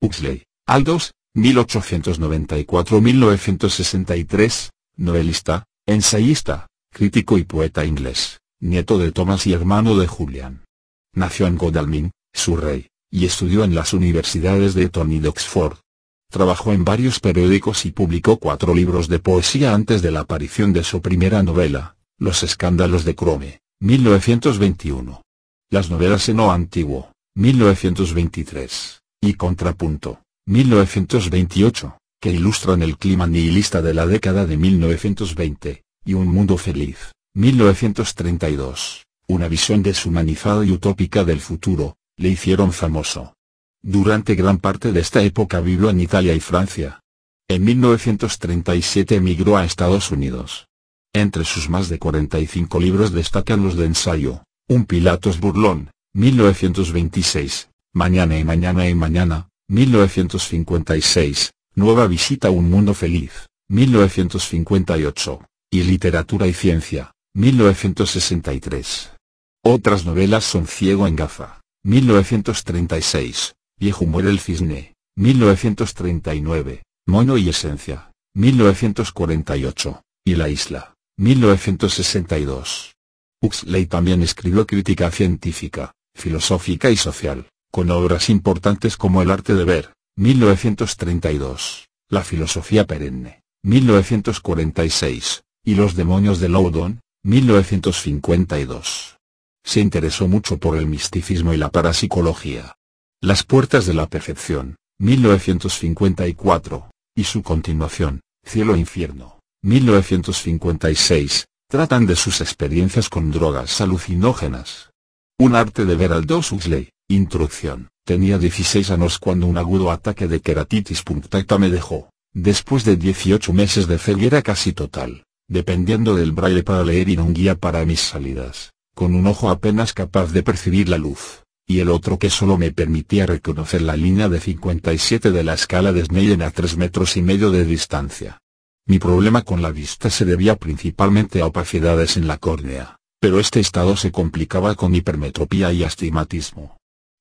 Huxley, Aldous, 1894-1963, novelista, ensayista, crítico y poeta inglés, nieto de Thomas y hermano de Julian. Nació en Godalming, Surrey, y estudió en las universidades de Eton y de Oxford. Trabajó en varios periódicos y publicó cuatro libros de poesía antes de la aparición de su primera novela, Los escándalos de Crome, 1921. Las novelas en O Antiguo, 1923, y Contrapunto, 1928, que ilustran el clima nihilista de la década de 1920, y Un Mundo Feliz, 1932, una visión deshumanizada y utópica del futuro, le hicieron famoso. Durante gran parte de esta época vivió en Italia y Francia. En 1937 emigró a Estados Unidos. Entre sus más de 45 libros destacan los de ensayo, Un Pilatos Burlón, 1926, Mañana y Mañana y Mañana, 1956, Nueva Visita a un Mundo Feliz, 1958, y Literatura y Ciencia, 1963. Otras novelas son Ciego en Gaza, 1936, Viejo muere el cisne, 1939, Mono y Esencia, 1948, y La Isla, 1962. Huxley también escribió crítica científica, filosófica y social, con obras importantes como El arte de ver, 1932, La filosofía perenne, 1946, y Los demonios de Loudon, 1952. Se interesó mucho por el misticismo y la parapsicología. Las puertas de la perfección, 1954, y su continuación, Cielo e Infierno, 1956, tratan de sus experiencias con drogas alucinógenas. Un arte de ver Aldous Huxley, introducción, tenía 16 años cuando un agudo ataque de queratitis punctata me dejó, después de 18 meses de ceguera casi total, dependiendo del braille para leer y un guía para mis salidas, con un ojo apenas capaz de percibir la luz y el otro que solo me permitía reconocer la línea de 57 de la escala de Snellen a 3 metros y medio de distancia. Mi problema con la vista se debía principalmente a opacidades en la córnea, pero este estado se complicaba con hipermetropía y astigmatismo.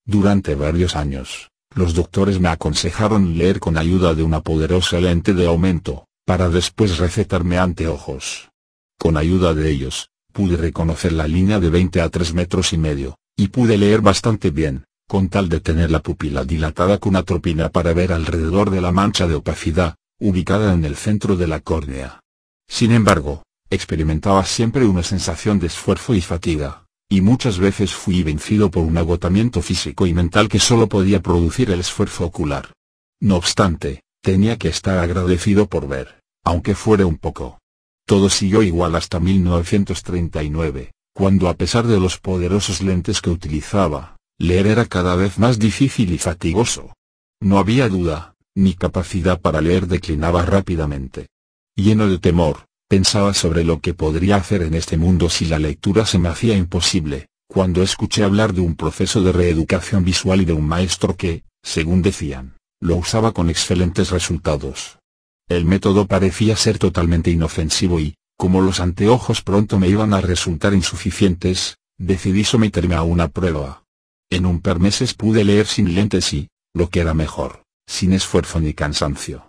Durante varios años, los doctores me aconsejaron leer con ayuda de una poderosa lente de aumento, para después recetarme anteojos. Con ayuda de ellos, pude reconocer la línea de 20 a 3 metros y medio, y pude leer bastante bien, con tal de tener la pupila dilatada con atropina para ver alrededor de la mancha de opacidad, ubicada en el centro de la córnea. Sin embargo, experimentaba siempre una sensación de esfuerzo y fatiga, y muchas veces fui vencido por un agotamiento físico y mental que solo podía producir el esfuerzo ocular. No obstante, tenía que estar agradecido por ver, aunque fuera un poco. Todo siguió igual hasta 1939, cuando a pesar de los poderosos lentes que utilizaba, leer era cada vez más difícil y fatigoso. No había duda, mi capacidad para leer declinaba rápidamente. Lleno de temor, pensaba sobre lo que podría hacer en este mundo si la lectura se me hacía imposible, cuando escuché hablar de un proceso de reeducación visual y de un maestro que, según decían, lo usaba con excelentes resultados. El método parecía ser totalmente inofensivo y, como los anteojos pronto me iban a resultar insuficientes, decidí someterme a una prueba. En un par meses pude leer sin lentes y, lo que era mejor, sin esfuerzo ni cansancio.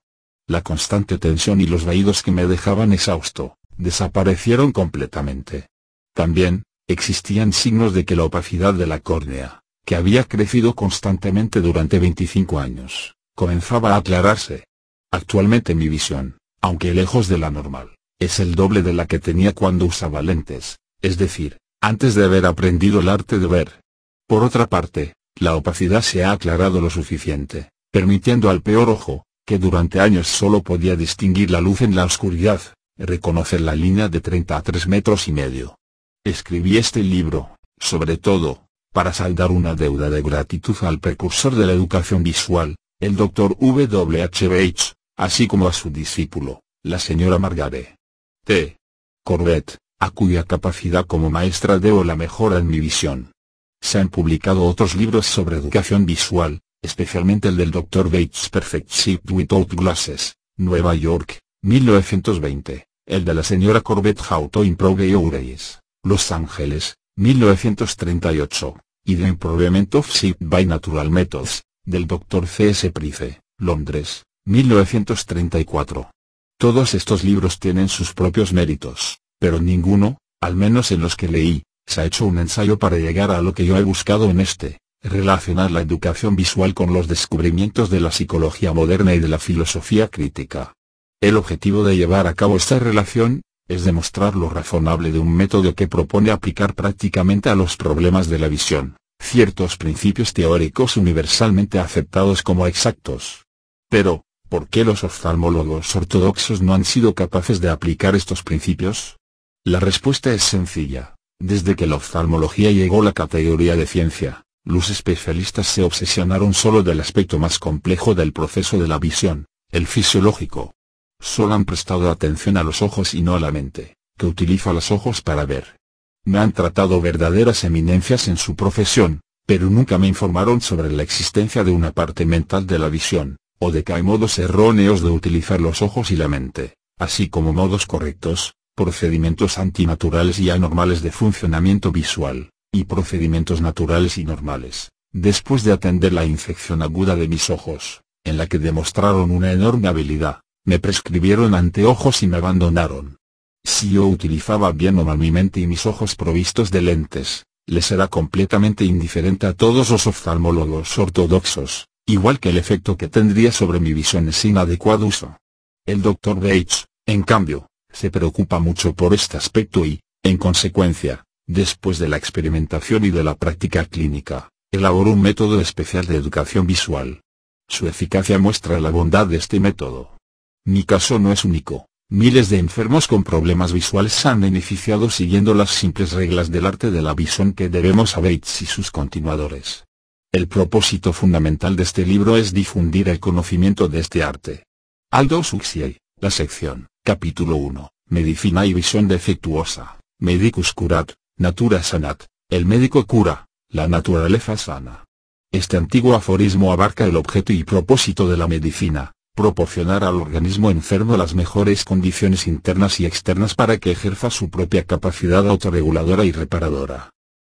La constante tensión y los vaídos que me dejaban exhausto, desaparecieron completamente. También, existían signos de que la opacidad de la córnea, que había crecido constantemente durante 25 años, comenzaba a aclararse. Actualmente mi visión, aunque lejos de la normal, es el doble de la que tenía cuando usaba lentes, es decir, antes de haber aprendido el arte de ver. Por otra parte, la opacidad se ha aclarado lo suficiente, permitiendo al peor ojo, que durante años solo podía distinguir la luz en la oscuridad, reconocer la línea de 30 a 3 metros y medio. Escribí este libro, sobre todo, para saldar una deuda de gratitud al precursor de la educación visual, el Dr. W. H. Bates, así como a su discípulo, la señora Margaret. T. Corbett, a cuya capacidad como maestra debo la mejora en mi visión. Se han publicado otros libros sobre educación visual, especialmente el del Dr. Bates Perfect Sight Without Glasses, Nueva York, 1920, el de la señora Corbett How to Improve Los Ángeles, 1938, y The Improvement of Sight by Natural Methods, del Dr. C. S. Price, Londres, 1934. Todos estos libros tienen sus propios méritos, pero ninguno, al menos en los que leí, se ha hecho un ensayo para llegar a lo que yo he buscado en este, relacionar la educación visual con los descubrimientos de la psicología moderna y de la filosofía crítica. El objetivo de llevar a cabo esta relación, es demostrar lo razonable de un método que propone aplicar prácticamente a los problemas de la visión, ciertos principios teóricos universalmente aceptados como exactos. Pero, ¿por qué los oftalmólogos ortodoxos no han sido capaces de aplicar estos principios? La respuesta es sencilla. Desde que la oftalmología llegó a la categoría de ciencia, los especialistas se obsesionaron solo del aspecto más complejo del proceso de la visión, el fisiológico. Solo han prestado atención a los ojos y no a la mente, que utiliza los ojos para ver. Me han tratado verdaderas eminencias en su profesión, pero nunca me informaron sobre la existencia de una parte mental de la visión, o de que hay modos erróneos de utilizar los ojos y la mente, así como modos correctos, procedimientos antinaturales y anormales de funcionamiento visual, y procedimientos naturales y normales. Después de atender la infección aguda de mis ojos, en la que demostraron una enorme habilidad, me prescribieron anteojos y me abandonaron. Si yo utilizaba bien o mal mi mente y mis ojos provistos de lentes, les era completamente indiferente a todos los oftalmólogos ortodoxos, igual que el efecto que tendría sobre mi visión es inadecuado uso. El Dr. Bates, en cambio, se preocupa mucho por este aspecto y, en consecuencia, después de la experimentación y de la práctica clínica, elaboró un método especial de educación visual. Su eficacia muestra la bondad de este método. Mi caso no es único. Miles de enfermos con problemas visuales han beneficiado siguiendo las simples reglas del arte de la visión que debemos a Bates y sus continuadores. El propósito fundamental de este libro es difundir el conocimiento de este arte. Aldous Huxley, la sección, capítulo 1, Medicina y visión defectuosa, Medicus curat, natura sanat, el médico cura, la naturaleza sana. Este antiguo aforismo abarca el objeto y propósito de la medicina, proporcionar al organismo enfermo las mejores condiciones internas y externas para que ejerza su propia capacidad autorreguladora y reparadora.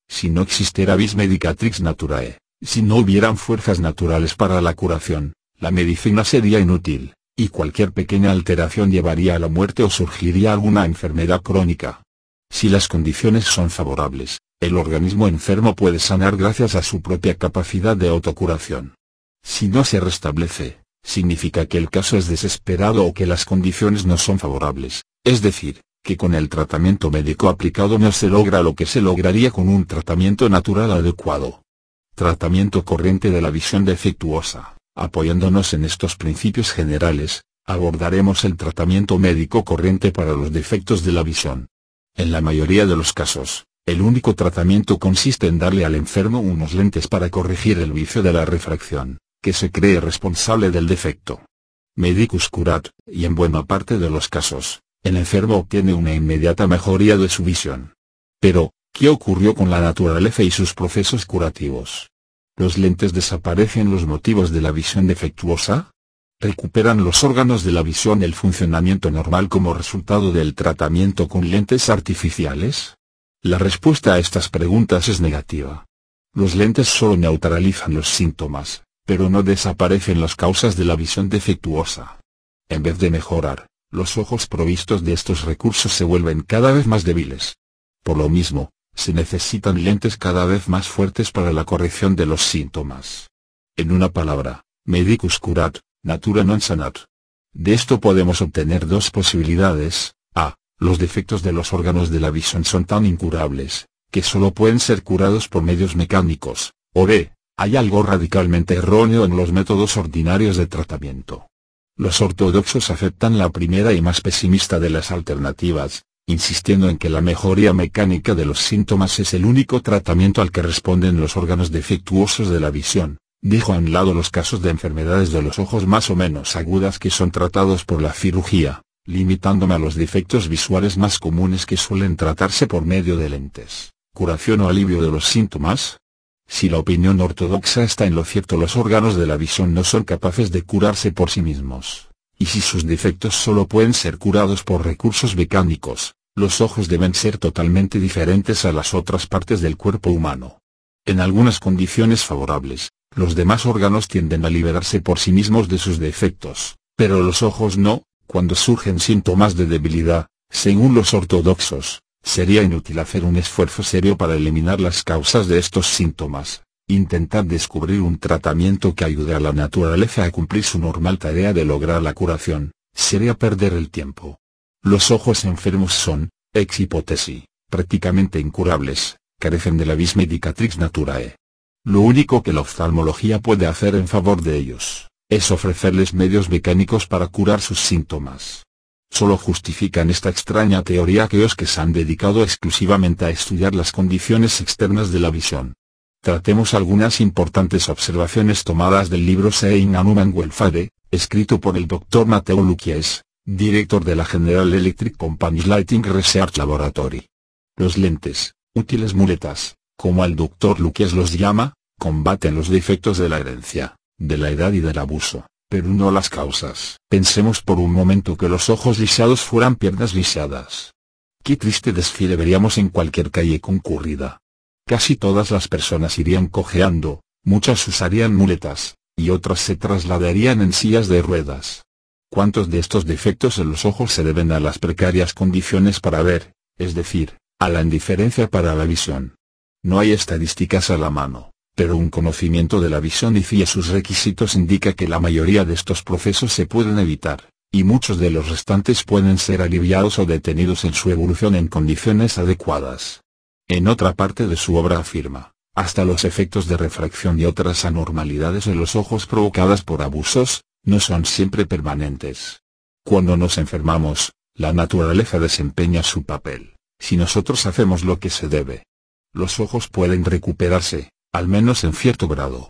Si no existiera vis medicatrix naturae, si no hubieran fuerzas naturales para la curación, la medicina sería inútil, y cualquier pequeña alteración llevaría a la muerte o surgiría alguna enfermedad crónica. Si las condiciones son favorables, el organismo enfermo puede sanar gracias a su propia capacidad de autocuración. Si no se restablece, significa que el caso es desesperado o que las condiciones no son favorables, es decir, que con el tratamiento médico aplicado no se logra lo que se lograría con un tratamiento natural adecuado. Tratamiento corriente de la visión defectuosa. Apoyándonos en estos principios generales, abordaremos el tratamiento médico corriente para los defectos de la visión. En la mayoría de los casos, el único tratamiento consiste en darle al enfermo unos lentes para corregir el vicio de la refracción que se cree responsable del defecto. Medicus curat, y en buena parte de los casos, el enfermo obtiene una inmediata mejoría de su visión. Pero, ¿qué ocurrió con la naturaleza y sus procesos curativos? ¿Los lentes desaparecen los motivos de la visión defectuosa? ¿Recuperan los órganos de la visión el funcionamiento normal como resultado del tratamiento con lentes artificiales? La respuesta a estas preguntas es negativa. Los lentes solo neutralizan los síntomas, pero no desaparecen las causas de la visión defectuosa. En vez de mejorar, los ojos provistos de estos recursos se vuelven cada vez más débiles. Por lo mismo, se necesitan lentes cada vez más fuertes para la corrección de los síntomas. En una palabra, medicus curat, natura non sanat. De esto podemos obtener dos posibilidades, a. Los defectos de los órganos de la visión son tan incurables, que solo pueden ser curados por medios mecánicos, o b. Hay algo radicalmente erróneo en los métodos ordinarios de tratamiento. Los ortodoxos aceptan la primera y más pesimista de las alternativas, insistiendo en que la mejoría mecánica de los síntomas es el único tratamiento al que responden los órganos defectuosos de la visión, dijo a un lado los casos de enfermedades de los ojos más o menos agudas que son tratados por la cirugía, limitándome a los defectos visuales más comunes que suelen tratarse por medio de lentes, curación o alivio de los síntomas, si la opinión ortodoxa está en lo cierto los órganos de la visión no son capaces de curarse por sí mismos, y si sus defectos solo pueden ser curados por recursos mecánicos, los ojos deben ser totalmente diferentes a las otras partes del cuerpo humano. En algunas condiciones favorables, los demás órganos tienden a liberarse por sí mismos de sus defectos, pero los ojos no, cuando surgen síntomas de debilidad, según los ortodoxos, sería inútil hacer un esfuerzo serio para eliminar las causas de estos síntomas, intentar descubrir un tratamiento que ayude a la naturaleza a cumplir su normal tarea de lograr la curación, sería perder el tiempo. Los ojos enfermos son, ex hipótesis, prácticamente incurables, carecen de la vis medicatrix naturae. Lo único que la oftalmología puede hacer en favor de ellos, es ofrecerles medios mecánicos para curar sus síntomas. Solo justifican esta extraña teoría aquellos que se han dedicado exclusivamente a estudiar las condiciones externas de la visión. Tratemos algunas importantes observaciones tomadas del libro Sein Anuman Welfare, escrito por el Dr. Mateo Luquies, director de la General Electric Company Lighting Research Laboratory. Los lentes, útiles muletas, como el Dr. Luquies los llama, combaten los defectos de la herencia, de la edad y del abuso, pero no las causas. Pensemos por un momento que los ojos lisados fueran piernas lisadas. Qué triste desfile veríamos en cualquier calle concurrida. Casi todas las personas irían cojeando, muchas usarían muletas, y otras se trasladarían en sillas de ruedas. ¿Cuántos de estos defectos en los ojos se deben a las precarias condiciones para ver, es decir, a la indiferencia para la visión? No hay estadísticas a la mano, pero un conocimiento de la visión y sus requisitos indica que la mayoría de estos procesos se pueden evitar, y muchos de los restantes pueden ser aliviados o detenidos en su evolución en condiciones adecuadas. En otra parte de su obra afirma, hasta los efectos de refracción y otras anormalidades en los ojos provocadas por abusos, no son siempre permanentes. Cuando nos enfermamos, la naturaleza desempeña su papel, si nosotros hacemos lo que se debe. Los ojos pueden recuperarse, al menos en cierto grado.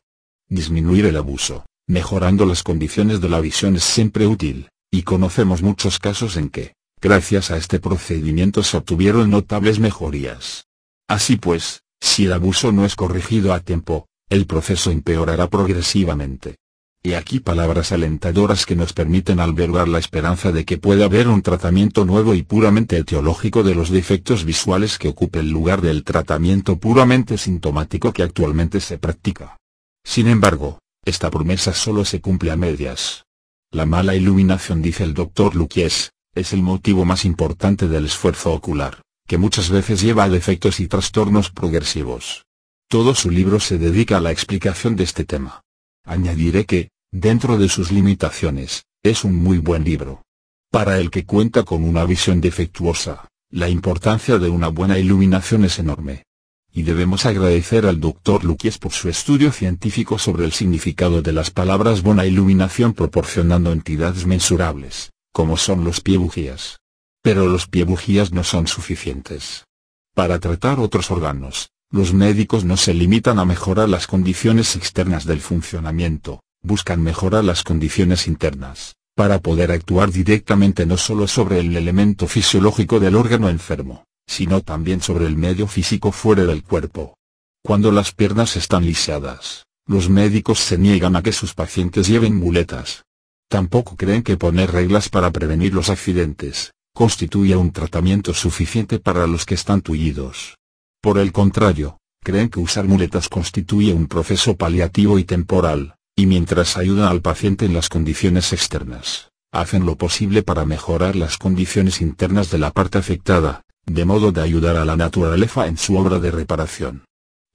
Disminuir el abuso, mejorando las condiciones de la visión es siempre útil, y conocemos muchos casos en que, gracias a este procedimiento se obtuvieron notables mejorías. Así pues, si el abuso no es corregido a tiempo, el proceso empeorará progresivamente. Y aquí palabras alentadoras que nos permiten albergar la esperanza de que puede haber un tratamiento nuevo y puramente etiológico de los defectos visuales que ocupe el lugar del tratamiento puramente sintomático que actualmente se practica. Sin embargo, esta promesa solo se cumple a medias. La mala iluminación, dice el doctor Luquies, es el motivo más importante del esfuerzo ocular que muchas veces lleva a defectos y trastornos progresivos. Todo su libro se dedica a la explicación de este tema. Añadiré que, dentro de sus limitaciones, es un muy buen libro. Para el que cuenta con una visión defectuosa, la importancia de una buena iluminación es enorme. Y debemos agradecer al Dr. Luquies por su estudio científico sobre el significado de las palabras buena iluminación proporcionando entidades mensurables, como son los pie bujías. Pero los pie bujías no son suficientes. Para tratar otros órganos, los médicos no se limitan a mejorar las condiciones externas del funcionamiento, buscan mejorar las condiciones internas, para poder actuar directamente no solo sobre el elemento fisiológico del órgano enfermo, sino también sobre el medio físico fuera del cuerpo. Cuando las piernas están lisiadas, los médicos se niegan a que sus pacientes lleven muletas. Tampoco creen que poner reglas para prevenir los accidentes, constituye un tratamiento suficiente para los que están tullidos. Por el contrario, creen que usar muletas constituye un proceso paliativo y temporal, y mientras ayudan al paciente en las condiciones externas, hacen lo posible para mejorar las condiciones internas de la parte afectada, de modo de ayudar a la naturaleza en su obra de reparación.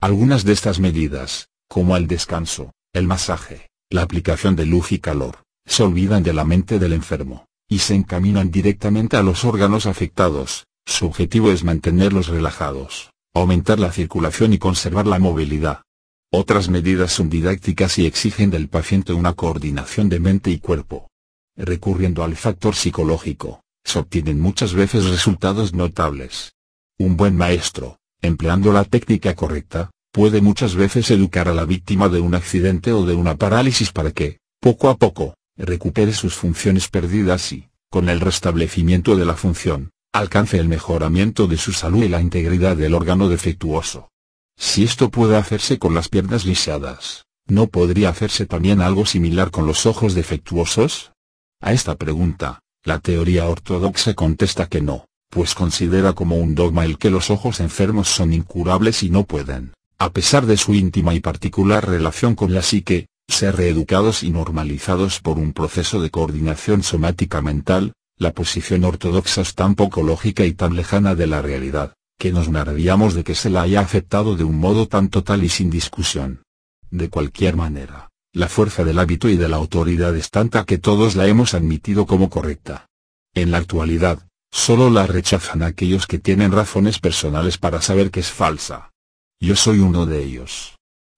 Algunas de estas medidas, como el descanso, el masaje, la aplicación de luz y calor, se olvidan de la mente del enfermo y se encaminan directamente a los órganos afectados. Su objetivo es mantenerlos relajados, aumentar la circulación y conservar la movilidad. Otras medidas son didácticas y exigen del paciente una coordinación de mente y cuerpo. Recurriendo al factor psicológico, se obtienen muchas veces resultados notables. Un buen maestro, empleando la técnica correcta, puede muchas veces educar a la víctima de un accidente o de una parálisis para que, poco a poco, recupere sus funciones perdidas y, con el restablecimiento de la función, alcance el mejoramiento de su salud y la integridad del órgano defectuoso. Si esto puede hacerse con las piernas lisiadas, ¿no podría hacerse también algo similar con los ojos defectuosos? A esta pregunta, la teoría ortodoxa contesta que no, pues considera como un dogma el que los ojos enfermos son incurables y no pueden, a pesar de su íntima y particular relación con la psique, ser reeducados y normalizados por un proceso de coordinación somática mental, la posición ortodoxa es tan poco lógica y tan lejana de la realidad, que nos maravíamos de que se la haya aceptado de un modo tan total y sin discusión. De cualquier manera, la fuerza del hábito y de la autoridad es tanta que todos la hemos admitido como correcta. En la actualidad, solo la rechazan aquellos que tienen razones personales para saber que es falsa. Yo soy uno de ellos.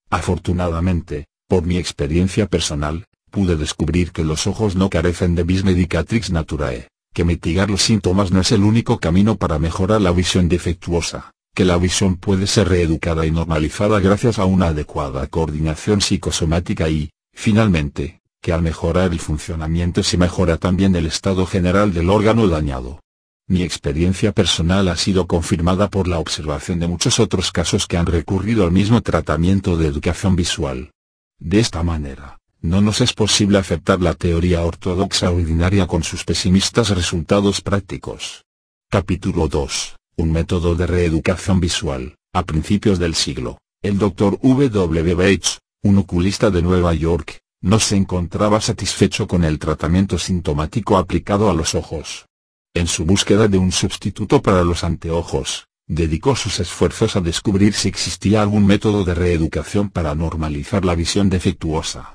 Afortunadamente, por mi experiencia personal, pude descubrir que los ojos no carecen de vis medicatrix naturae, que mitigar los síntomas no es el único camino para mejorar la visión defectuosa, que la visión puede ser reeducada y normalizada gracias a una adecuada coordinación psicosomática y, finalmente, que al mejorar el funcionamiento se mejora también el estado general del órgano dañado. Mi experiencia personal ha sido confirmada por la observación de muchos otros casos que han recurrido al mismo tratamiento de educación visual. De esta manera, no nos es posible aceptar la teoría ortodoxa ordinaria con sus pesimistas resultados prácticos. Capítulo 2. Un método de reeducación visual. A principios del siglo, el Dr. W. W. Bates, un oculista de Nueva York, no se encontraba satisfecho con el tratamiento sintomático aplicado a los ojos. En su búsqueda de un sustituto para los anteojos, dedicó sus esfuerzos a descubrir si existía algún método de reeducación para normalizar la visión defectuosa.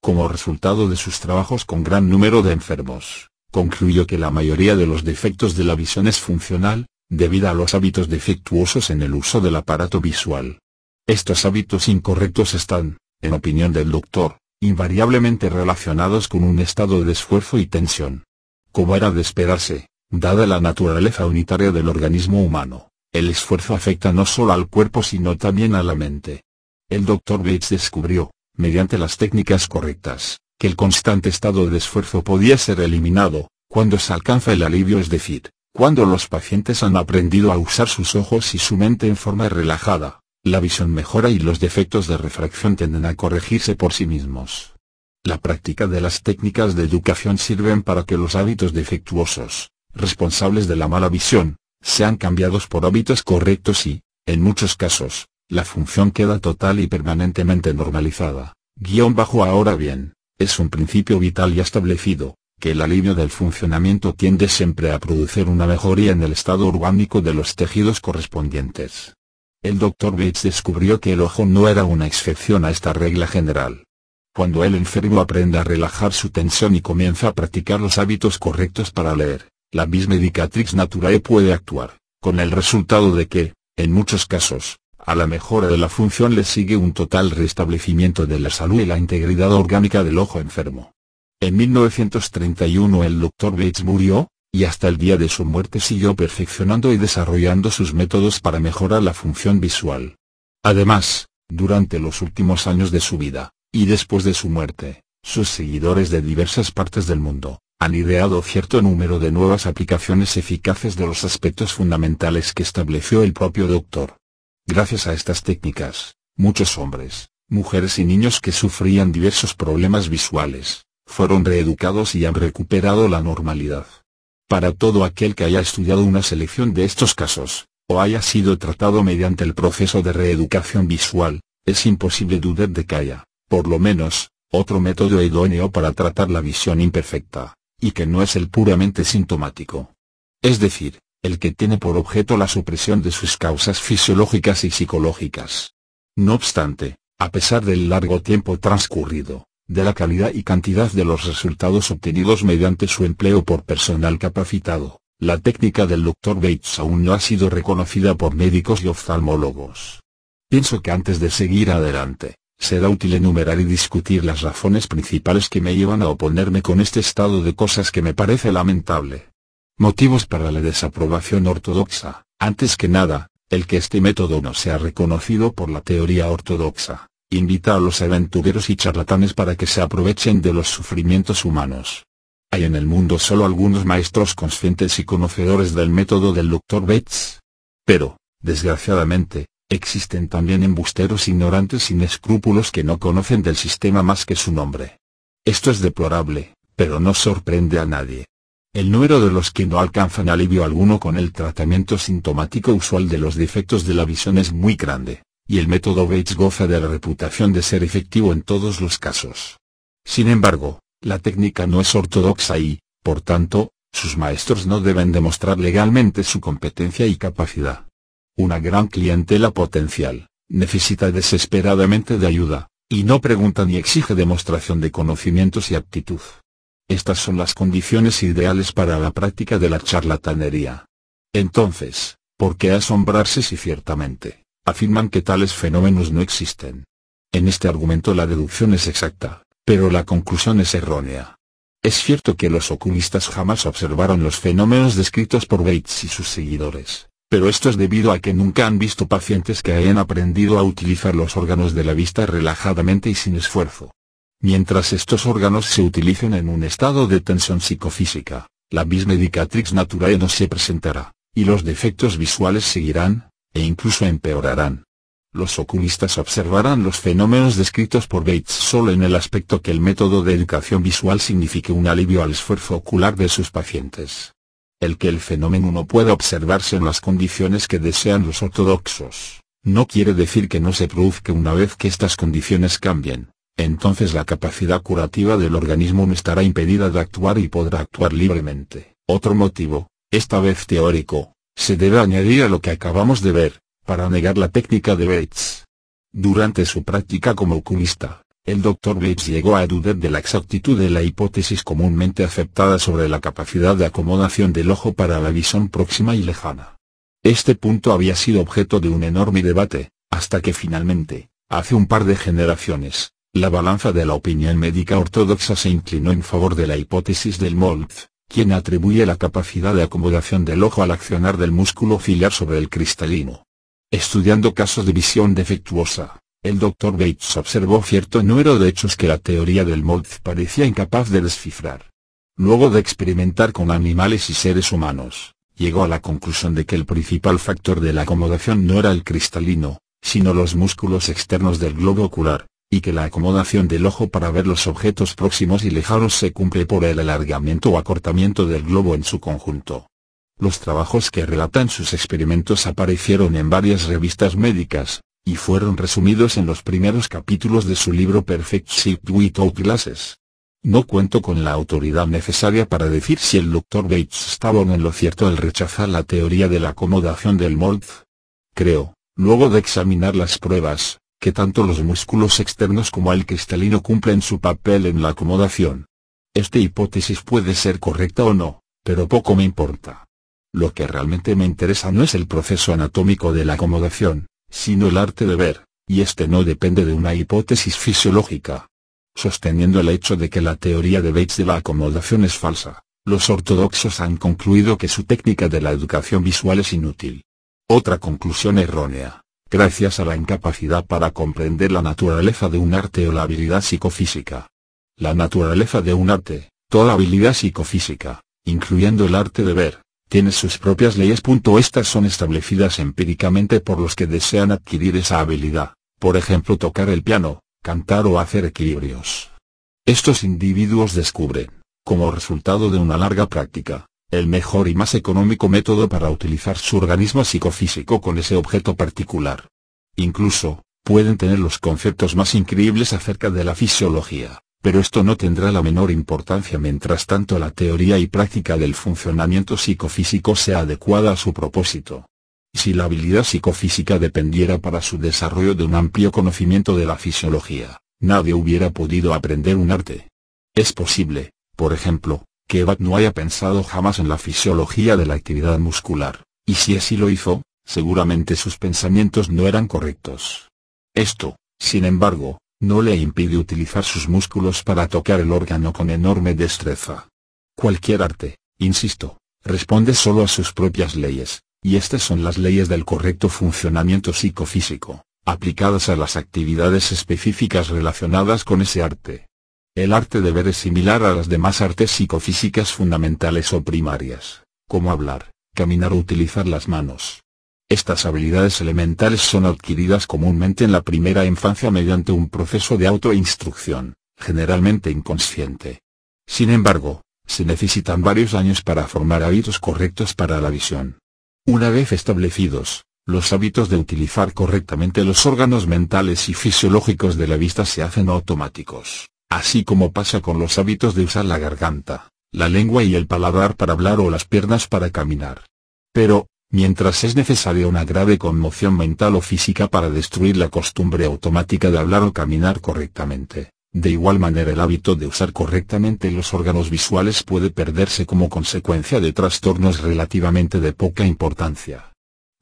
Como resultado de sus trabajos con gran número de enfermos, concluyó que la mayoría de los defectos de la visión es funcional, debido a los hábitos defectuosos en el uso del aparato visual. Estos hábitos incorrectos están, en opinión del doctor, invariablemente relacionados con un estado de esfuerzo y tensión. Como era de esperarse, Dada la naturaleza unitaria del organismo humano, el esfuerzo afecta no solo al cuerpo sino también a la mente. El Dr. Bates descubrió, mediante las técnicas correctas, que el constante estado de esfuerzo podía ser eliminado, cuando se alcanza el alivio es decir, cuando los pacientes han aprendido a usar sus ojos y su mente en forma relajada, la visión mejora y los defectos de refracción tienden a corregirse por sí mismos. La práctica de las técnicas de educación sirven para que los hábitos defectuosos, responsables de la mala visión, sean cambiados por hábitos correctos y, en muchos casos, la función queda total y permanentemente normalizada. Guión bajo ahora bien, es un principio vital y establecido, que el alivio del funcionamiento tiende siempre a producir una mejoría en el estado orgánico de los tejidos correspondientes. El Dr. Bates descubrió que el ojo no era una excepción a esta regla general. Cuando el enfermo aprende a relajar su tensión y comienza a practicar los hábitos correctos para leer, la misma Medicatrix Naturae puede actuar, con el resultado de que, en muchos casos, a la mejora de la función le sigue un total restablecimiento de la salud y la integridad orgánica del ojo enfermo. En 1931 el Dr. Bates murió, y hasta el día de su muerte siguió perfeccionando y desarrollando sus métodos para mejorar la función visual. Además, durante los últimos años de su vida, y después de su muerte, sus seguidores de diversas partes del mundo, han ideado cierto número de nuevas aplicaciones eficaces de los aspectos fundamentales que estableció el propio doctor. Gracias a estas técnicas, muchos hombres, mujeres y niños que sufrían diversos problemas visuales, fueron reeducados y han recuperado la normalidad. Para todo aquel que haya estudiado una selección de estos casos, o haya sido tratado mediante el proceso de reeducación visual, es imposible dudar de que haya, por lo menos, otro método idóneo para tratar la visión imperfecta y que no es el puramente sintomático. Es decir, el que tiene por objeto la supresión de sus causas fisiológicas y psicológicas. No obstante, a pesar del largo tiempo transcurrido, de la calidad y cantidad de los resultados obtenidos mediante su empleo por personal capacitado, la técnica del Dr. Bates aún no ha sido reconocida por médicos y oftalmólogos. Pienso que antes de seguir adelante, Será útil enumerar y discutir las razones principales que me llevan a oponerme con este estado de cosas que me parece lamentable. Motivos para la desaprobación ortodoxa. Antes que nada, el que este método no sea reconocido por la teoría ortodoxa, invita a los aventureros y charlatanes para que se aprovechen de los sufrimientos humanos. Hay en el mundo solo algunos maestros conscientes y conocedores del método del Dr. Bates. Pero, desgraciadamente, Existen también embusteros ignorantes sin escrúpulos que no conocen del sistema más que su nombre. Esto es deplorable, pero no sorprende a nadie. El número de los que no alcanzan alivio alguno con el tratamiento sintomático usual de los defectos de la visión es muy grande, y el método Bates goza de la reputación de ser efectivo en todos los casos. Sin embargo, la técnica no es ortodoxa y, por tanto, sus maestros no deben demostrar legalmente su competencia y capacidad. Una gran clientela potencial, necesita desesperadamente de ayuda, y no pregunta ni exige demostración de conocimientos y aptitud. Estas son las condiciones ideales para la práctica de la charlatanería. Entonces, ¿por qué asombrarse si ciertamente, afirman que tales fenómenos no existen? En este argumento la deducción es exacta, pero la conclusión es errónea. Es cierto que los oculistas jamás observaron los fenómenos descritos por Bates y sus seguidores, pero esto es debido a que nunca han visto pacientes que hayan aprendido a utilizar los órganos de la vista relajadamente y sin esfuerzo. Mientras estos órganos se utilicen en un estado de tensión psicofísica, la medicatrix naturae no se presentará, y los defectos visuales seguirán, e incluso empeorarán. Los oculistas observarán los fenómenos descritos por Bates solo en el aspecto que el método de educación visual signifique un alivio al esfuerzo ocular de sus pacientes. El que el fenómeno no pueda observarse en las condiciones que desean los ortodoxos, no quiere decir que no se produzca una vez que estas condiciones cambien, entonces la capacidad curativa del organismo no estará impedida de actuar y podrá actuar libremente. Otro motivo, esta vez teórico, se debe añadir a lo que acabamos de ver, para negar la técnica de Bates. Durante su práctica como oculista, el Dr. Bates llegó a dudar de la exactitud de la hipótesis comúnmente aceptada sobre la capacidad de acomodación del ojo para la visión próxima y lejana. Este punto había sido objeto de un enorme debate, hasta que finalmente, hace un par de generaciones, la balanza de la opinión médica ortodoxa se inclinó en favor de la hipótesis del Moltz, quien atribuye la capacidad de acomodación del ojo al accionar del músculo ciliar sobre el cristalino. Estudiando casos de visión defectuosa, el Dr. Bates observó cierto número de hechos que la teoría del Moltz parecía incapaz de descifrar. Luego de experimentar con animales y seres humanos, llegó a la conclusión de que el principal factor de la acomodación no era el cristalino, sino los músculos externos del globo ocular, y que la acomodación del ojo para ver los objetos próximos y lejanos se cumple por el alargamiento o acortamiento del globo en su conjunto. Los trabajos que relatan sus experimentos aparecieron en varias revistas médicas, y fueron resumidos en los primeros capítulos de su libro Perfect Sight Without Glasses. No cuento con la autoridad necesaria para decir si el Dr. Bates estaba en lo cierto al rechazar la teoría de la acomodación del Moltz. Creo, luego de examinar las pruebas, que tanto los músculos externos como el cristalino cumplen su papel en la acomodación. Esta hipótesis puede ser correcta o no, pero poco me importa. Lo que realmente me interesa no es el proceso anatómico de la acomodación, sino el arte de ver, y este no depende de una hipótesis fisiológica. Sosteniendo el hecho de que la teoría de Bates de la acomodación es falsa, los ortodoxos han concluido que su técnica de la educación visual es inútil. Otra conclusión errónea, gracias a la incapacidad para comprender la naturaleza de un arte o la habilidad psicofísica. La naturaleza de un arte, toda habilidad psicofísica, incluyendo el arte de ver, tiene sus propias leyes. Estas son establecidas empíricamente por los que desean adquirir esa habilidad, por ejemplo tocar el piano, cantar o hacer equilibrios. Estos individuos descubren, como resultado de una larga práctica, el mejor y más económico método para utilizar su organismo psicofísico con ese objeto particular. Incluso, pueden tener los conceptos más increíbles acerca de la fisiología, pero esto no tendrá la menor importancia mientras tanto la teoría y práctica del funcionamiento psicofísico sea adecuada a su propósito. Si la habilidad psicofísica dependiera para su desarrollo de un amplio conocimiento de la fisiología, nadie hubiera podido aprender un arte. Es posible, por ejemplo, que no haya pensado jamás en la fisiología de la actividad muscular, y si así lo hizo, seguramente sus pensamientos no eran correctos. Esto, sin embargo, no le impide utilizar sus músculos para tocar el órgano con enorme destreza. Cualquier arte, insisto, responde solo a sus propias leyes, y estas son las leyes del correcto funcionamiento psicofísico, aplicadas a las actividades específicas relacionadas con ese arte. El arte de ver es similar a las demás artes psicofísicas fundamentales o primarias, como hablar, caminar o utilizar las manos. Estas habilidades elementales son adquiridas comúnmente en la primera infancia mediante un proceso de autoinstrucción, generalmente inconsciente. Sin embargo, se necesitan varios años para formar hábitos correctos para la visión. Una vez establecidos, Los hábitos de utilizar correctamente los órganos mentales y fisiológicos de la vista se hacen automáticos, así como pasa con los hábitos de usar la garganta, la lengua y el paladar para hablar o las piernas para caminar. Pero, mientras es necesaria una grave conmoción mental o física para destruir la costumbre automática de hablar o caminar correctamente, de igual manera el hábito de usar correctamente los órganos visuales puede perderse como consecuencia de trastornos relativamente de poca importancia.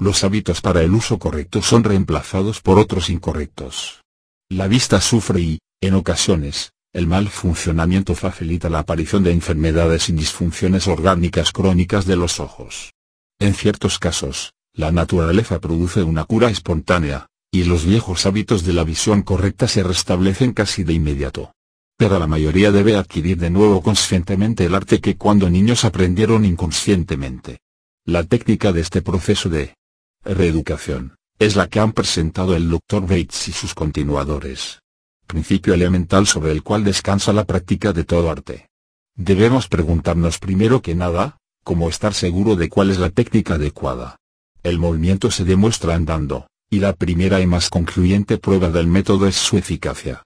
Los hábitos para el uso correcto son reemplazados por otros incorrectos. La vista sufre y, en ocasiones, el mal funcionamiento facilita la aparición de enfermedades y disfunciones orgánicas crónicas de los ojos. En ciertos casos, la naturaleza produce una cura espontánea, y los viejos hábitos de la visión correcta se restablecen casi de inmediato. Pero la mayoría debe adquirir de nuevo conscientemente el arte que cuando niños aprendieron inconscientemente. La técnica de este proceso de reeducación, es la que han presentado el Dr. Bates y sus continuadores. Principio elemental sobre el cual descansa la práctica de todo arte. Debemos preguntarnos primero que nada, cómo estar seguro de cuál es la técnica adecuada. El movimiento se demuestra andando, y la primera y más concluyente prueba del método es su eficacia.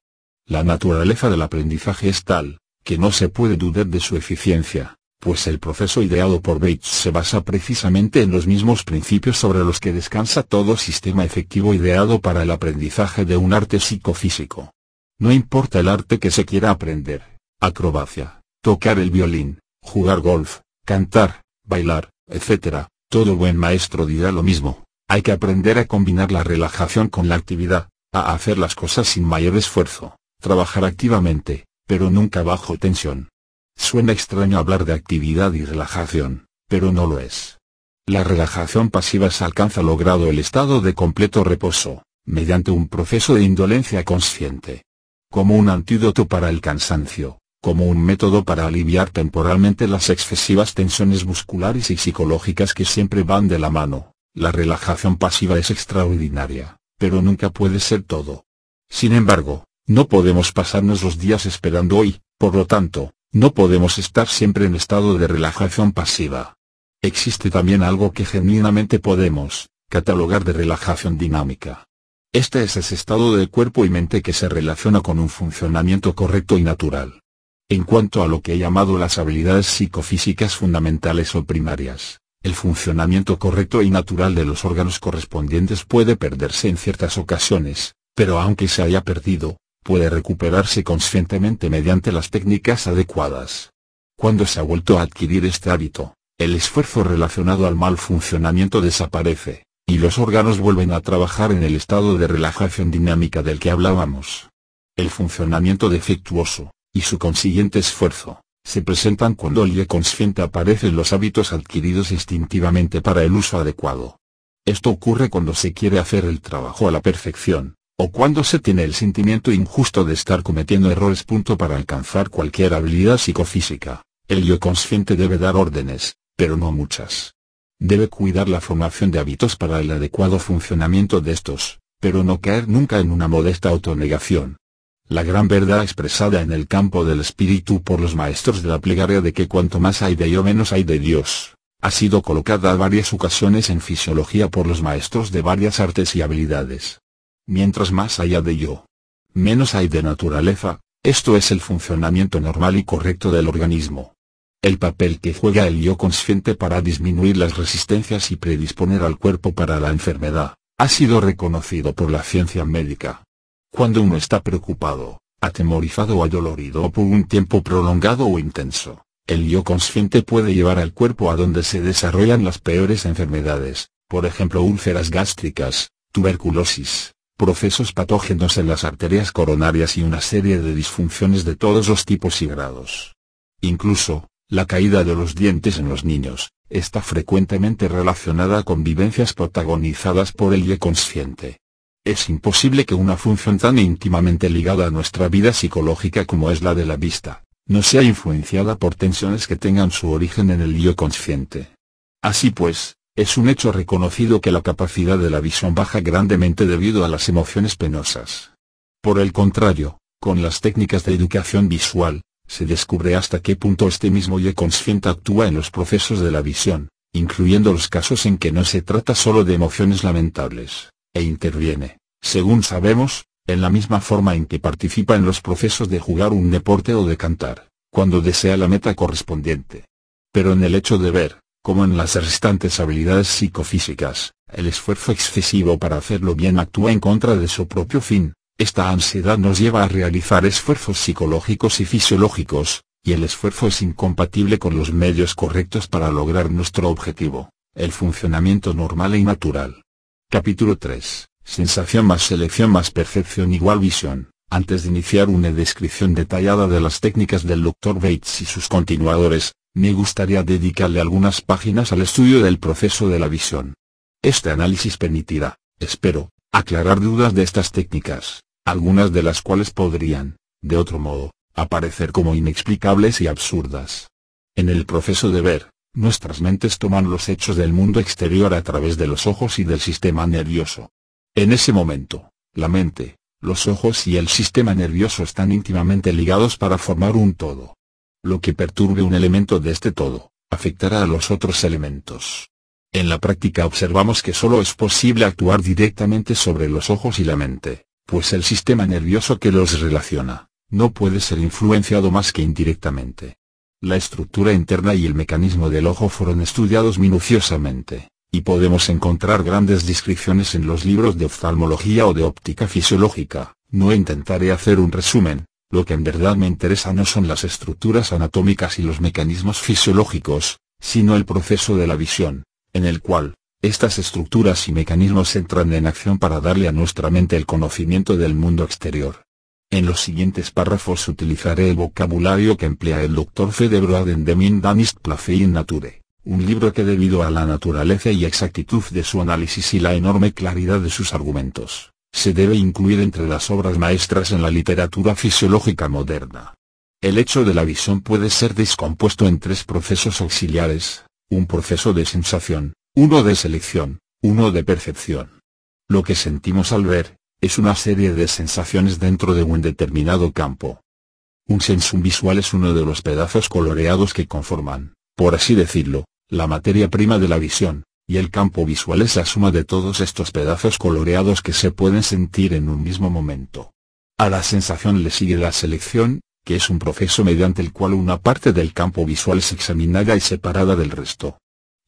La naturaleza del aprendizaje es tal, que no se puede dudar de su eficiencia, pues el proceso ideado por Bates se basa precisamente en los mismos principios sobre los que descansa todo sistema efectivo ideado para el aprendizaje de un arte psicofísico. No importa el arte que se quiera aprender, acrobacia, tocar el violín, jugar golf, cantar, bailar, etc., todo buen maestro dirá lo mismo, hay que aprender a combinar la relajación con la actividad, a hacer las cosas sin mayor esfuerzo, trabajar activamente, pero nunca bajo tensión. Suena extraño hablar de actividad y relajación, pero no lo es. La relajación pasiva se alcanza logrado el estado de completo reposo, mediante un proceso de indolencia consciente. Como un antídoto para el cansancio, como un método para aliviar temporalmente las excesivas tensiones musculares y psicológicas que siempre van de la mano, la relajación pasiva es extraordinaria, pero nunca puede ser todo. Sin embargo, no podemos pasarnos los días esperando hoy, por lo tanto, no podemos estar siempre en estado de relajación pasiva. Existe también algo que genuinamente podemos, catalogar de relajación dinámica. Este es ese estado de cuerpo y mente que se relaciona con un funcionamiento correcto y natural. En cuanto a lo que he llamado las habilidades psicofísicas fundamentales o primarias, el funcionamiento correcto y natural de los órganos correspondientes puede perderse en ciertas ocasiones, pero aunque se haya perdido, puede recuperarse conscientemente mediante las técnicas adecuadas. Cuando se ha vuelto a adquirir este hábito, el esfuerzo relacionado al mal funcionamiento desaparece, y los órganos vuelven a trabajar en el estado de relajación dinámica del que hablábamos. El funcionamiento defectuoso, y su consiguiente esfuerzo, se presentan cuando el consciente aparece en los hábitos adquiridos instintivamente para el uso adecuado. Esto ocurre cuando se quiere hacer el trabajo a la perfección, o cuando se tiene el sentimiento injusto de estar cometiendo errores. Para alcanzar cualquier habilidad psicofísica, el yo consciente debe dar órdenes, pero no muchas. Debe cuidar la formación de hábitos para el adecuado funcionamiento de estos, pero no caer nunca en una modesta autonegación. La gran verdad expresada en el campo del espíritu por los maestros de la plegaria de que cuanto más hay de yo menos hay de Dios, ha sido colocada a varias ocasiones en fisiología por los maestros de varias artes y habilidades. Mientras más haya de yo, menos hay de naturaleza, esto es el funcionamiento normal y correcto del organismo. El papel que juega el yo consciente para disminuir las resistencias y predisponer al cuerpo para la enfermedad, ha sido reconocido por la ciencia médica. Cuando uno está preocupado, atemorizado o adolorido por un tiempo prolongado o intenso, el yo consciente puede llevar al cuerpo a donde se desarrollan las peores enfermedades, por ejemplo úlceras gástricas, tuberculosis, procesos patógenos en las arterias coronarias y una serie de disfunciones de todos los tipos y grados. Incluso, la caída de los dientes en los niños, está frecuentemente relacionada con vivencias protagonizadas por el yo consciente. Es imposible que una función tan íntimamente ligada a nuestra vida psicológica como es la de la vista, no sea influenciada por tensiones que tengan su origen en el yo consciente. Así pues, es un hecho reconocido que la capacidad de la visión baja grandemente debido a las emociones penosas. Por el contrario, con las técnicas de educación visual, se descubre hasta qué punto este mismo yo consciente actúa en los procesos de la visión, incluyendo los casos en que no se trata solo de emociones lamentables, e interviene, según sabemos, en la misma forma en que participa en los procesos de jugar un deporte o de cantar, cuando desea la meta correspondiente. Pero en el hecho de ver, como en las restantes habilidades psicofísicas, el esfuerzo excesivo para hacerlo bien actúa en contra de su propio fin, esta ansiedad nos lleva a realizar esfuerzos psicológicos y fisiológicos, y el esfuerzo es incompatible con los medios correctos para lograr nuestro objetivo, el funcionamiento normal y natural. Capítulo 3. Sensación más selección más percepción igual visión. Antes de iniciar una descripción detallada de las técnicas del Dr. Bates y sus continuadores, me gustaría dedicarle algunas páginas al estudio del proceso de la visión. Este análisis permitirá, espero, aclarar dudas de estas técnicas, algunas de las cuales podrían, de otro modo, aparecer como inexplicables y absurdas. En el proceso de ver, nuestras mentes toman los hechos del mundo exterior a través de los ojos y del sistema nervioso. En ese momento, la mente, los ojos y el sistema nervioso están íntimamente ligados para formar un todo. Lo que perturbe un elemento de este todo, afectará a los otros elementos. En la práctica observamos que solo es posible actuar directamente sobre los ojos y la mente, pues el sistema nervioso que los relaciona, no puede ser influenciado más que indirectamente. La estructura interna y el mecanismo del ojo fueron estudiados minuciosamente, y podemos encontrar grandes descripciones en los libros de oftalmología o de óptica fisiológica. No intentaré hacer un resumen, lo que en verdad me interesa no son las estructuras anatómicas y los mecanismos fisiológicos, sino el proceso de la visión, en el cual, estas estructuras y mecanismos entran en acción para darle a nuestra mente el conocimiento del mundo exterior. En los siguientes párrafos utilizaré el vocabulario que emplea el Dr. Fedebroad en The Mind Danist in Nature, un libro que debido a la naturaleza y exactitud de su análisis y la enorme claridad de sus argumentos, se debe incluir entre las obras maestras en la literatura fisiológica moderna. El hecho de la visión puede ser descompuesto en tres procesos auxiliares, un proceso de sensación, uno de selección, uno de percepción. Lo que sentimos al ver, es una serie de sensaciones dentro de un determinado campo. Un sensum visual es uno de los pedazos coloreados que conforman, por así decirlo, la materia prima de la visión, y el campo visual es la suma de todos estos pedazos coloreados que se pueden sentir en un mismo momento. A la sensación le sigue la selección, que es un proceso mediante el cual una parte del campo visual es examinada y separada del resto.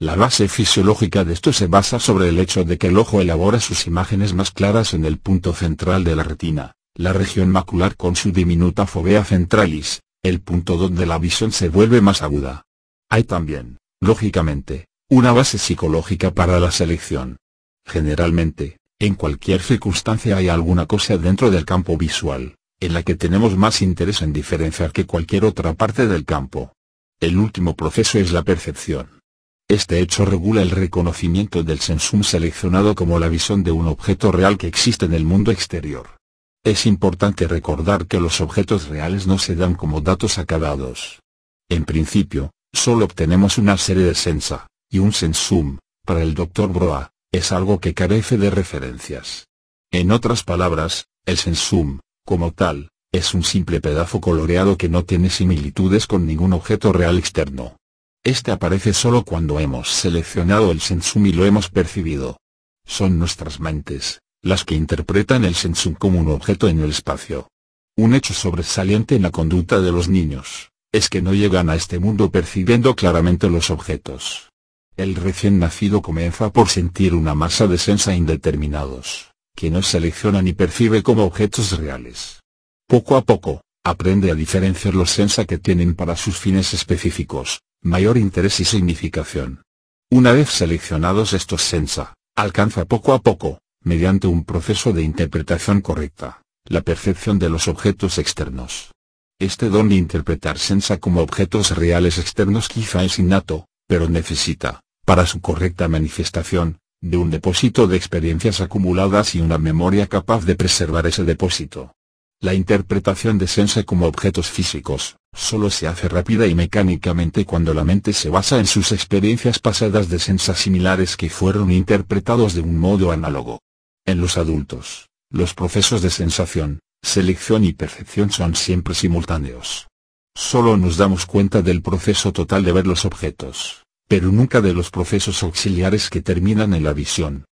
La base fisiológica de esto se basa sobre el hecho de que el ojo elabora sus imágenes más claras en el punto central de la retina, la región macular con su diminuta fovea centralis, el punto donde la visión se vuelve más aguda. Hay también, lógicamente, una base psicológica para la selección. Generalmente, en cualquier circunstancia hay alguna cosa dentro del campo visual, en la que tenemos más interés en diferenciar que cualquier otra parte del campo. El último proceso es la percepción. Este hecho regula el reconocimiento del sensum seleccionado como la visión de un objeto real que existe en el mundo exterior. Es importante recordar que los objetos reales no se dan como datos acabados. En principio, solo obtenemos una serie de sensa, y un sensum, para el Dr. Broa, es algo que carece de referencias. En otras palabras, el sensum, como tal, es un simple pedazo coloreado que no tiene similitudes con ningún objeto real externo. Este aparece solo cuando hemos seleccionado el sensum y lo hemos percibido. Son nuestras mentes, las que interpretan el sensum como un objeto en el espacio. Un hecho sobresaliente en la conducta de los niños, es que no llegan a este mundo percibiendo claramente los objetos. El recién nacido comienza por sentir una masa de sensa indeterminados, que no selecciona ni percibe como objetos reales. Poco a poco, aprende a diferenciar los sensa que tienen para sus fines específicos, mayor interés y significación. Una vez seleccionados estos sensa, alcanza poco a poco, mediante un proceso de interpretación correcta, la percepción de los objetos externos. Este don de interpretar sensa como objetos reales externos quizá es innato, pero necesita, para su correcta manifestación, de un depósito de experiencias acumuladas y una memoria capaz de preservar ese depósito. La interpretación de sensa como objetos físicos, solo se hace rápida y mecánicamente cuando la mente se basa en sus experiencias pasadas de sensa similares que fueron interpretados de un modo análogo. En los adultos, los procesos de sensación, selección y percepción son siempre simultáneos. Solo nos damos cuenta del proceso total de ver los objetos, pero nunca de los procesos auxiliares que terminan en la visión.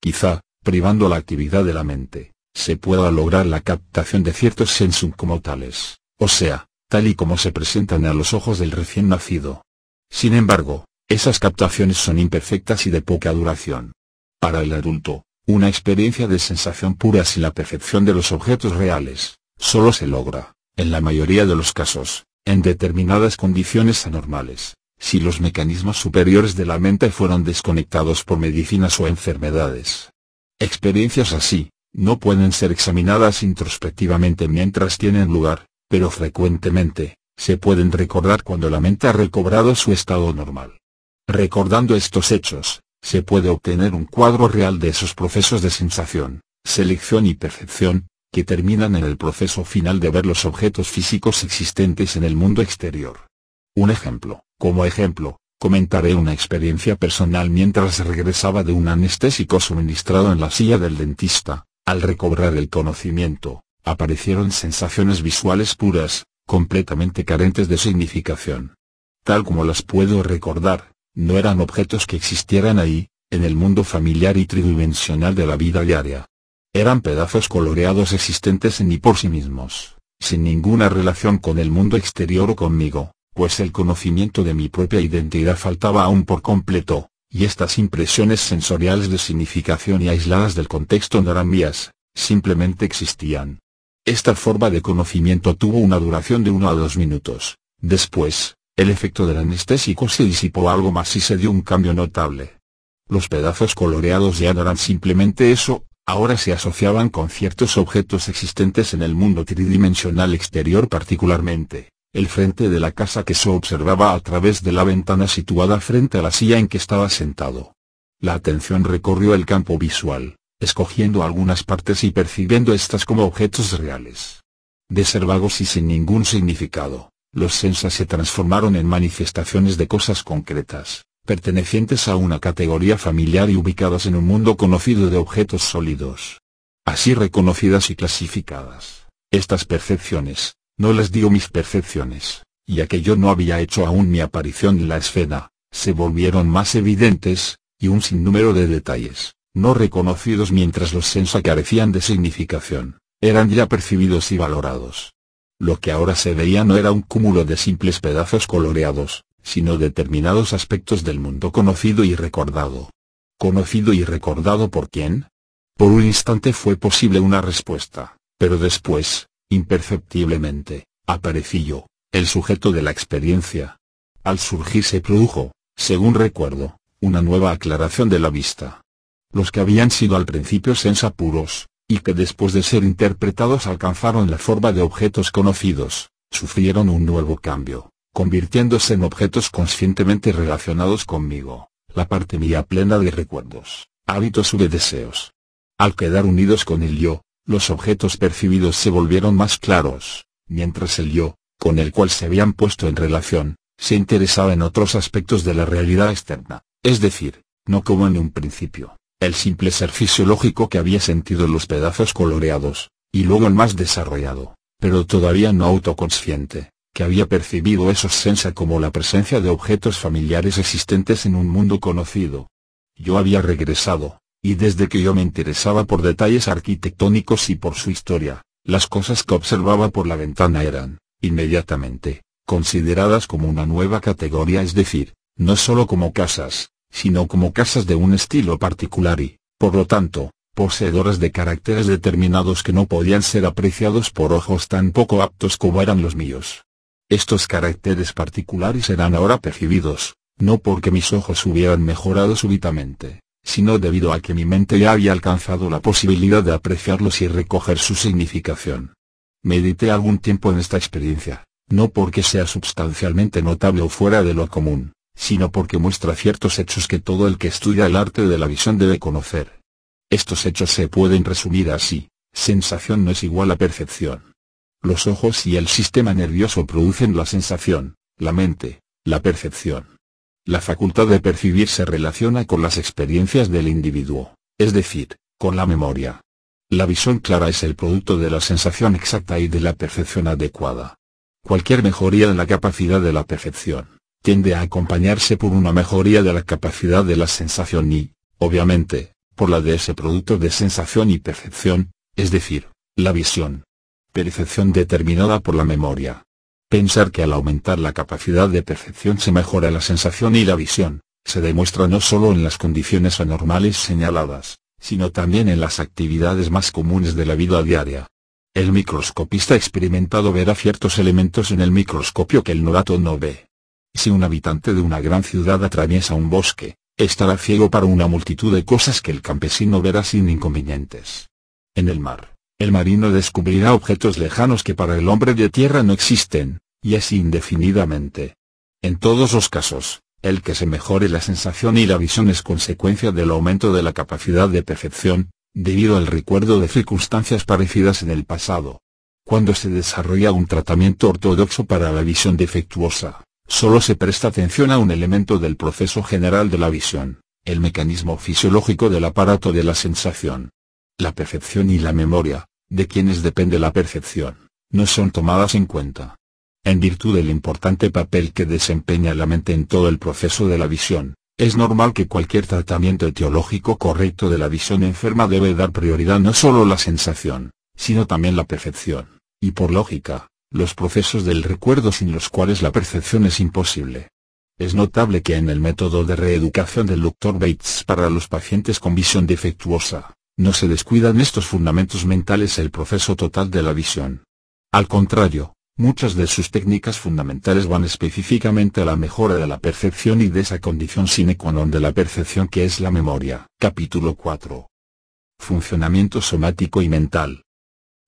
Quizá, privando la actividad de la mente, se pueda lograr la captación de ciertos sensum como tales, o sea, tal y como se presentan a los ojos del recién nacido. Sin embargo, esas captaciones son imperfectas y de poca duración. Para el adulto, una experiencia de sensación pura sin la percepción de los objetos reales, solo se logra, en la mayoría de los casos, en determinadas condiciones anormales, si los mecanismos superiores de la mente fueron desconectados por medicinas o enfermedades. Experiencias así, no pueden ser examinadas introspectivamente mientras tienen lugar, pero frecuentemente, se pueden recordar cuando la mente ha recobrado su estado normal. Recordando estos hechos, se puede obtener un cuadro real de esos procesos de sensación, selección y percepción, que terminan en el proceso final de ver los objetos físicos existentes en el mundo exterior. Un ejemplo, como ejemplo, comentaré una experiencia personal mientras regresaba de un anestésico suministrado en la silla del dentista, al recobrar el conocimiento, aparecieron sensaciones visuales puras, completamente carentes de significación. Tal como las puedo recordar, no eran objetos que existieran ahí, en el mundo familiar y tridimensional de la vida diaria. Eran pedazos coloreados existentes en y por sí mismos, sin ninguna relación con el mundo exterior o conmigo, pues el conocimiento de mi propia identidad faltaba aún por completo, y estas impresiones sensoriales de significación y aisladas del contexto no eran mías, simplemente existían. Esta forma de conocimiento tuvo una duración de uno a dos minutos. Después, el efecto del anestésico se disipó algo más y se dio un cambio notable. Los pedazos coloreados ya no eran simplemente eso, ahora se asociaban con ciertos objetos existentes en el mundo tridimensional exterior particularmente, el frente de la casa que se observaba a través de la ventana situada frente a la silla en que estaba sentado. La atención recorrió el campo visual, escogiendo algunas partes y percibiendo estas como objetos reales. De ser vagos y sin ningún significado, los sensas se transformaron en manifestaciones de cosas concretas, pertenecientes a una categoría familiar y ubicadas en un mundo conocido de objetos sólidos. Así reconocidas y clasificadas, estas percepciones, no les dio mis percepciones, ya que yo no había hecho aún mi aparición en la escena, se volvieron más evidentes, y un sinnúmero de detalles, no reconocidos mientras los sensa carecían de significación, eran ya percibidos y valorados. Lo que ahora se veía no era un cúmulo de simples pedazos coloreados, sino determinados aspectos del mundo conocido y recordado. ¿Conocido y recordado por quién? Por un instante fue posible una respuesta, pero después, Imperceptiblemente, aparecí yo, el sujeto de la experiencia. Al surgir se produjo, según recuerdo, una nueva aclaración de la vista. Los que habían sido al principio sensa puros, y que después de ser interpretados alcanzaron la forma de objetos conocidos, sufrieron un nuevo cambio, convirtiéndose en objetos conscientemente relacionados conmigo, la parte mía plena de recuerdos, hábitos u deseos. Al quedar unidos con el yo, los objetos percibidos se volvieron más claros, mientras el yo, con el cual se habían puesto en relación, se interesaba en otros aspectos de la realidad externa, es decir, no como en un principio, el simple ser fisiológico que había sentido los pedazos coloreados, y luego el más desarrollado, pero todavía no autoconsciente, que había percibido esos sensa como la presencia de objetos familiares existentes en un mundo conocido. Yo había regresado, y desde que yo me interesaba por detalles arquitectónicos y por su historia, las cosas que observaba por la ventana eran, inmediatamente, consideradas como una nueva categoría, es decir, no solo como casas, sino como casas de un estilo particular y, por lo tanto, poseedoras de caracteres determinados que no podían ser apreciados por ojos tan poco aptos como eran los míos. Estos caracteres particulares eran ahora percibidos, no porque mis ojos hubieran mejorado súbitamente, sino debido a que mi mente ya había alcanzado la posibilidad de apreciarlos y recoger su significación. Medité algún tiempo en esta experiencia, no porque sea sustancialmente notable o fuera de lo común, sino porque muestra ciertos hechos que todo el que estudia el arte de la visión debe conocer. Estos hechos se pueden resumir así, sensación no es igual a percepción. Los ojos y el sistema nervioso producen la sensación, la mente, la percepción. La facultad de percibir se relaciona con las experiencias del individuo, es decir, con la memoria. La visión clara es el producto de la sensación exacta y de la percepción adecuada. Cualquier mejoría en la capacidad de la percepción, tiende a acompañarse por una mejoría de la capacidad de la sensación y, obviamente, por la de ese producto de sensación y percepción, es decir, la visión. Percepción determinada por la memoria. Pensar que al aumentar la capacidad de percepción se mejora la sensación y la visión, se demuestra no solo en las condiciones anormales señaladas, sino también en las actividades más comunes de la vida diaria. El microscopista experimentado verá ciertos elementos en el microscopio que el novato no ve. Si un habitante de una gran ciudad atraviesa un bosque, estará ciego para una multitud de cosas que el campesino verá sin inconvenientes. En el mar, el marino descubrirá objetos lejanos que para el hombre de tierra no existen, y así indefinidamente. En todos los casos, el que se mejore la sensación y la visión es consecuencia del aumento de la capacidad de percepción, debido al recuerdo de circunstancias parecidas en el pasado. Cuando se desarrolla un tratamiento ortodoxo para la visión defectuosa, Solo se presta atención a un elemento del proceso general de la visión, el mecanismo fisiológico del aparato de la sensación. La percepción y la memoria, de quienes depende la percepción, no son tomadas en cuenta. En virtud del importante papel que desempeña la mente en todo el proceso de la visión, es normal que cualquier tratamiento etiológico correcto de la visión enferma debe dar prioridad no solo a la sensación, sino también la percepción, y por lógica, los procesos del recuerdo sin los cuales la percepción es imposible. Es notable que en el método de reeducación del Dr. Bates para los pacientes con visión defectuosa, no se descuidan estos fundamentos mentales el proceso total de la visión. Al contrario, muchas de sus técnicas fundamentales van específicamente a la mejora de la percepción y de esa condición sine qua non de la percepción que es la memoria. Capítulo 4. Funcionamiento somático y mental.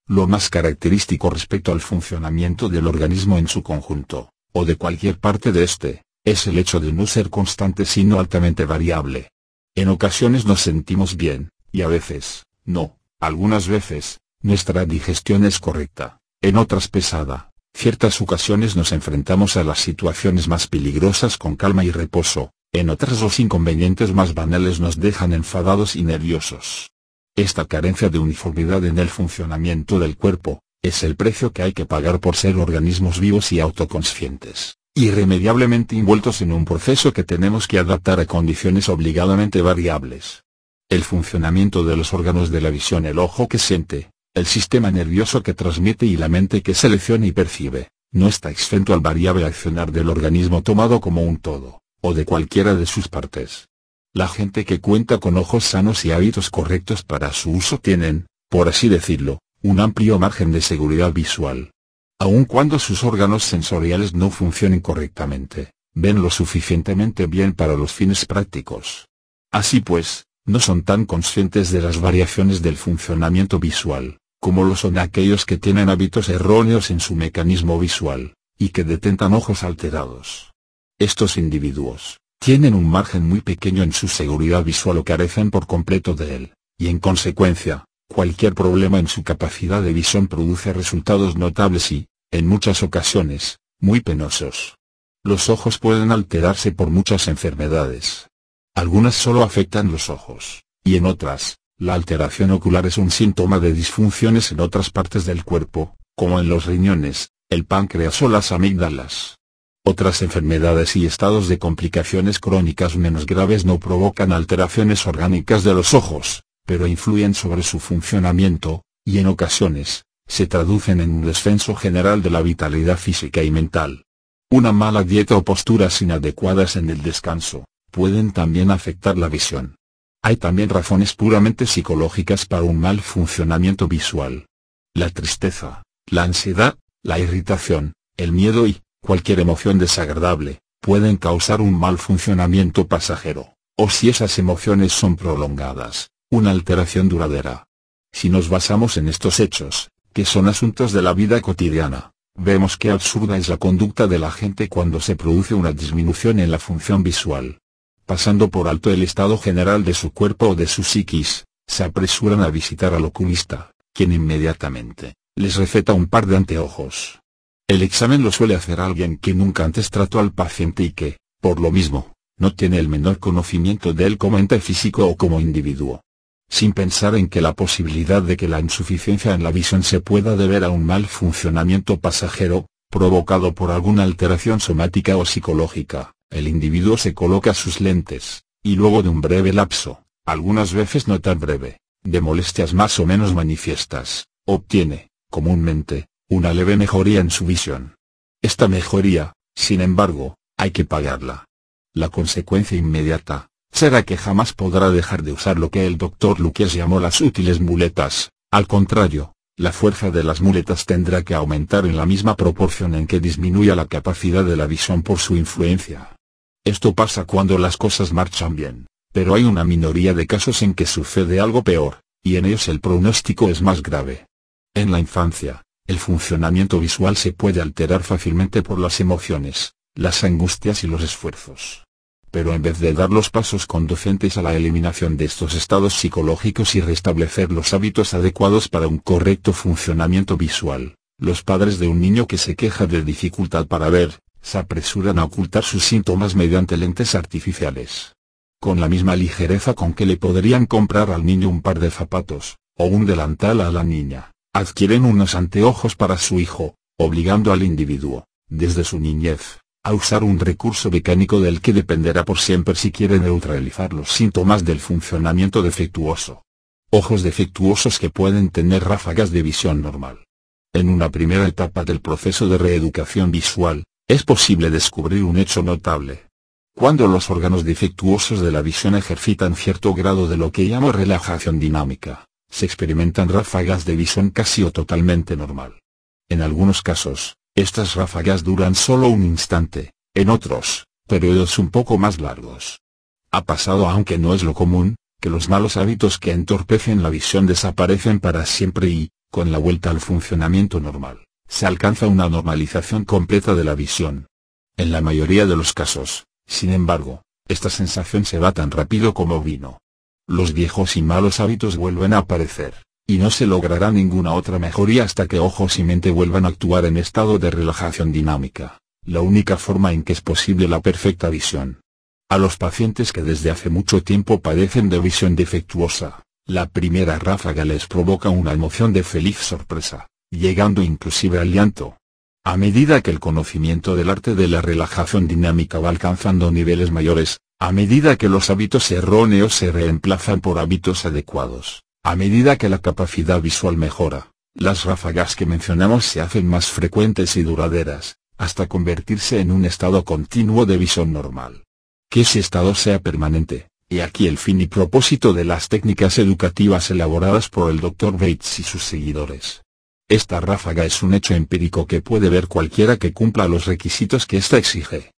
Lo más característico respecto al funcionamiento del organismo en su conjunto, o de cualquier parte de este, es el hecho de no ser constante sino altamente variable. En ocasiones nos sentimos bien, y a veces, no, algunas veces, nuestra digestión es correcta, en otras pesada, ciertas ocasiones nos enfrentamos a las situaciones más peligrosas con calma y reposo, en otras los inconvenientes más banales nos dejan enfadados y nerviosos. Esta carencia de uniformidad en el funcionamiento del cuerpo, es el precio que hay que pagar por ser organismos vivos y autoconscientes, irremediablemente envueltos en un proceso que tenemos que adaptar a condiciones obligadamente variables. El funcionamiento de los órganos de la visión, el ojo que siente, el sistema nervioso que transmite y la mente que selecciona y percibe, no está exento al variable accionar del organismo tomado como un todo, o de cualquiera de sus partes. La gente que cuenta con ojos sanos y hábitos correctos para su uso tienen, por así decirlo, un amplio margen de seguridad visual. Aun cuando sus órganos sensoriales no funcionen correctamente, ven lo suficientemente bien para los fines prácticos. Así pues, no son tan conscientes de las variaciones del funcionamiento visual, como lo son aquellos que tienen hábitos erróneos en su mecanismo visual, y que detentan ojos alterados. Estos individuos, tienen un margen muy pequeño en su seguridad visual o carecen por completo de él, y en consecuencia, cualquier problema en su capacidad de visión produce resultados notables y, en muchas ocasiones, muy penosos. Los ojos pueden alterarse por muchas enfermedades. Algunas solo afectan los ojos, y en otras, la alteración ocular es un síntoma de disfunciones en otras partes del cuerpo, como en los riñones, el páncreas o las amígdalas. Otras enfermedades y estados de complicaciones crónicas menos graves no provocan alteraciones orgánicas de los ojos, pero influyen sobre su funcionamiento, y en ocasiones, se traducen en un descenso general de la vitalidad física y mental. Una mala dieta o posturas inadecuadas en el descanso, pueden también afectar la visión. Hay también razones puramente psicológicas para un mal funcionamiento visual. La tristeza, la ansiedad, la irritación, el miedo y, cualquier emoción desagradable, pueden causar un mal funcionamiento pasajero, o si esas emociones son prolongadas, una alteración duradera. Si nos basamos en estos hechos, que son asuntos de la vida cotidiana, vemos qué absurda es la conducta de la gente cuando se produce una disminución en la función visual. Pasando por alto el estado general de su cuerpo o de su psiquis, se apresuran a visitar al oculista, quien inmediatamente, les receta un par de anteojos, el examen lo suele hacer alguien que nunca antes trató al paciente y que, por lo mismo, no tiene el menor conocimiento de él como ente físico o como individuo. Sin pensar en que la posibilidad de que la insuficiencia en la visión se pueda deber a un mal funcionamiento pasajero, provocado por alguna alteración somática o psicológica, el individuo se coloca sus lentes, y luego de un breve lapso, algunas veces no tan breve, de molestias más o menos manifiestas, obtiene, comúnmente, una leve mejoría en su visión. Esta mejoría, sin embargo, hay que pagarla. La consecuencia inmediata, será que jamás podrá dejar de usar lo que el doctor Lucas llamó las útiles muletas, al contrario, la fuerza de las muletas tendrá que aumentar en la misma proporción en que disminuya la capacidad de la visión por su influencia. Esto pasa cuando las cosas marchan bien, pero hay una minoría de casos en que sucede algo peor, y en ellos el pronóstico es más grave. En la infancia, el funcionamiento visual se puede alterar fácilmente por las emociones, las angustias y los esfuerzos. Pero en vez de dar los pasos conducentes a la eliminación de estos estados psicológicos y restablecer los hábitos adecuados para un correcto funcionamiento visual, los padres de un niño que se queja de dificultad para ver, se apresuran a ocultar sus síntomas mediante lentes artificiales. Con la misma ligereza con que le podrían comprar al niño un par de zapatos, o un delantal a la niña, adquieren unos anteojos para su hijo, obligando al individuo, desde su niñez, a usar un recurso mecánico del que dependerá por siempre si quiere neutralizar los síntomas del funcionamiento defectuoso. Ojos defectuosos que pueden tener ráfagas de visión normal. En una primera etapa del proceso de reeducación visual, es posible descubrir un hecho notable. Cuando los órganos defectuosos de la visión ejercitan cierto grado de lo que llamo relajación dinámica, se experimentan ráfagas de visión casi o totalmente normal. En algunos casos, estas ráfagas duran solo un instante, en otros, periodos un poco más largos. Ha pasado aunque no es lo común, que los malos hábitos que entorpecen la visión desaparecen para siempre y, con la vuelta al funcionamiento normal, se alcanza una normalización completa de la visión. En la mayoría de los casos, sin embargo, esta sensación se va tan rápido como vino. Los viejos y malos hábitos vuelven a aparecer y no se logrará ninguna otra mejoría hasta que ojos y mente vuelvan a actuar en estado de relajación dinámica, la única forma en que es posible la perfecta visión. A los pacientes que desde hace mucho tiempo padecen de visión defectuosa, la primera ráfaga les provoca una emoción de feliz sorpresa, llegando inclusive al llanto. A medida que el conocimiento del arte de la relajación dinámica va alcanzando niveles mayores, a medida que los hábitos erróneos se reemplazan por hábitos adecuados, a medida que la capacidad visual mejora, las ráfagas que mencionamos se hacen más frecuentes y duraderas, hasta convertirse en un estado continuo de visión normal. Que ese estado sea permanente, y aquí el fin y propósito de las técnicas educativas elaboradas por el Dr. Bates y sus seguidores. Esta ráfaga es un hecho empírico que puede ver cualquiera que cumpla los requisitos que ésta exige.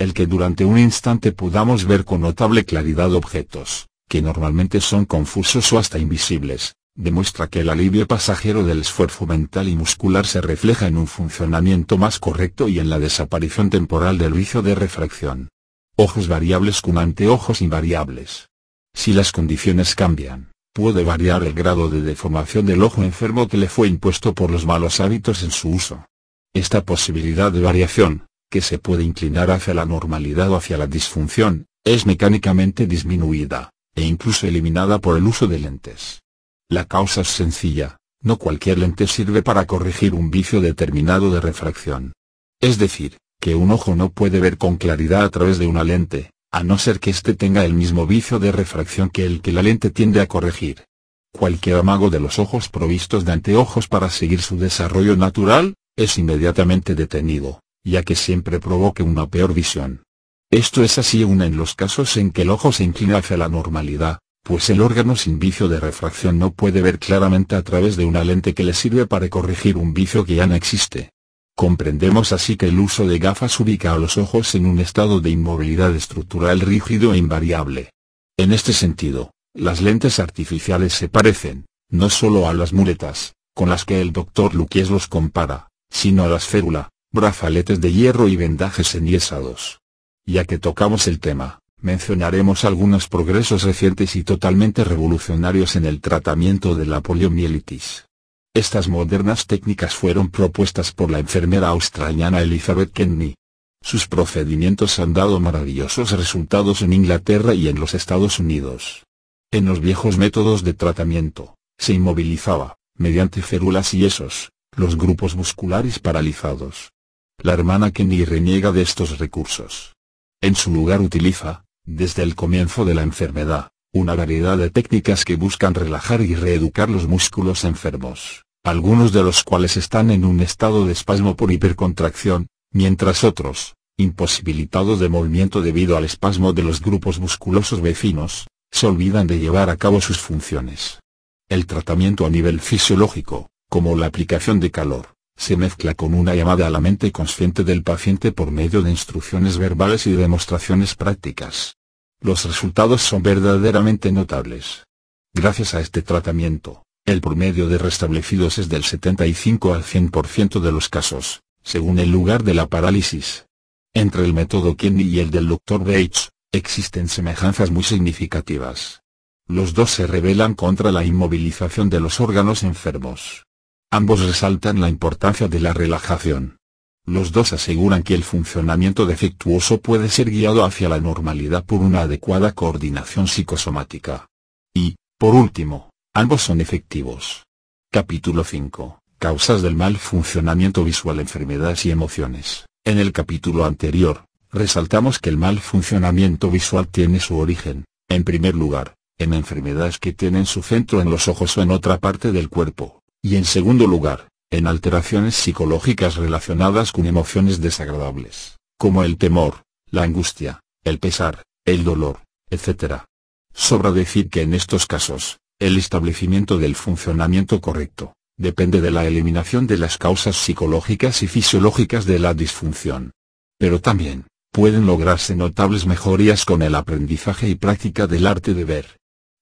El que durante un instante podamos ver con notable claridad objetos, que normalmente son confusos o hasta invisibles, demuestra que el alivio pasajero del esfuerzo mental y muscular se refleja en un funcionamiento más correcto y en la desaparición temporal del vicio de refracción. Ojos variables con anteojos invariables. Si las condiciones cambian, puede variar el grado de deformación del ojo enfermo que le fue impuesto por los malos hábitos en su uso. Esta posibilidad de variación, que se puede inclinar hacia la normalidad o hacia la disfunción, es mecánicamente disminuida e incluso eliminada por el uso de lentes. La causa es sencilla, no cualquier lente sirve para corregir un vicio determinado de refracción. Es decir, que un ojo no puede ver con claridad a través de una lente, a no ser que éste tenga el mismo vicio de refracción que el que la lente tiende a corregir. Cualquier amago de los ojos provistos de anteojos para seguir su desarrollo natural, es inmediatamente detenido, ya que siempre provoque una peor visión. Esto es así aún en los casos en que el ojo se inclina hacia la normalidad, pues el órgano sin vicio de refracción no puede ver claramente a través de una lente que le sirve para corregir un vicio que ya no existe. Comprendemos así que el uso de gafas ubica a los ojos en un estado de inmovilidad estructural rígido e invariable. En este sentido, las lentes artificiales se parecen, no solo a las muletas, con las que el doctor Luquies los compara, sino a las férula, brazaletes de hierro y vendajes enyesados. Ya que tocamos el tema, mencionaremos algunos progresos recientes y totalmente revolucionarios en el tratamiento de la poliomielitis. Estas modernas técnicas fueron propuestas por la enfermera australiana Elizabeth Kenney. Sus procedimientos han dado maravillosos resultados en Inglaterra y en los Estados Unidos. En los viejos métodos de tratamiento, se inmovilizaba, mediante férulas y yesos, los grupos musculares paralizados. La hermana Kenny reniega de estos recursos. En su lugar utiliza, desde el comienzo de la enfermedad, una variedad de técnicas que buscan relajar y reeducar los músculos enfermos, algunos de los cuales están en un estado de espasmo por hipercontracción, mientras otros, imposibilitados de movimiento debido al espasmo de los grupos musculosos vecinos, se olvidan de llevar a cabo sus funciones. El tratamiento a nivel fisiológico, como la aplicación de calor, se mezcla con una llamada a la mente consciente del paciente por medio de instrucciones verbales y demostraciones prácticas. Los resultados son verdaderamente notables. Gracias a este tratamiento, el promedio de restablecidos es del 75 al 100% de los casos, según el lugar de la parálisis. Entre el método Kenny y el del Dr. Bates, existen semejanzas muy significativas. Los dos se rebelan contra la inmovilización de los órganos enfermos. Ambos resaltan la importancia de la relajación. Los dos aseguran que el funcionamiento defectuoso puede ser guiado hacia la normalidad por una adecuada coordinación psicosomática. Y, por último, ambos son efectivos. Capítulo 5. Causas del mal funcionamiento visual, enfermedades y emociones. En el capítulo anterior, resaltamos que el mal funcionamiento visual tiene su origen, en primer lugar, en enfermedades que tienen su centro en los ojos o en otra parte del cuerpo, y en segundo lugar, en alteraciones psicológicas relacionadas con emociones desagradables, como el temor, la angustia, el pesar, el dolor, etc. Sobra decir que en estos casos, el establecimiento del funcionamiento correcto, depende de la eliminación de las causas psicológicas y fisiológicas de la disfunción. Pero también, pueden lograrse notables mejorías con el aprendizaje y práctica del arte de ver.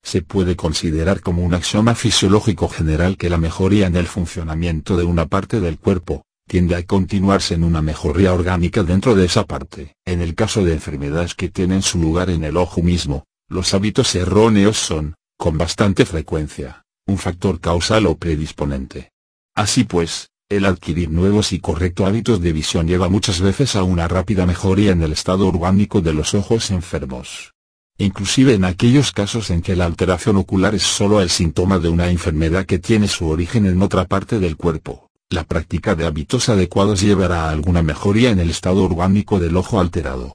Se puede considerar como un axioma fisiológico general que la mejoría en el funcionamiento de una parte del cuerpo, tiende a continuarse en una mejoría orgánica dentro de esa parte. En el caso de enfermedades que tienen su lugar en el ojo mismo, los hábitos erróneos son, con bastante frecuencia, un factor causal o predisponente. Así pues, el adquirir nuevos y correctos hábitos de visión lleva muchas veces a una rápida mejoría en el estado orgánico de los ojos enfermos inclusive en aquellos casos en que la alteración ocular es solo el síntoma de una enfermedad que tiene su origen en otra parte del cuerpo. La práctica de hábitos adecuados llevará a alguna mejoría en el estado orgánico del ojo alterado.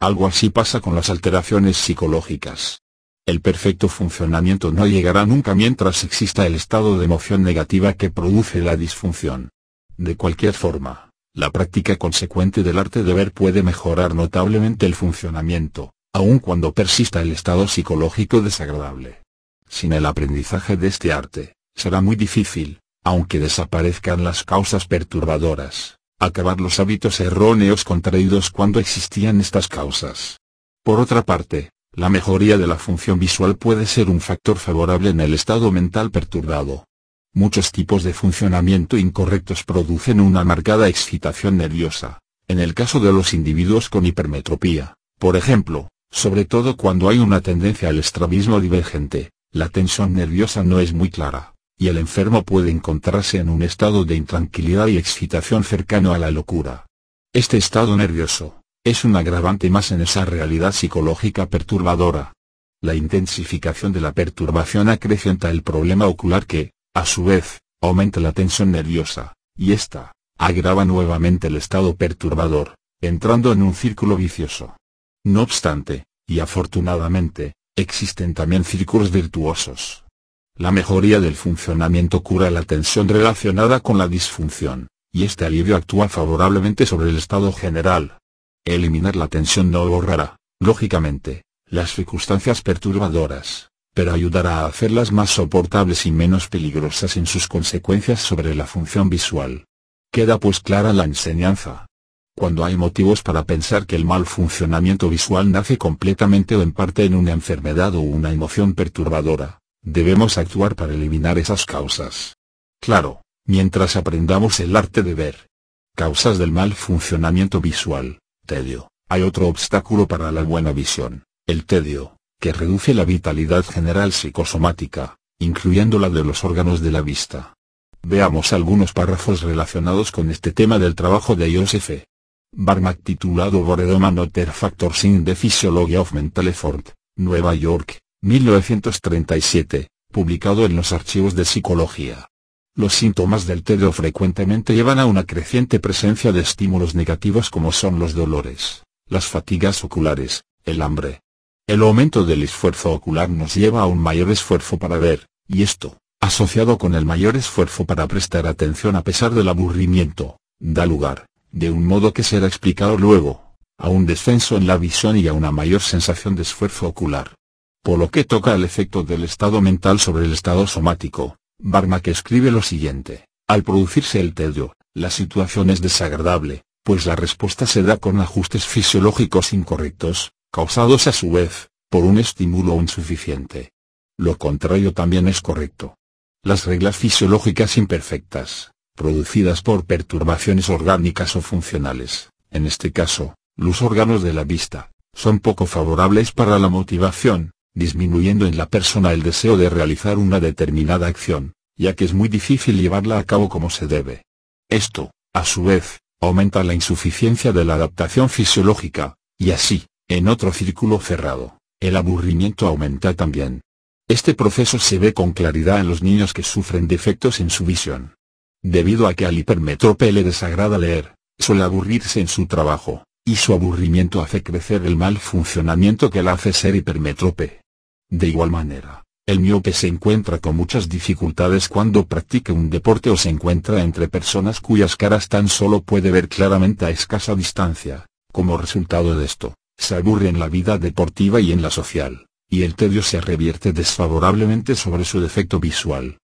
Algo así pasa con las alteraciones psicológicas. El perfecto funcionamiento no llegará nunca mientras exista el estado de emoción negativa que produce la disfunción. De cualquier forma, la práctica consecuente del arte de ver puede mejorar notablemente el funcionamiento, aun cuando persista el estado psicológico desagradable. Sin el aprendizaje de este arte, será muy difícil, aunque desaparezcan las causas perturbadoras, acabar los hábitos erróneos contraídos cuando existían estas causas. Por otra parte, la mejoría de la función visual puede ser un factor favorable en el estado mental perturbado. Muchos tipos de funcionamiento incorrectos producen una marcada excitación nerviosa. En el caso de los individuos con hipermetropía, por ejemplo, sobre todo cuando hay una tendencia al estrabismo divergente, la tensión nerviosa no es muy clara, y el enfermo puede encontrarse en un estado de intranquilidad y excitación cercano a la locura. Este estado nervioso, es un agravante más en esa realidad psicológica perturbadora. La intensificación de la perturbación acrecenta el problema ocular que, a su vez, aumenta la tensión nerviosa, y esta, agrava nuevamente el estado perturbador, entrando en un círculo vicioso. No obstante, y afortunadamente, existen también círculos virtuosos. La mejoría del funcionamiento cura la tensión relacionada con la disfunción, y este alivio actúa favorablemente sobre el estado general. Eliminar la tensión no borrará, lógicamente, las circunstancias perturbadoras, pero ayudará a hacerlas más soportables y menos peligrosas en sus consecuencias sobre la función visual. Queda pues clara la enseñanza. Cuando hay motivos para pensar que el mal funcionamiento visual nace completamente o en parte en una enfermedad o una emoción perturbadora, debemos actuar para eliminar esas causas. Claro, mientras aprendamos el arte de ver. Causas del mal funcionamiento visual, tedio. Hay otro obstáculo para la buena visión, el tedio, que reduce la vitalidad general psicosomática, incluyendo la de los órganos de la vista. Veamos algunos párrafos relacionados con este tema del trabajo de Joseph Barmack titulado Boredom Other Factors in the Physiology of Mental Effort, Nueva York, 1937, publicado en los archivos de psicología. Los síntomas del TEDO frecuentemente llevan a una creciente presencia de estímulos negativos como son los dolores, las fatigas oculares, el hambre. El aumento del esfuerzo ocular nos lleva a un mayor esfuerzo para ver, y esto, asociado con el mayor esfuerzo para prestar atención a pesar del aburrimiento, da lugar, de un modo que será explicado luego, a un descenso en la visión y a una mayor sensación de esfuerzo ocular. Por lo que toca el efecto del estado mental sobre el estado somático, Barmack escribe lo siguiente, al producirse el tedio, la situación es desagradable, pues la respuesta se da con ajustes fisiológicos incorrectos, causados a su vez, por un estímulo insuficiente. Lo contrario también es correcto. Las reglas fisiológicas imperfectas, producidas por perturbaciones orgánicas o funcionales, en este caso, los órganos de la vista, son poco favorables para la motivación, disminuyendo en la persona el deseo de realizar una determinada acción, ya que es muy difícil llevarla a cabo como se debe. Esto, a su vez, aumenta la insuficiencia de la adaptación fisiológica, y así, en otro círculo cerrado, el aburrimiento aumenta también. Este proceso se ve con claridad en los niños que sufren defectos en su visión. Debido a que al hipermetrope le desagrada leer, suele aburrirse en su trabajo, y su aburrimiento hace crecer el mal funcionamiento que la hace ser hipermetrope. De igual manera, el miope se encuentra con muchas dificultades cuando practica un deporte o se encuentra entre personas cuyas caras tan solo puede ver claramente a escasa distancia. Como resultado de esto, se aburre en la vida deportiva y en la social, y el tedio se revierte desfavorablemente sobre su defecto visual.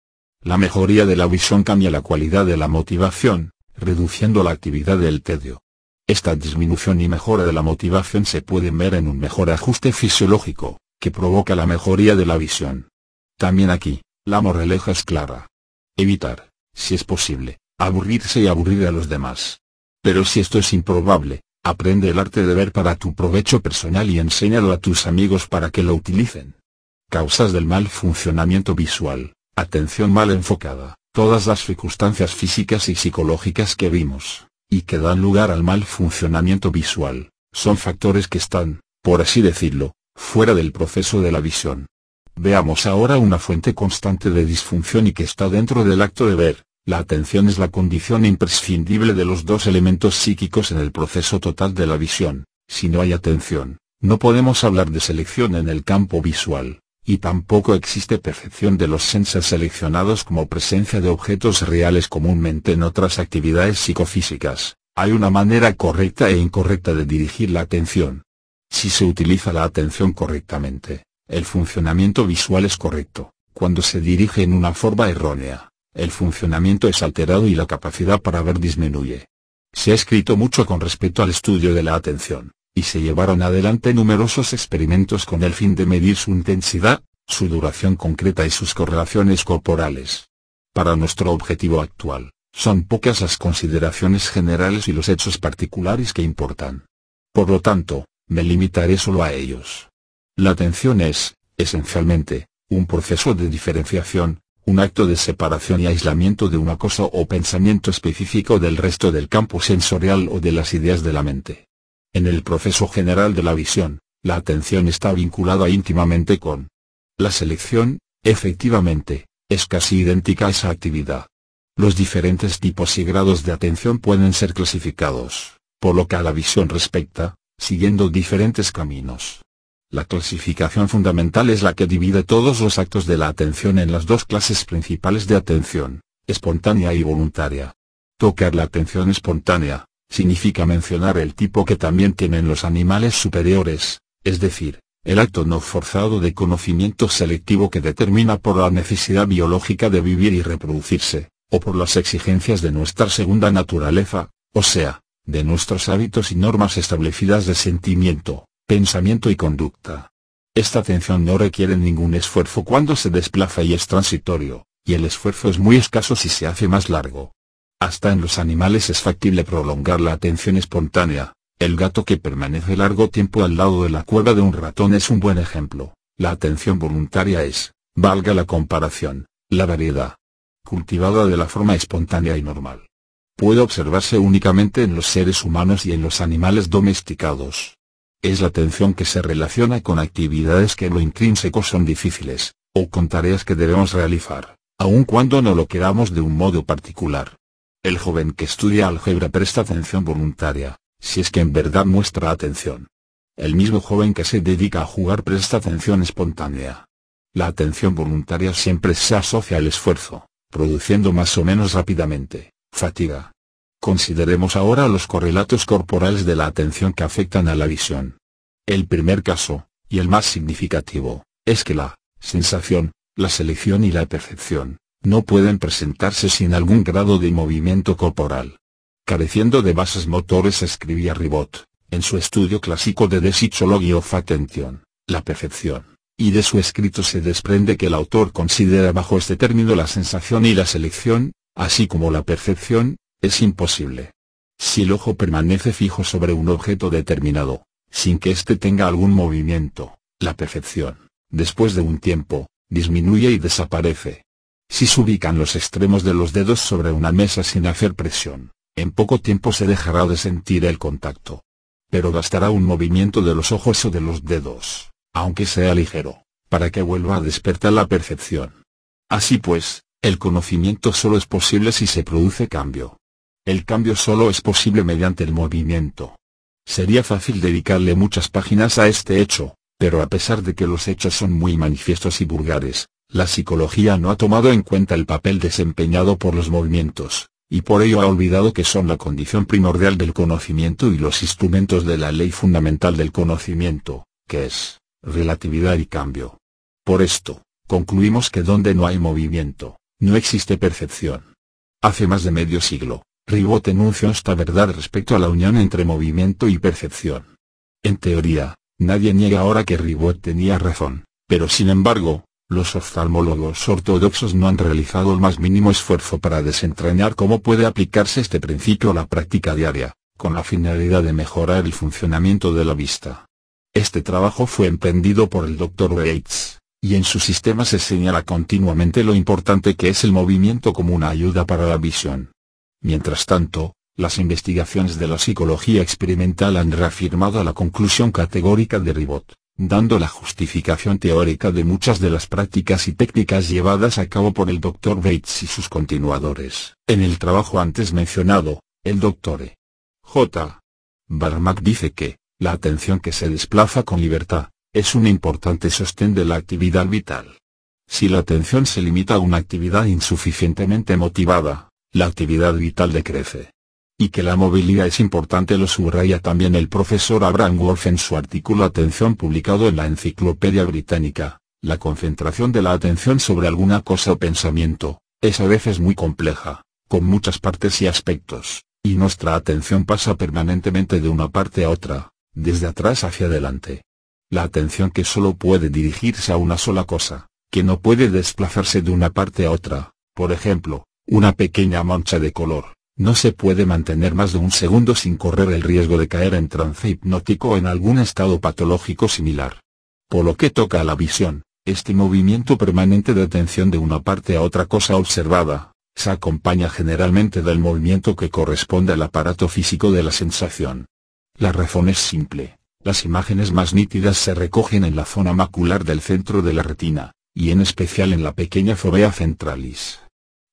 La mejoría de la visión cambia la cualidad de la motivación, reduciendo la actividad del tedio. Esta disminución y mejora de la motivación se pueden ver en un mejor ajuste fisiológico, que provoca la mejoría de la visión. También aquí, la moraleja es clara. Evitar, si es posible, aburrirse y aburrir a los demás. Pero si esto es improbable, aprende el arte de ver para tu provecho personal y enséñalo a tus amigos para que lo utilicen. Causas del mal funcionamiento visual, atención mal enfocada, todas las circunstancias físicas y psicológicas que vimos, y que dan lugar al mal funcionamiento visual, son factores que están, por así decirlo, fuera del proceso de la visión. Veamos ahora una fuente constante de disfunción y que está dentro del acto de ver. La atención es la condición imprescindible de los dos elementos psíquicos en el proceso total de la visión. Si no hay atención, no podemos hablar de selección en el campo visual, y tampoco existe percepción de los sensores seleccionados como presencia de objetos reales comúnmente en otras actividades psicofísicas. Hay una manera correcta e incorrecta de dirigir la atención. Si se utiliza la atención correctamente, el funcionamiento visual es correcto. Cuando se dirige en una forma errónea, el funcionamiento es alterado y la capacidad para ver disminuye. Se ha escrito mucho con respecto al estudio de la atención, y se llevaron adelante numerosos experimentos con el fin de medir su intensidad, su duración concreta y sus correlaciones corporales. Para nuestro objetivo actual, son pocas las consideraciones generales y los hechos particulares que importan. Por lo tanto, me limitaré solo a ellos. La atención es, esencialmente, un proceso de diferenciación, un acto de separación y aislamiento de una cosa o pensamiento específico del resto del campo sensorial o de las ideas de la mente. En el proceso general de la visión, la atención está vinculada íntimamente con la selección, efectivamente, es casi idéntica a esa actividad. Los diferentes tipos y grados de atención pueden ser clasificados, por lo que a la visión respecta, siguiendo diferentes caminos. La clasificación fundamental es la que divide todos los actos de la atención en las dos clases principales de atención, espontánea y voluntaria. Tocar la atención espontánea, significa mencionar el tipo que también tienen los animales superiores, es decir, el acto no forzado de conocimiento selectivo que determina por la necesidad biológica de vivir y reproducirse, o por las exigencias de nuestra segunda naturaleza, o sea, de nuestros hábitos y normas establecidas de sentimiento, pensamiento y conducta. Esta atención no requiere ningún esfuerzo cuando se desplaza y es transitorio, y el esfuerzo es muy escaso si se hace más largo. Hasta en los animales es factible prolongar la atención espontánea. El gato que permanece largo tiempo al lado de la cueva de un ratón es un buen ejemplo. La atención voluntaria es, valga la comparación, la variedad cultivada de la forma espontánea y normal puede observarse únicamente en los seres humanos y en los animales domesticados. Es la atención que se relaciona con actividades que en lo intrínseco son difíciles, o con tareas que debemos realizar, aun cuando no lo queramos de un modo particular. El joven que estudia álgebra presta atención voluntaria, si es que en verdad muestra atención. El mismo joven que se dedica a jugar presta atención espontánea. La atención voluntaria siempre se asocia al esfuerzo, produciendo más o menos rápidamente, fatiga. Consideremos ahora los correlatos corporales de la atención que afectan a la visión. El primer caso, y el más significativo, es que la sensación, la selección y la percepción, no pueden presentarse sin algún grado de movimiento corporal. Careciendo de bases motores escribía Ribot, en su estudio clásico de The Psychology of Attention, la percepción, y de su escrito se desprende que el autor considera bajo este término la sensación y la selección, así como la percepción, es imposible. Si el ojo permanece fijo sobre un objeto determinado, sin que éste tenga algún movimiento, la percepción, después de un tiempo, disminuye y desaparece. Si se ubican los extremos de los dedos sobre una mesa sin hacer presión, en poco tiempo se dejará de sentir el contacto. Pero bastará un movimiento de los ojos o de los dedos, aunque sea ligero, para que vuelva a despertar la percepción. Así pues, el conocimiento solo es posible si se produce cambio. El cambio solo es posible mediante el movimiento. Sería fácil dedicarle muchas páginas a este hecho, pero a pesar de que los hechos son muy manifiestos y vulgares, la psicología no ha tomado en cuenta el papel desempeñado por los movimientos, y por ello ha olvidado que son la condición primordial del conocimiento y los instrumentos de la ley fundamental del conocimiento, que es, relatividad y cambio. Por esto, concluimos que donde no hay movimiento, no existe percepción. Hace más de medio siglo, Ribot enunció esta verdad respecto a la unión entre movimiento y percepción. En teoría, nadie niega ahora que Ribot tenía razón, pero sin embargo, los oftalmólogos ortodoxos no han realizado el más mínimo esfuerzo para desentrañar cómo puede aplicarse este principio a la práctica diaria, con la finalidad de mejorar el funcionamiento de la vista. Este trabajo fue emprendido por el Dr. Bates, y en su sistema se señala continuamente lo importante que es el movimiento como una ayuda para la visión. Mientras tanto, las investigaciones de la psicología experimental han reafirmado la conclusión categórica de Ribot dando la justificación teórica de muchas de las prácticas y técnicas llevadas a cabo por el Dr. Bates y sus continuadores. En el trabajo antes mencionado, el Dr. E. J. Barmack dice que, la atención que se desplaza con libertad, es un importante sostén de la actividad vital. Si la atención se limita a una actividad insuficientemente motivada, la actividad vital decrece y que la movilidad es importante lo subraya también el profesor Abraham Wolf en su artículo Atención publicado en la Enciclopedia Británica, la concentración de la atención sobre alguna cosa o pensamiento, es a veces muy compleja, con muchas partes y aspectos, y nuestra atención pasa permanentemente de una parte a otra, desde atrás hacia adelante. La atención que solo puede dirigirse a una sola cosa, que no puede desplazarse de una parte a otra, por ejemplo, una pequeña mancha de color, no se puede mantener más de un segundo sin correr el riesgo de caer en trance hipnótico o en algún estado patológico similar. Por lo que toca a la visión, este movimiento permanente de atención de una parte a otra cosa observada, se acompaña generalmente del movimiento que corresponde al aparato físico de la sensación. La razón es simple, las imágenes más nítidas se recogen en la zona macular del centro de la retina, y en especial en la pequeña fovea centralis.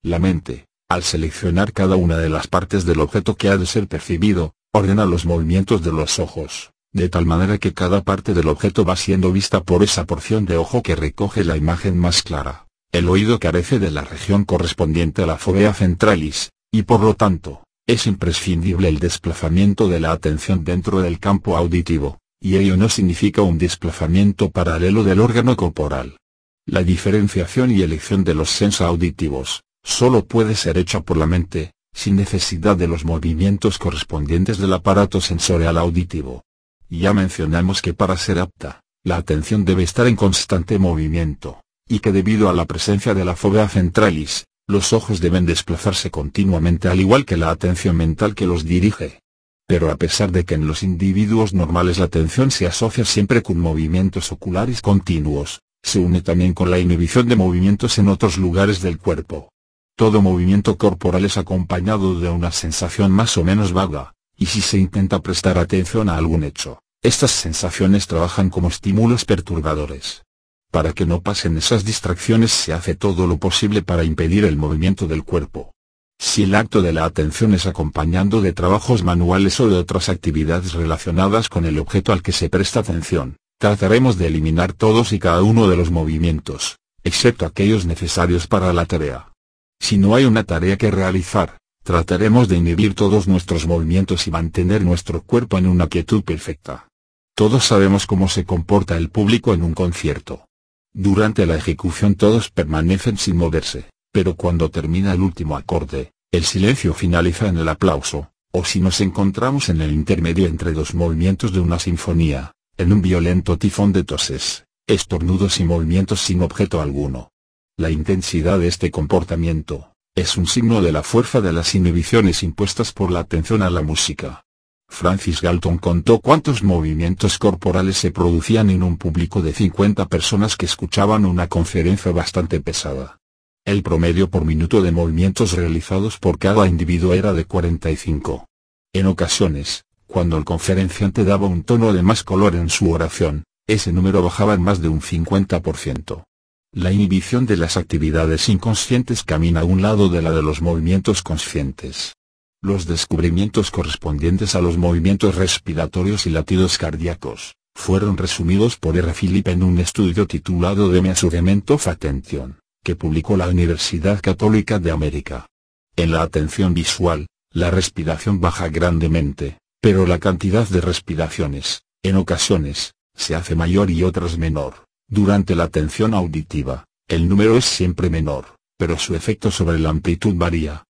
La mente, al seleccionar cada una de las partes del objeto que ha de ser percibido, ordena los movimientos de los ojos, de tal manera que cada parte del objeto va siendo vista por esa porción de ojo que recoge la imagen más clara. El oído carece de la región correspondiente a la fovea centralis, y por lo tanto, es imprescindible el desplazamiento de la atención dentro del campo auditivo, y ello no significa un desplazamiento paralelo del órgano corporal. La diferenciación y elección de los sensos auditivos, solo puede ser hecha por la mente, sin necesidad de los movimientos correspondientes del aparato sensorial auditivo. Ya mencionamos que para ser apta, la atención debe estar en constante movimiento, y que debido a la presencia de la fobia centralis, los ojos deben desplazarse continuamente al igual que la atención mental que los dirige. Pero a pesar de que en los individuos normales la atención se asocia siempre con movimientos oculares continuos, se une también con la inhibición de movimientos en otros lugares del cuerpo. Todo movimiento corporal es acompañado de una sensación más o menos vaga, y si se intenta prestar atención a algún hecho, estas sensaciones trabajan como estímulos perturbadores. Para que no pasen esas distracciones se hace todo lo posible para impedir el movimiento del cuerpo. Si el acto de la atención es acompañando de trabajos manuales o de otras actividades relacionadas con el objeto al que se presta atención, trataremos de eliminar todos y cada uno de los movimientos, excepto aquellos necesarios para la tarea. Si no hay una tarea que realizar, trataremos de inhibir todos nuestros movimientos y mantener nuestro cuerpo en una quietud perfecta. Todos sabemos cómo se comporta el público en un concierto. Durante la ejecución todos permanecen sin moverse, pero cuando termina el último acorde, el silencio finaliza en el aplauso, o si nos encontramos en el intermedio entre dos movimientos de una sinfonía, en un violento tifón de toses, estornudos y movimientos sin objeto alguno. La intensidad de este comportamiento, es un signo de la fuerza de las inhibiciones impuestas por la atención a la música. Francis Galton contó cuántos movimientos corporales se producían en un público de 50 personas que escuchaban una conferencia bastante pesada. El promedio por minuto de movimientos realizados por cada individuo era de 45. En ocasiones, cuando el conferenciante daba un tono de más color en su oración, ese número bajaba en más de un 50%. La inhibición de las actividades inconscientes camina a un lado de la de los movimientos conscientes. Los descubrimientos correspondientes a los movimientos respiratorios y latidos cardíacos, fueron resumidos por R. Philip en un estudio titulado The Measurement of Attention que publicó la Universidad Católica de América. En la atención visual, la respiración baja grandemente, pero la cantidad de respiraciones, en ocasiones, se hace mayor y otras menor. Durante la atención auditiva, el número es siempre menor, pero su efecto sobre la amplitud varía.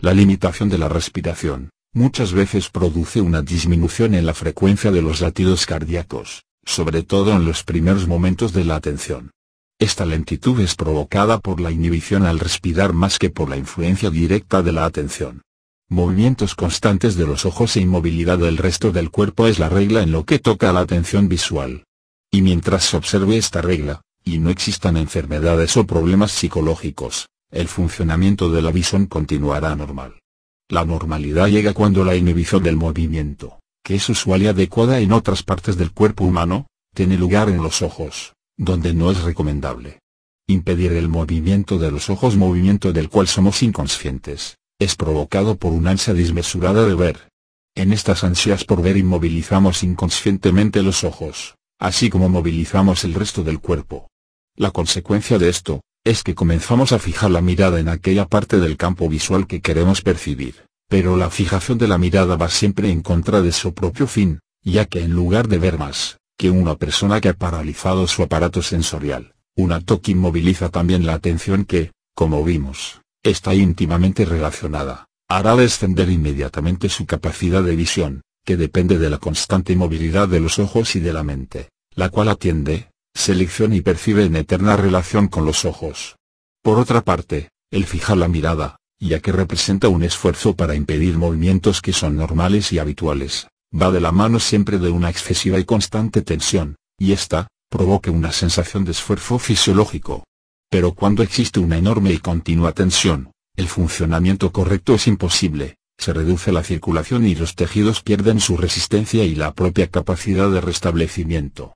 La limitación de la respiración, muchas veces produce una disminución en la frecuencia de los latidos cardíacos, sobre todo en los primeros momentos de la atención. Esta lentitud es provocada por la inhibición al respirar más que por la influencia directa de la atención. Movimientos constantes de los ojos e inmovilidad del resto del cuerpo es la regla en lo que toca a la atención visual. Y mientras se observe esta regla, y no existan enfermedades o problemas psicológicos, el funcionamiento de la visión continuará normal. La normalidad llega cuando la inhibición del movimiento, que es usual y adecuada en otras partes del cuerpo humano, tiene lugar en los ojos donde no es recomendable. Impedir el movimiento de los ojos movimiento del cual somos inconscientes, es provocado por una ansia desmesurada de ver. En estas ansias por ver inmovilizamos inconscientemente los ojos, así como movilizamos el resto del cuerpo. La consecuencia de esto, es que comenzamos a fijar la mirada en aquella parte del campo visual que queremos percibir, pero la fijación de la mirada va siempre en contra de su propio fin, ya que en lugar de ver más, que una persona que ha paralizado su aparato sensorial, un acto que inmoviliza también la atención que, como vimos, está íntimamente relacionada, hará descender inmediatamente su capacidad de visión, que depende de la constante movilidad de los ojos y de la mente, la cual atiende, selecciona y percibe en eterna relación con los ojos. Por otra parte, el fijar la mirada, ya que representa un esfuerzo para impedir movimientos que son normales y habituales, va de la mano siempre de una excesiva y constante tensión, y esta, provoca una sensación de esfuerzo fisiológico. Pero cuando existe una enorme y continua tensión, el funcionamiento correcto es imposible, se reduce la circulación y los tejidos pierden su resistencia y la propia capacidad de restablecimiento.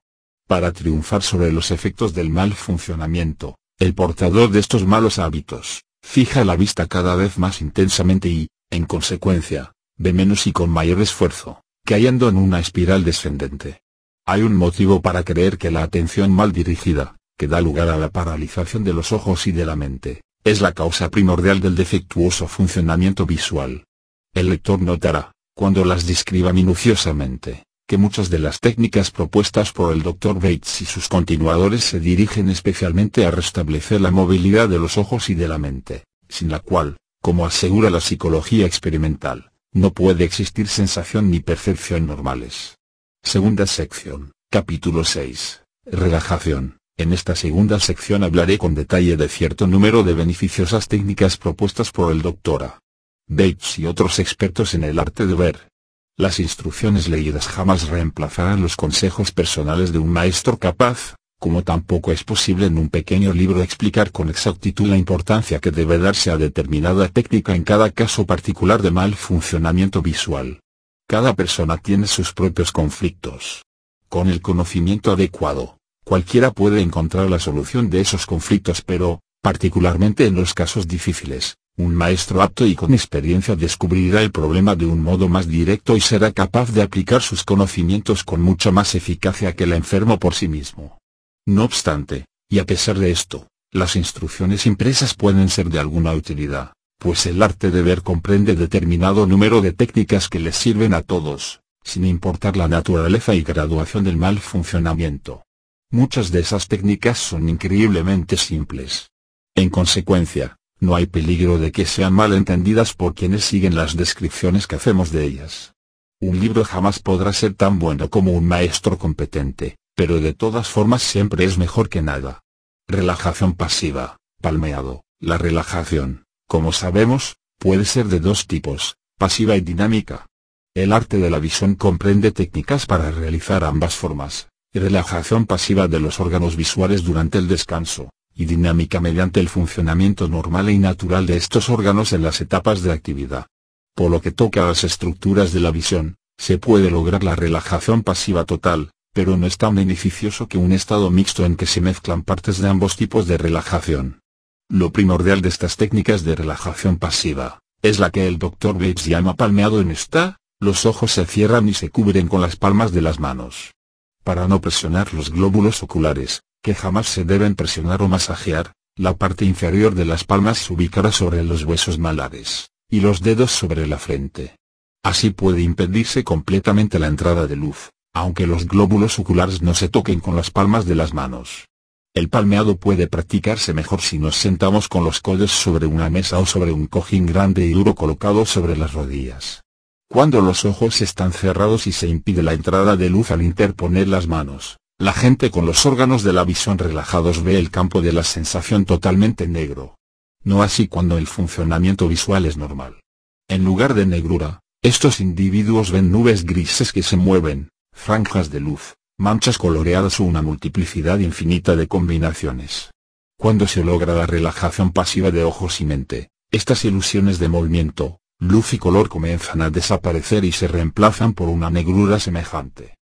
Para triunfar sobre los efectos del mal funcionamiento, el portador de estos malos hábitos, fija la vista cada vez más intensamente y, en consecuencia, ve menos y con mayor esfuerzo cayendo en una espiral descendente. Hay un motivo para creer que la atención mal dirigida, que da lugar a la paralización de los ojos y de la mente, es la causa primordial del defectuoso funcionamiento visual. El lector notará, cuando las describa minuciosamente, que muchas de las técnicas propuestas por el Dr. Bates y sus continuadores se dirigen especialmente a restablecer la movilidad de los ojos y de la mente, sin la cual, como asegura la psicología experimental, no puede existir sensación ni percepción normales. Segunda sección, capítulo 6. Relajación. En esta segunda sección hablaré con detalle de cierto número de beneficiosas técnicas propuestas por el Dr. Bates y otros expertos en el arte de ver. Las instrucciones leídas jamás reemplazarán los consejos personales de un maestro capaz, como tampoco es posible en un pequeño libro explicar con exactitud la importancia que debe darse a determinada técnica en cada caso particular de mal funcionamiento visual. Cada persona tiene sus propios conflictos. Con el conocimiento adecuado, cualquiera puede encontrar la solución de esos conflictos pero, particularmente en los casos difíciles, un maestro apto y con experiencia descubrirá el problema de un modo más directo y será capaz de aplicar sus conocimientos con mucha más eficacia que el enfermo por sí mismo. No obstante, y a pesar de esto, las instrucciones impresas pueden ser de alguna utilidad, pues el arte de ver comprende determinado número de técnicas que les sirven a todos, sin importar la naturaleza y graduación del mal funcionamiento. Muchas de esas técnicas son increíblemente simples. En consecuencia, no hay peligro de que sean mal entendidas por quienes siguen las descripciones que hacemos de ellas. Un libro jamás podrá ser tan bueno como un maestro competente, pero de todas formas siempre es mejor que nada. Relajación pasiva, palmeado. La relajación, como sabemos, puede ser de dos tipos, pasiva y dinámica. El arte de la visión comprende técnicas para realizar ambas formas, relajación pasiva de los órganos visuales durante el descanso, y dinámica mediante el funcionamiento normal y natural de estos órganos en las etapas de actividad. Por lo que toca a las estructuras de la visión, se puede lograr la relajación pasiva total, pero no es tan beneficioso que un estado mixto en que se mezclan partes de ambos tipos de relajación. Lo primordial de estas técnicas de relajación pasiva, es la que el Dr. Bates llama palmeado en esta, los ojos se cierran y se cubren con las palmas de las manos. Para no presionar los glóbulos oculares, que jamás se deben presionar o masajear, la parte inferior de las palmas se ubicará sobre los huesos malares, y los dedos sobre la frente. Así puede impedirse completamente la entrada de luz, aunque los glóbulos oculares no se toquen con las palmas de las manos. El palmeado puede practicarse mejor si nos sentamos con los codos sobre una mesa o sobre un cojín grande y duro colocado sobre las rodillas. Cuando los ojos están cerrados y se impide la entrada de luz al interponer las manos, la gente con los órganos de la visión relajados ve el campo de la sensación totalmente negro. No así cuando el funcionamiento visual es normal. En lugar de negrura, estos individuos ven nubes grises que se mueven, franjas de luz, manchas coloreadas o una multiplicidad infinita de combinaciones. Cuando se logra la relajación pasiva de ojos y mente, estas ilusiones de movimiento, luz y color comienzan a desaparecer y se reemplazan por una negrura semejante.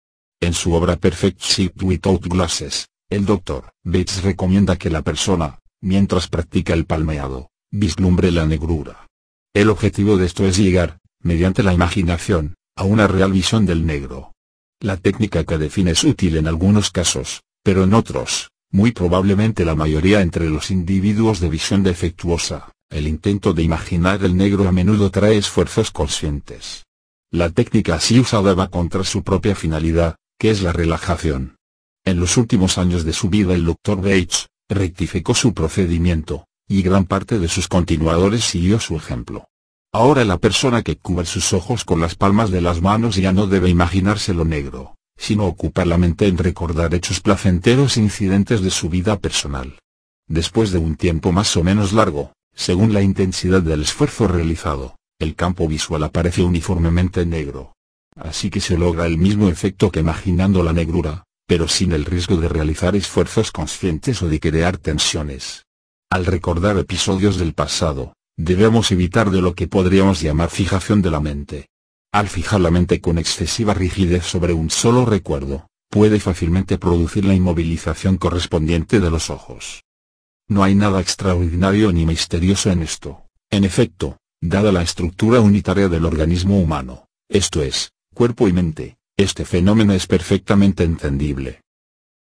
En su obra Perfect Shift Without Glasses, el Dr. Bates recomienda que la persona, mientras practica el palmeado, vislumbre la negrura. El objetivo de esto es llegar, mediante la imaginación, a una real visión del negro. La técnica que define es útil en algunos casos, pero en otros, muy probablemente la mayoría entre los individuos de visión defectuosa, el intento de imaginar el negro a menudo trae esfuerzos conscientes. La técnica así usada va contra su propia finalidad, que es la relajación. En los últimos años de su vida el Dr. Bates, rectificó su procedimiento, y gran parte de sus continuadores siguió su ejemplo. Ahora la persona que cubre sus ojos con las palmas de las manos ya no debe imaginarse lo negro, sino ocupar la mente en recordar hechos placenteros e incidentes de su vida personal. Después de un tiempo más o menos largo, según la intensidad del esfuerzo realizado, el campo visual aparece uniformemente negro. Así que se logra el mismo efecto que imaginando la negrura, pero sin el riesgo de realizar esfuerzos conscientes o de crear tensiones. Al recordar episodios del pasado, debemos evitar de lo que podríamos llamar fijación de la mente. Al fijar la mente con excesiva rigidez sobre un solo recuerdo, puede fácilmente producir la inmovilización correspondiente de los ojos. No hay nada extraordinario ni misterioso en esto, en efecto, dada la estructura unitaria del organismo humano, esto es, cuerpo y mente, este fenómeno es perfectamente entendible.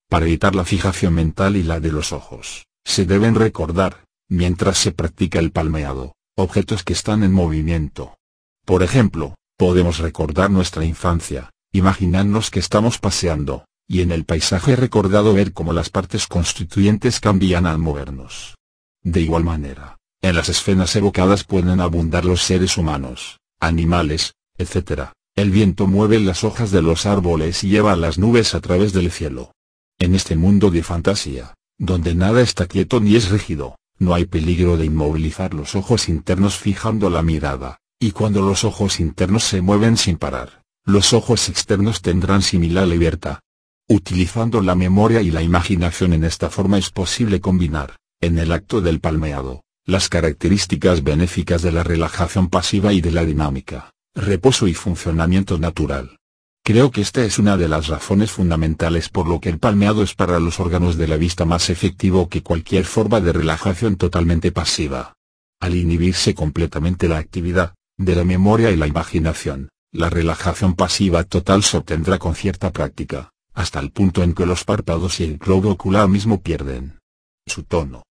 Para evitar la fijación mental y la de los ojos, se deben recordar, mientras se practica el palmeado, objetos que están en movimiento. Por ejemplo, podemos recordar nuestra infancia, imaginarnos que estamos paseando, y en el paisaje recordado ver cómo las partes constituyentes cambian al movernos. De igual manera, en las escenas evocadas pueden abundar los seres humanos, animales, etc. El viento mueve las hojas de los árboles y lleva las nubes a través del cielo. En este mundo de fantasía, donde nada está quieto ni es rígido, no hay peligro de inmovilizar los ojos internos fijando la mirada, y cuando los ojos internos se mueven sin parar, los ojos externos tendrán similar libertad. Utilizando la memoria y la imaginación en esta forma es posible combinar, en el acto del palmeado, las características benéficas de la relajación pasiva y de la dinámica, reposo y funcionamiento natural. Creo que esta es una de las razones fundamentales por lo que el palmeado es para los órganos de la vista más efectivo que cualquier forma de relajación totalmente pasiva. Al inhibirse completamente la actividad, de la memoria y la imaginación, la relajación pasiva total se obtendrá con cierta práctica, hasta el punto en que los párpados y el globo ocular mismo pierden su tono.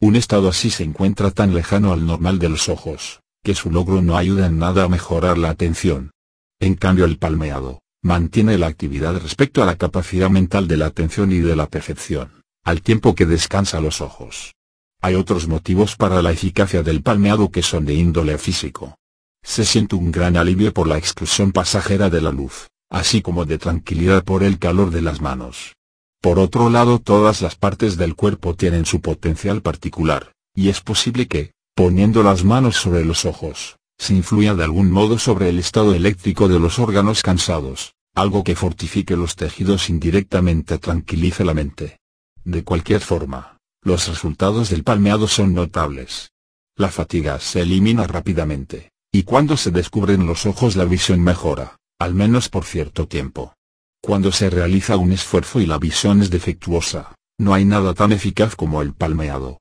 Un estado así se encuentra tan lejano al normal de los ojos, que su logro no ayuda en nada a mejorar la atención. En cambio el palmeado, mantiene la actividad respecto a la capacidad mental de la atención y de la percepción, al tiempo que descansa los ojos. Hay otros motivos para la eficacia del palmeado que son de índole físico. Se siente un gran alivio por la exclusión pasajera de la luz, así como de tranquilidad por el calor de las manos. Por otro lado todas las partes del cuerpo tienen su potencial particular, y es posible que, poniendo las manos sobre los ojos, se influya de algún modo sobre el estado eléctrico de los órganos cansados, algo que fortifique los tejidos indirectamente tranquilice la mente. De cualquier forma, los resultados del palmeado son notables. La fatiga se elimina rápidamente, y cuando se descubren los ojos la visión mejora, al menos por cierto tiempo. Cuando se realiza un esfuerzo y la visión es defectuosa, no hay nada tan eficaz como el palmeado.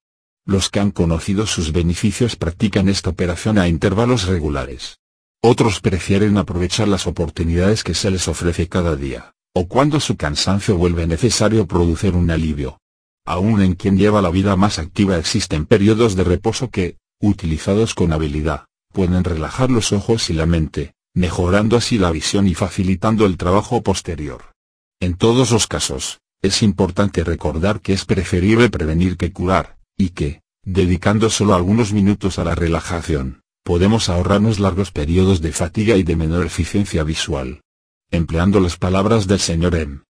Los que han conocido sus beneficios practican esta operación a intervalos regulares. Otros prefieren aprovechar las oportunidades que se les ofrece cada día, o cuando su cansancio vuelve necesario producir un alivio. Aún en quien lleva la vida más activa existen periodos de reposo que, utilizados con habilidad, pueden relajar los ojos y la mente, mejorando así la visión y facilitando el trabajo posterior. En todos los casos, es importante recordar que es preferible prevenir que curar, y que, dedicando solo algunos minutos a la relajación, podemos ahorrarnos largos periodos de fatiga y de menor eficiencia visual. Empleando las palabras del señor M.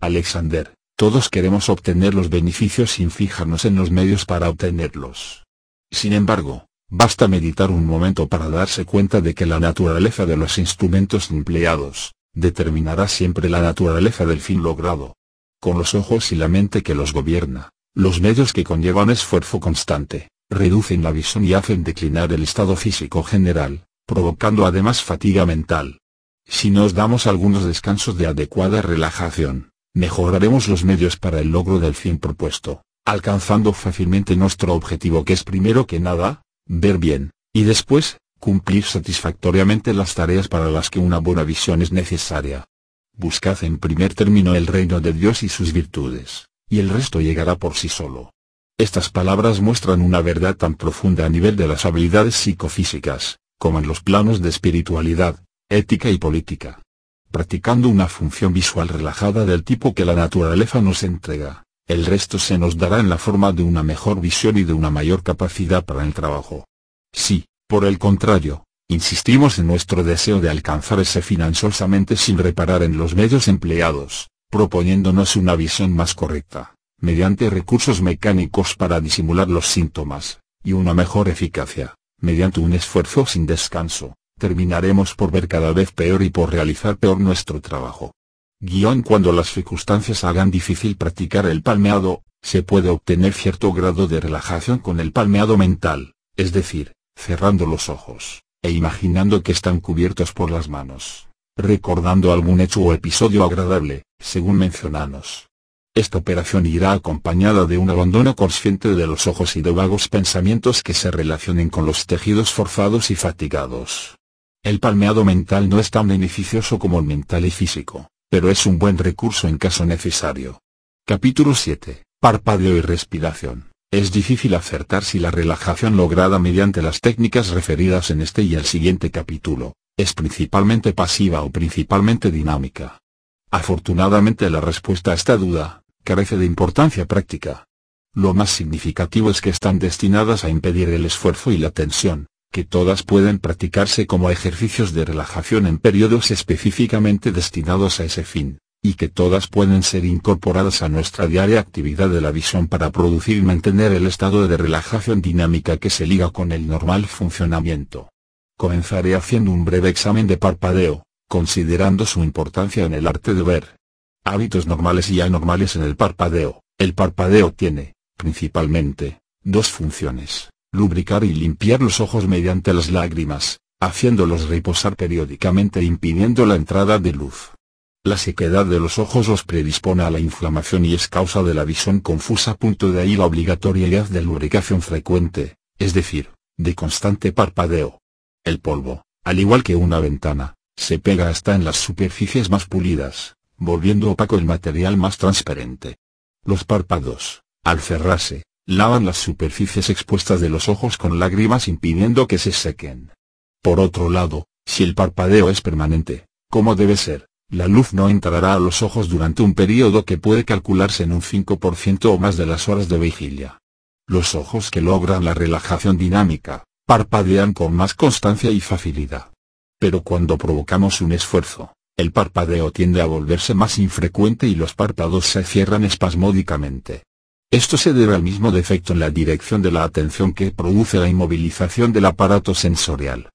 Alexander, todos queremos obtener los beneficios sin fijarnos en los medios para obtenerlos. Sin embargo, basta meditar un momento para darse cuenta de que la naturaleza de los instrumentos empleados, determinará siempre la naturaleza del fin logrado. Con los ojos y la mente que los gobierna, los medios que conllevan esfuerzo constante, reducen la visión y hacen declinar el estado físico general, provocando además fatiga mental. Si nos damos algunos descansos de adecuada relajación, mejoraremos los medios para el logro del fin propuesto, alcanzando fácilmente nuestro objetivo que es primero que nada, ver bien, y después, cumplir satisfactoriamente las tareas para las que una buena visión es necesaria. Buscad en primer término el reino de Dios y sus virtudes y el resto llegará por sí solo. Estas palabras muestran una verdad tan profunda a nivel de las habilidades psicofísicas, como en los planos de espiritualidad, ética y política. Practicando una función visual relajada del tipo que la naturaleza nos entrega, el resto se nos dará en la forma de una mejor visión y de una mayor capacidad para el trabajo. Si, por el contrario, insistimos en nuestro deseo de alcanzar ese fin solamente sin reparar en los medios empleados, proponiéndonos una visión más correcta, mediante recursos mecánicos para disimular los síntomas, y una mejor eficacia, mediante un esfuerzo sin descanso, terminaremos por ver cada vez peor y por realizar peor nuestro trabajo. Guión cuando las circunstancias hagan difícil practicar el palmeado, se puede obtener cierto grado de relajación con el palmeado mental, es decir, cerrando los ojos, e imaginando que están cubiertos por las manos recordando algún hecho o episodio agradable, según mencionamos. Esta operación irá acompañada de un abandono consciente de los ojos y de vagos pensamientos que se relacionen con los tejidos forzados y fatigados. El palmeado mental no es tan beneficioso como el mental y físico, pero es un buen recurso en caso necesario. Capítulo 7. Parpadeo y respiración. Es difícil acertar si la relajación lograda mediante las técnicas referidas en este y el siguiente capítulo, es principalmente pasiva o principalmente dinámica. Afortunadamente la respuesta a esta duda, carece de importancia práctica. Lo más significativo es que están destinadas a impedir el esfuerzo y la tensión, que todas pueden practicarse como ejercicios de relajación en periodos específicamente destinados a ese fin, y que todas pueden ser incorporadas a nuestra diaria actividad de la visión para producir y mantener el estado de relajación dinámica que se liga con el normal funcionamiento. Comenzaré haciendo un breve examen de parpadeo, considerando su importancia en el arte de ver. Hábitos normales y anormales en el parpadeo. El parpadeo tiene, principalmente, dos funciones, lubricar y limpiar los ojos mediante las lágrimas, haciéndolos reposar periódicamente e impidiendo la entrada de luz. La sequedad de los ojos los predispone a la inflamación y es causa de la visión confusa. De ahí la obligatoriedad de lubricación frecuente, es decir, de constante parpadeo. El polvo, al igual que una ventana, se pega hasta en las superficies más pulidas, volviendo opaco el material más transparente. Los párpados, al cerrarse, lavan las superficies expuestas de los ojos con lágrimas impidiendo que se sequen. Por otro lado, si el parpadeo es permanente, como debe ser, la luz no entrará a los ojos durante un periodo que puede calcularse en un 5% o más de las horas de vigilia. Los ojos que logran la relajación dinámica, parpadean con más constancia y facilidad. Pero cuando provocamos un esfuerzo, el parpadeo tiende a volverse más infrecuente y los párpados se cierran espasmódicamente. Esto se debe al mismo defecto en la dirección de la atención que produce la inmovilización del aparato sensorial.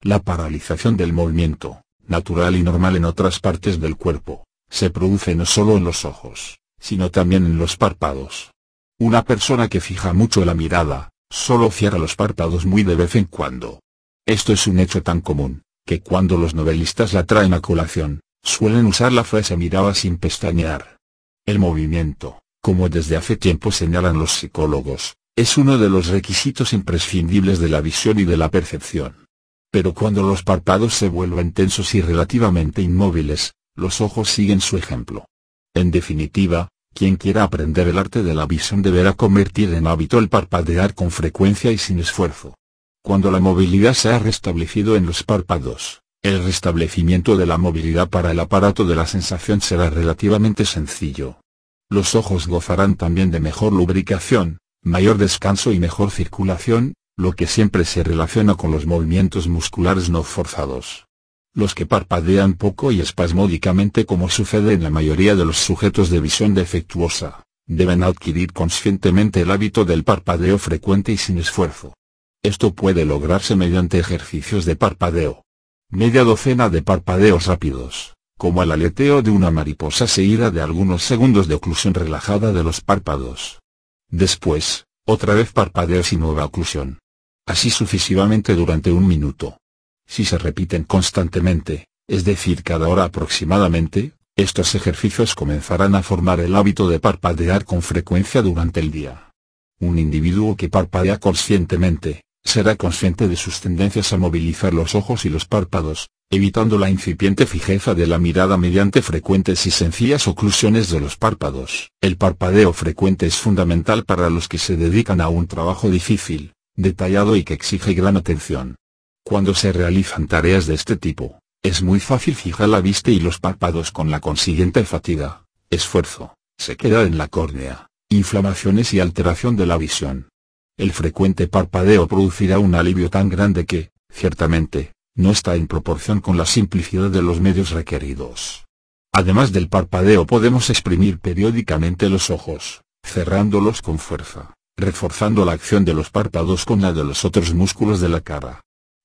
La paralización del movimiento, natural y normal en otras partes del cuerpo, se produce no solo en los ojos, sino también en los párpados. Una persona que fija mucho la mirada, solo cierra los párpados muy de vez en cuando. Esto es un hecho tan común, que cuando los novelistas la traen a colación, suelen usar la frase miraba sin pestañear. El movimiento, como desde hace tiempo señalan los psicólogos, es uno de los requisitos imprescindibles de la visión y de la percepción. Pero cuando los párpados se vuelven tensos y relativamente inmóviles, los ojos siguen su ejemplo. En definitiva, quien quiera aprender el arte de la visión deberá convertir en hábito el parpadear con frecuencia y sin esfuerzo. Cuando la movilidad se ha restablecido en los párpados, el restablecimiento de la movilidad para el aparato de la sensación será relativamente sencillo. Los ojos gozarán también de mejor lubricación, mayor descanso y mejor circulación, lo que siempre se relaciona con los movimientos musculares no forzados. Los que parpadean poco y espasmódicamente como sucede en la mayoría de los sujetos de visión defectuosa, deben adquirir conscientemente el hábito del parpadeo frecuente y sin esfuerzo. Esto puede lograrse mediante ejercicios de parpadeo. Media docena de parpadeos rápidos, como el aleteo de una mariposa seguida de algunos segundos de oclusión relajada de los párpados. Después, otra vez parpadeos y nueva oclusión así sucesivamente durante un minuto. Si se repiten constantemente, es decir cada hora aproximadamente, estos ejercicios comenzarán a formar el hábito de parpadear con frecuencia durante el día. Un individuo que parpadea conscientemente, será consciente de sus tendencias a movilizar los ojos y los párpados, evitando la incipiente fijeza de la mirada mediante frecuentes y sencillas oclusiones de los párpados. El parpadeo frecuente es fundamental para los que se dedican a un trabajo difícil, detallado y que exige gran atención. Cuando se realizan tareas de este tipo, es muy fácil fijar la vista y los párpados con la consiguiente fatiga, esfuerzo, sequedad en la córnea, inflamaciones y alteración de la visión. El frecuente parpadeo producirá un alivio tan grande que, ciertamente, no está en proporción con la simplicidad de los medios requeridos. Además del parpadeo podemos exprimir periódicamente los ojos, cerrándolos con fuerza reforzando la acción de los párpados con la de los otros músculos de la cara.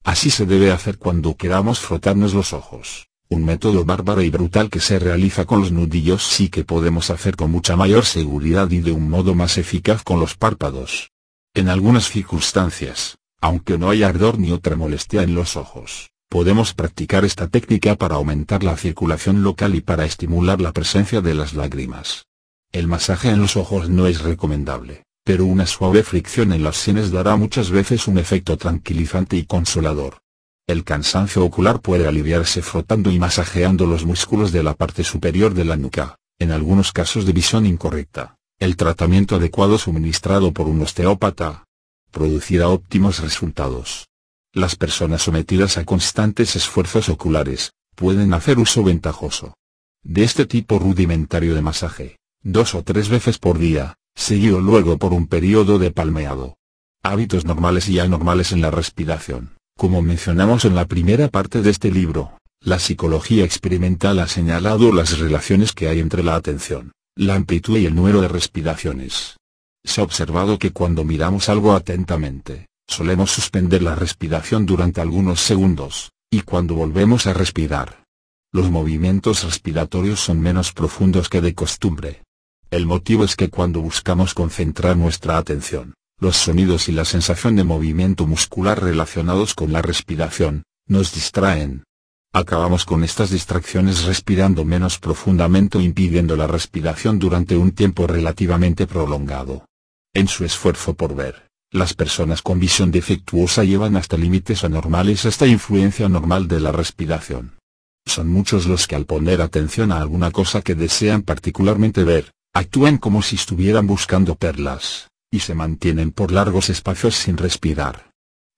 Así se debe hacer cuando queramos frotarnos los ojos, un método bárbaro y brutal que se realiza con los nudillos sí que podemos hacer con mucha mayor seguridad y de un modo más eficaz con los párpados. En algunas circunstancias, aunque no haya ardor ni otra molestia en los ojos, podemos practicar esta técnica para aumentar la circulación local y para estimular la presencia de las lágrimas. El masaje en los ojos no es recomendable pero una suave fricción en las sienes dará muchas veces un efecto tranquilizante y consolador. El cansancio ocular puede aliviarse frotando y masajeando los músculos de la parte superior de la nuca, en algunos casos de visión incorrecta. El tratamiento adecuado suministrado por un osteópata producirá óptimos resultados. Las personas sometidas a constantes esfuerzos oculares, pueden hacer uso ventajoso de este tipo rudimentario de masaje, dos o tres veces por día, seguido luego por un periodo de palmeado. Hábitos normales y anormales en la respiración. Como mencionamos en la primera parte de este libro, la psicología experimental ha señalado las relaciones que hay entre la atención, la amplitud y el número de respiraciones. Se ha observado que cuando miramos algo atentamente, solemos suspender la respiración durante algunos segundos, y cuando volvemos a respirar, los movimientos respiratorios son menos profundos que de costumbre. El motivo es que cuando buscamos concentrar nuestra atención, los sonidos y la sensación de movimiento muscular relacionados con la respiración, nos distraen. Acabamos con estas distracciones respirando menos profundamente o impidiendo la respiración durante un tiempo relativamente prolongado. En su esfuerzo por ver, las personas con visión defectuosa llevan hasta límites anormales esta influencia normal de la respiración. Son muchos los que al poner atención a alguna cosa que desean particularmente ver, actúan como si estuvieran buscando perlas, y se mantienen por largos espacios sin respirar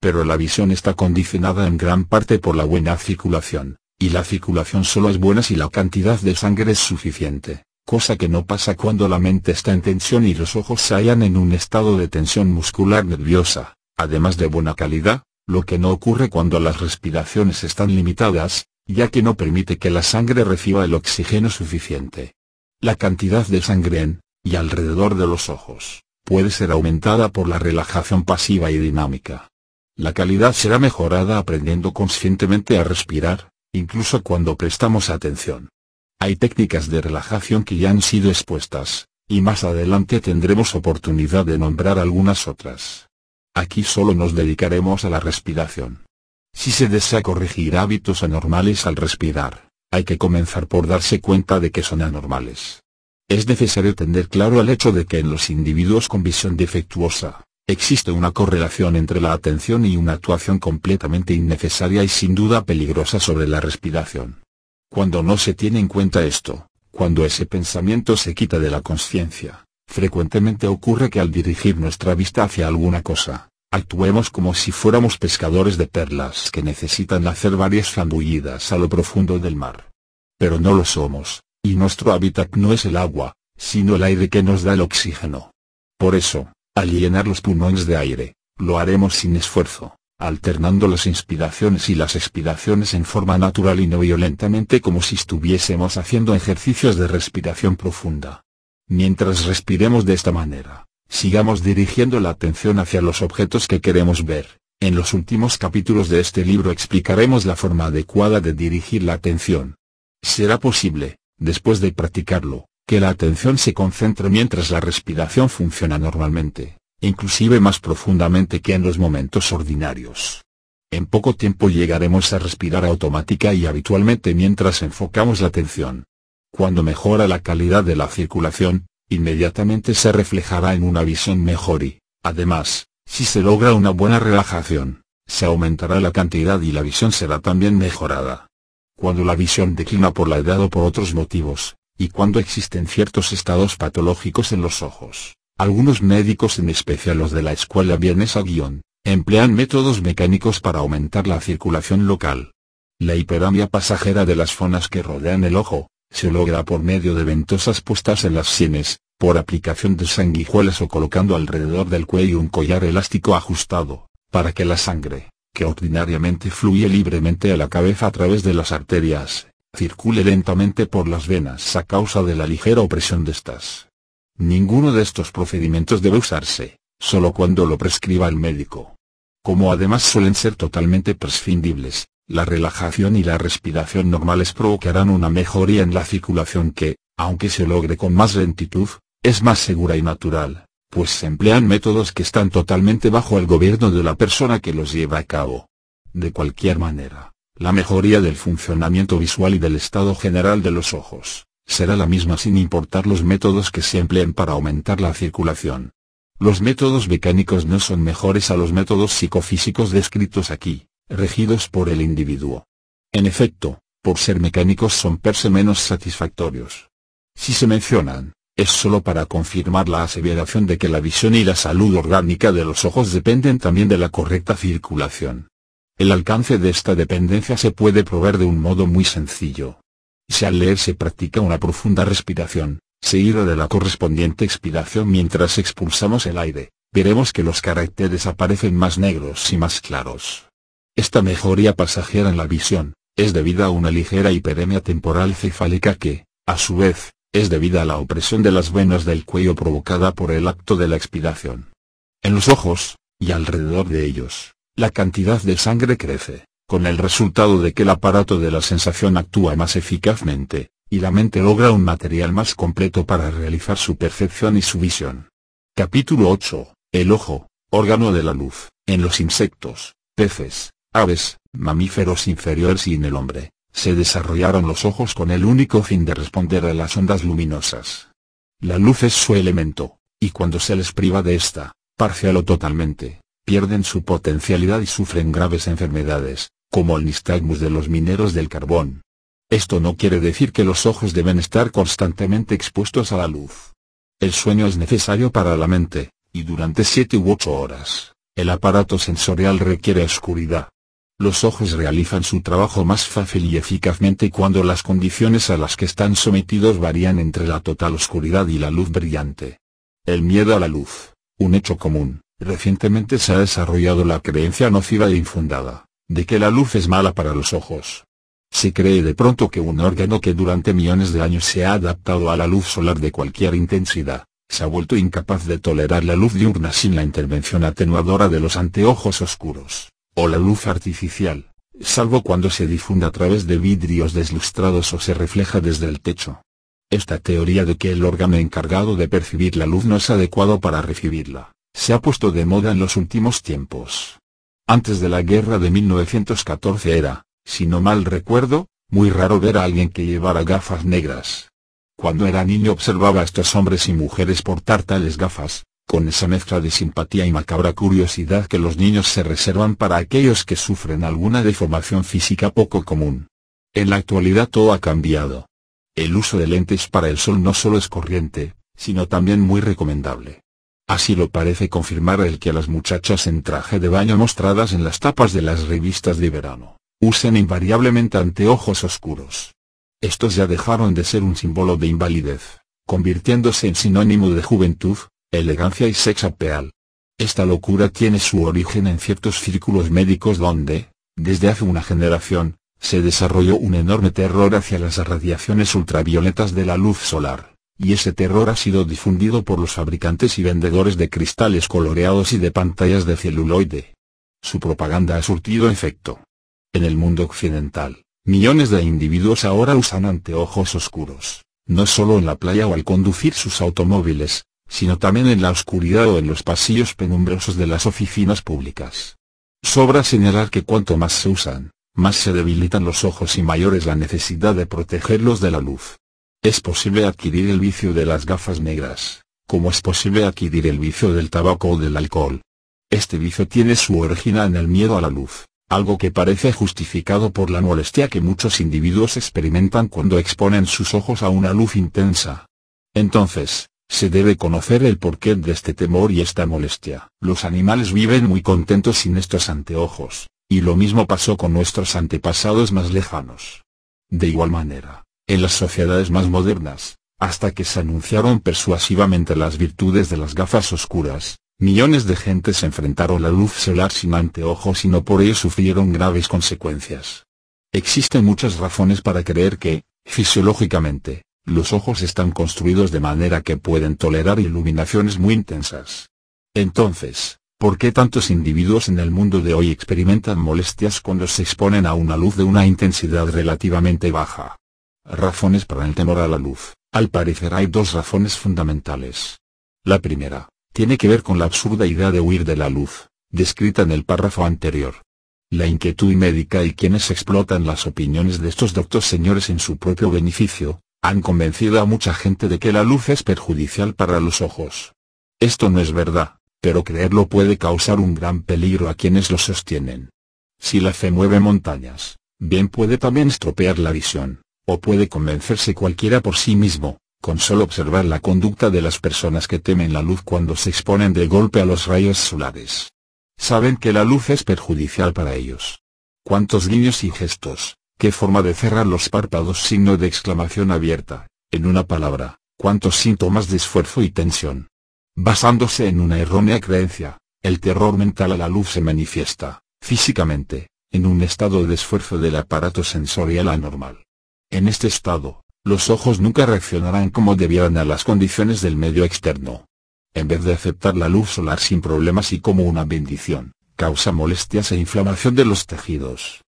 pero la visión está condicionada en gran parte por la buena circulación, y la circulación solo es buena si la cantidad de sangre es suficiente, cosa que no pasa cuando la mente está en tensión y los ojos se hallan en un estado de tensión muscular nerviosa, además de buena calidad, lo que no ocurre cuando las respiraciones están limitadas, ya que no permite que la sangre reciba el oxígeno suficiente. La cantidad de sangre en, y alrededor de los ojos, puede ser aumentada por la relajación pasiva y dinámica. La calidad será mejorada aprendiendo conscientemente a respirar, incluso cuando prestamos atención. Hay técnicas de relajación que ya han sido expuestas, y más adelante tendremos oportunidad de nombrar algunas otras. Aquí solo nos dedicaremos a la respiración. Si se desea corregir hábitos anormales al respirar, hay que comenzar por darse cuenta de que son anormales. Es necesario tener claro el hecho de que en los individuos con visión defectuosa, Existe una correlación entre la atención y una actuación completamente innecesaria y sin duda peligrosa sobre la respiración. Cuando no se tiene en cuenta esto, cuando ese pensamiento se quita de la conciencia, frecuentemente ocurre que al dirigir nuestra vista hacia alguna cosa, actuemos como si fuéramos pescadores de perlas que necesitan hacer varias zambullidas a lo profundo del mar. Pero no lo somos, y nuestro hábitat no es el agua, sino el aire que nos da el oxígeno. Por eso, al llenar los pulmones de aire, lo haremos sin esfuerzo, alternando las inspiraciones y las expiraciones en forma natural y no violentamente como si estuviésemos haciendo ejercicios de respiración profunda. Mientras respiremos de esta manera, sigamos dirigiendo la atención hacia los objetos que queremos ver. En los últimos capítulos de este libro explicaremos la forma adecuada de dirigir la atención. Será posible, después de practicarlo, que la atención se concentre mientras la respiración funciona normalmente, inclusive más profundamente que en los momentos ordinarios. En poco tiempo llegaremos a respirar automática y habitualmente mientras enfocamos la atención. Cuando mejora la calidad de la circulación, inmediatamente se reflejará en una visión mejor y, además, si se logra una buena relajación, se aumentará la cantidad y la visión será también mejorada. Cuando la visión declina por la edad o por otros motivos, y cuando existen ciertos estados patológicos en los ojos. Algunos médicos en especial los de la escuela vienesa guion, emplean métodos mecánicos para aumentar la circulación local. La hiperamia pasajera de las zonas que rodean el ojo, se logra por medio de ventosas puestas en las sienes, por aplicación de sanguijuelas o colocando alrededor del cuello un collar elástico ajustado, para que la sangre, que ordinariamente fluye libremente a la cabeza a través de las arterias, circule lentamente por las venas a causa de la ligera opresión de estas. Ninguno de estos procedimientos debe usarse, solo cuando lo prescriba el médico. Como además suelen ser totalmente prescindibles, la relajación y la respiración normales provocarán una mejoría en la circulación que, aunque se logre con más lentitud, es más segura y natural, pues se emplean métodos que están totalmente bajo el gobierno de la persona que los lleva a cabo. De cualquier manera, la mejoría del funcionamiento visual y del estado general de los ojos, será la misma sin importar los métodos que se empleen para aumentar la circulación. Los métodos mecánicos no son mejores a los métodos psicofísicos descritos aquí, regidos por el individuo. En efecto, por ser mecánicos son per se menos satisfactorios. Si se mencionan, es solo para confirmar la aseveración de que la visión y la salud orgánica de los ojos dependen también de la correcta circulación. El alcance de esta dependencia se puede probar de un modo muy sencillo. Si al leer se practica una profunda respiración, seguida de la correspondiente expiración mientras expulsamos el aire, veremos que los caracteres aparecen más negros y más claros. Esta mejoría pasajera en la visión, es debida a una ligera hiperemia temporal cefálica que, a su vez, es debida a la opresión de las venas del cuello provocada por el acto de la expiración. En los ojos, y alrededor de ellos, la cantidad de sangre crece, con el resultado de que el aparato de la sensación actúa más eficazmente, y la mente logra un material más completo para realizar su percepción y su visión. Capítulo 8. El ojo, órgano de la luz, en los insectos, peces, aves, mamíferos inferiores y en el hombre. se desarrollaron los ojos con el único fin de responder a las ondas luminosas. La luz es su elemento, y cuando se les priva de esta, parcial o totalmente, pierden su potencialidad y sufren graves enfermedades, como el nistagmus de los mineros del carbón. Esto no quiere decir que los ojos deben estar constantemente expuestos a la luz. El sueño es necesario para la mente, y durante 7 u 8 horas, el aparato sensorial requiere oscuridad. Los ojos realizan su trabajo más fácil y eficazmente cuando las condiciones a las que están sometidos varían entre la total oscuridad y la luz brillante. El miedo a la luz, un hecho común, recientemente se ha desarrollado la creencia nociva e infundada, de que la luz es mala para los ojos. Se cree de pronto que un órgano que durante millones de años se ha adaptado a la luz solar de cualquier intensidad, se ha vuelto incapaz de tolerar la luz diurna sin la intervención atenuadora de los anteojos oscuros o la luz artificial, salvo cuando se difunde a través de vidrios deslustrados o se refleja desde el techo. Esta teoría de que el órgano encargado de percibir la luz no es adecuado para recibirla, se ha puesto de moda en los últimos tiempos. Antes de la guerra de 1914 era, si no mal recuerdo, muy raro ver a alguien que llevara gafas negras. Cuando era niño observaba a estos hombres y mujeres portar tales gafas, con esa mezcla de simpatía y macabra curiosidad que los niños se reservan para aquellos que sufren alguna deformación física poco común. En la actualidad todo ha cambiado. El uso de lentes para el sol no solo es corriente, sino también muy recomendable. Así lo parece confirmar el que las muchachas en traje de baño mostradas en las tapas de las revistas de verano, usen invariablemente anteojos oscuros. Estos ya dejaron de ser un símbolo de invalidez, convirtiéndose en sinónimo de juventud, elegancia y sex appeal. Esta locura tiene su origen en ciertos círculos médicos donde, desde hace una generación, se desarrolló un enorme terror hacia las radiaciones ultravioletas de la luz solar, y ese terror ha sido difundido por los fabricantes y vendedores de cristales coloreados y de pantallas de celuloide. Su propaganda ha surtido efecto. En el mundo occidental, millones de individuos ahora usan anteojos oscuros, no solo en la playa o al conducir sus automóviles, sino también en la oscuridad o en los pasillos penumbrosos de las oficinas públicas. Sobra señalar que cuanto más se usan, más se debilitan los ojos y mayor es la necesidad de protegerlos de la luz. Es posible adquirir el vicio de las gafas negras, como es posible adquirir el vicio del tabaco o del alcohol. Este vicio tiene su origen en el miedo a la luz, algo que parece justificado por la molestia que muchos individuos experimentan cuando exponen sus ojos a una luz intensa. Entonces, se debe conocer el porqué de este temor y esta molestia. Los animales viven muy contentos sin estos anteojos, y lo mismo pasó con nuestros antepasados más lejanos. De igual manera, en las sociedades más modernas, hasta que se anunciaron persuasivamente las virtudes de las gafas oscuras, millones de gente se enfrentaron a la luz solar sin anteojos y no por ello sufrieron graves consecuencias. Existen muchas razones para creer que, fisiológicamente, los ojos están construidos de manera que pueden tolerar iluminaciones muy intensas. Entonces, ¿por qué tantos individuos en el mundo de hoy experimentan molestias cuando se exponen a una luz de una intensidad relativamente baja? Razones para el temor a la luz. Al parecer hay dos razones fundamentales. La primera, tiene que ver con la absurda idea de huir de la luz, descrita en el párrafo anterior. La inquietud médica y quienes explotan las opiniones de estos doctos señores en su propio beneficio, han convencido a mucha gente de que la luz es perjudicial para los ojos. Esto no es verdad, pero creerlo puede causar un gran peligro a quienes lo sostienen. Si la fe mueve montañas, bien puede también estropear la visión, o puede convencerse cualquiera por sí mismo, con solo observar la conducta de las personas que temen la luz cuando se exponen de golpe a los rayos solares. Saben que la luz es perjudicial para ellos. ¿Cuántos guiños y gestos, ¿Qué forma de cerrar los párpados? Signo de exclamación abierta. En una palabra, cuántos síntomas de esfuerzo y tensión. Basándose en una errónea creencia, el terror mental a la luz se manifiesta, físicamente, en un estado de esfuerzo del aparato sensorial anormal. En este estado, los ojos nunca reaccionarán como debieran a las condiciones del medio externo. En vez de aceptar la luz solar sin problemas y como una bendición, causa molestias e inflamación de los tejidos.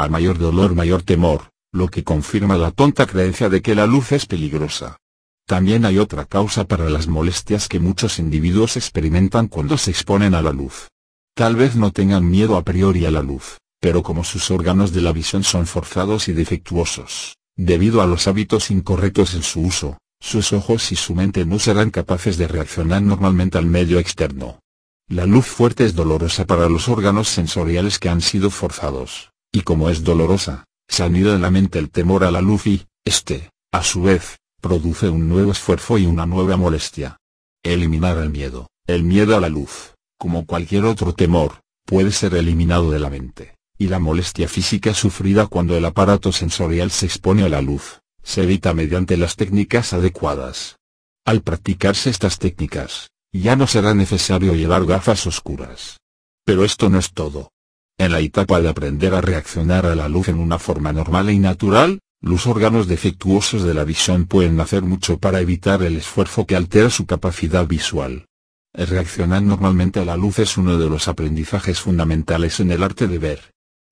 A mayor dolor mayor temor, lo que confirma la tonta creencia de que la luz es peligrosa. También hay otra causa para las molestias que muchos individuos experimentan cuando se exponen a la luz. Tal vez no tengan miedo a priori a la luz, pero como sus órganos de la visión son forzados y defectuosos, debido a los hábitos incorrectos en su uso, sus ojos y su mente no serán capaces de reaccionar normalmente al medio externo. La luz fuerte es dolorosa para los órganos sensoriales que han sido forzados, y como es dolorosa, se anida en la mente el temor a la luz y, este, a su vez, produce un nuevo esfuerzo y una nueva molestia. Eliminar el miedo, el miedo a la luz, como cualquier otro temor, puede ser eliminado de la mente, y la molestia física sufrida cuando el aparato sensorial se expone a la luz, se evita mediante las técnicas adecuadas. Al practicarse estas técnicas, ya no será necesario llevar gafas oscuras. Pero esto no es todo. En la etapa de aprender a reaccionar a la luz en una forma normal y natural, los órganos defectuosos de la visión pueden hacer mucho para evitar el esfuerzo que altera su capacidad visual. Reaccionar normalmente a la luz es uno de los aprendizajes fundamentales en el arte de ver.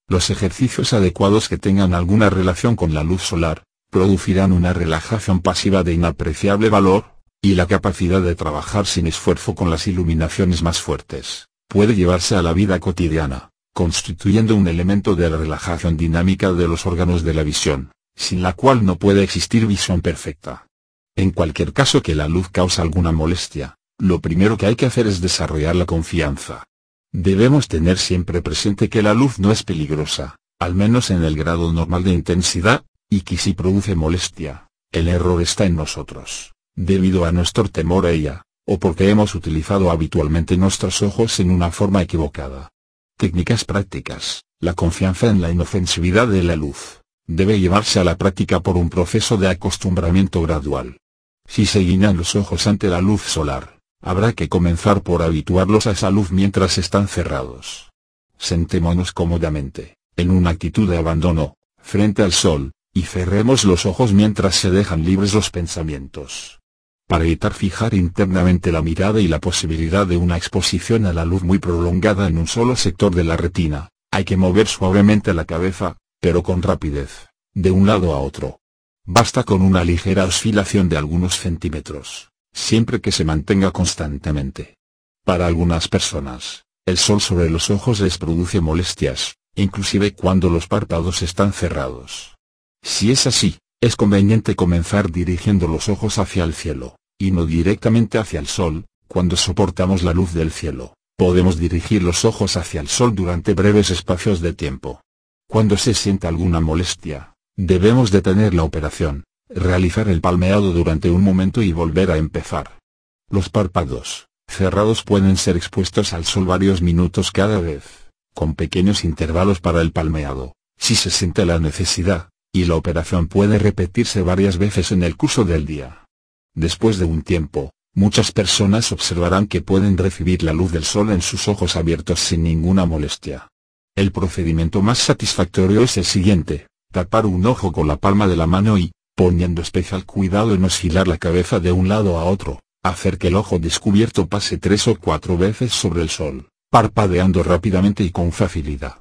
Los ejercicios adecuados que tengan alguna relación con la luz solar, producirán una relajación pasiva de inapreciable valor, y la capacidad de trabajar sin esfuerzo con las iluminaciones más fuertes, puede llevarse a la vida cotidiana constituyendo un elemento de relajación dinámica de los órganos de la visión, sin la cual no puede existir visión perfecta. En cualquier caso que la luz causa alguna molestia, lo primero que hay que hacer es desarrollar la confianza. Debemos tener siempre presente que la luz no es peligrosa, al menos en el grado normal de intensidad, y que si produce molestia, el error está en nosotros, debido a nuestro temor a ella, o porque hemos utilizado habitualmente nuestros ojos en una forma equivocada. Técnicas prácticas. La confianza en la inofensividad de la luz, debe llevarse a la práctica por un proceso de acostumbramiento gradual. Si se guiñan los ojos ante la luz solar, habrá que comenzar por habituarlos a esa luz mientras están cerrados. Sentémonos cómodamente, en una actitud de abandono, frente al sol, y cerremos los ojos mientras se dejan libres los pensamientos para evitar fijar internamente la mirada y la posibilidad de una exposición a la luz muy prolongada en un solo sector de la retina, hay que mover suavemente la cabeza, pero con rapidez, de un lado a otro. Basta con una ligera oscilación de algunos centímetros, siempre que se mantenga constantemente. Para algunas personas, el sol sobre los ojos les produce molestias, inclusive cuando los párpados están cerrados. Si es así, es conveniente comenzar dirigiendo los ojos hacia el cielo, y no directamente hacia el sol, cuando soportamos la luz del cielo. Podemos dirigir los ojos hacia el sol durante breves espacios de tiempo. Cuando se sienta alguna molestia, debemos detener la operación, realizar el palmeado durante un momento y volver a empezar. Los párpados, cerrados pueden ser expuestos al sol varios minutos cada vez, con pequeños intervalos para el palmeado, si se siente la necesidad, y la operación puede repetirse varias veces en el curso del día. Después de un tiempo, muchas personas observarán que pueden recibir la luz del sol en sus ojos abiertos sin ninguna molestia. El procedimiento más satisfactorio es el siguiente, tapar un ojo con la palma de la mano y, poniendo especial cuidado en oscilar la cabeza de un lado a otro, hacer que el ojo descubierto pase tres o cuatro veces sobre el sol, parpadeando rápidamente y con facilidad.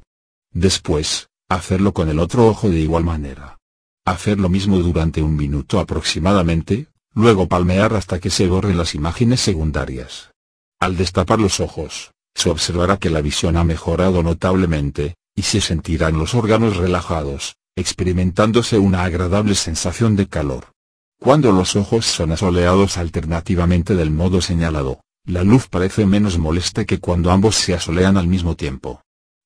Después, Hacerlo con el otro ojo de igual manera. Hacer lo mismo durante un minuto aproximadamente, luego palmear hasta que se borren las imágenes secundarias. Al destapar los ojos, se observará que la visión ha mejorado notablemente, y se sentirán los órganos relajados, experimentándose una agradable sensación de calor. Cuando los ojos son asoleados alternativamente del modo señalado, la luz parece menos molesta que cuando ambos se asolean al mismo tiempo.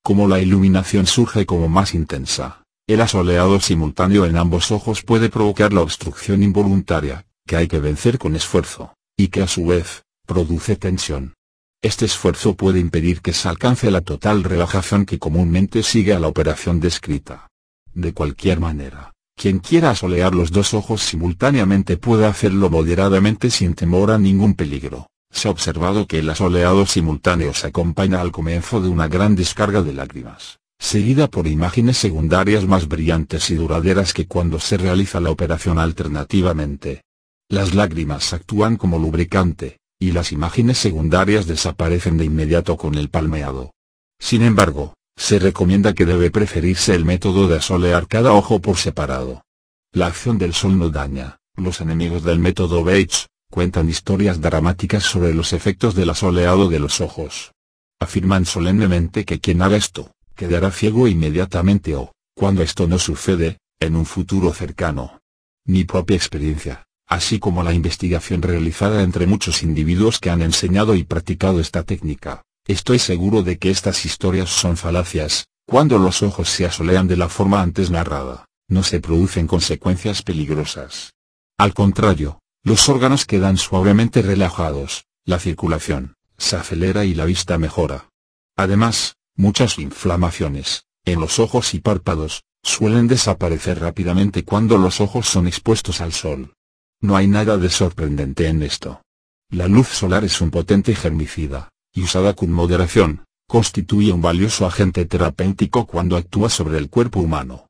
Como la iluminación surge como más intensa, el asoleado simultáneo en ambos ojos puede provocar la obstrucción involuntaria, que hay que vencer con esfuerzo, y que a su vez, produce tensión. Este esfuerzo puede impedir que se alcance la total relajación que comúnmente sigue a la operación descrita. De cualquier manera, quien quiera asolear los dos ojos simultáneamente puede hacerlo moderadamente sin temor a ningún peligro. Se ha observado que el asoleado simultáneo se acompaña al comienzo de una gran descarga de lágrimas, seguida por imágenes secundarias más brillantes y duraderas que cuando se realiza la operación alternativamente. Las lágrimas actúan como lubricante, y las imágenes secundarias desaparecen de inmediato con el palmeado. Sin embargo, se recomienda que debe preferirse el método de asolear cada ojo por separado. La acción del sol no daña, los enemigos del método Bates, cuentan historias dramáticas sobre los efectos del asoleado de los ojos. Afirman solemnemente que quien haga esto, quedará ciego inmediatamente o, cuando esto no sucede, en un futuro cercano. Mi propia experiencia, así como la investigación realizada entre muchos individuos que han enseñado y practicado esta técnica, estoy seguro de que estas historias son falacias, cuando los ojos se asolean de la forma antes narrada, no se producen consecuencias peligrosas. Al contrario, los órganos quedan suavemente relajados, la circulación, se acelera y la vista mejora. Además, muchas inflamaciones, en los ojos y párpados, suelen desaparecer rápidamente cuando los ojos son expuestos al sol. No hay nada de sorprendente en esto. La luz solar es un potente germicida, y usada con moderación, constituye un valioso agente terapéutico cuando actúa sobre el cuerpo humano.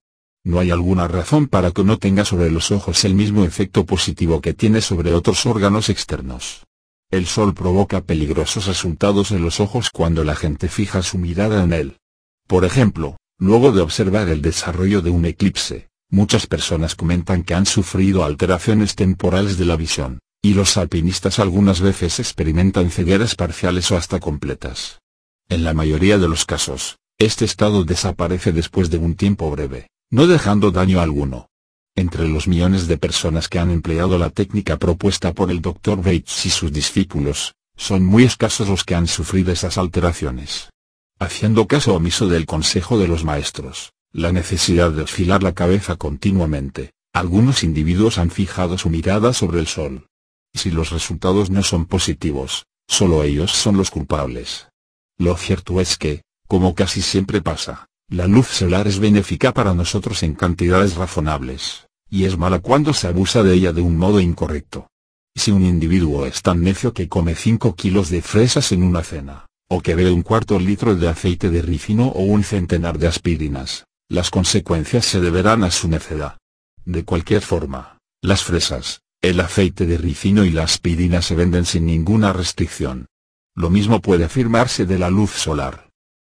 No hay alguna razón para que no tenga sobre los ojos el mismo efecto positivo que tiene sobre otros órganos externos. El sol provoca peligrosos resultados en los ojos cuando la gente fija su mirada en él. Por ejemplo, luego de observar el desarrollo de un eclipse, muchas personas comentan que han sufrido alteraciones temporales de la visión, y los alpinistas algunas veces experimentan cegueras parciales o hasta completas. En la mayoría de los casos, este estado desaparece después de un tiempo breve, no dejando daño alguno. Entre los millones de personas que han empleado la técnica propuesta por el Dr. Bates y sus discípulos, son muy escasos los que han sufrido esas alteraciones. Haciendo caso omiso del consejo de los maestros, la necesidad de oscilar la cabeza continuamente, algunos individuos han fijado su mirada sobre el sol. Si los resultados no son positivos, solo ellos son los culpables. Lo cierto es que, como casi siempre pasa, la luz solar es benéfica para nosotros en cantidades razonables, y es mala cuando se abusa de ella de un modo incorrecto. Si un individuo es tan necio que come 5 kilos de fresas en una cena, o que bebe un cuarto litro de aceite de ricino o un centenar de aspirinas, las consecuencias se deberán a su necedad. De cualquier forma, las fresas, el aceite de ricino y la aspirina se venden sin ninguna restricción. Lo mismo puede afirmarse de la luz solar.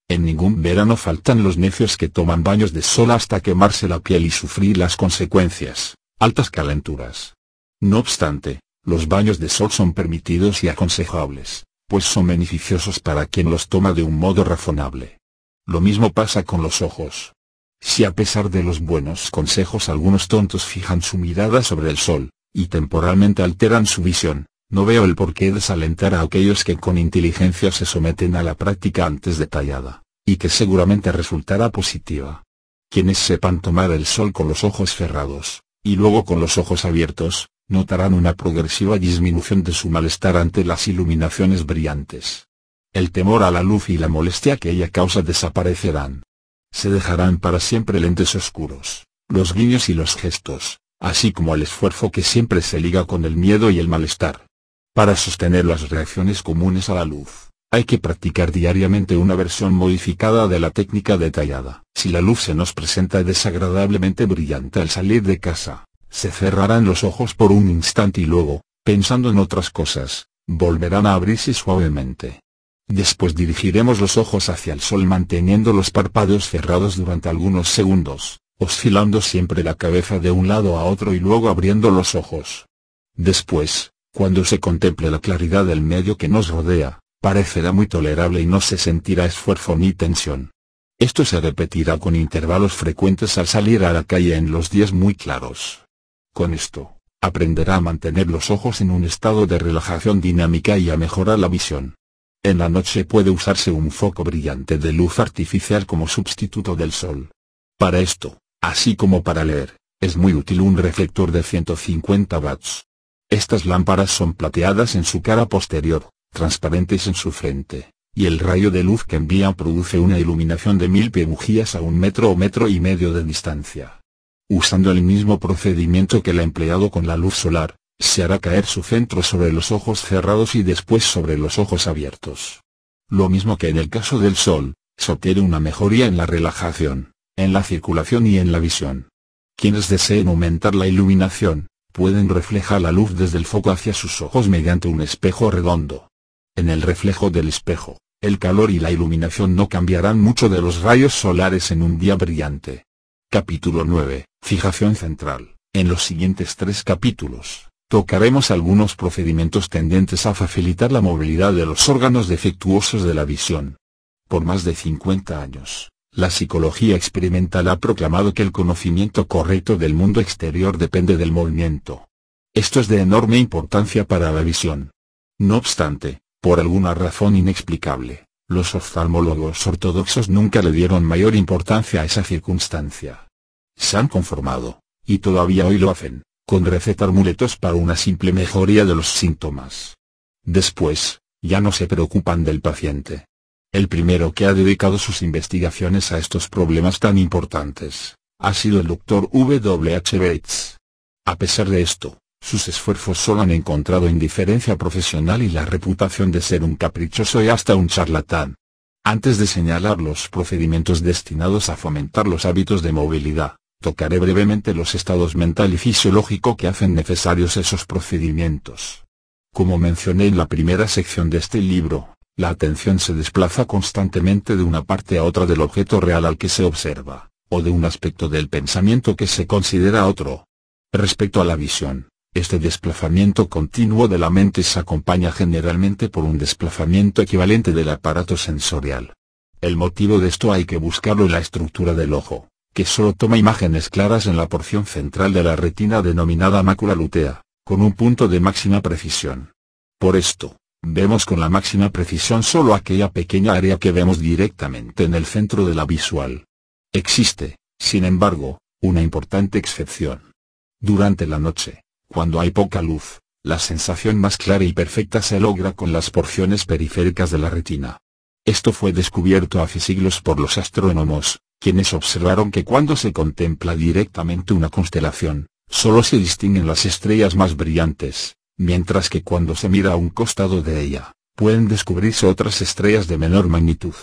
En ningún verano faltan los necios que toman baños de sol hasta quemarse la piel y sufrir las consecuencias, altas calenturas. No obstante, los baños de sol son permitidos y aconsejables, pues son beneficiosos para quien los toma de un modo razonable. Lo mismo pasa con los ojos. Si a pesar de los buenos consejos algunos tontos fijan su mirada sobre el sol, y temporalmente alteran su visión, no veo el porqué desalentar a aquellos que con inteligencia se someten a la práctica antes detallada, y que seguramente resultará positiva. Quienes sepan tomar el sol con los ojos cerrados, y luego con los ojos abiertos, notarán una progresiva disminución de su malestar ante las iluminaciones brillantes. El temor a la luz y la molestia que ella causa desaparecerán. Se dejarán para siempre lentes oscuros, los guiños y los gestos, así como el esfuerzo que siempre se liga con el miedo y el malestar. Para sostener las reacciones comunes a la luz, hay que practicar diariamente una versión modificada de la técnica detallada. Si la luz se nos presenta desagradablemente brillante al salir de casa, se cerrarán los ojos por un instante y luego, pensando en otras cosas, volverán a abrirse suavemente. Después dirigiremos los ojos hacia el sol manteniendo los párpados cerrados durante algunos segundos, oscilando siempre la cabeza de un lado a otro y luego abriendo los ojos. Después, cuando se contemple la claridad del medio que nos rodea, parecerá muy tolerable y no se sentirá esfuerzo ni tensión. Esto se repetirá con intervalos frecuentes al salir a la calle en los días muy claros. Con esto, aprenderá a mantener los ojos en un estado de relajación dinámica y a mejorar la visión. En la noche puede usarse un foco brillante de luz artificial como sustituto del sol. Para esto, así como para leer, es muy útil un reflector de 150 watts. Estas lámparas son plateadas en su cara posterior, transparentes en su frente, y el rayo de luz que envían produce una iluminación de mil bujías a un metro o metro y medio de distancia. Usando el mismo procedimiento que el empleado con la luz solar, se hará caer su centro sobre los ojos cerrados y después sobre los ojos abiertos. Lo mismo que en el caso del sol, se obtiene una mejoría en la relajación, en la circulación y en la visión. Quienes deseen aumentar la iluminación, pueden reflejar la luz desde el foco hacia sus ojos mediante un espejo redondo. En el reflejo del espejo, el calor y la iluminación no cambiarán mucho de los rayos solares en un día brillante. Capítulo 9. Fijación central. En los siguientes tres capítulos, tocaremos algunos procedimientos tendentes a facilitar la movilidad de los órganos defectuosos de la visión. Por más de 50 años, La psicología experimental ha proclamado que el conocimiento correcto del mundo exterior depende del movimiento. Esto es de enorme importancia para la visión. No obstante, por alguna razón inexplicable, los oftalmólogos ortodoxos nunca le dieron mayor importancia a esa circunstancia. Se han conformado, y todavía hoy lo hacen, con recetar muletos para una simple mejoría de los síntomas. Después, ya no se preocupan del paciente. El primero que ha dedicado sus investigaciones a estos problemas tan importantes, ha sido el Dr. W. H. Bates. A pesar de esto, sus esfuerzos solo han encontrado indiferencia profesional y la reputación de ser un caprichoso y hasta un charlatán. Antes de señalar los procedimientos destinados a fomentar los hábitos de movilidad, tocaré brevemente los estados mental y fisiológico que hacen necesarios esos procedimientos. Como mencioné en la primera sección de este libro, la atención se desplaza constantemente de una parte a otra del objeto real al que se observa, o de un aspecto del pensamiento que se considera otro. Respecto a la visión, este desplazamiento continuo de la mente se acompaña generalmente por un desplazamiento equivalente del aparato sensorial. El motivo de esto hay que buscarlo en la estructura del ojo, que solo toma imágenes claras en la porción central de la retina denominada mácula lutea, con un punto de máxima precisión. Por esto, Vemos con la máxima precisión solo aquella pequeña área que vemos directamente en el centro de la visual. Existe, sin embargo, una importante excepción. Durante la noche, cuando hay poca luz, la sensación más clara y perfecta se logra con las porciones periféricas de la retina. Esto fue descubierto hace siglos por los astrónomos, quienes observaron que cuando se contempla directamente una constelación, solo se distinguen las estrellas más brillantes, mientras que cuando se mira a un costado de ella, pueden descubrirse otras estrellas de menor magnitud.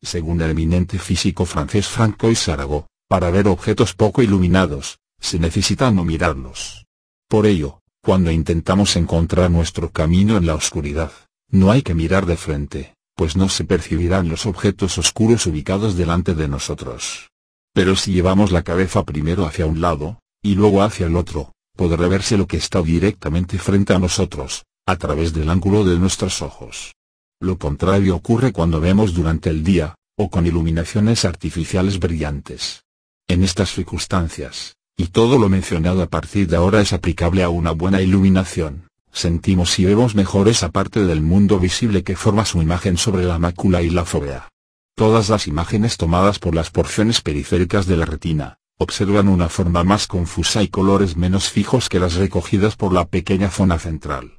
Según el eminente físico francés Francois Arago, para ver objetos poco iluminados, se necesita no mirarlos. Por ello, cuando intentamos encontrar nuestro camino en la oscuridad, no hay que mirar de frente, pues no se percibirán los objetos oscuros ubicados delante de nosotros. Pero si llevamos la cabeza primero hacia un lado, y luego hacia el otro, podrá verse lo que está directamente frente a nosotros, a través del ángulo de nuestros ojos. Lo contrario ocurre cuando vemos durante el día, o con iluminaciones artificiales brillantes. En estas circunstancias, y todo lo mencionado a partir de ahora es aplicable a una buena iluminación, sentimos y vemos mejor esa parte del mundo visible que forma su imagen sobre la mácula y la fovea. Todas las imágenes tomadas por las porciones periféricas de la retina, observan una forma más confusa y colores menos fijos que las recogidas por la pequeña zona central.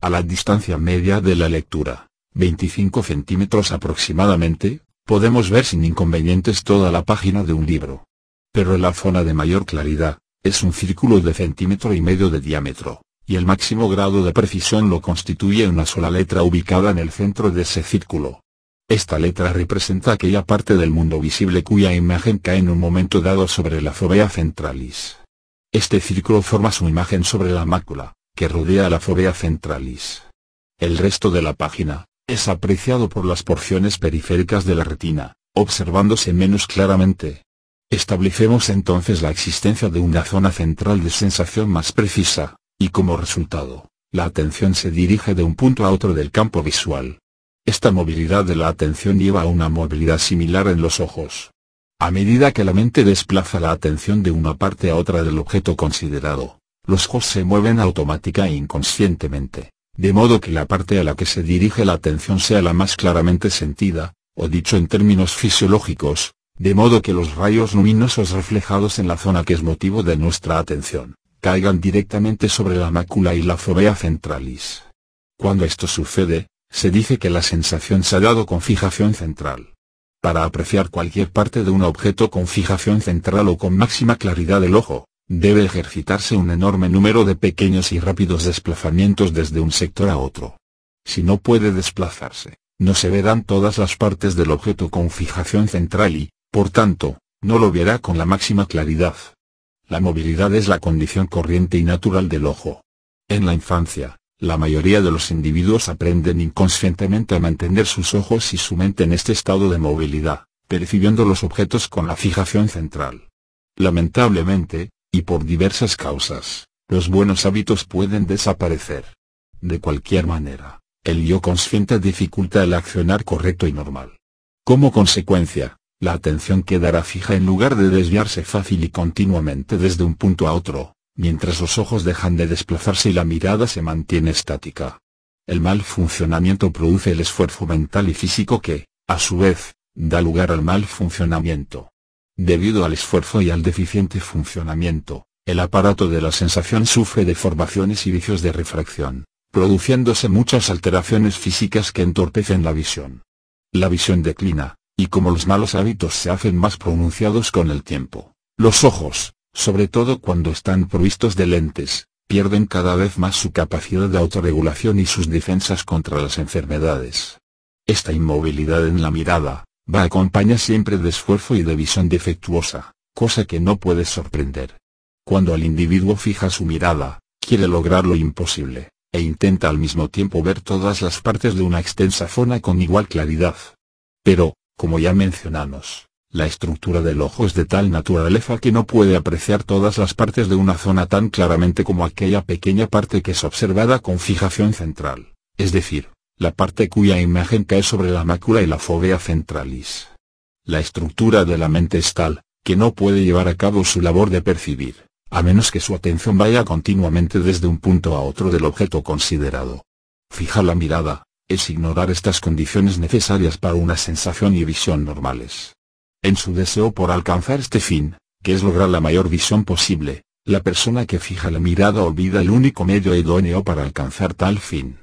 A la distancia media de la lectura, 25 centímetros aproximadamente, podemos ver sin inconvenientes toda la página de un libro. Pero la zona de mayor claridad, es un círculo de centímetro y medio de diámetro, y el máximo grado de precisión lo constituye una sola letra ubicada en el centro de ese círculo. Esta letra representa aquella parte del mundo visible cuya imagen cae en un momento dado sobre la fovea centralis. Este círculo forma su imagen sobre la mácula, que rodea la fovea centralis. El resto de la página, es apreciado por las porciones periféricas de la retina, observándose menos claramente. Establecemos entonces la existencia de una zona central de sensación más precisa, y como resultado, la atención se dirige de un punto a otro del campo visual. Esta movilidad de la atención lleva a una movilidad similar en los ojos. A medida que la mente desplaza la atención de una parte a otra del objeto considerado, los ojos se mueven automática e inconscientemente, de modo que la parte a la que se dirige la atención sea la más claramente sentida, o dicho en términos fisiológicos, de modo que los rayos luminosos reflejados en la zona que es motivo de nuestra atención, caigan directamente sobre la mácula y la fovea centralis. Cuando esto sucede, se dice que la sensación se ha dado con fijación central. Para apreciar cualquier parte de un objeto con fijación central o con máxima claridad del ojo, debe ejercitarse un enorme número de pequeños y rápidos desplazamientos desde un sector a otro. Si no puede desplazarse, no se verán todas las partes del objeto con fijación central y, por tanto, no lo verá con la máxima claridad. La movilidad es la condición corriente y natural del ojo. En la infancia, la mayoría de los individuos aprenden inconscientemente a mantener sus ojos y su mente en este estado de movilidad, percibiendo los objetos con la fijación central. Lamentablemente, y por diversas causas, los buenos hábitos pueden desaparecer. De cualquier manera, el yo consciente dificulta el accionar correcto y normal. Como consecuencia, La atención quedará fija en lugar de desviarse fácil y continuamente desde un punto a otro, mientras los ojos dejan de desplazarse y la mirada se mantiene estática. El mal funcionamiento produce el esfuerzo mental y físico que, a su vez, da lugar al mal funcionamiento. Debido al esfuerzo y al deficiente funcionamiento, el aparato de la sensación sufre deformaciones y vicios de refracción, produciéndose muchas alteraciones físicas que entorpecen la visión. La visión declina, y como los malos hábitos se hacen más pronunciados con el tiempo, los ojos, sobre todo cuando están provistos de lentes, pierden cada vez más su capacidad de autorregulación y sus defensas contra las enfermedades. Esta inmovilidad en la mirada, va acompañada siempre de esfuerzo y de visión defectuosa, cosa que no puede sorprender. Cuando el individuo fija su mirada, quiere lograr lo imposible, e intenta al mismo tiempo ver todas las partes de una extensa zona con igual claridad. Pero, como ya mencionamos, la estructura del ojo es de tal naturaleza que no puede apreciar todas las partes de una zona tan claramente como aquella pequeña parte que es observada con fijación central, es decir, la parte cuya imagen cae sobre la mácula y la fovea centralis. La estructura de la mente es tal, que no puede llevar a cabo su labor de percibir, a menos que su atención vaya continuamente desde un punto a otro del objeto considerado. Fija la mirada, es ignorar estas condiciones necesarias para una sensación y visión normales. En su deseo por alcanzar este fin, que es lograr la mayor visión posible, la persona que fija la mirada olvida el único medio idóneo para alcanzar tal fin.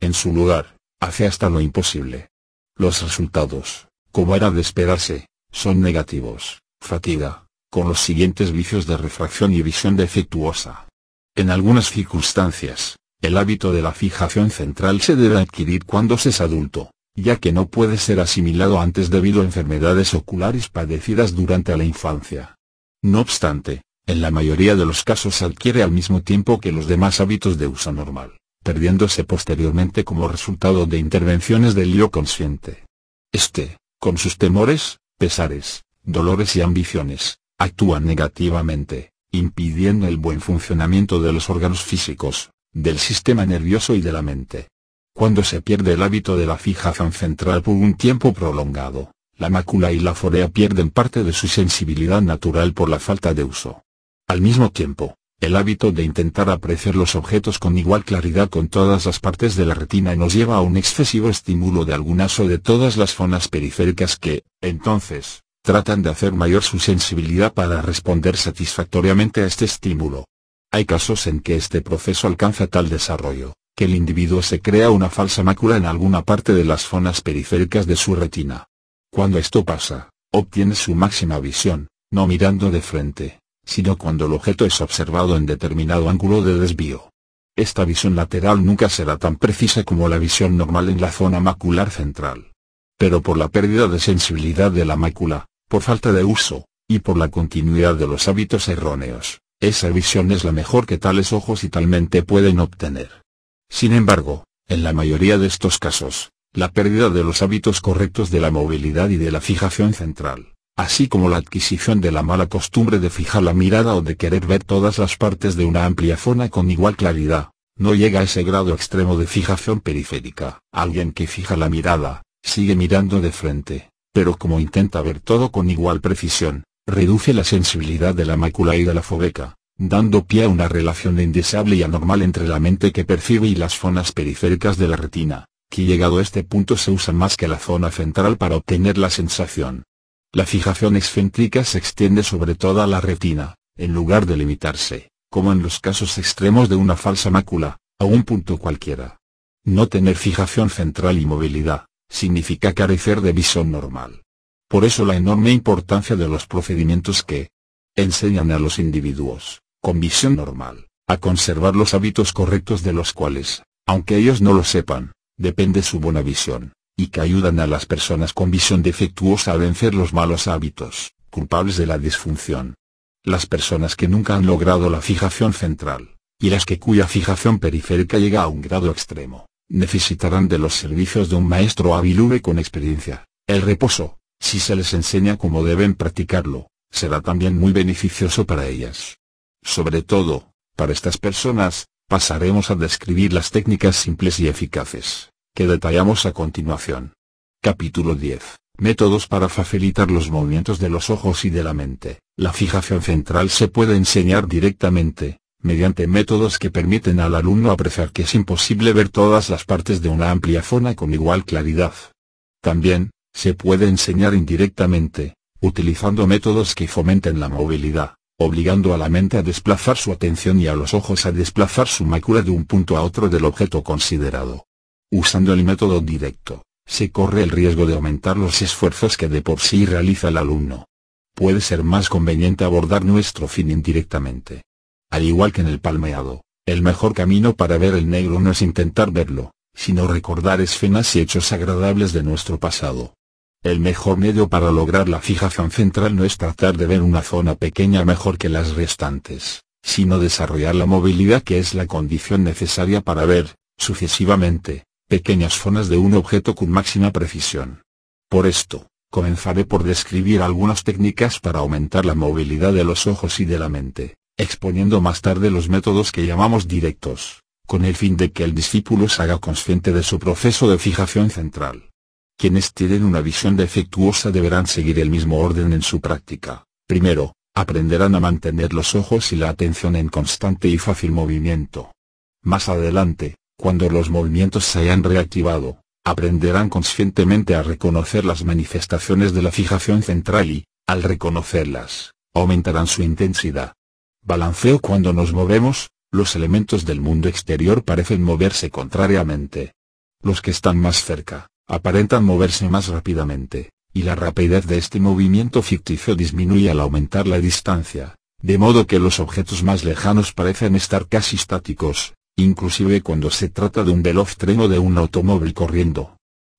En su lugar, hace hasta lo imposible. Los resultados, como era de esperarse, son negativos, fatiga, con los siguientes vicios de refracción y visión defectuosa. En algunas circunstancias, el hábito de la fijación central se debe adquirir cuando se es adulto, ya que no puede ser asimilado antes debido a enfermedades oculares padecidas durante la infancia. No obstante, en la mayoría de los casos adquiere al mismo tiempo que los demás hábitos de uso normal, perdiéndose posteriormente como resultado de intervenciones del yo consciente. Este, con sus temores, pesares, dolores y ambiciones, actúa negativamente, impidiendo el buen funcionamiento de los órganos físicos, del sistema nervioso y de la mente. Cuando se pierde el hábito de la fijación central por un tiempo prolongado, la mácula y la forea pierden parte de su sensibilidad natural por la falta de uso. Al mismo tiempo, el hábito de intentar apreciar los objetos con igual claridad con todas las partes de la retina nos lleva a un excesivo estímulo de algunas o de todas las zonas periféricas que, entonces, tratan de hacer mayor su sensibilidad para responder satisfactoriamente a este estímulo. Hay casos en que este proceso alcanza tal desarrollo, que el individuo se crea una falsa mácula en alguna parte de las zonas periféricas de su retina. Cuando esto pasa, obtiene su máxima visión, no mirando de frente, sino cuando el objeto es observado en determinado ángulo de desvío. Esta visión lateral nunca será tan precisa como la visión normal en la zona macular central. Pero por la pérdida de sensibilidad de la mácula, por falta de uso, y por la continuidad de los hábitos erróneos, esa visión es la mejor que tales ojos y tal mente pueden obtener. Sin embargo, en la mayoría de estos casos, la pérdida de los hábitos correctos de la movilidad y de la fijación central, así como la adquisición de la mala costumbre de fijar la mirada o de querer ver todas las partes de una amplia zona con igual claridad, no llega a ese grado extremo de fijación periférica. Alguien que fija la mirada, sigue mirando de frente, pero como intenta ver todo con igual precisión, reduce la sensibilidad de la mácula y de la fobeca, dando pie a una relación indeseable y anormal entre la mente que percibe y las zonas periféricas de la retina, que llegado a este punto se usa más que la zona central para obtener la sensación. La fijación excéntrica se extiende sobre toda la retina, en lugar de limitarse, como en los casos extremos de una falsa mácula, a un punto cualquiera. No tener fijación central y movilidad, significa carecer de visión normal. Por eso la enorme importancia de los procedimientos que enseñan a los individuos, con visión normal, a conservar los hábitos correctos de los cuales, aunque ellos no lo sepan, depende su buena visión, y que ayudan a las personas con visión defectuosa a vencer los malos hábitos, culpables de la disfunción. Las personas que nunca han logrado la fijación central, y las que cuya fijación periférica llega a un grado extremo, necesitarán de los servicios de un maestro hábil con experiencia. El reposo, si se les enseña cómo deben practicarlo, será también muy beneficioso para ellas. Sobre todo, para estas personas, pasaremos a describir las técnicas simples y eficaces, que detallamos a continuación. Capítulo 10. Métodos para facilitar los movimientos de los ojos y de la mente. La fijación central se puede enseñar directamente, mediante métodos que permiten al alumno apreciar que es imposible ver todas las partes de una amplia zona con igual claridad. También, se puede enseñar indirectamente, utilizando métodos que fomenten la movilidad, obligando a la mente a desplazar su atención y a los ojos a desplazar su mácula de un punto a otro del objeto considerado. Usando el método directo, se corre el riesgo de aumentar los esfuerzos que de por sí realiza el alumno. Puede ser más conveniente abordar nuestro fin indirectamente. Al igual que en el palmeado, el mejor camino para ver el negro no es intentar verlo, sino recordar escenas y hechos agradables de nuestro pasado. El mejor medio para lograr la fijación central no es tratar de ver una zona pequeña mejor que las restantes, sino desarrollar la movilidad que es la condición necesaria para ver, sucesivamente, pequeñas zonas de un objeto con máxima precisión. Por esto, comenzaré por describir algunas técnicas para aumentar la movilidad de los ojos y de la mente, exponiendo más tarde los métodos que llamamos directos, con el fin de que el discípulo se haga consciente de su proceso de fijación central. Quienes tienen una visión defectuosa deberán seguir el mismo orden en su práctica. Primero, aprenderán a mantener los ojos y la atención en constante y fácil movimiento. Más adelante, cuando los movimientos se hayan reactivado, aprenderán conscientemente a reconocer las manifestaciones de la fijación central y, al reconocerlas, aumentarán su intensidad. Balanceo Cuando nos movemos, los elementos del mundo exterior parecen moverse contrariamente. Los que están más cerca, aparentan moverse más rápidamente, y la rapidez de este movimiento ficticio disminuye al aumentar la distancia, de modo que los objetos más lejanos parecen estar casi estáticos, inclusive cuando se trata de un veloz tren o de un automóvil corriendo.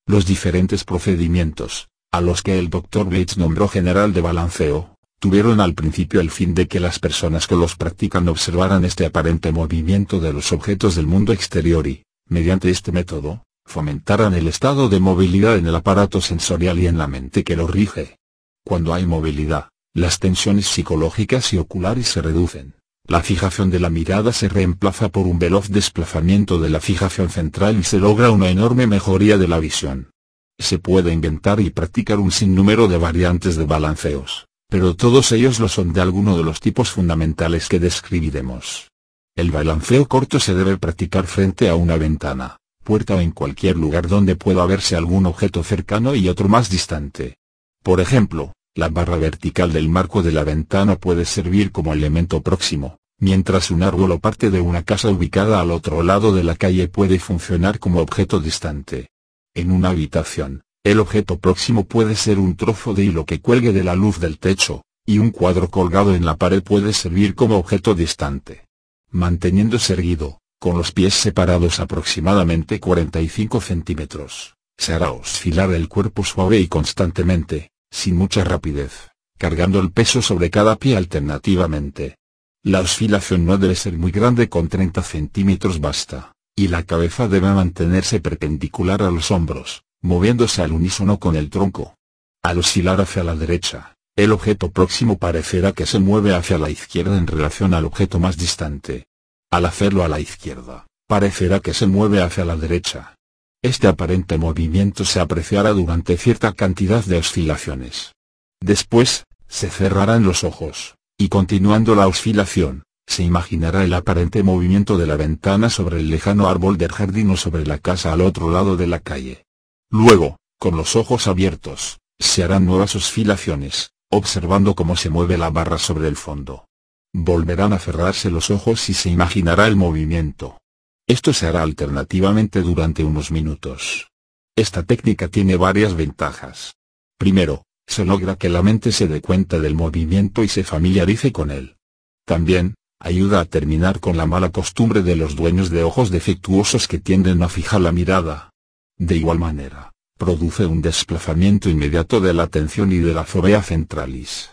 Los diferentes procedimientos, a los que el Dr. Bates nombró general de balanceo, tuvieron al principio el fin de que las personas que los practican observaran este aparente movimiento de los objetos del mundo exterior y, mediante este método, fomentaran el estado de movilidad en el aparato sensorial y en la mente que lo rige. Cuando hay movilidad, las tensiones psicológicas y oculares se reducen la fijación de la mirada se reemplaza por un veloz desplazamiento de la fijación central y se logra una enorme mejoría de la visión. Se puede inventar y practicar un sinnúmero de variantes de balanceos, pero todos ellos lo son de alguno de los tipos fundamentales que describiremos. El balanceo corto se debe practicar frente a una ventana, puerta o en cualquier lugar donde pueda verse algún objeto cercano y otro más distante. Por ejemplo, la barra vertical del marco de la ventana puede servir como elemento próximo, mientras un árbol o parte de una casa ubicada al otro lado de la calle puede funcionar como objeto distante. En una habitación, el objeto próximo puede ser un trozo de hilo que cuelgue de la luz del techo, y un cuadro colgado en la pared puede servir como objeto distante. Manteniéndose erguido, con los pies separados aproximadamente 45 centímetros, se hará oscilar el cuerpo suave y constantemente, sin mucha rapidez, cargando el peso sobre cada pie alternativamente. La oscilación no debe ser muy grande con 30 centímetros basta, y la cabeza debe mantenerse perpendicular a los hombros, moviéndose al unísono con el tronco. Al oscilar hacia la derecha, el objeto próximo parecerá que se mueve hacia la izquierda en relación al objeto más distante. Al hacerlo a la izquierda, parecerá que se mueve hacia la derecha, este aparente movimiento se apreciará durante cierta cantidad de oscilaciones. Después, se cerrarán los ojos, y continuando la oscilación, se imaginará el aparente movimiento de la ventana sobre el lejano árbol del jardín o sobre la casa al otro lado de la calle. Luego, con los ojos abiertos, se harán nuevas oscilaciones, observando cómo se mueve la barra sobre el fondo. Volverán a cerrarse los ojos y se imaginará el movimiento. Esto se hará alternativamente durante unos minutos. Esta técnica tiene varias ventajas. Primero, se logra que la mente se dé cuenta del movimiento y se familiarice con él. También, ayuda a terminar con la mala costumbre de los dueños de ojos defectuosos que tienden a fijar la mirada. De igual manera, produce un desplazamiento inmediato de la atención y de la fovea centralis.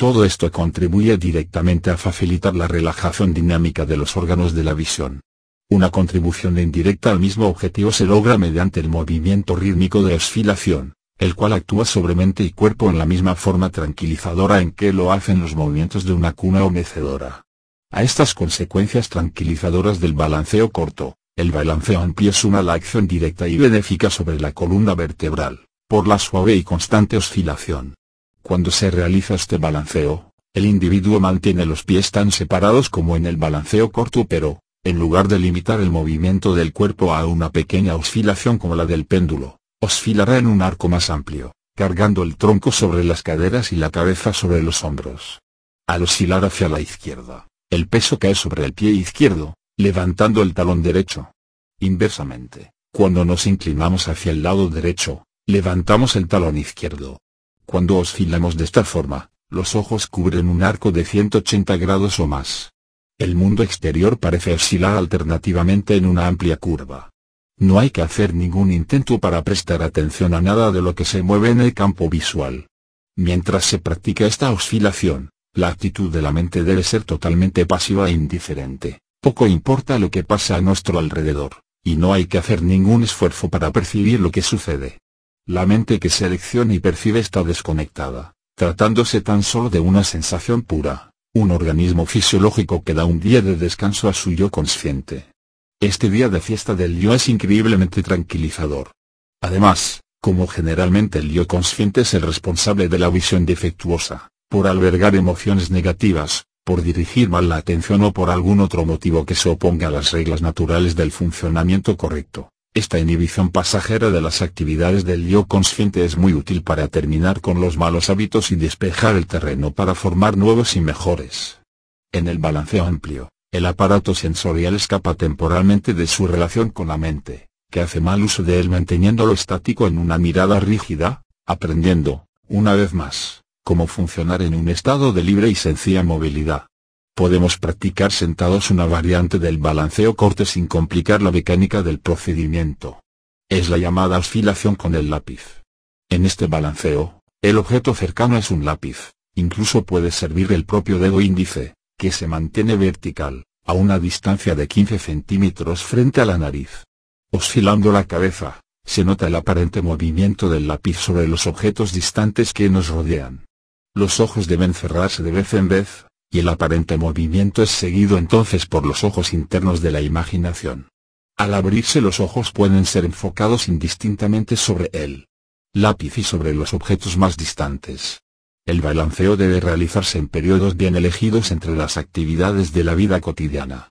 Todo esto contribuye directamente a facilitar la relajación dinámica de los órganos de la visión. Una contribución indirecta al mismo objetivo se logra mediante el movimiento rítmico de oscilación, el cual actúa sobre mente y cuerpo en la misma forma tranquilizadora en que lo hacen los movimientos de una cuna o mecedora. A estas consecuencias tranquilizadoras del balanceo corto, el balanceo amplio suma la acción directa y benéfica sobre la columna vertebral, por la suave y constante oscilación. Cuando se realiza este balanceo, el individuo mantiene los pies tan separados como en el balanceo corto pero, en lugar de limitar el movimiento del cuerpo a una pequeña oscilación como la del péndulo, oscilará en un arco más amplio, cargando el tronco sobre las caderas y la cabeza sobre los hombros. Al oscilar hacia la izquierda, el peso cae sobre el pie izquierdo, levantando el talón derecho. Inversamente, cuando nos inclinamos hacia el lado derecho, levantamos el talón izquierdo. Cuando oscilamos de esta forma, los ojos cubren un arco de 180 grados o más. El mundo exterior parece oscilar alternativamente en una amplia curva. No hay que hacer ningún intento para prestar atención a nada de lo que se mueve en el campo visual. Mientras se practica esta oscilación, la actitud de la mente debe ser totalmente pasiva e indiferente. Poco importa lo que pasa a nuestro alrededor, y no hay que hacer ningún esfuerzo para percibir lo que sucede. La mente que selecciona y percibe está desconectada tratándose tan solo de una sensación pura, un organismo fisiológico que da un día de descanso a su yo consciente. Este día de fiesta del yo es increíblemente tranquilizador. Además, como generalmente el yo consciente es el responsable de la visión defectuosa, por albergar emociones negativas, por dirigir mal la atención o por algún otro motivo que se oponga a las reglas naturales del funcionamiento correcto, esta inhibición pasajera de las actividades del yo consciente es muy útil para terminar con los malos hábitos y despejar el terreno para formar nuevos y mejores. En el balanceo amplio, el aparato sensorial escapa temporalmente de su relación con la mente, que hace mal uso de él manteniéndolo estático en una mirada rígida, aprendiendo, una vez más, cómo funcionar en un estado de libre y sencilla movilidad. Podemos practicar sentados una variante del balanceo corte sin complicar la mecánica del procedimiento. Es la llamada oscilación con el lápiz. En este balanceo, el objeto cercano es un lápiz, incluso puede servir el propio dedo índice, que se mantiene vertical, a una distancia de 15 centímetros frente a la nariz. Oscilando la cabeza, se nota el aparente movimiento del lápiz sobre los objetos distantes que nos rodean. Los ojos deben cerrarse de vez en vez, y el aparente movimiento es seguido entonces por los ojos internos de la imaginación. Al abrirse los ojos pueden ser enfocados indistintamente sobre el lápiz y sobre los objetos más distantes. El balanceo debe realizarse en periodos bien elegidos entre las actividades de la vida cotidiana.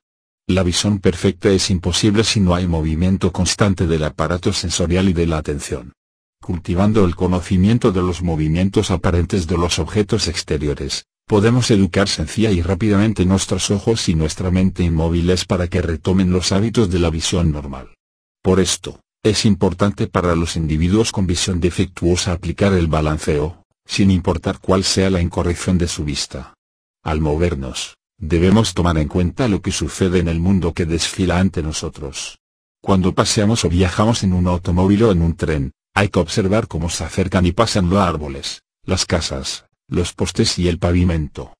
La visión perfecta es imposible si no hay movimiento constante del aparato sensorial y de la atención. Cultivando el conocimiento de los movimientos aparentes de los objetos exteriores, Podemos educar sencilla y rápidamente nuestros ojos y nuestra mente inmóviles para que retomen los hábitos de la visión normal. Por esto, es importante para los individuos con visión defectuosa aplicar el balanceo, sin importar cuál sea la incorrección de su vista. Al movernos, debemos tomar en cuenta lo que sucede en el mundo que desfila ante nosotros. Cuando paseamos o viajamos en un automóvil o en un tren, hay que observar cómo se acercan y pasan los árboles, las casas, los postes y el pavimento.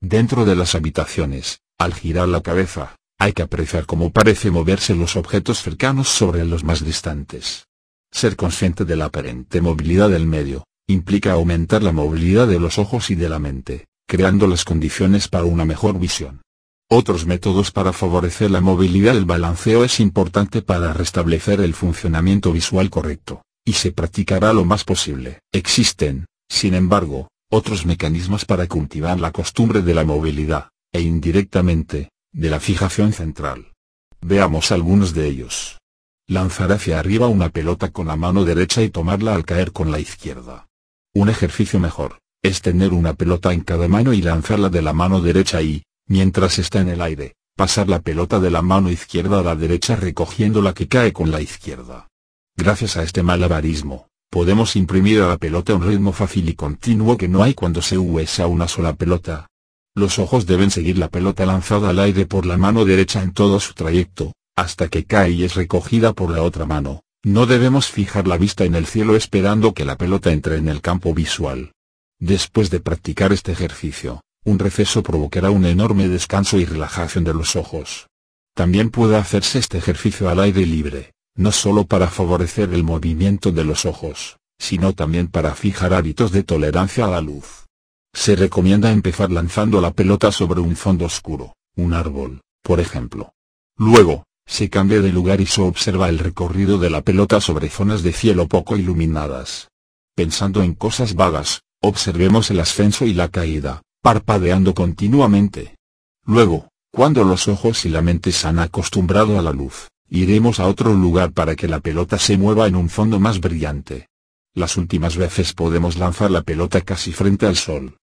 Dentro de las habitaciones, al girar la cabeza, hay que apreciar cómo parece moverse los objetos cercanos sobre los más distantes. Ser consciente de la aparente movilidad del medio, implica aumentar la movilidad de los ojos y de la mente, creando las condiciones para una mejor visión. Otros métodos para favorecer la movilidad del balanceo es importante para restablecer el funcionamiento visual correcto, y se practicará lo más posible. Existen, sin embargo, otros mecanismos para cultivar la costumbre de la movilidad, e indirectamente, de la fijación central. Veamos algunos de ellos. Lanzar hacia arriba una pelota con la mano derecha y tomarla al caer con la izquierda. Un ejercicio mejor, es tener una pelota en cada mano y lanzarla de la mano derecha y, mientras está en el aire, pasar la pelota de la mano izquierda a la derecha recogiendo la que cae con la izquierda. Gracias a este malabarismo, podemos imprimir a la pelota un ritmo fácil y continuo que no hay cuando se usa una sola pelota. Los ojos deben seguir la pelota lanzada al aire por la mano derecha en todo su trayecto, hasta que cae y es recogida por la otra mano. No debemos fijar la vista en el cielo esperando que la pelota entre en el campo visual. Después de practicar este ejercicio, un receso provocará un enorme descanso y relajación de los ojos. También puede hacerse este ejercicio al aire libre no solo para favorecer el movimiento de los ojos, sino también para fijar hábitos de tolerancia a la luz. Se recomienda empezar lanzando la pelota sobre un fondo oscuro, un árbol, por ejemplo. Luego, se cambia de lugar y se observa el recorrido de la pelota sobre zonas de cielo poco iluminadas. Pensando en cosas vagas, observemos el ascenso y la caída, parpadeando continuamente. Luego, cuando los ojos y la mente se han acostumbrado a la luz, iremos a otro lugar para que la pelota se mueva en un fondo más brillante. Las últimas veces podemos lanzar la pelota casi frente al sol.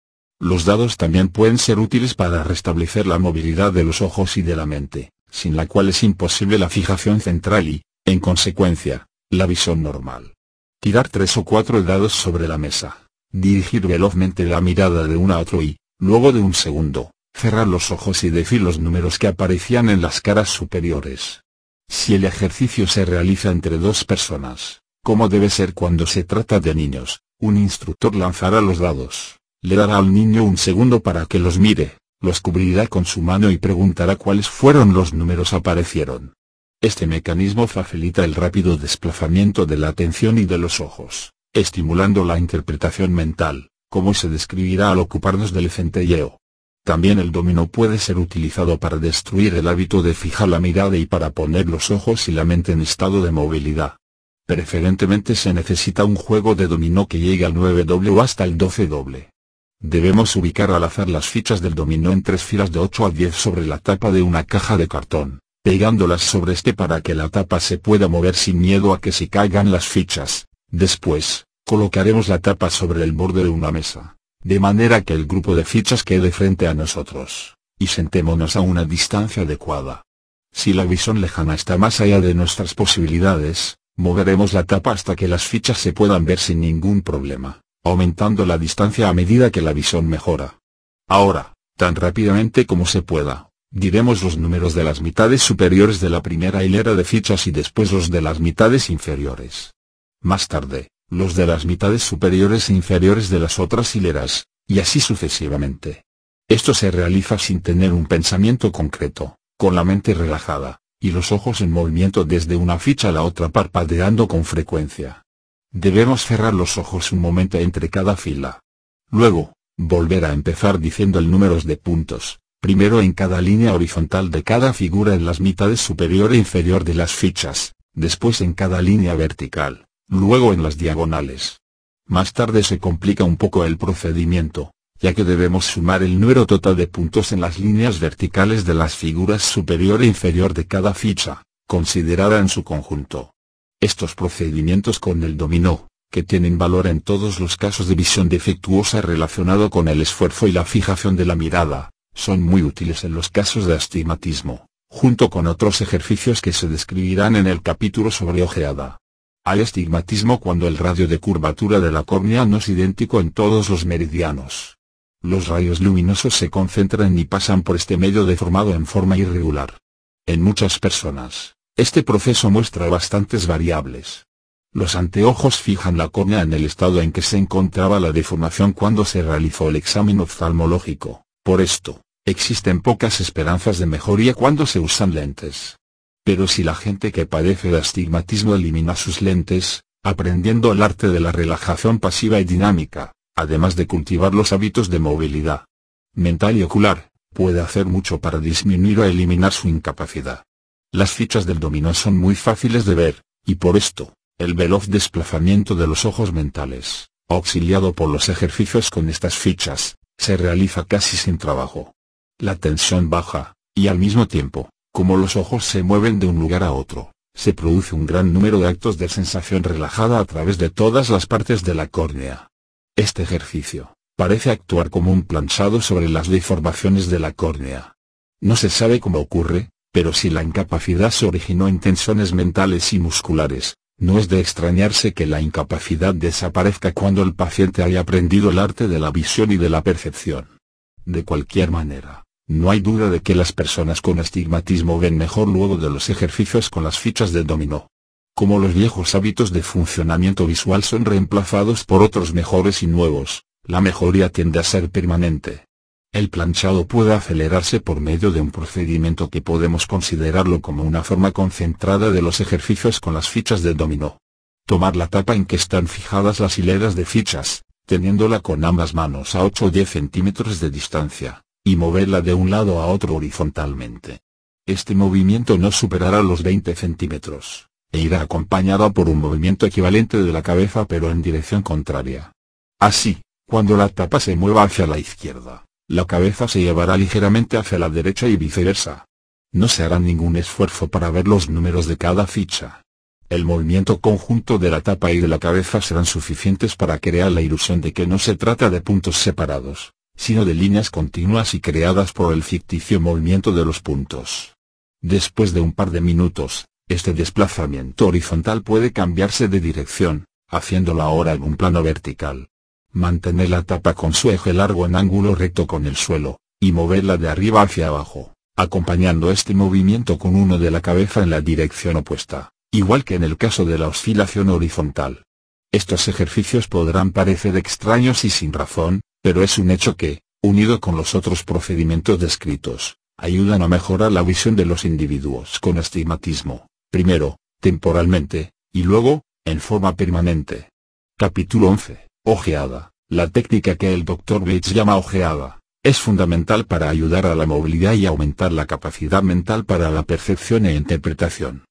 Los dados también pueden ser útiles para restablecer la movilidad de los ojos y de la mente, sin la cual es imposible la fijación central y, en consecuencia, la visión normal. Tirar tres o cuatro dados sobre la mesa, dirigir velozmente la mirada de uno a otro y, luego de un segundo, cerrar los ojos y decir los números que aparecían en las caras superiores. Si el ejercicio se realiza entre dos personas, como debe ser cuando se trata de niños, un instructor lanzará los dados, le dará al niño un segundo para que los mire, los cubrirá con su mano y preguntará cuáles fueron los números aparecieron. Este mecanismo facilita el rápido desplazamiento de la atención y de los ojos, estimulando la interpretación mental, como se describirá al ocuparnos del centelleo. También el dominó puede ser utilizado para destruir el hábito de fijar la mirada y para poner los ojos y la mente en estado de movilidad. Preferentemente se necesita un juego de dominó que llegue al 9 o hasta el 12 doble. Debemos ubicar al azar las fichas del dominó en tres filas de 8 a 10 sobre la tapa de una caja de cartón, pegándolas sobre este para que la tapa se pueda mover sin miedo a que se caigan las fichas. Después, colocaremos la tapa sobre el borde de una mesa de manera que el grupo de fichas quede frente a nosotros, y sentémonos a una distancia adecuada. Si la visión lejana está más allá de nuestras posibilidades, moveremos la tapa hasta que las fichas se puedan ver sin ningún problema, aumentando la distancia a medida que la visión mejora. Ahora, tan rápidamente como se pueda, diremos los números de las mitades superiores de la primera hilera de fichas y después los de las mitades inferiores. Más tarde, los de las mitades superiores e inferiores de las otras hileras, y así sucesivamente. Esto se realiza sin tener un pensamiento concreto, con la mente relajada, y los ojos en movimiento desde una ficha a la otra parpadeando con frecuencia. Debemos cerrar los ojos un momento entre cada fila. Luego, volver a empezar diciendo el número de puntos, primero en cada línea horizontal de cada figura en las mitades superior e inferior de las fichas, después en cada línea vertical, luego en las diagonales. Más tarde se complica un poco el procedimiento, ya que debemos sumar el número total de puntos en las líneas verticales de las figuras superior e inferior de cada ficha, considerada en su conjunto. Estos procedimientos con el dominó, que tienen valor en todos los casos de visión defectuosa relacionado con el esfuerzo y la fijación de la mirada, son muy útiles en los casos de astigmatismo, junto con otros ejercicios que se describirán en el capítulo sobre ojeada. Hay estigmatismo cuando el radio de curvatura de la córnea no es idéntico en todos los meridianos. Los rayos luminosos se concentran y pasan por este medio deformado en forma irregular. En muchas personas, este proceso muestra bastantes variables. Los anteojos fijan la córnea en el estado en que se encontraba la deformación cuando se realizó el examen oftalmológico. Por esto, existen pocas esperanzas de mejoría cuando se usan lentes. Pero si la gente que padece de astigmatismo elimina sus lentes, aprendiendo el arte de la relajación pasiva y dinámica, además de cultivar los hábitos de movilidad mental y ocular, puede hacer mucho para disminuir o eliminar su incapacidad. Las fichas del dominó son muy fáciles de ver, y por esto, el veloz desplazamiento de los ojos mentales, auxiliado por los ejercicios con estas fichas, se realiza casi sin trabajo. La tensión baja, y al mismo tiempo, como los ojos se mueven de un lugar a otro, se produce un gran número de actos de sensación relajada a través de todas las partes de la córnea. Este ejercicio, parece actuar como un planchado sobre las deformaciones de la córnea. No se sabe cómo ocurre, pero si la incapacidad se originó en tensiones mentales y musculares, no es de extrañarse que la incapacidad desaparezca cuando el paciente haya aprendido el arte de la visión y de la percepción. De cualquier manera, no hay duda de que las personas con astigmatismo ven mejor luego de los ejercicios con las fichas de dominó. Como los viejos hábitos de funcionamiento visual son reemplazados por otros mejores y nuevos, la mejoría tiende a ser permanente. El planchado puede acelerarse por medio de un procedimiento que podemos considerarlo como una forma concentrada de los ejercicios con las fichas de dominó. Tomar la tapa en que están fijadas las hileras de fichas, teniéndola con ambas manos a 8 o 10 centímetros de distancia, y moverla de un lado a otro horizontalmente. Este movimiento no superará los 20 centímetros, e irá acompañada por un movimiento equivalente de la cabeza pero en dirección contraria. Así, cuando la tapa se mueva hacia la izquierda, la cabeza se llevará ligeramente hacia la derecha y viceversa. No se hará ningún esfuerzo para ver los números de cada ficha. El movimiento conjunto de la tapa y de la cabeza serán suficientes para crear la ilusión de que no se trata de puntos separados, sino de líneas continuas y creadas por el ficticio movimiento de los puntos. Después de un par de minutos, este desplazamiento horizontal puede cambiarse de dirección, haciéndola ahora en un plano vertical. Mantener la tapa con su eje largo en ángulo recto con el suelo, y moverla de arriba hacia abajo, acompañando este movimiento con uno de la cabeza en la dirección opuesta, igual que en el caso de la oscilación horizontal. Estos ejercicios podrán parecer extraños y sin razón, pero es un hecho que, unido con los otros procedimientos descritos, ayudan a mejorar la visión de los individuos con astigmatismo, primero, temporalmente, y luego, en forma permanente. Capítulo 11. Ojeada. La técnica que el Dr. Bates llama ojeada, es fundamental para ayudar a la movilidad y aumentar la capacidad mental para la percepción e interpretación.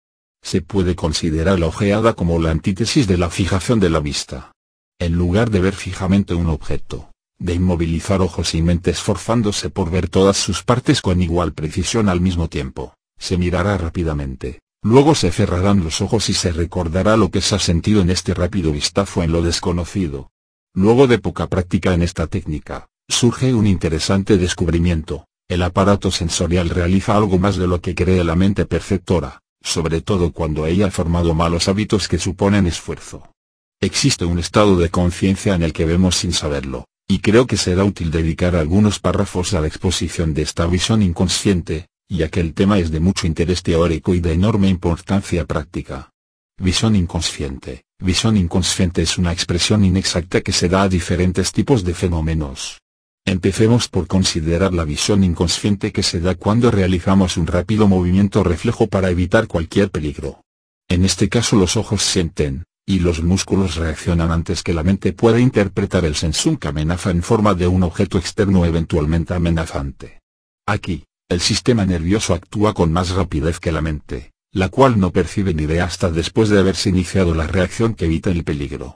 Se puede considerar la ojeada como la antítesis de la fijación de la vista. En lugar de ver fijamente un objeto, de inmovilizar ojos y mente esforzándose por ver todas sus partes con igual precisión al mismo tiempo, se mirará rápidamente, luego se cerrarán los ojos y se recordará lo que se ha sentido en este rápido vistazo en lo desconocido. Luego de poca práctica en esta técnica, surge un interesante descubrimiento, el aparato sensorial realiza algo más de lo que cree la mente perceptora, sobre todo cuando ella ha formado malos hábitos que suponen esfuerzo. Existe un estado de conciencia en el que vemos sin saberlo, y creo que será útil dedicar algunos párrafos a la exposición de esta visión inconsciente, ya que el tema es de mucho interés teórico y de enorme importancia práctica. Visión inconsciente. Visión inconsciente es una expresión inexacta que se da a diferentes tipos de fenómenos. Empecemos por considerar la visión inconsciente que se da cuando realizamos un rápido movimiento reflejo para evitar cualquier peligro. En este caso los ojos sienten, y los músculos reaccionan antes que la mente pueda interpretar el sensum que amenaza en forma de un objeto externo eventualmente amenazante. Aquí, el sistema nervioso actúa con más rapidez que la mente, la cual no percibe ni ve hasta después de haberse iniciado la reacción que evita el peligro.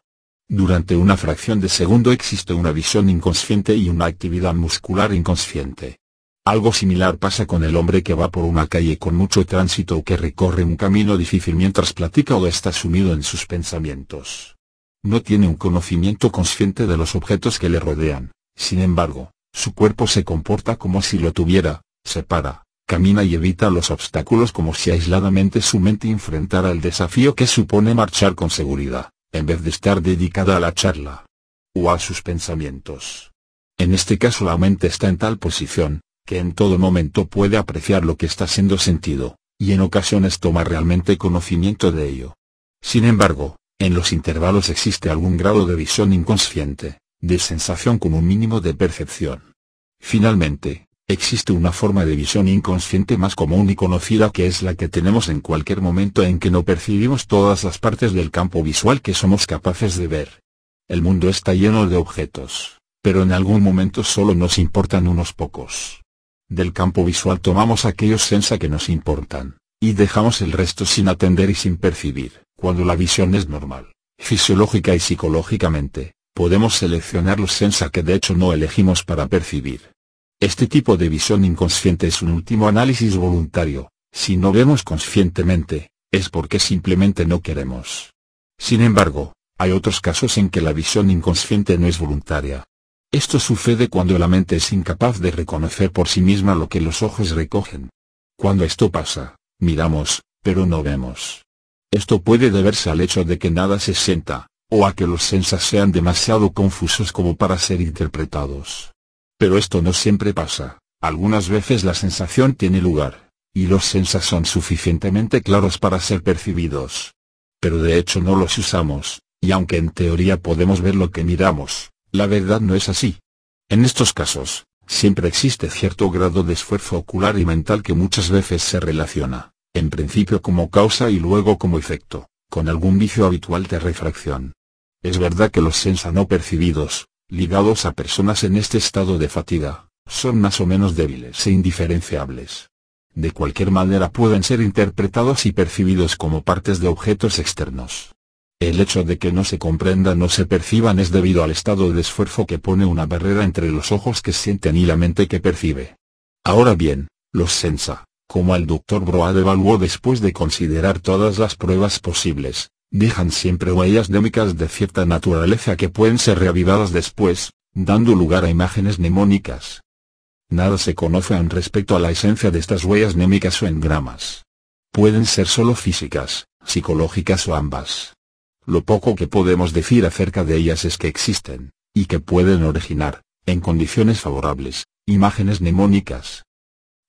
Durante una fracción de segundo existe una visión inconsciente y una actividad muscular inconsciente. Algo similar pasa con el hombre que va por una calle con mucho tránsito o que recorre un camino difícil mientras platica o está sumido en sus pensamientos. No tiene un conocimiento consciente de los objetos que le rodean, sin embargo, su cuerpo se comporta como si lo tuviera, se para, camina y evita los obstáculos como si aisladamente su mente enfrentara el desafío que supone marchar con seguridad, en vez de estar dedicada a la charla o a sus pensamientos. En este caso la mente está en tal posición, que en todo momento puede apreciar lo que está siendo sentido, y en ocasiones toma realmente conocimiento de ello. Sin embargo, en los intervalos existe algún grado de visión inconsciente, de sensación con un mínimo de percepción. Finalmente, existe una forma de visión inconsciente más común y conocida que es la que tenemos en cualquier momento en que no percibimos todas las partes del campo visual que somos capaces de ver. El mundo está lleno de objetos, pero en algún momento solo nos importan unos pocos. Del campo visual tomamos aquellos sensa que nos importan, y dejamos el resto sin atender y sin percibir. Cuando la visión es normal, fisiológica y psicológicamente, podemos seleccionar los sensa que de hecho no elegimos para percibir. Este tipo de visión inconsciente es un último análisis voluntario, si no vemos conscientemente, es porque simplemente no queremos. Sin embargo, hay otros casos en que la visión inconsciente no es voluntaria, esto sucede cuando la mente es incapaz de reconocer por sí misma lo que los ojos recogen. Cuando esto pasa, miramos, pero no vemos. Esto puede deberse al hecho de que nada se sienta, o a que los sensas sean demasiado confusos como para ser interpretados. Pero esto no siempre pasa, algunas veces la sensación tiene lugar, y los sensas son suficientemente claros para ser percibidos. Pero de hecho no los usamos, y aunque en teoría podemos ver lo que miramos, la verdad no es así. En estos casos, siempre existe cierto grado de esfuerzo ocular y mental que muchas veces se relaciona, en principio como causa y luego como efecto, con algún vicio habitual de refracción. Es verdad que los sensa no percibidos, ligados a personas en este estado de fatiga, son más o menos débiles e indiferenciables. de cualquier manera pueden ser interpretados y percibidos como partes de objetos externos. El hecho de que no se comprendan o se perciban es debido al estado de esfuerzo que pone una barrera entre los ojos que sienten y la mente que percibe. Ahora bien, los sensa, como el Dr. Broad evaluó después de considerar todas las pruebas posibles, dejan siempre huellas némicas de cierta naturaleza que pueden ser reavivadas después, dando lugar a imágenes mnemónicas. Nada se conoce aún respecto a la esencia de estas huellas némicas o engramas. Pueden ser solo físicas, psicológicas o ambas. Lo poco que podemos decir acerca de ellas es que existen, y que pueden originar, en condiciones favorables, imágenes mnemónicas.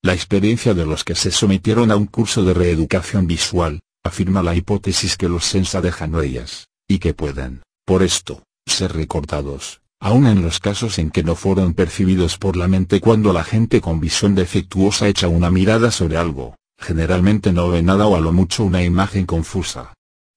La experiencia de los que se sometieron a un curso de reeducación visual, afirma la hipótesis que los sensa dejan huellas, y que pueden, por esto, ser recordados, aun en los casos en que no fueron percibidos por la mente cuando la gente con visión defectuosa echa una mirada sobre algo, generalmente no ve nada o a lo mucho una imagen confusa.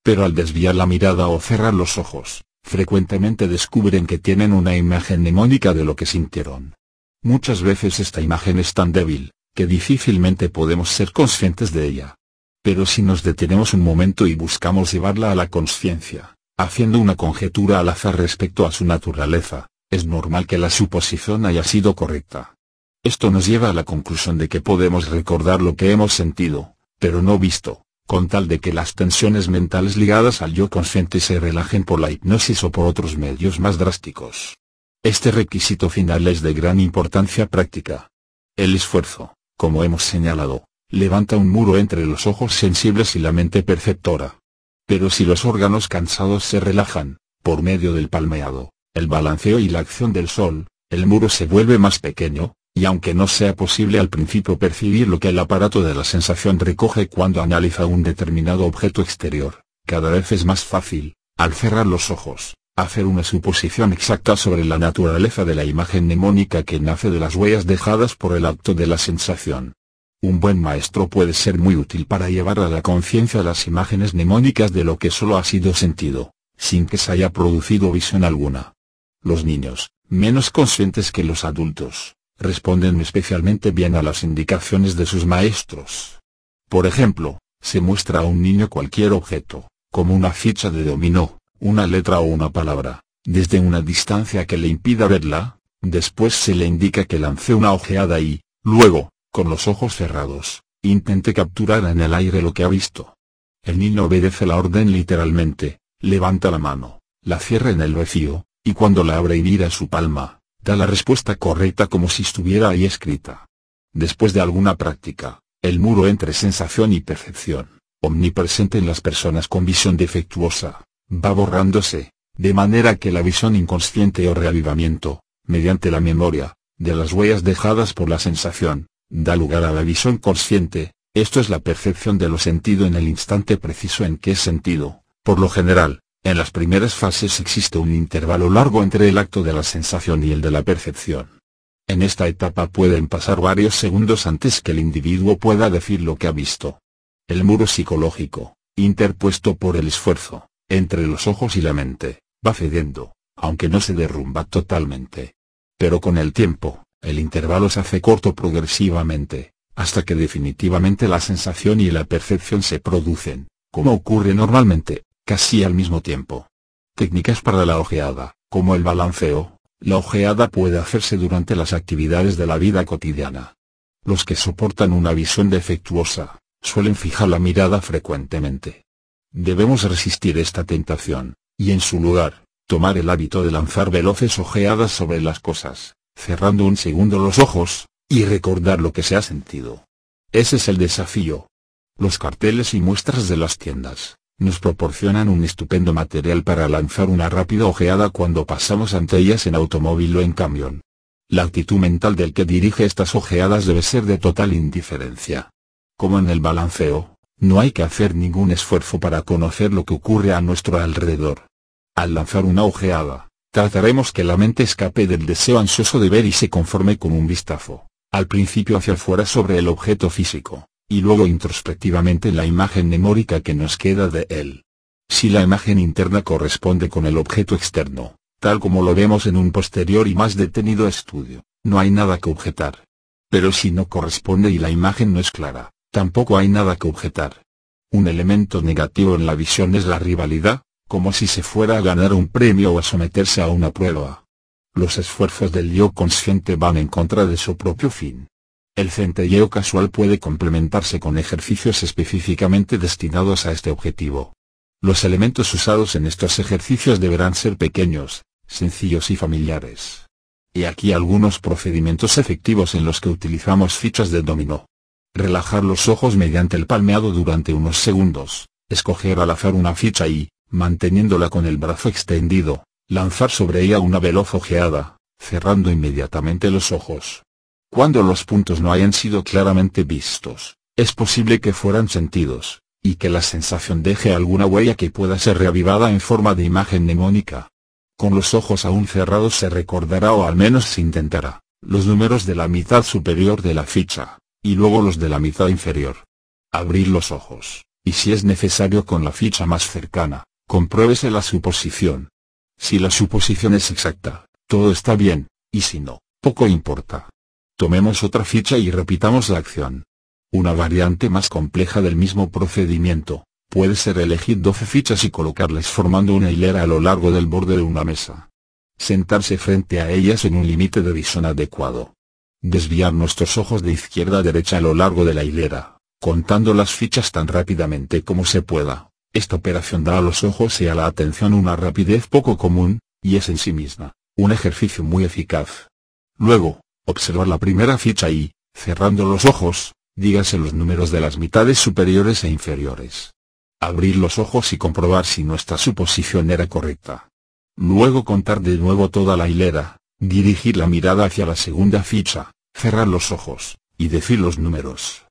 Pero al desviar la mirada o cerrar los ojos, frecuentemente descubren que tienen una imagen mnemónica de lo que sintieron. Muchas veces esta imagen es tan débil, que difícilmente podemos ser conscientes de ella. Pero si nos detenemos un momento y buscamos llevarla a la conciencia, haciendo una conjetura al azar respecto a su naturaleza, es normal que la suposición haya sido correcta. Esto nos lleva a la conclusión de que podemos recordar lo que hemos sentido, pero no visto, con tal de que las tensiones mentales ligadas al yo consciente se relajen por la hipnosis o por otros medios más drásticos. Este requisito final es de gran importancia práctica. El esfuerzo, como hemos señalado, levanta un muro entre los ojos sensibles y la mente perceptora. Pero si los órganos cansados se relajan, por medio del palmeado, el balanceo y la acción del sol, el muro se vuelve más pequeño, y aunque no sea posible al principio percibir lo que el aparato de la sensación recoge cuando analiza un determinado objeto exterior, cada vez es más fácil, al cerrar los ojos, hacer una suposición exacta sobre la naturaleza de la imagen mnemónica que nace de las huellas dejadas por el acto de la sensación. Un buen maestro puede ser muy útil para llevar a la conciencia las imágenes mnemónicas de lo que solo ha sido sentido, sin que se haya producido visión alguna. Los niños, menos conscientes que los adultos, responden especialmente bien a las indicaciones de sus maestros. Por ejemplo, se muestra a un niño cualquier objeto, como una ficha de dominó, una letra o una palabra, desde una distancia que le impida verla, después se le indica que lance una ojeada y, luego, con los ojos cerrados, intente capturar en el aire lo que ha visto. El niño obedece la orden literalmente, levanta la mano, la cierra en el vacío, y cuando la abre y mira su palma, da la respuesta correcta como si estuviera ahí escrita. Después de alguna práctica, el muro entre sensación y percepción, omnipresente en las personas con visión defectuosa, va borrándose, de manera que la visión inconsciente o reavivamiento, mediante la memoria, de las huellas dejadas por la sensación, da lugar a la visión consciente, esto es la percepción de lo sentido en el instante preciso en que es sentido, por lo general, en las primeras fases existe un intervalo largo entre el acto de la sensación y el de la percepción. En esta etapa pueden pasar varios segundos antes que el individuo pueda decir lo que ha visto. El muro psicológico, interpuesto por el esfuerzo, entre los ojos y la mente, va cediendo, aunque no se derrumba totalmente. Pero con el tiempo, el intervalo se hace corto progresivamente, hasta que definitivamente la sensación y la percepción se producen, como ocurre normalmente, casi al mismo tiempo. Técnicas para la ojeada, como el balanceo, la ojeada puede hacerse durante las actividades de la vida cotidiana. Los que soportan una visión defectuosa, suelen fijar la mirada frecuentemente. Debemos resistir esta tentación, y en su lugar, tomar el hábito de lanzar veloces ojeadas sobre las cosas, cerrando un segundo los ojos, y recordar lo que se ha sentido. Ese es el desafío. Los carteles y muestras de las tiendas, nos proporcionan un estupendo material para lanzar una rápida ojeada cuando pasamos ante ellas en automóvil o en camión. La actitud mental del que dirige estas ojeadas debe ser de total indiferencia. Como en el balanceo, no hay que hacer ningún esfuerzo para conocer lo que ocurre a nuestro alrededor. Al lanzar una ojeada, Trataremos que la mente escape del deseo ansioso de ver y se conforme con un vistazo, al principio hacia afuera sobre el objeto físico, y luego introspectivamente la imagen memórica que nos queda de él. Si la imagen interna corresponde con el objeto externo, tal como lo vemos en un posterior y más detenido estudio, no hay nada que objetar. Pero si no corresponde y la imagen no es clara, tampoco hay nada que objetar. Un elemento negativo en la visión es la rivalidad, como si se fuera a ganar un premio o a someterse a una prueba. Los esfuerzos del yo consciente van en contra de su propio fin. El centelleo casual puede complementarse con ejercicios específicamente destinados a este objetivo. Los elementos usados en estos ejercicios deberán ser pequeños, sencillos y familiares. Y aquí algunos procedimientos efectivos en los que utilizamos fichas de dominó. Relajar los ojos mediante el palmeado durante unos segundos, escoger al azar una ficha y, manteniéndola con el brazo extendido, lanzar sobre ella una veloz ojeada, cerrando inmediatamente los ojos. Cuando los puntos no hayan sido claramente vistos, es posible que fueran sentidos, y que la sensación deje alguna huella que pueda ser reavivada en forma de imagen mnemónica. Con los ojos aún cerrados se recordará o al menos se intentará, los números de la mitad superior de la ficha, y luego los de la mitad inferior. Abrir los ojos, y si es necesario con la ficha más cercana, compruébese la suposición. Si la suposición es exacta, todo está bien, y si no, poco importa. Tomemos otra ficha y repitamos la acción. Una variante más compleja del mismo procedimiento, puede ser elegir 12 fichas y colocarlas formando una hilera a lo largo del borde de una mesa. Sentarse frente a ellas en un límite de visión adecuado. Desviar nuestros ojos de izquierda a derecha a lo largo de la hilera, contando las fichas tan rápidamente como se pueda. Esta operación da a los ojos y a la atención una rapidez poco común, y es en sí misma, un ejercicio muy eficaz. Luego, observar la primera ficha y, cerrando los ojos, dígase los números de las mitades superiores e inferiores. Abrir los ojos y comprobar si nuestra suposición era correcta. Luego contar de nuevo toda la hilera, dirigir la mirada hacia la segunda ficha, cerrar los ojos, y decir los números.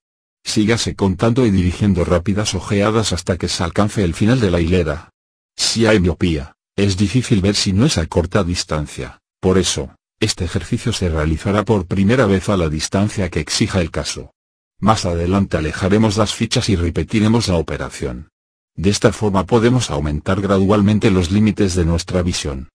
Sígase contando y dirigiendo rápidas ojeadas hasta que se alcance el final de la hilera. Si hay miopía, es difícil ver si no es a corta distancia, por eso, este ejercicio se realizará por primera vez a la distancia que exija el caso. Más adelante alejaremos las fichas y repetiremos la operación. De esta forma podemos aumentar gradualmente los límites de nuestra visión.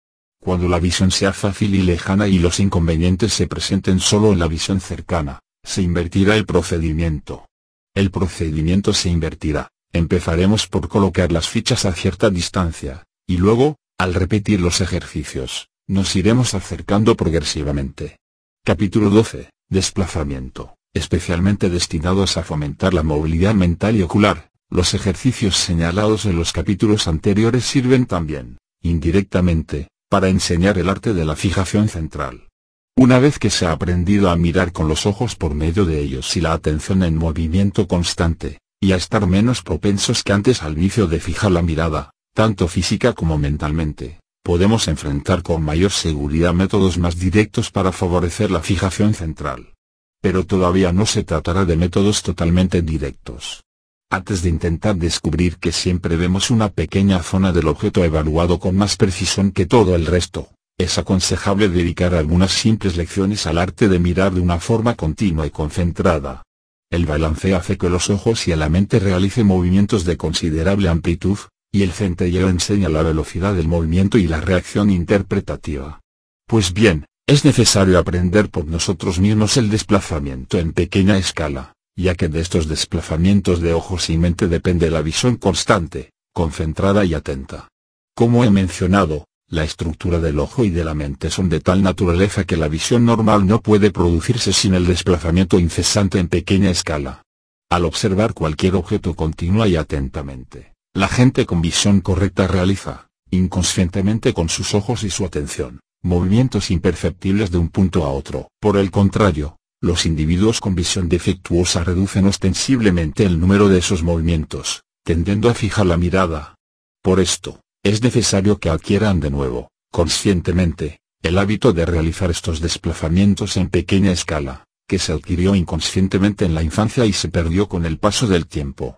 Cuando la visión sea fácil y lejana y los inconvenientes se presenten solo en la visión cercana, se invertirá el procedimiento. El procedimiento se invertirá. Empezaremos por colocar las fichas a cierta distancia, y luego, al repetir los ejercicios, nos iremos acercando progresivamente. Capítulo 12. Desplazamiento, especialmente destinados a fomentar la movilidad mental y ocular. Los ejercicios señalados en los capítulos anteriores sirven también, indirectamente, para enseñar el arte de la fijación central. Una vez que se ha aprendido a mirar con los ojos por medio de ellos y la atención en movimiento constante, y a estar menos propensos que antes al vicio de fijar la mirada, tanto física como mentalmente, podemos enfrentar con mayor seguridad métodos más directos para favorecer la fijación central. Pero todavía no se tratará de métodos totalmente directos. Antes de intentar descubrir que siempre vemos una pequeña zona del objeto evaluado con más precisión que todo el resto, es aconsejable dedicar algunas simples lecciones al arte de mirar de una forma continua y concentrada. El balance hace que los ojos y la mente realicen movimientos de considerable amplitud, y el centelleo enseña la velocidad del movimiento y la reacción interpretativa. Pues bien, es necesario aprender por nosotros mismos el desplazamiento en pequeña escala, ya que de estos desplazamientos de ojos y mente depende la visión constante, concentrada y atenta. Como he mencionado, la estructura del ojo y de la mente son de tal naturaleza que la visión normal no puede producirse sin el desplazamiento incesante en pequeña escala. Al observar cualquier objeto continua y atentamente, la gente con visión correcta realiza, inconscientemente con sus ojos y su atención, movimientos imperceptibles de un punto a otro. Por el contrario, los individuos con visión defectuosa reducen ostensiblemente el número de esos movimientos, tendiendo a fijar la mirada. Por esto, es necesario que adquieran de nuevo, conscientemente, el hábito de realizar estos desplazamientos en pequeña escala, que se adquirió inconscientemente en la infancia y se perdió con el paso del tiempo.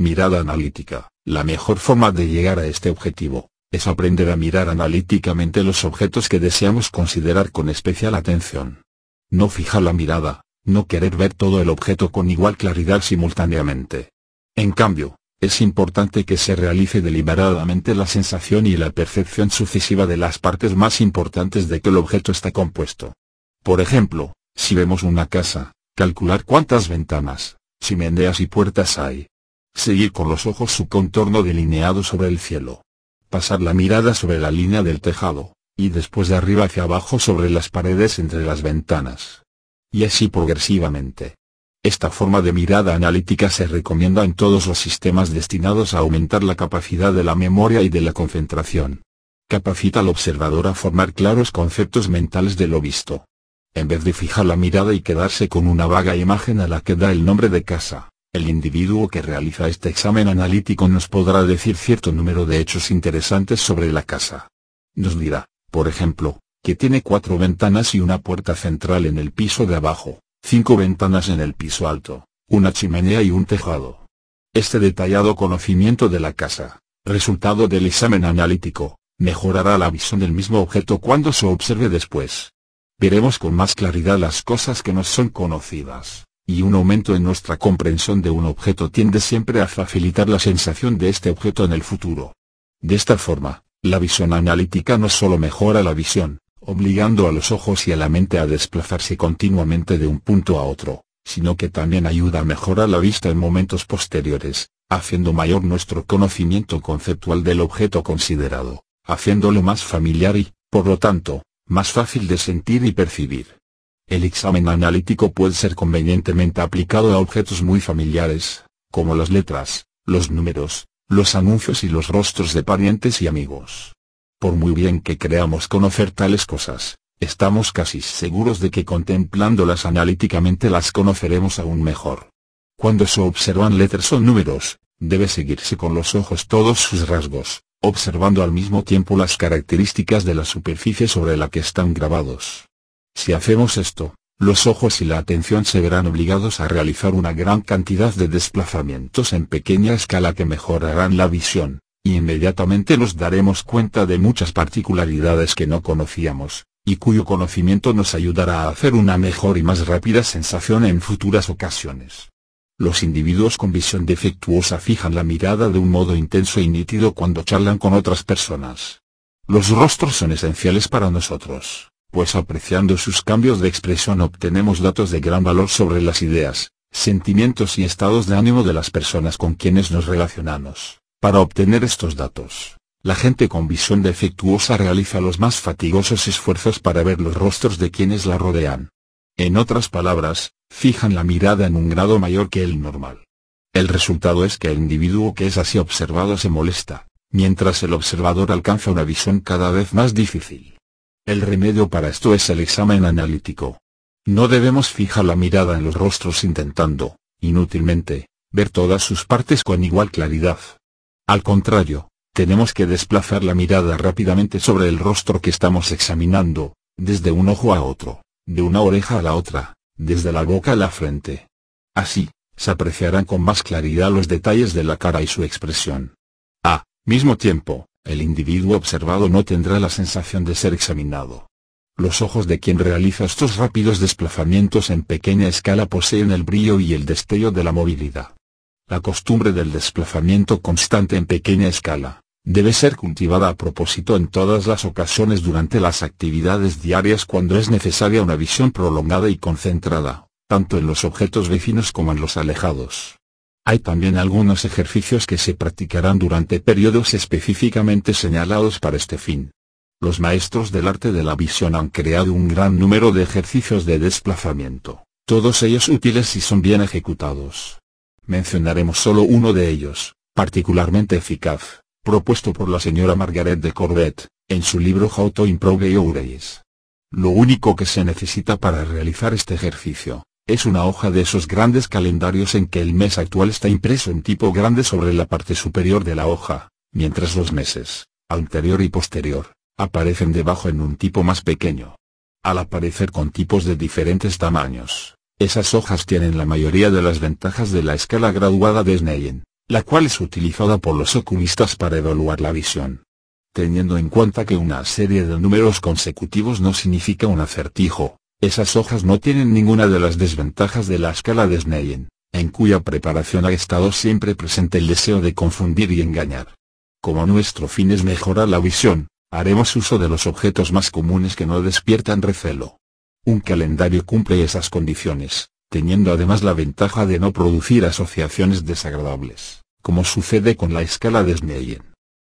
Mirada analítica. La mejor forma de llegar a este objetivo, es aprender a mirar analíticamente los objetos que deseamos considerar con especial atención. No fijar la mirada, no querer ver todo el objeto con igual claridad simultáneamente. En cambio, es importante que se realice deliberadamente la sensación y la percepción sucesiva de las partes más importantes de que el objeto está compuesto. Por ejemplo, si vemos una casa, Calcular cuántas ventanas, chimeneas y puertas hay. Seguir con los ojos su contorno delineado sobre el cielo. Pasar la mirada sobre la línea del tejado, y después de arriba hacia abajo sobre las paredes entre las ventanas. Y así progresivamente. Esta forma de mirada analítica se recomienda en todos los sistemas destinados a aumentar la capacidad de la memoria y de la concentración. Capacita al observador a formar claros conceptos mentales de lo visto. En vez de fijar la mirada y quedarse con una vaga imagen a la que da el nombre de casa, el individuo que realiza este examen analítico nos podrá decir cierto número de hechos interesantes sobre la casa. Nos dirá, por ejemplo, que tiene cuatro ventanas y una puerta central en el piso de abajo, cinco ventanas en el piso alto, una chimenea y un tejado. Este detallado conocimiento de la casa, resultado del examen analítico, mejorará la visión del mismo objeto cuando se observe después. Veremos con más claridad las cosas que nos son conocidas, y un aumento en nuestra comprensión de un objeto tiende siempre a facilitar la sensación de este objeto en el futuro. De esta forma, la visión analítica no solo mejora la visión, obligando a los ojos y a la mente a desplazarse continuamente de un punto a otro, sino que también ayuda a mejorar la vista en momentos posteriores, haciendo mayor nuestro conocimiento conceptual del objeto considerado, haciéndolo más familiar y, por lo tanto, más fácil de sentir y percibir. El examen analítico puede ser convenientemente aplicado a objetos muy familiares, como las letras, los números, los anuncios y los rostros de parientes y amigos. Por muy bien que creamos conocer tales cosas, estamos casi seguros de que contemplándolas analíticamente las conoceremos aún mejor. Cuando se observan letras o números, debe seguirse con los ojos todos sus rasgos, observando al mismo tiempo las características de la superficie sobre la que están grabados. Si hacemos esto, los ojos y la atención se verán obligados a realizar una gran cantidad de desplazamientos en pequeña escala que mejorarán la visión, y inmediatamente nos daremos cuenta de muchas particularidades que no conocíamos, y cuyo conocimiento nos ayudará a hacer una mejor y más rápida sensación en futuras ocasiones. Los individuos con visión defectuosa fijan la mirada de un modo intenso y nítido cuando charlan con otras personas. Los rostros son esenciales para nosotros pues apreciando sus cambios de expresión obtenemos datos de gran valor sobre las ideas, sentimientos y estados de ánimo de las personas con quienes nos relacionamos. Para obtener estos datos, la gente con visión defectuosa realiza los más fatigosos esfuerzos para ver los rostros de quienes la rodean. En otras palabras, fijan la mirada en un grado mayor que el normal. El resultado es que el individuo que es así observado se molesta, mientras el observador alcanza una visión cada vez más difícil. El remedio para esto es el examen analítico. No debemos fijar la mirada en los rostros intentando, inútilmente, ver todas sus partes con igual claridad. Al contrario, tenemos que desplazar la mirada rápidamente sobre el rostro que estamos examinando, desde un ojo a otro, de una oreja a la otra, desde la boca a la frente. Así, se apreciarán con más claridad los detalles de la cara y su expresión. A mismo tiempo, el individuo observado no tendrá la sensación de ser examinado. Los ojos de quien realiza estos rápidos desplazamientos en pequeña escala poseen el brillo y el destello de la movilidad. La costumbre del desplazamiento constante en pequeña escala, debe ser cultivada a propósito en todas las ocasiones durante las actividades diarias cuando es necesaria una visión prolongada y concentrada, tanto en los objetos vecinos como en los alejados. Hay también algunos ejercicios que se practicarán durante periodos específicamente señalados para este fin. Los maestros del arte de la visión han creado un gran número de ejercicios de desplazamiento, todos ellos útiles si son bien ejecutados. Mencionaremos solo uno de ellos, particularmente eficaz, propuesto por la señora Margaret de Corbett, en su libro How to Improve Your Lo único que se necesita para realizar este ejercicio, es una hoja de esos grandes calendarios en que el mes actual está impreso en tipo grande sobre la parte superior de la hoja, mientras los meses, anterior y posterior, aparecen debajo en un tipo más pequeño. Al aparecer con tipos de diferentes tamaños, esas hojas tienen la mayoría de las ventajas de la escala graduada de Snellen, la cual es utilizada por los oculistas para evaluar la visión. Teniendo en cuenta que una serie de números consecutivos no significa un acertijo, esas hojas no tienen ninguna de las desventajas de la escala de Snellen, en cuya preparación ha estado siempre presente el deseo de confundir y engañar. Como nuestro fin es mejorar la visión, haremos uso de los objetos más comunes que no despiertan recelo. Un calendario cumple esas condiciones, teniendo además la ventaja de no producir asociaciones desagradables, como sucede con la escala de Snellen.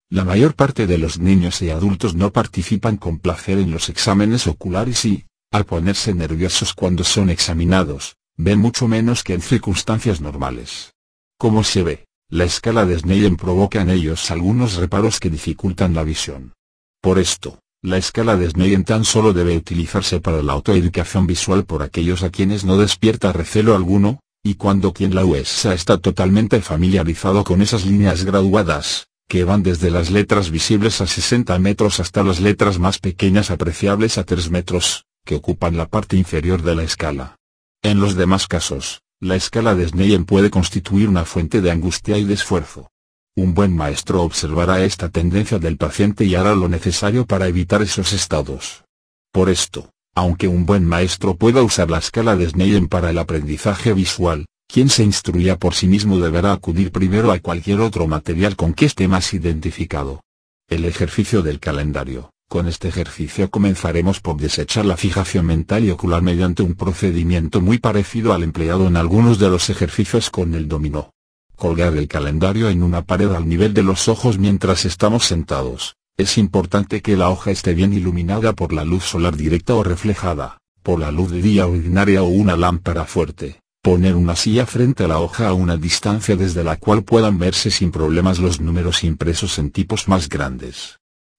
La mayor parte de los niños y adultos no participan con placer en los exámenes oculares y, al ponerse nerviosos cuando son examinados, ven mucho menos que en circunstancias normales. Como se ve, la escala de Snellen provoca en ellos algunos reparos que dificultan la visión. Por esto, la escala de Snellen tan solo debe utilizarse para la autoeducación visual por aquellos a quienes no despierta recelo alguno, y cuando quien la USA está totalmente familiarizado con esas líneas graduadas, que van desde las letras visibles a 60 metros hasta las letras más pequeñas apreciables a 3 metros, que ocupan la parte inferior de la escala. En los demás casos, la escala de Snellen puede constituir una fuente de angustia y de esfuerzo. Un buen maestro observará esta tendencia del paciente y hará lo necesario para evitar esos estados. Por esto, aunque un buen maestro pueda usar la escala de Snellen para el aprendizaje visual, quien se instruya por sí mismo deberá acudir primero a cualquier otro material con que esté más identificado. El ejercicio del calendario. Con este ejercicio comenzaremos por desechar la fijación mental y ocular mediante un procedimiento muy parecido al empleado en algunos de los ejercicios con el dominó. Colgar el calendario en una pared al nivel de los ojos mientras estamos sentados. Es importante que la hoja esté bien iluminada por la luz solar directa o reflejada, por la luz de día ordinaria o una lámpara fuerte. Poner una silla frente a la hoja a una distancia desde la cual puedan verse sin problemas los números impresos en tipos más grandes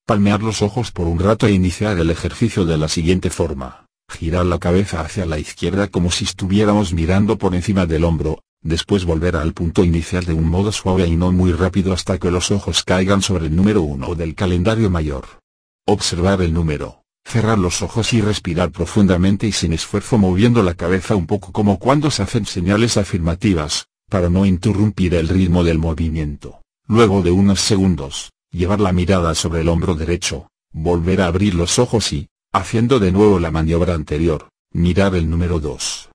palmear los ojos por un rato e iniciar el ejercicio de la siguiente forma. Girar la cabeza hacia la izquierda como si estuviéramos mirando por encima del hombro, después volver al punto inicial de un modo suave y no muy rápido hasta que los ojos caigan sobre el número 1 del calendario mayor. Observar el número, cerrar los ojos y respirar profundamente y sin esfuerzo moviendo la cabeza un poco como cuando se hacen señales afirmativas, para no interrumpir el ritmo del movimiento. Luego de unos segundos, llevar la mirada sobre el hombro derecho, volver a abrir los ojos y, haciendo de nuevo la maniobra anterior, mirar el número 2.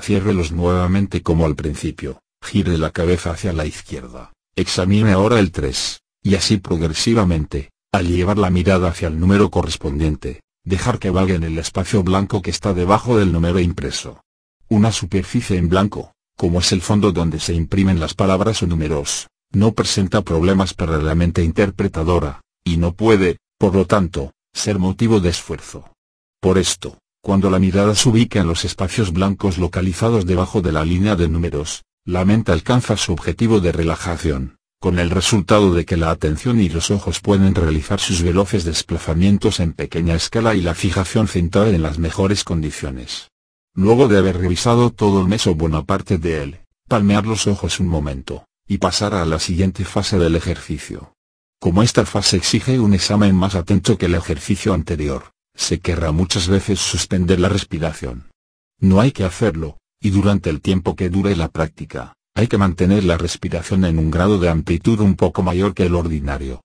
Ciérrelos nuevamente como al principio, gire la cabeza hacia la izquierda, examine ahora el 3, y así progresivamente, al llevar la mirada hacia el número correspondiente, dejar que valga en el espacio blanco que está debajo del número impreso. Una superficie en blanco, como es el fondo donde se imprimen las palabras o números, no presenta problemas para la mente interpretadora, y no puede, por lo tanto, ser motivo de esfuerzo. Por esto, cuando la mirada se ubica en los espacios blancos localizados debajo de la línea de números, la mente alcanza su objetivo de relajación, con el resultado de que la atención y los ojos pueden realizar sus veloces desplazamientos en pequeña escala y la fijación centrada en las mejores condiciones. Luego de haber revisado todo el mes o buena parte de él, palmear los ojos un momento, y pasar a la siguiente fase del ejercicio. Como esta fase exige un examen más atento que el ejercicio anterior, se querrá muchas veces suspender la respiración. No hay que hacerlo, y durante el tiempo que dure la práctica, hay que mantener la respiración en un grado de amplitud un poco mayor que el ordinario.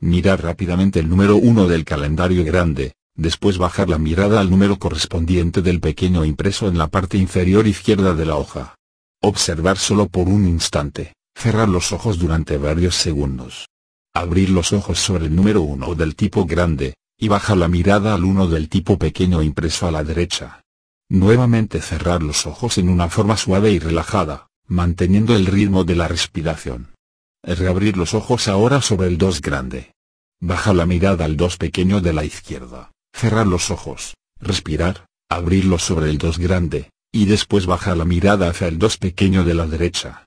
Mirar rápidamente el número 1 del calendario grande, después bajar la mirada al número correspondiente del pequeño impreso en la parte inferior izquierda de la hoja. Observar solo por un instante, Cerrar los ojos durante varios segundos. Abrir los ojos sobre el número 1 del tipo grande, y bajar la mirada al 1 del tipo pequeño impreso a la derecha. Nuevamente cerrar los ojos en una forma suave y relajada, manteniendo el ritmo de la respiración. Reabrir los ojos ahora sobre el 2 grande. Baja la mirada al 2 pequeño de la izquierda, cerrar los ojos, respirar, abrirlos sobre el 2 grande, y después bajar la mirada hacia el 2 pequeño de la derecha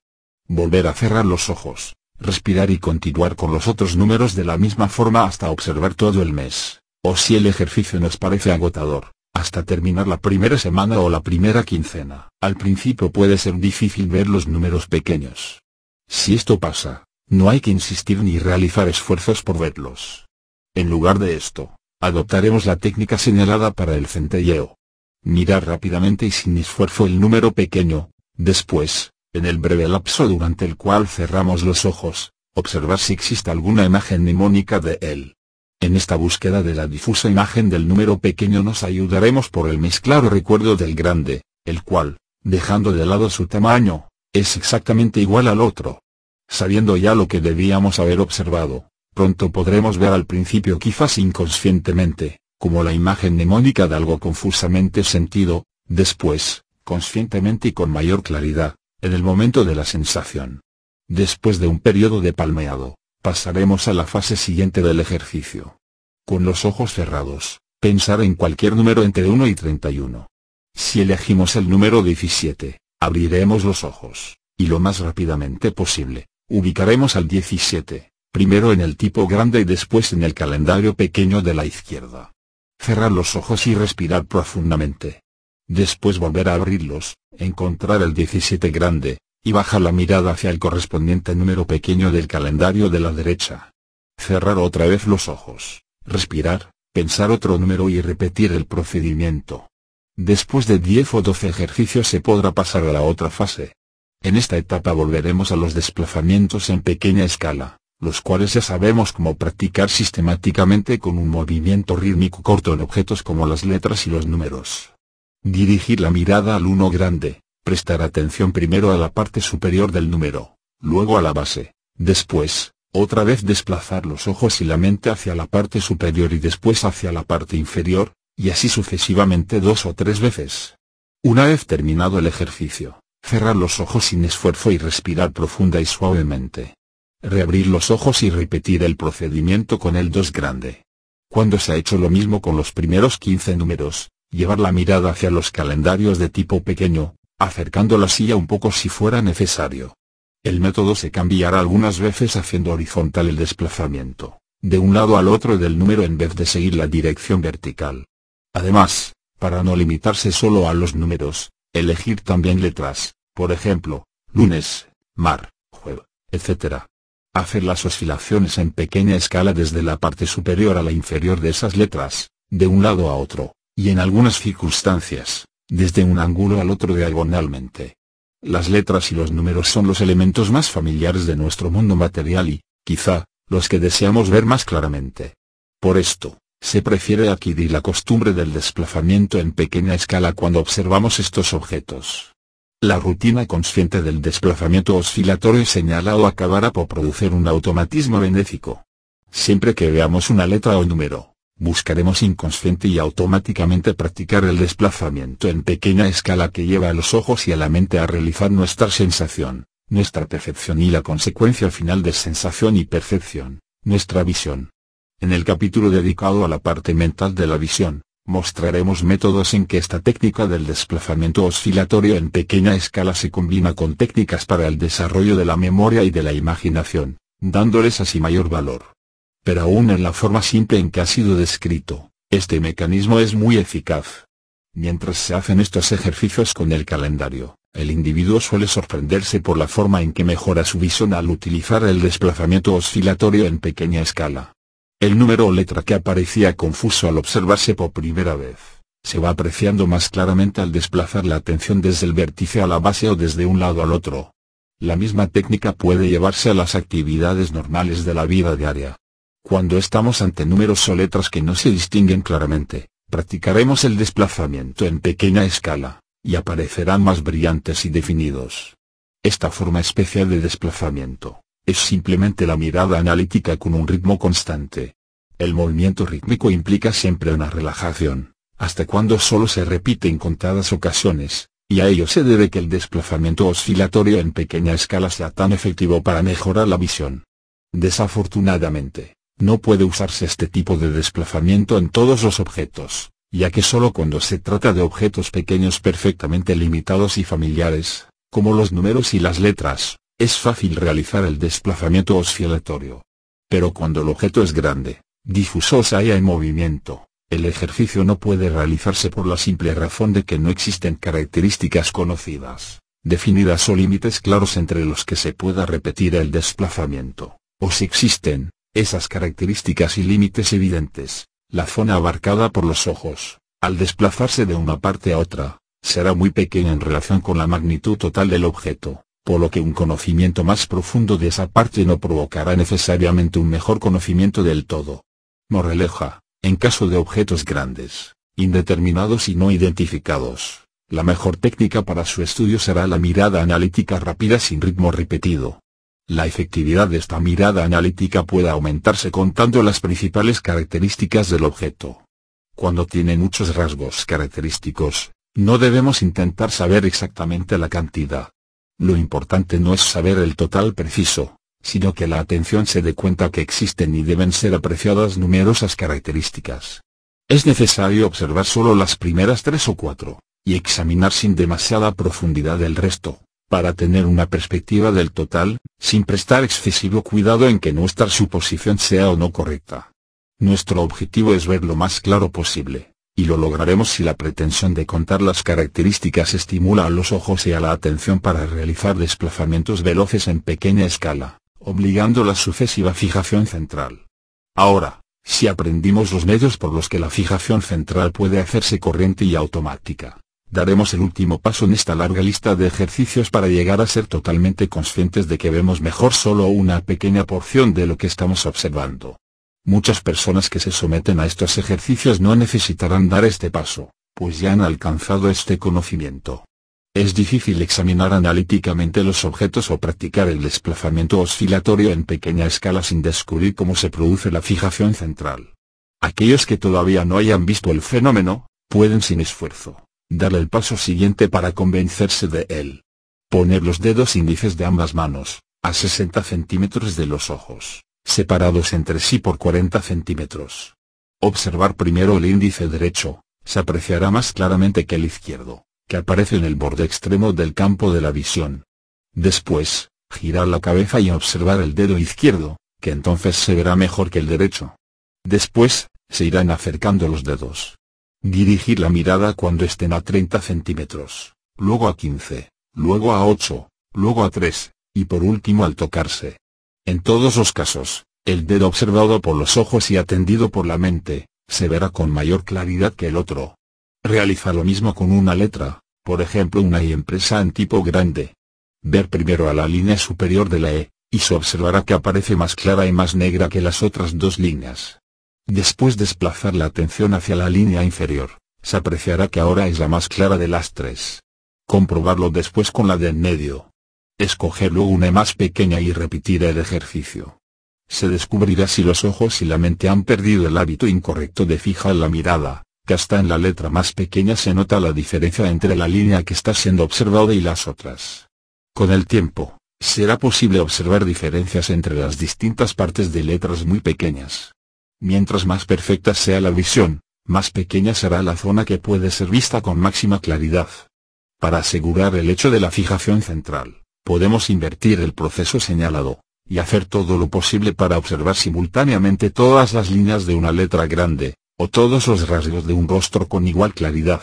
volver a cerrar los ojos, respirar y continuar con los otros números de la misma forma hasta observar todo el mes, o si el ejercicio nos parece agotador, hasta terminar la primera semana o la primera quincena. Al principio puede ser difícil ver los números pequeños. Si esto pasa, no hay que insistir ni realizar esfuerzos por verlos. En lugar de esto, adoptaremos la técnica señalada para el centelleo. Mirar rápidamente y sin esfuerzo el número pequeño, después, en el breve lapso durante el cual cerramos los ojos, observar si existe alguna imagen mnemónica de él. En esta búsqueda de la difusa imagen del número pequeño nos ayudaremos por el más claro recuerdo del grande, el cual, dejando de lado su tamaño, es exactamente igual al otro. Sabiendo ya lo que debíamos haber observado, pronto podremos ver al principio quizás inconscientemente, como la imagen mnemónica de algo confusamente sentido, después, conscientemente y con mayor claridad, en el momento de la sensación. Después de un periodo de palmeado, pasaremos a la fase siguiente del ejercicio. Con los ojos cerrados, pensar en cualquier número entre 1 y 31. Si elegimos el número 17, abriremos los ojos, y lo más rápidamente posible, ubicaremos al 17, primero en el tipo grande y después en el calendario pequeño de la izquierda. Cerrar los ojos y respirar profundamente. Después volver a abrirlos, encontrar el 17 grande, y bajar la mirada hacia el correspondiente número pequeño del calendario de la derecha. Cerrar otra vez los ojos, respirar, pensar otro número y repetir el procedimiento. Después de 10 o 12 ejercicios se podrá pasar a la otra fase. En esta etapa volveremos a los desplazamientos en pequeña escala, los cuales ya sabemos cómo practicar sistemáticamente con un movimiento rítmico corto en objetos como las letras y los números. Dirigir la mirada al uno grande, prestar atención primero a la parte superior del número, luego a la base, después, otra vez desplazar los ojos y la mente hacia la parte superior y después hacia la parte inferior, y así sucesivamente dos o tres veces. Una vez terminado el ejercicio, cerrar los ojos sin esfuerzo y respirar profunda y suavemente. Reabrir los ojos y repetir el procedimiento con el 2 grande. Cuando se ha hecho lo mismo con los primeros 15 números, llevar la mirada hacia los calendarios de tipo pequeño, acercando la silla un poco si fuera necesario. El método se cambiará algunas veces haciendo horizontal el desplazamiento, de un lado al otro del número en vez de seguir la dirección vertical. Además, para no limitarse solo a los números, elegir también letras, por ejemplo, lunes, mar, jueves, etc. Hacer las oscilaciones en pequeña escala desde la parte superior a la inferior de esas letras, de un lado a otro, y en algunas circunstancias, desde un ángulo al otro diagonalmente. Las letras y los números son los elementos más familiares de nuestro mundo material y, quizá, los que deseamos ver más claramente. Por esto, se prefiere adquirir la costumbre del desplazamiento en pequeña escala cuando observamos estos objetos. La rutina consciente del desplazamiento oscilatorio señalado acabará por producir un automatismo benéfico. Siempre que veamos una letra o número, buscaremos inconsciente y automáticamente practicar el desplazamiento en pequeña escala que lleva a los ojos y a la mente a realizar nuestra sensación, nuestra percepción y la consecuencia final de sensación y percepción, nuestra visión. En el capítulo dedicado a la parte mental de la visión, mostraremos métodos en que esta técnica del desplazamiento oscilatorio en pequeña escala se combina con técnicas para el desarrollo de la memoria y de la imaginación, dándoles así mayor valor. Pero aún en la forma simple en que ha sido descrito, este mecanismo es muy eficaz. Mientras se hacen estos ejercicios con el calendario, el individuo suele sorprenderse por la forma en que mejora su visión al utilizar el desplazamiento oscilatorio en pequeña escala. El número o letra que aparecía confuso al observarse por primera vez, se va apreciando más claramente al desplazar la atención desde el vértice a la base o desde un lado al otro. La misma técnica puede llevarse a las actividades normales de la vida diaria. Cuando estamos ante números o letras que no se distinguen claramente, practicaremos el desplazamiento en pequeña escala, y aparecerán más brillantes y definidos. Esta forma especial de desplazamiento, es simplemente la mirada analítica con un ritmo constante. El movimiento rítmico implica siempre una relajación, hasta cuando solo se repite en contadas ocasiones, y a ello se debe que el desplazamiento oscilatorio en pequeña escala sea tan efectivo para mejorar la visión. Desafortunadamente, no puede usarse este tipo de desplazamiento en todos los objetos, ya que solo cuando se trata de objetos pequeños perfectamente limitados y familiares, como los números y las letras, es fácil realizar el desplazamiento oscilatorio. Pero cuando el objeto es grande, difuso o se halla en movimiento, el ejercicio no puede realizarse por la simple razón de que no existen características conocidas, definidas o límites claros entre los que se pueda repetir el desplazamiento, o si existen, esas características y límites evidentes, la zona abarcada por los ojos, al desplazarse de una parte a otra, será muy pequeña en relación con la magnitud total del objeto por lo que un conocimiento más profundo de esa parte no provocará necesariamente un mejor conocimiento del todo. Moraleja, en caso de objetos grandes, indeterminados y no identificados, la mejor técnica para su estudio será la mirada analítica rápida sin ritmo repetido. La efectividad de esta mirada analítica puede aumentarse contando las principales características del objeto. Cuando tiene muchos rasgos característicos, No debemos intentar saber exactamente la cantidad. Lo importante no es saber el total preciso, sino que la atención se dé cuenta que existen y deben ser apreciadas numerosas características. Es necesario observar solo las primeras tres o cuatro, y examinar sin demasiada profundidad el resto, para tener una perspectiva del total, sin prestar excesivo cuidado en que nuestra suposición sea o no correcta. Nuestro objetivo es ver lo más claro posible, y lo lograremos si la pretensión de contar las características estimula a los ojos y a la atención para realizar desplazamientos veloces en pequeña escala, obligando la sucesiva fijación central. Ahora, si aprendimos los medios por los que la fijación central puede hacerse corriente y automática, daremos el último paso en esta larga lista de ejercicios para llegar a ser totalmente conscientes de que vemos mejor solo una pequeña porción de lo que estamos observando. Muchas personas que se someten a estos ejercicios no necesitarán dar este paso, pues ya han alcanzado este conocimiento. Es difícil examinar analíticamente los objetos o practicar el desplazamiento oscilatorio en pequeña escala sin descubrir cómo se produce la fijación central. Aquellos que todavía no hayan visto el fenómeno, pueden sin esfuerzo, darle el paso siguiente para convencerse de él. Poner los dedos índices de ambas manos, a 60 centímetros de los ojos separados entre sí por 40 centímetros. Observar primero el índice derecho, se apreciará más claramente que el izquierdo, que aparece en el borde extremo del campo de la visión. Después, girar la cabeza y observar el dedo izquierdo, que entonces se verá mejor que el derecho. Después, se irán acercando los dedos. Dirigir la mirada cuando estén a 30 centímetros, luego a 15, luego a 8, luego a 3, y por último al tocarse. En todos los casos, el dedo observado por los ojos y atendido por la mente, se verá con mayor claridad que el otro. Realiza lo mismo con una letra, por ejemplo una I impresa en tipo grande. Ver primero a la línea superior de la E, y se observará que aparece más clara y más negra que las otras dos líneas. Después desplazar la atención hacia la línea inferior, se apreciará que ahora es la más clara de las tres. Comprobarlo después con la de medio, Escoger luego una más pequeña y repetir el ejercicio. Se descubrirá si los ojos y la mente han perdido el hábito incorrecto de fijar la mirada, que hasta en la letra más pequeña se nota la diferencia entre la línea que está siendo observada y las otras. Con el tiempo, será posible observar diferencias entre las distintas partes de letras muy pequeñas. Mientras más perfecta sea la visión, más pequeña será la zona que puede ser vista con máxima claridad. Para asegurar el hecho de la fijación central, podemos invertir el proceso señalado, y hacer todo lo posible para observar simultáneamente todas las líneas de una letra grande, o todos los rasgos de un rostro con igual claridad.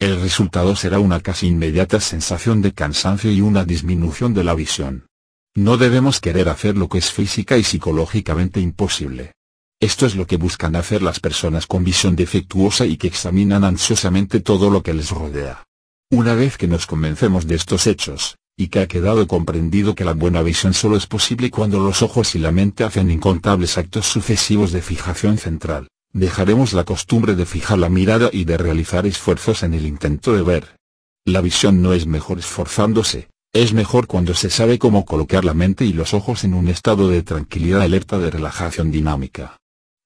El resultado será una casi inmediata sensación de cansancio y una disminución de la visión. No debemos querer hacer lo que es física y psicológicamente imposible. Esto es lo que buscan hacer las personas con visión defectuosa y que examinan ansiosamente todo lo que les rodea. Una vez que nos convencemos de estos hechos, y que ha quedado comprendido que la buena visión solo es posible cuando los ojos y la mente hacen incontables actos sucesivos de fijación central. Dejaremos la costumbre de fijar la mirada y de realizar esfuerzos en el intento de ver. La visión no es mejor esforzándose, es mejor cuando se sabe cómo colocar la mente y los ojos en un estado de tranquilidad alerta de relajación dinámica.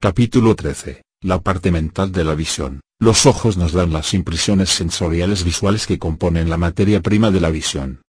Capítulo 13. La parte mental de la visión. Los ojos nos dan las impresiones sensoriales visuales que componen la materia prima de la visión.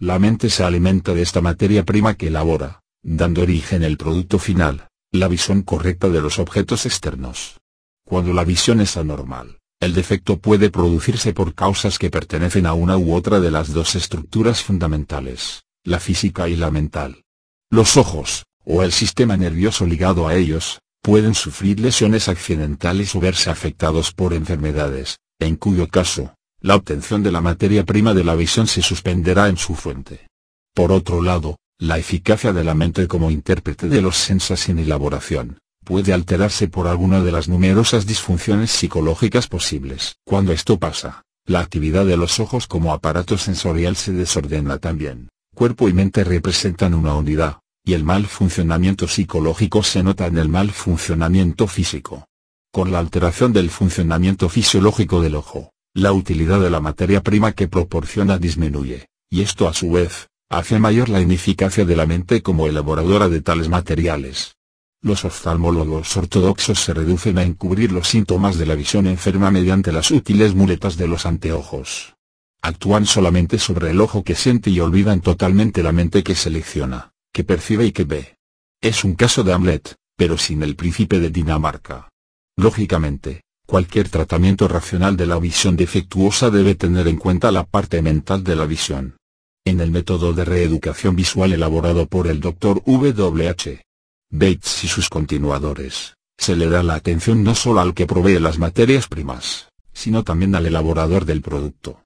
La mente se alimenta de esta materia prima que elabora, dando origen al producto final, la visión correcta de los objetos externos. Cuando la visión es anormal, el defecto puede producirse por causas que pertenecen a una u otra de las dos estructuras fundamentales, la física y la mental. Los ojos, o el sistema nervioso ligado a ellos, pueden sufrir lesiones accidentales o verse afectados por enfermedades, en cuyo caso, la obtención de la materia prima de la visión se suspenderá en su fuente. Por otro lado, la eficacia de la mente como intérprete de los sensos sin elaboración, puede alterarse por alguna de las numerosas disfunciones psicológicas posibles. Cuando esto pasa, la actividad de los ojos como aparato sensorial se desordena también. Cuerpo y mente representan una unidad, y el mal funcionamiento psicológico se nota en el mal funcionamiento físico. Con la alteración del funcionamiento fisiológico del ojo, la utilidad de la materia prima que proporciona disminuye, y esto a su vez, hace mayor la ineficacia de la mente como elaboradora de tales materiales. Los oftalmólogos ortodoxos se reducen a encubrir los síntomas de la visión enferma mediante las útiles muletas de los anteojos. Actúan solamente sobre el ojo que siente y olvidan totalmente la mente que selecciona, que percibe y que ve. Es un caso de Hamlet, pero sin el príncipe de Dinamarca. Lógicamente, cualquier tratamiento racional de la visión defectuosa debe tener en cuenta la parte mental de la visión. En el método de reeducación visual elaborado por el Dr. W.H. Bates y sus continuadores, se le da la atención no solo al que provee las materias primas, sino también al elaborador del producto.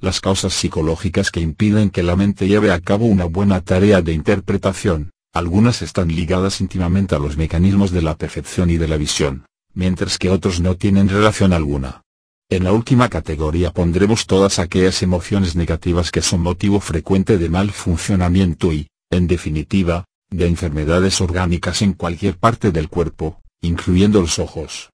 Las causas psicológicas que impiden que la mente lleve a cabo una buena tarea de interpretación, algunas están ligadas íntimamente a los mecanismos de la percepción y de la visión, mientras que otros no tienen relación alguna. En la última categoría pondremos todas aquellas emociones negativas que son motivo frecuente de mal funcionamiento y, en definitiva, de enfermedades orgánicas en cualquier parte del cuerpo, incluyendo los ojos.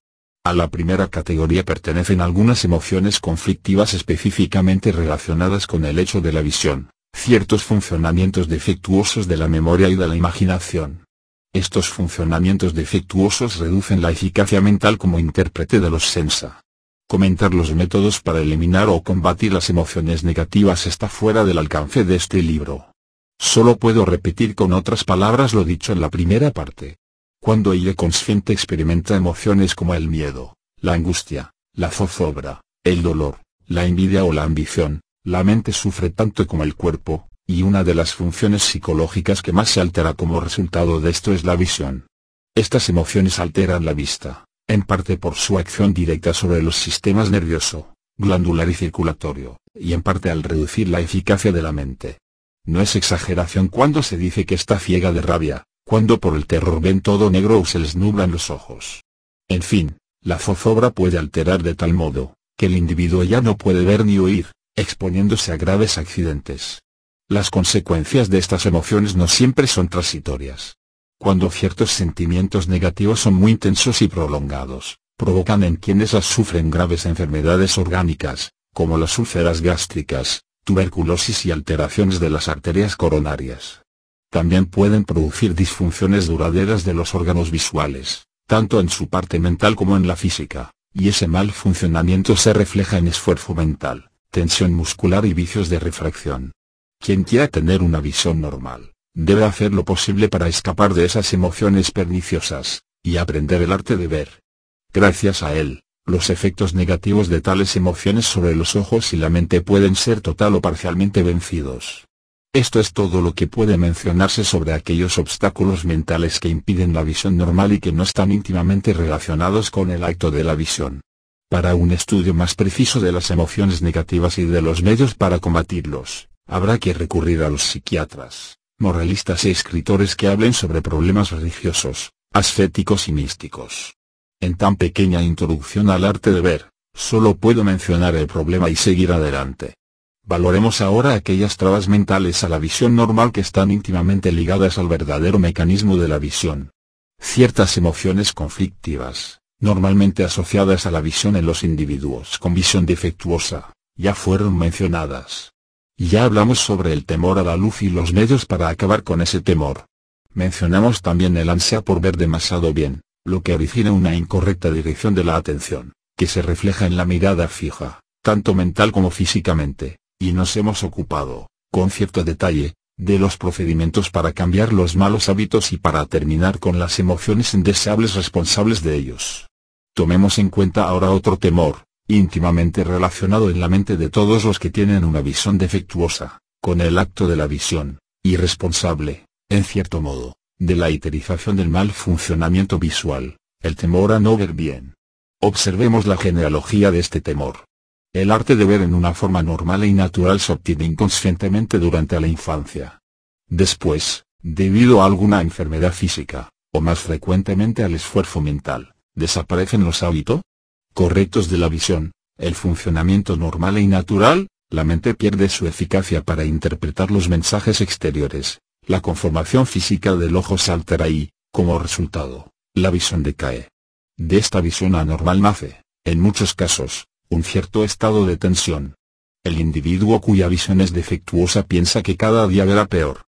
A la primera categoría pertenecen algunas emociones conflictivas específicamente relacionadas con el hecho de la visión, ciertos funcionamientos defectuosos de la memoria y de la imaginación. Estos funcionamientos defectuosos reducen la eficacia mental como intérprete de los sensa. Comentar los métodos para eliminar o combatir las emociones negativas está fuera del alcance de este libro. Solo puedo repetir con otras palabras lo dicho en la primera parte. Cuando el consciente experimenta emociones como el miedo, la angustia, la zozobra, el dolor, la envidia o la ambición, la mente sufre tanto como el cuerpo, y una de las funciones psicológicas que más se altera como resultado de esto es la visión. Estas emociones alteran la vista, en parte por su acción directa sobre los sistemas nervioso, glandular y circulatorio, y en parte al reducir la eficacia de la mente. No es exageración cuando se dice que está ciega de rabia, cuando por el terror ven todo negro o se les nublan los ojos. En fin, la zozobra puede alterar de tal modo, que el individuo ya no puede ver ni oír, exponiéndose a graves accidentes. Las consecuencias de estas emociones no siempre son transitorias. Cuando ciertos sentimientos negativos son muy intensos y prolongados, provocan en quienes las sufren graves enfermedades orgánicas, como las úlceras gástricas, tuberculosis y alteraciones de las arterias coronarias. También pueden producir disfunciones duraderas de los órganos visuales, tanto en su parte mental como en la física, y ese mal funcionamiento se refleja en esfuerzo mental, tensión muscular y vicios de refracción. Quien quiera tener una visión normal, debe hacer lo posible para escapar de esas emociones perniciosas, y aprender el arte de ver. Gracias a él, los efectos negativos de tales emociones sobre los ojos y la mente pueden ser total o parcialmente vencidos. Esto es todo lo que puede mencionarse sobre aquellos obstáculos mentales que impiden la visión normal y que no están íntimamente relacionados con el acto de la visión. Para un estudio más preciso de las emociones negativas y de los medios para combatirlos, habrá que recurrir a los psiquiatras, moralistas e escritores que hablen sobre problemas religiosos, ascéticos y místicos. En tan pequeña introducción al arte de ver, solo puedo mencionar el problema y seguir adelante. Valoremos ahora aquellas trabas mentales a la visión normal que están íntimamente ligadas al verdadero mecanismo de la visión. Ciertas emociones conflictivas, normalmente asociadas a la visión en los individuos con visión defectuosa, ya fueron mencionadas. Ya hablamos sobre el temor a la luz y los medios para acabar con ese temor. Mencionamos también el ansia por ver demasiado bien, lo que origina una incorrecta dirección de la atención, que se refleja en la mirada fija, tanto mental como físicamente, y nos hemos ocupado, con cierto detalle, de los procedimientos para cambiar los malos hábitos y para terminar con las emociones indeseables responsables de ellos. Tomemos en cuenta ahora otro temor, íntimamente relacionado en la mente de todos los que tienen una visión defectuosa, con el acto de la visión, irresponsable, en cierto modo, de la iterización del mal funcionamiento visual, el temor a no ver bien. Observemos la genealogía de este temor. El arte de ver en una forma normal y natural se obtiene inconscientemente durante la infancia. Después, debido a alguna enfermedad física, o más frecuentemente al esfuerzo mental, desaparecen los hábitos correctos de la visión, el funcionamiento normal y natural, la mente pierde su eficacia para interpretar los mensajes exteriores, la conformación física del ojo se altera y, como resultado, la visión decae. De esta visión anormal nace, en muchos casos, un cierto estado de tensión. El individuo cuya visión es defectuosa piensa que cada día verá peor.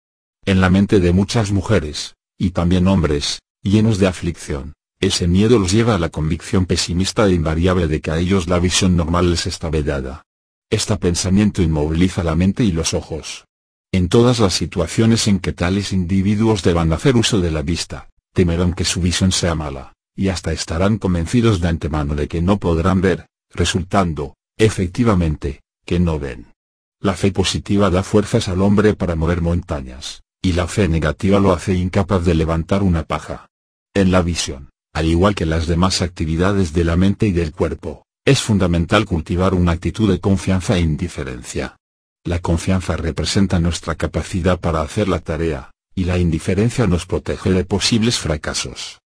En la mente de muchas mujeres, y también hombres, llenos de aflicción, ese miedo los lleva a la convicción pesimista e invariable de que a ellos la visión normal les está vedada. Este pensamiento inmoviliza la mente y los ojos. En todas las situaciones en que tales individuos deban hacer uso de la vista, temerán que su visión sea mala, y hasta estarán convencidos de antemano de que no podrán ver, resultando, efectivamente, que no ven. La fe positiva da fuerzas al hombre para mover montañas, y la fe negativa lo hace incapaz de levantar una paja. En la visión, al igual que las demás actividades de la mente y del cuerpo, es fundamental cultivar una actitud de confianza e indiferencia. La confianza representa nuestra capacidad para hacer la tarea, y la indiferencia nos protege de posibles fracasos.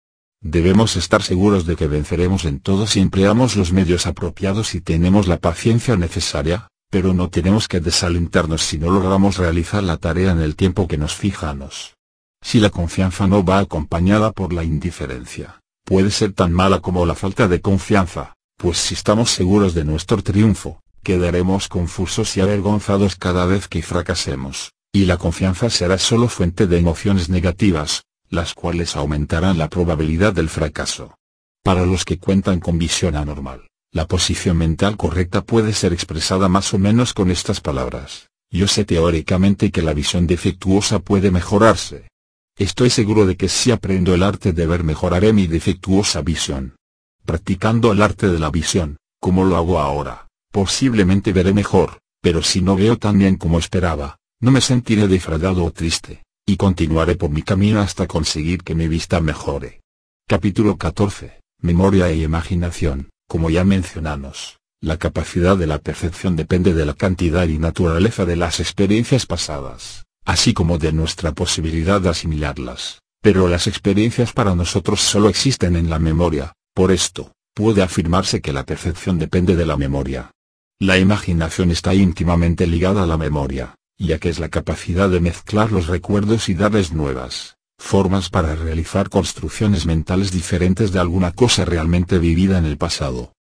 Debemos estar seguros de que venceremos en todo si empleamos los medios apropiados y tenemos la paciencia necesaria, pero no tenemos que desalentarnos si no logramos realizar la tarea en el tiempo que nos fijamos. Si la confianza no va acompañada por la indiferencia, puede ser tan mala como la falta de confianza, pues si estamos seguros de nuestro triunfo, quedaremos confusos y avergonzados cada vez que fracasemos, y la confianza será solo fuente de emociones negativas, las cuales aumentarán la probabilidad del fracaso. Para los que cuentan con visión anormal, la posición mental correcta puede ser expresada más o menos con estas palabras. Yo sé teóricamente que la visión defectuosa puede mejorarse. Estoy seguro de que si aprendo el arte de ver mejoraré mi defectuosa visión. Practicando el arte de la visión, como lo hago ahora, posiblemente veré mejor, pero si no veo tan bien como esperaba, no me sentiré defraudado o triste, y continuaré por mi camino hasta conseguir que mi vista mejore. Capítulo 14. Memoria e imaginación. Como ya mencionamos, la capacidad de la percepción depende de la cantidad y naturaleza de las experiencias pasadas, así como de nuestra posibilidad de asimilarlas. Pero las experiencias para nosotros solo existen en la memoria, por esto, puede afirmarse que la percepción depende de la memoria. La imaginación está íntimamente ligada a la memoria, ya que es la capacidad de mezclar los recuerdos y darles nuevas formas para realizar construcciones mentales diferentes de alguna cosa realmente vivida en el pasado.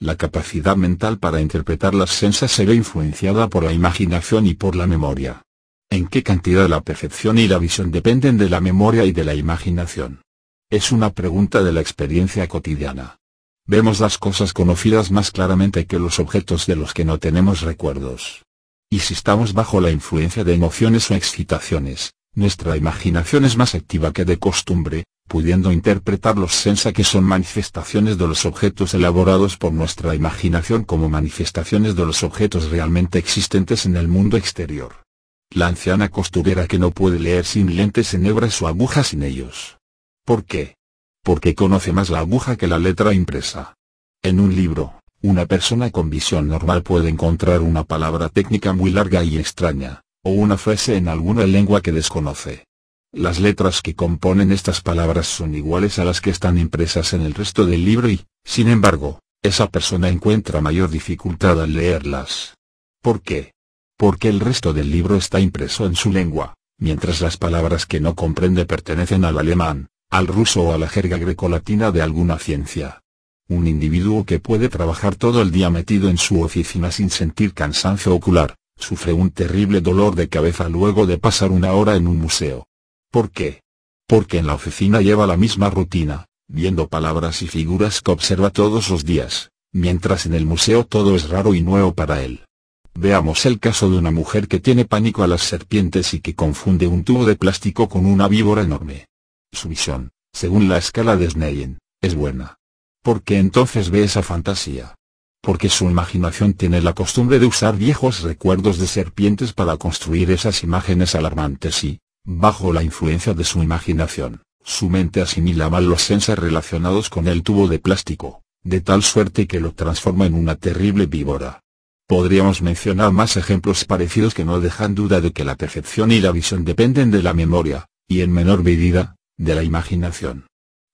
La capacidad mental para interpretar las sensas se influenciada por la imaginación y por la memoria. ¿En qué cantidad la percepción y la visión dependen de la memoria y de la imaginación? Es una pregunta de la experiencia cotidiana. Vemos las cosas conocidas más claramente que los objetos de los que no tenemos recuerdos. Y si estamos bajo la influencia de emociones o excitaciones, nuestra imaginación es más activa que de costumbre, pudiendo interpretar los sensa que son manifestaciones de los objetos elaborados por nuestra imaginación como manifestaciones de los objetos realmente existentes en el mundo exterior. La anciana costurera que no puede leer sin lentes enhebra su aguja sin ellos. ¿Por qué? Porque conoce más la aguja que la letra impresa. En un libro, una persona con visión normal puede encontrar una palabra técnica muy larga y extraña, o una frase en alguna lengua que desconoce. Las letras que componen estas palabras son iguales a las que están impresas en el resto del libro y, sin embargo, esa persona encuentra mayor dificultad al leerlas. ¿Por qué? Porque el resto del libro está impreso en su lengua, mientras las palabras que no comprende pertenecen al alemán, al ruso o a la jerga grecolatina de alguna ciencia. Un individuo que puede trabajar todo el día metido en su oficina sin sentir cansancio ocular, sufre un terrible dolor de cabeza luego de pasar una hora en un museo. ¿Por qué? Porque en la oficina lleva la misma rutina, viendo palabras y figuras que observa todos los días, mientras en el museo todo es raro y nuevo para él. Veamos el caso de una mujer que tiene pánico a las serpientes y que confunde un tubo de plástico con una víbora enorme. Su visión, según la escala de Sneyen, es buena. ¿Por qué entonces ve esa fantasía? porque su imaginación tiene la costumbre de usar viejos recuerdos de serpientes para construir esas imágenes alarmantes y, bajo la influencia de su imaginación, su mente asimila mal los sensas relacionados con el tubo de plástico, de tal suerte que lo transforma en una terrible víbora. Podríamos mencionar más ejemplos parecidos que no dejan duda de que la percepción y la visión dependen de la memoria, y en menor medida, de la imaginación.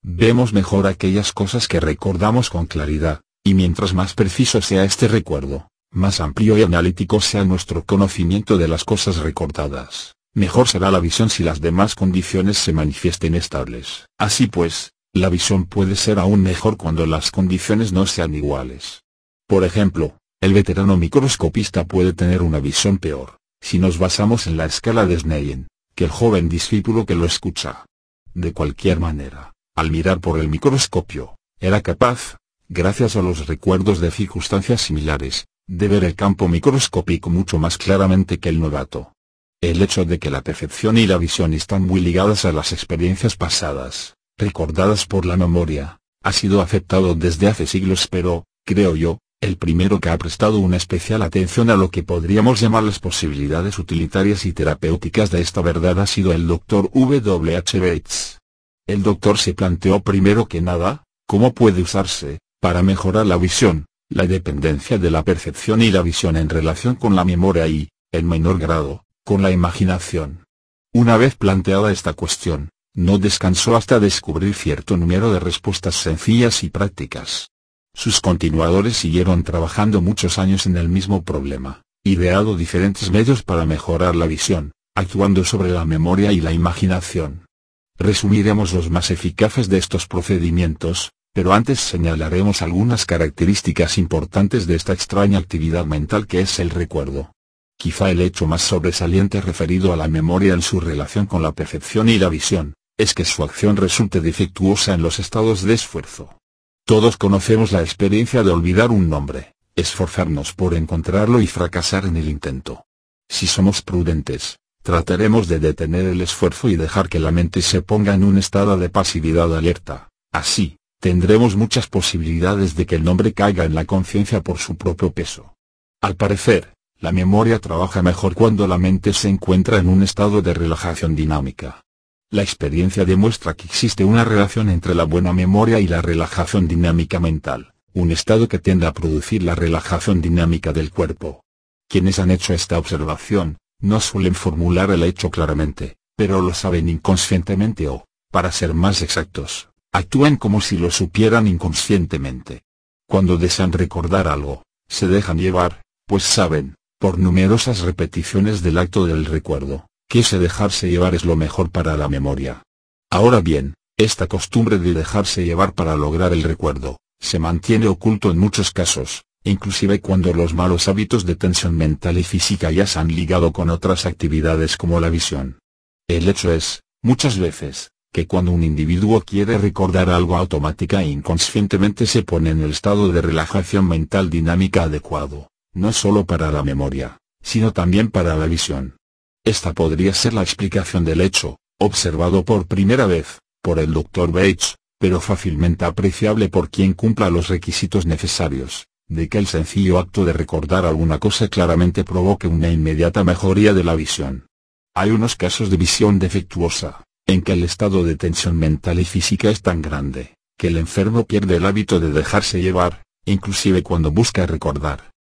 Vemos mejor aquellas cosas que recordamos con claridad, y mientras más preciso sea este recuerdo, más amplio y analítico sea nuestro conocimiento de las cosas recordadas, mejor será la visión si las demás condiciones se manifiesten estables. Así pues, la visión puede ser aún mejor cuando las condiciones no sean iguales. Por ejemplo, el veterano microscopista puede tener una visión peor, si nos basamos en la escala de Sneyen, que el joven discípulo que lo escucha. De cualquier manera, al mirar por el microscopio, era capaz, gracias a los recuerdos de circunstancias similares, de ver el campo microscópico mucho más claramente que el novato. El hecho de que la percepción y la visión están muy ligadas a las experiencias pasadas, recordadas por la memoria, ha sido aceptado desde hace siglos pero, creo yo, el primero que ha prestado una especial atención a lo que podríamos llamar las posibilidades utilitarias y terapéuticas de esta verdad ha sido el Dr. W. H. Bates. El doctor se planteó primero que nada, cómo puede usarse, para mejorar la visión, la dependencia de la percepción y la visión en relación con la memoria y, en menor grado, con la imaginación. Una vez planteada esta cuestión, no descansó hasta descubrir cierto número de respuestas sencillas y prácticas. Sus continuadores siguieron trabajando muchos años en el mismo problema, ideado diferentes medios para mejorar la visión, actuando sobre la memoria y la imaginación. Resumiremos los más eficaces de estos procedimientos, pero antes señalaremos algunas características importantes de esta extraña actividad mental que es el recuerdo. Quizá el hecho más sobresaliente referido a la memoria en su relación con la percepción y la visión, es que su acción resulte defectuosa en los estados de esfuerzo. Todos conocemos la experiencia de olvidar un nombre, esforzarnos por encontrarlo y fracasar en el intento. Si somos prudentes, trataremos de detener el esfuerzo y dejar que la mente se ponga en un estado de pasividad alerta, así, tendremos muchas posibilidades de que el nombre caiga en la conciencia por su propio peso. Al parecer, la memoria trabaja mejor cuando la mente se encuentra en un estado de relajación dinámica. La experiencia demuestra que existe una relación entre la buena memoria y la relajación dinámica mental, un estado que tiende a producir la relajación dinámica del cuerpo. Quienes han hecho esta observación, no suelen formular el hecho claramente, pero lo saben inconscientemente o, para ser más exactos, actúan como si lo supieran inconscientemente. Cuando desean recordar algo, se dejan llevar, pues saben, por numerosas repeticiones del acto del recuerdo, que ese dejarse llevar es lo mejor para la memoria. Ahora bien, esta costumbre de dejarse llevar para lograr el recuerdo, se mantiene oculto en muchos casos, inclusive cuando los malos hábitos de tensión mental y física ya se han ligado con otras actividades como la visión. El hecho es, muchas veces, que cuando un individuo quiere recordar algo automática e inconscientemente se pone en el estado de relajación mental dinámica adecuado, no solo para la memoria, sino también para la visión. Esta podría ser la explicación del hecho, observado por primera vez, por el Dr. Bates, pero fácilmente apreciable por quien cumpla los requisitos necesarios, de que el sencillo acto de recordar alguna cosa claramente provoque una inmediata mejoría de la visión. Hay unos casos de visión defectuosa, en que el estado de tensión mental y física es tan grande, que el enfermo pierde el hábito de dejarse llevar, inclusive cuando busca recordar.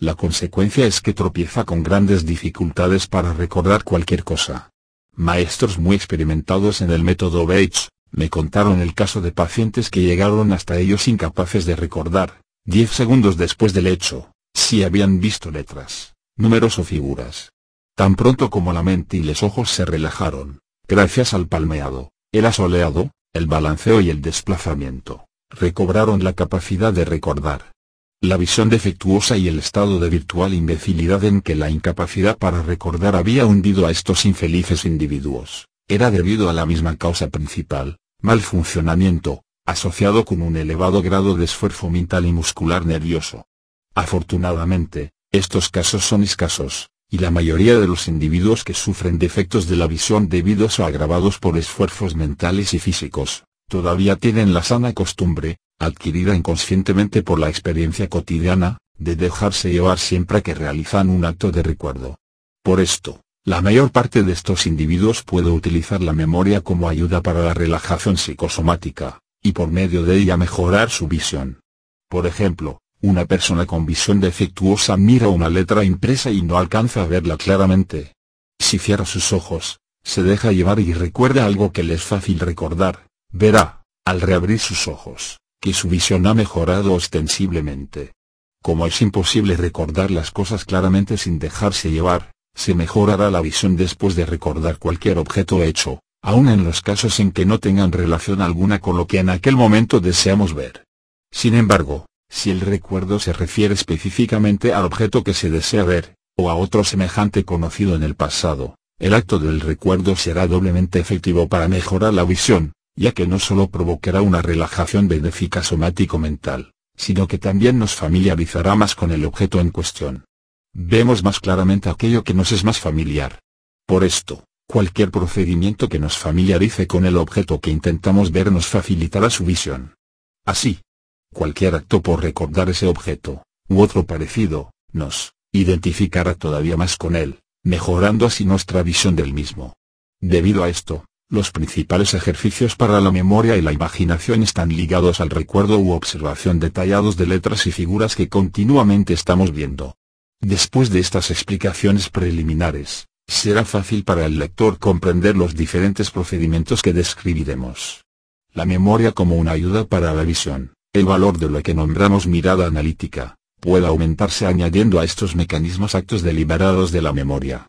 La consecuencia es que tropieza con grandes dificultades para recordar cualquier cosa. Maestros muy experimentados en el método Bates, me contaron el caso de pacientes que llegaron hasta ellos incapaces de recordar, 10 segundos después del hecho, si habían visto letras, números o figuras. Tan pronto como la mente y los ojos se relajaron, Gracias al palmeado, el asoleado, el balanceo y el desplazamiento, recobraron la capacidad de recordar. La visión defectuosa y el estado de virtual imbecilidad en que la incapacidad para recordar había hundido a estos infelices individuos, era debido a la misma causa principal, mal funcionamiento, asociado con un elevado grado de esfuerzo mental y muscular nervioso. Afortunadamente, estos casos son escasos, y la mayoría de los individuos que sufren defectos de la visión debidos o agravados por esfuerzos mentales y físicos, todavía tienen la sana costumbre, adquirida inconscientemente por la experiencia cotidiana, de dejarse llevar siempre que realizan un acto de recuerdo. Por esto, la mayor parte de estos individuos puede utilizar la memoria como ayuda para la relajación psicosomática, y por medio de ella mejorar su visión. Por ejemplo, una persona con visión defectuosa mira una letra impresa y no alcanza a verla claramente. Si cierra sus ojos, se deja llevar y recuerda algo que le es fácil recordar, verá, al reabrir sus ojos, que su visión ha mejorado ostensiblemente. Como es imposible recordar las cosas claramente sin dejarse llevar, se mejorará la visión después de recordar cualquier objeto hecho, aun en los casos en que no tengan relación alguna con lo que en aquel momento deseamos ver. Sin embargo, si el recuerdo se refiere específicamente al objeto que se desea ver, o a otro semejante conocido en el pasado, el acto del recuerdo será doblemente efectivo para mejorar la visión, ya que no solo provocará una relajación benéfica somático-mental, sino que también nos familiarizará más con el objeto en cuestión. Vemos más claramente aquello que nos es más familiar. Por esto, cualquier procedimiento que nos familiarice con el objeto que intentamos ver nos facilitará su visión. Así, cualquier acto por recordar ese objeto, u otro parecido, nos identificará todavía más con él, mejorando así nuestra visión del mismo. Debido a esto, los principales ejercicios para la memoria y la imaginación están ligados al recuerdo u observación detallados de letras y figuras que continuamente estamos viendo. Después de estas explicaciones preliminares, será fácil para el lector comprender los diferentes procedimientos que describiremos. La memoria como una ayuda para la visión, el valor de lo que nombramos mirada analítica, puede aumentarse añadiendo a estos mecanismos actos deliberados de la memoria.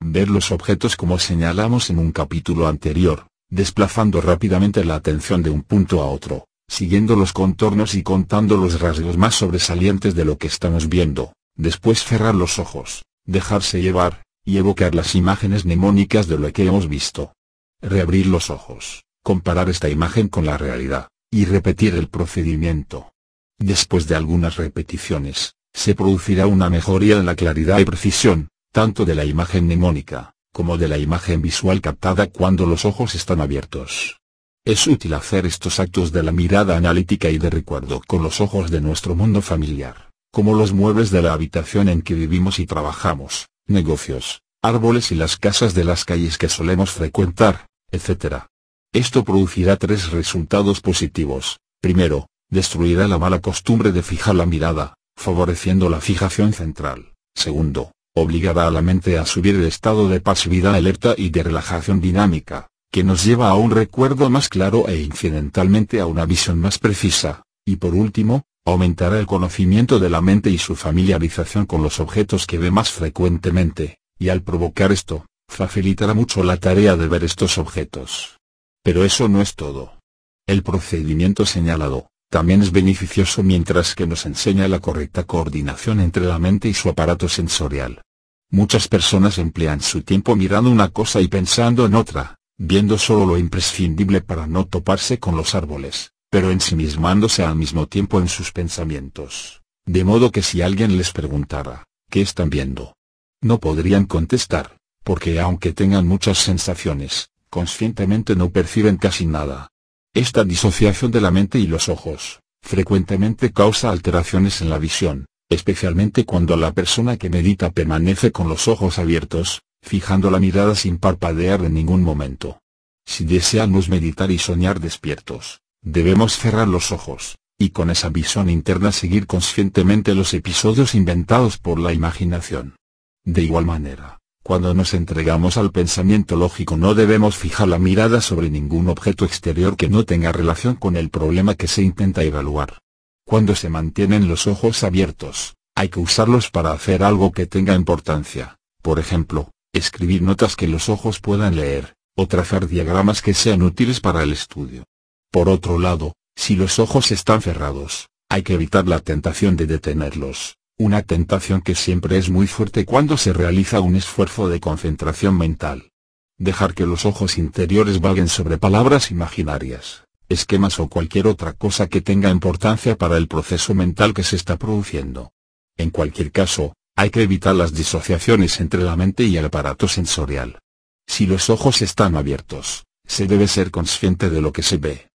Ver los objetos como señalamos en un capítulo anterior, desplazando rápidamente la atención de un punto a otro, siguiendo los contornos y contando los rasgos más sobresalientes de lo que estamos viendo, después cerrar los ojos, dejarse llevar, y evocar las imágenes mnemónicas de lo que hemos visto. Reabrir los ojos, comparar esta imagen con la realidad, y repetir el procedimiento. Después de algunas repeticiones, se producirá una mejoría en la claridad y precisión, tanto de la imagen mnemónica, como de la imagen visual captada cuando los ojos están abiertos. Es útil hacer estos actos de la mirada analítica y de recuerdo con los ojos de nuestro mundo familiar, como los muebles de la habitación en que vivimos y trabajamos, negocios, árboles y las casas de las calles que solemos frecuentar, etc. Esto producirá tres resultados positivos. Primero, destruirá la mala costumbre de fijar la mirada, favoreciendo la fijación central. Segundo, obligará a la mente a subir el estado de pasividad alerta y de relajación dinámica, que nos lleva a un recuerdo más claro e incidentalmente a una visión más precisa, y por último, aumentará el conocimiento de la mente y su familiarización con los objetos que ve más frecuentemente, y al provocar esto, facilitará mucho la tarea de ver estos objetos. Pero eso no es todo. El procedimiento señalado, también es beneficioso mientras que nos enseña la correcta coordinación entre la mente y su aparato sensorial. Muchas personas emplean su tiempo mirando una cosa y pensando en otra, viendo solo lo imprescindible para no toparse con los árboles, pero ensimismándose al mismo tiempo en sus pensamientos, de modo que si alguien les preguntara, ¿qué están viendo? No podrían contestar, porque aunque tengan muchas sensaciones, conscientemente no perciben casi nada. Esta disociación de la mente y los ojos, frecuentemente causa alteraciones en la visión, especialmente cuando la persona que medita permanece con los ojos abiertos, fijando la mirada sin parpadear en ningún momento. Si deseamos meditar y soñar despiertos, debemos cerrar los ojos, y con esa visión interna seguir conscientemente los episodios inventados por la imaginación. De igual manera, cuando nos entregamos al pensamiento lógico no debemos fijar la mirada sobre ningún objeto exterior que no tenga relación con el problema que se intenta evaluar. Cuando se mantienen los ojos abiertos, hay que usarlos para hacer algo que tenga importancia, por ejemplo, escribir notas que los ojos puedan leer, o trazar diagramas que sean útiles para el estudio. Por otro lado, si los ojos están cerrados, hay que evitar la tentación de detenerlos, una tentación que siempre es muy fuerte cuando se realiza un esfuerzo de concentración mental. Dejar que los ojos interiores vaguen sobre palabras imaginarias, esquemas o cualquier otra cosa que tenga importancia para el proceso mental que se está produciendo. En cualquier caso, hay que evitar las disociaciones entre la mente y el aparato sensorial. Si los ojos están abiertos, se debe ser consciente de lo que se ve.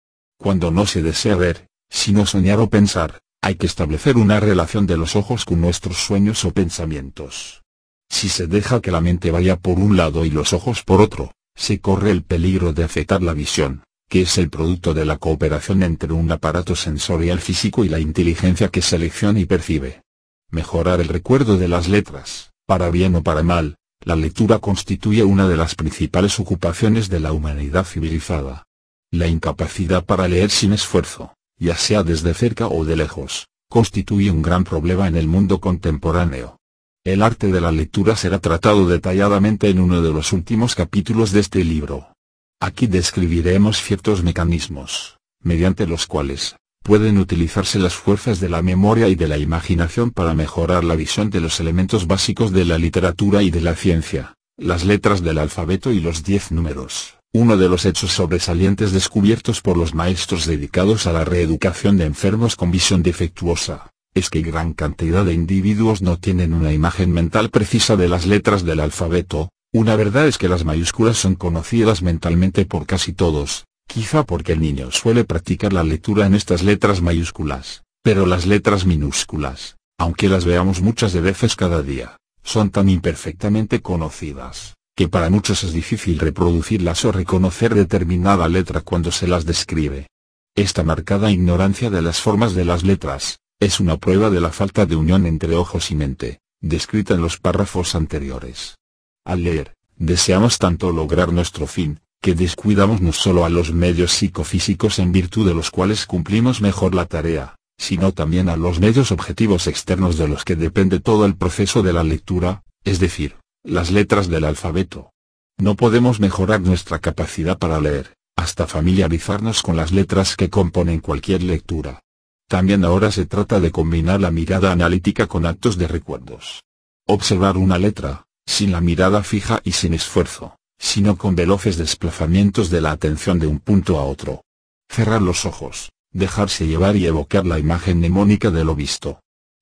Cuando no se desea ver, sino soñar o pensar, hay que establecer una relación de los ojos con nuestros sueños o pensamientos. Si se deja que la mente vaya por un lado y los ojos por otro, se corre el peligro de afectar la visión, que es el producto de la cooperación entre un aparato sensorial físico y la inteligencia que selecciona y percibe. Mejorar el recuerdo de las letras, para bien o para mal, la lectura constituye una de las principales ocupaciones de la humanidad civilizada. La incapacidad para leer sin esfuerzo, ya sea desde cerca o de lejos, constituye un gran problema en el mundo contemporáneo. El arte de la lectura será tratado detalladamente en uno de los últimos capítulos de este libro. Aquí describiremos ciertos mecanismos, mediante los cuales, pueden utilizarse las fuerzas de la memoria y de la imaginación para mejorar la visión de los elementos básicos de la literatura y de la ciencia, las letras del alfabeto y los diez números, Uno de los hechos sobresalientes descubiertos por los maestros dedicados a la reeducación de enfermos con visión defectuosa, es que gran cantidad de individuos no tienen una imagen mental precisa de las letras del alfabeto, una verdad es que las mayúsculas son conocidas mentalmente por casi todos, quizá porque el niño suele practicar la lectura en estas letras mayúsculas, pero las letras minúsculas, aunque las veamos muchas de veces cada día, son tan imperfectamente conocidas, que para muchos es difícil reproducirlas o reconocer determinada letra cuando se las describe. Esta marcada ignorancia de las formas de las letras, es una prueba de la falta de unión entre ojos y mente, descrita en los párrafos anteriores. Al leer, deseamos tanto lograr nuestro fin, que descuidamos no solo a los medios psicofísicos en virtud de los cuales cumplimos mejor la tarea, sino también a los medios objetivos externos de los que depende todo el proceso de la lectura, es decir, las letras del alfabeto. No podemos mejorar nuestra capacidad para leer, hasta familiarizarnos con las letras que componen cualquier lectura. También ahora se trata de combinar la mirada analítica con actos de recuerdos. Observar una letra, sin la mirada fija y sin esfuerzo, sino con veloces desplazamientos de la atención de un punto a otro. Cerrar los ojos, dejarse llevar y evocar la imagen mnemónica de lo visto.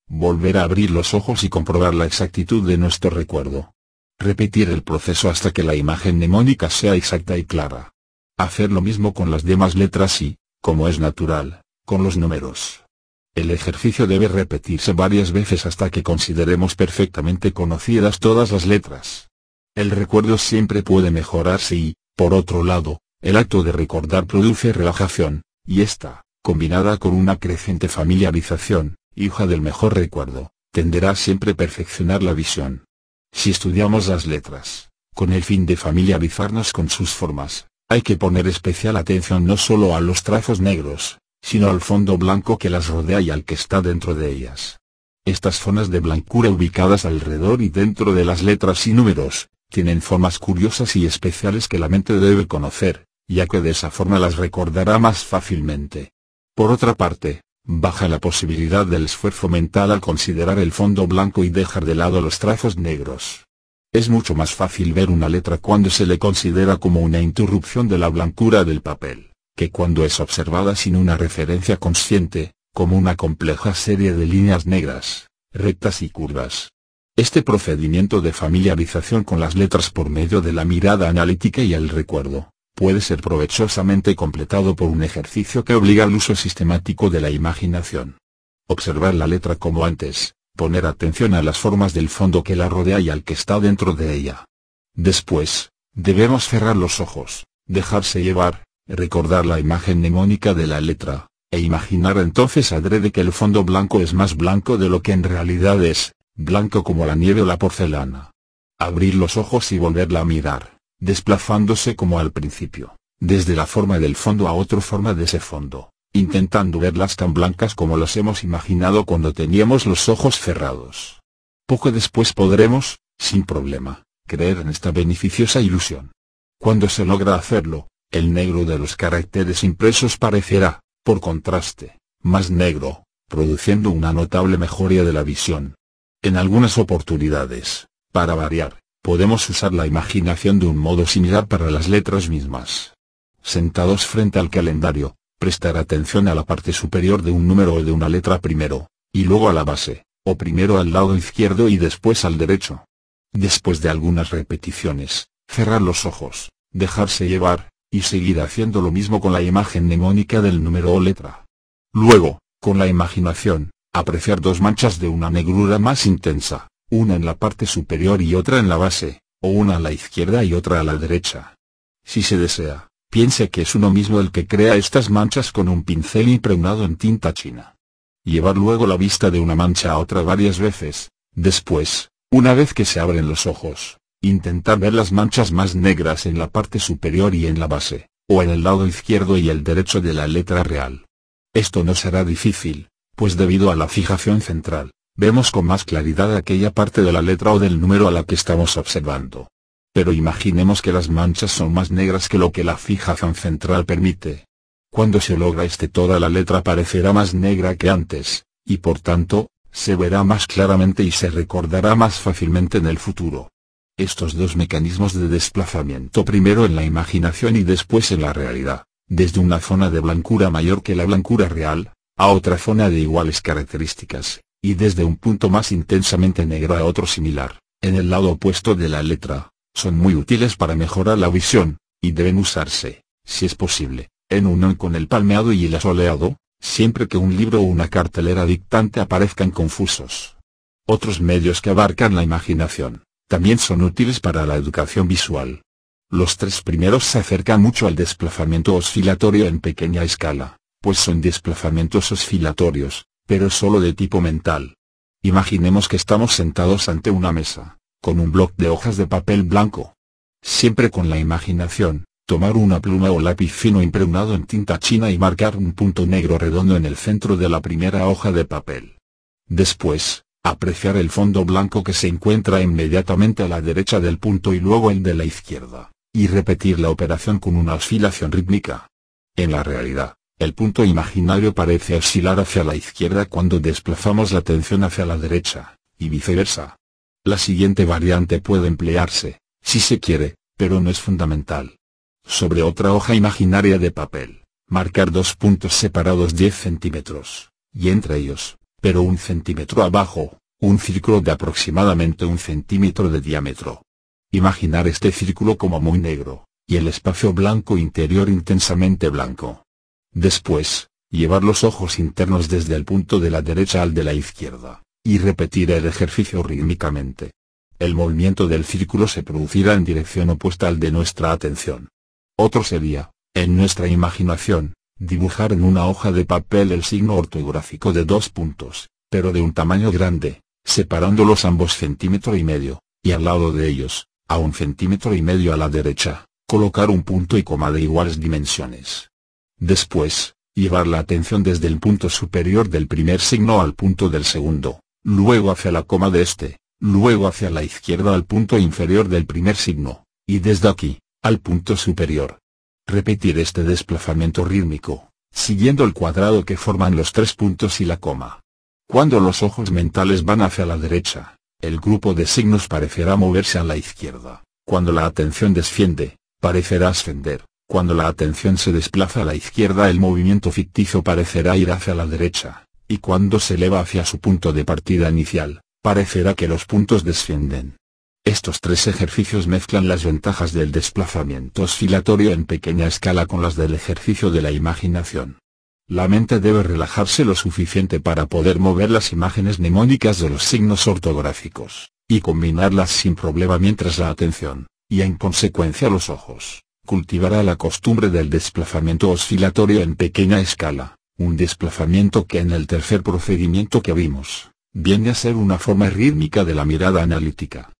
Volver a abrir los ojos y comprobar la exactitud de nuestro recuerdo. Repetir el proceso hasta que la imagen mnemónica sea exacta y clara. Hacer lo mismo con las demás letras y, como es natural, con los números. El ejercicio debe repetirse varias veces hasta que consideremos perfectamente conocidas todas las letras. El recuerdo siempre puede mejorarse y, por otro lado, el acto de recordar produce relajación, y esta, combinada con una creciente familiarización, hija del mejor recuerdo, tenderá siempre a perfeccionar la visión. Si estudiamos las letras, con el fin de familiarizarnos con sus formas, hay que poner especial atención no solo a los trazos negros, sino al fondo blanco que las rodea y al que está dentro de ellas. Estas zonas de blancura ubicadas alrededor y dentro de las letras y números, tienen formas curiosas y especiales que la mente debe conocer, ya que de esa forma las recordará más fácilmente. Por otra parte, baja la posibilidad del esfuerzo mental al considerar el fondo blanco y dejar de lado los trazos negros. Es mucho más fácil ver una letra cuando se le considera como una interrupción de la blancura del papel, que cuando es observada sin una referencia consciente, como una compleja serie de líneas negras, rectas y curvas. Este procedimiento de familiarización con las letras por medio de la mirada analítica y el recuerdo, puede ser provechosamente completado por un ejercicio que obliga al uso sistemático de la imaginación. Observar la letra como antes, poner atención a las formas del fondo que la rodea y al que está dentro de ella. Después, debemos cerrar los ojos, dejarse llevar, recordar la imagen mnemónica de la letra, e imaginar entonces adrede que el fondo blanco es más blanco de lo que en realidad es, blanco como la nieve o la porcelana. Abrir los ojos y volverla a mirar desplazándose como al principio, desde la forma del fondo a otra forma de ese fondo, intentando verlas tan blancas como las hemos imaginado cuando teníamos los ojos cerrados. Poco después podremos, sin problema, creer en esta beneficiosa ilusión. Cuando se logra hacerlo, el negro de los caracteres impresos parecerá, por contraste, más negro, produciendo una notable mejoría de la visión. En algunas oportunidades, para variar, podemos usar la imaginación de un modo similar para las letras mismas. Sentados frente al calendario, prestar atención a la parte superior de un número o de una letra primero, y luego a la base, o primero al lado izquierdo y después al derecho. Después de algunas repeticiones, cerrar los ojos, dejarse llevar, y seguir haciendo lo mismo con la imagen mnemónica del número o letra. Luego, con la imaginación, apreciar dos manchas de una negrura más intensa, una en la parte superior y otra en la base, o una a la izquierda y otra a la derecha. Si se desea, piense que es uno mismo el que crea estas manchas con un pincel impregnado en tinta china. Llevar luego la vista de una mancha a otra varias veces, después, una vez que se abren los ojos, intentar ver las manchas más negras en la parte superior y en la base, o en el lado izquierdo y el derecho de la letra real. Esto no será difícil, pues debido a la fijación central, vemos con más claridad aquella parte de la letra o del número a la que estamos observando. Pero imaginemos que las manchas son más negras que lo que la fijación central permite. Cuando se logra este toda la letra parecerá más negra que antes, y por tanto, se verá más claramente y se recordará más fácilmente en el futuro. estos dos mecanismos de desplazamiento primero en la imaginación y después en la realidad, desde una zona de blancura mayor que la blancura real, a otra zona de iguales características, y desde un punto más intensamente negro a otro similar, en el lado opuesto de la letra, son muy útiles para mejorar la visión, y deben usarse, si es posible, en unión con el palmeado y el asoleado, siempre que un libro o una cartelera dictante aparezcan confusos. Otros medios que abarcan la imaginación también son útiles para la educación visual. Los tres primeros se acercan mucho al desplazamiento oscilatorio en pequeña escala, pues son desplazamientos oscilatorios, pero solo de tipo mental. Imaginemos que estamos sentados ante una mesa, con un bloc de hojas de papel blanco. Siempre con la imaginación, tomar una pluma o lápiz fino impregnado en tinta china y marcar un punto negro redondo en el centro de la primera hoja de papel. Después, apreciar el fondo blanco que se encuentra inmediatamente a la derecha del punto y luego el de la izquierda, y repetir la operación con una oscilación rítmica. En la realidad, el punto imaginario parece oscilar hacia la izquierda cuando desplazamos la atención hacia la derecha, y viceversa. La siguiente variante puede emplearse, si se quiere, pero no es fundamental. Sobre otra hoja imaginaria de papel, marcar dos puntos separados 10 centímetros, y entre ellos, pero un centímetro abajo, un círculo de aproximadamente un centímetro de diámetro. Imaginar este círculo como muy negro, y el espacio blanco interior intensamente blanco. Después, llevar los ojos internos desde el punto de la derecha al de la izquierda, y repetir el ejercicio rítmicamente. El movimiento del círculo se producirá en dirección opuesta al de nuestra atención. Otro sería, en nuestra imaginación, dibujar en una hoja de papel el signo ortográfico de dos puntos, pero de un tamaño grande, separándolos ambos centímetro y medio, y al lado de ellos, a un centímetro y medio a la derecha, colocar un punto y coma de iguales dimensiones. Después, llevar la atención desde el punto superior del primer signo al punto del segundo, luego hacia la coma de este, luego hacia la izquierda al punto inferior del primer signo, y desde aquí, al punto superior. Repetir este desplazamiento rítmico, siguiendo el cuadrado que forman los tres puntos y la coma. Cuando los ojos mentales van hacia la derecha, el grupo de signos parecerá moverse a la izquierda. Cuando la atención desciende, parecerá ascender. Cuando la atención se desplaza a la izquierda el movimiento ficticio parecerá ir hacia la derecha, y cuando se eleva hacia su punto de partida inicial, parecerá que los puntos descienden. Estos tres ejercicios mezclan las ventajas del desplazamiento oscilatorio en pequeña escala con las del ejercicio de la imaginación. La mente debe relajarse lo suficiente para poder mover las imágenes mnemónicas de los signos ortográficos, y combinarlas sin problema mientras la atención, y en consecuencia los ojos, cultivará la costumbre del desplazamiento oscilatorio en pequeña escala, un desplazamiento que en el tercer procedimiento que vimos, viene a ser una forma rítmica de la mirada analítica.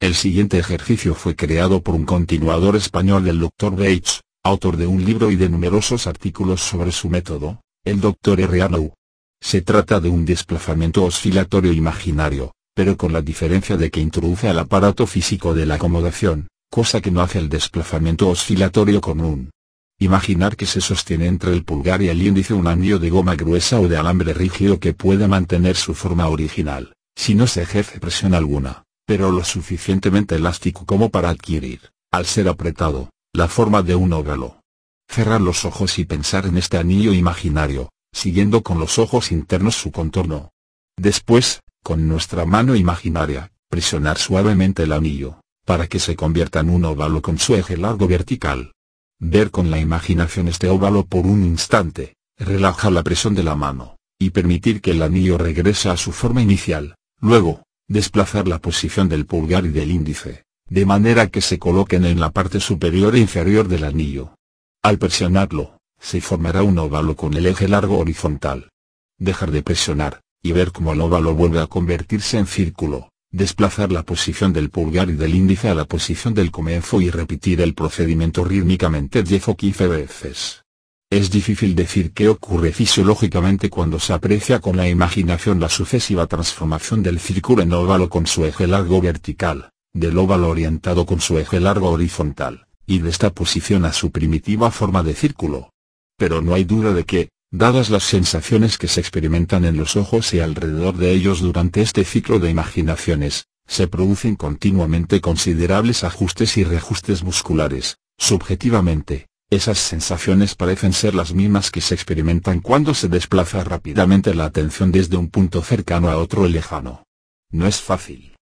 El siguiente ejercicio fue creado por un continuador español del Dr. Bates, autor de un libro y de numerosos artículos sobre su método, el Dr. R. Se trata de un desplazamiento oscilatorio imaginario, pero con la diferencia de que introduce al aparato físico de la acomodación, cosa que no hace el desplazamiento oscilatorio común. Imaginar que se sostiene entre el pulgar y el índice un anillo de goma gruesa o de alambre rígido que puede mantener su forma original, si no se ejerce presión alguna pero lo suficientemente elástico como para adquirir, al ser apretado, la forma de un óvalo. Cerrar los ojos y pensar en este anillo imaginario, siguiendo con los ojos internos su contorno. Después, con nuestra mano imaginaria, presionar suavemente el anillo, para que se convierta en un óvalo con su eje largo vertical. Ver con la imaginación este óvalo por un instante, relaja la presión de la mano, y permitir que el anillo regrese a su forma inicial, luego, desplazar la posición del pulgar y del índice, de manera que se coloquen en la parte superior e inferior del anillo. Al presionarlo, se formará un óvalo con el eje largo horizontal. Dejar de presionar, y ver cómo el óvalo vuelve a convertirse en círculo, desplazar la posición del pulgar y del índice a la posición del comienzo y repetir el procedimiento rítmicamente 10 o 15 veces. Es difícil decir qué ocurre fisiológicamente cuando se aprecia con la imaginación la sucesiva transformación del círculo en óvalo con su eje largo vertical, del óvalo orientado con su eje largo horizontal, y de esta posición a su primitiva forma de círculo. Pero no hay duda de que, dadas las sensaciones que se experimentan en los ojos y alrededor de ellos durante este ciclo de imaginaciones, se producen continuamente considerables ajustes y reajustes musculares. Subjetivamente, esas sensaciones parecen ser las mismas que se experimentan cuando se desplaza rápidamente la atención desde un punto cercano a otro lejano. No es fácil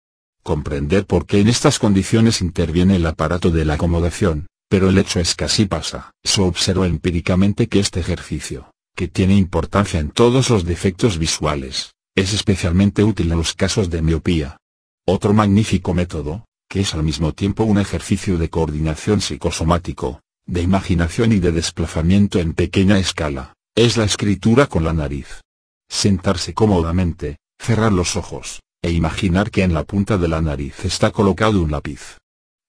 comprender por qué en estas condiciones interviene el aparato de la acomodación, pero el hecho es que así pasa. Se observa empíricamente que este ejercicio, que tiene importancia en todos los defectos visuales, es especialmente útil en los casos de miopía. Otro magnífico método, que es al mismo tiempo un ejercicio de coordinación psicosomático, de imaginación y de desplazamiento en pequeña escala, es la escritura con la nariz. Sentarse cómodamente, cerrar los ojos, e imaginar que en la punta de la nariz está colocado un lápiz.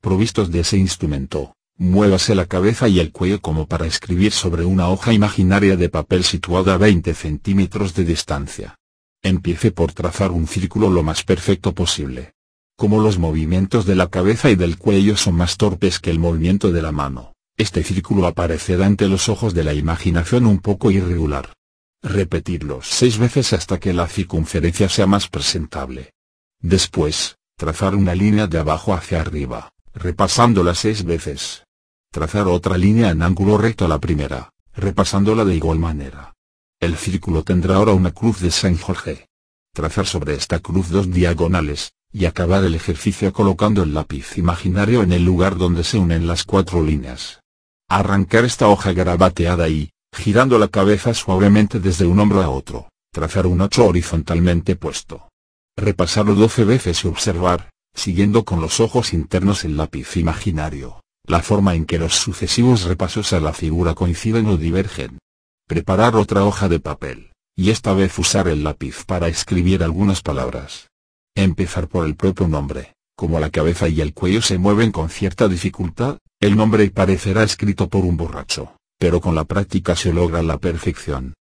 Provistos de ese instrumento, muévase la cabeza y el cuello como para escribir sobre una hoja imaginaria de papel situada a 20 centímetros de distancia. Empiece por trazar un círculo lo más perfecto posible. Como los movimientos de la cabeza y del cuello son más torpes que el movimiento de la mano, este círculo aparecerá ante los ojos de la imaginación un poco irregular. Repetirlo seis veces hasta que la circunferencia sea más presentable. Después, trazar una línea de abajo hacia arriba, repasándola seis veces. Trazar otra línea en ángulo recto a la primera, repasándola de igual manera. El círculo tendrá ahora una cruz de San Jorge. Trazar sobre esta cruz dos diagonales, y acabar el ejercicio colocando el lápiz imaginario en el lugar donde se unen las cuatro líneas. Arrancar esta hoja garabateada y, girando la cabeza suavemente desde un hombro a otro, trazar un ocho horizontalmente puesto. Repasarlo doce veces y observar, siguiendo con los ojos internos el lápiz imaginario, la forma en que los sucesivos repasos a la figura coinciden o divergen preparar otra hoja de papel, y esta vez usar el lápiz para escribir algunas palabras. Empezar por el propio nombre, como la cabeza y el cuello se mueven con cierta dificultad, el nombre parecerá escrito por un borracho, pero con la práctica se logra la perfección.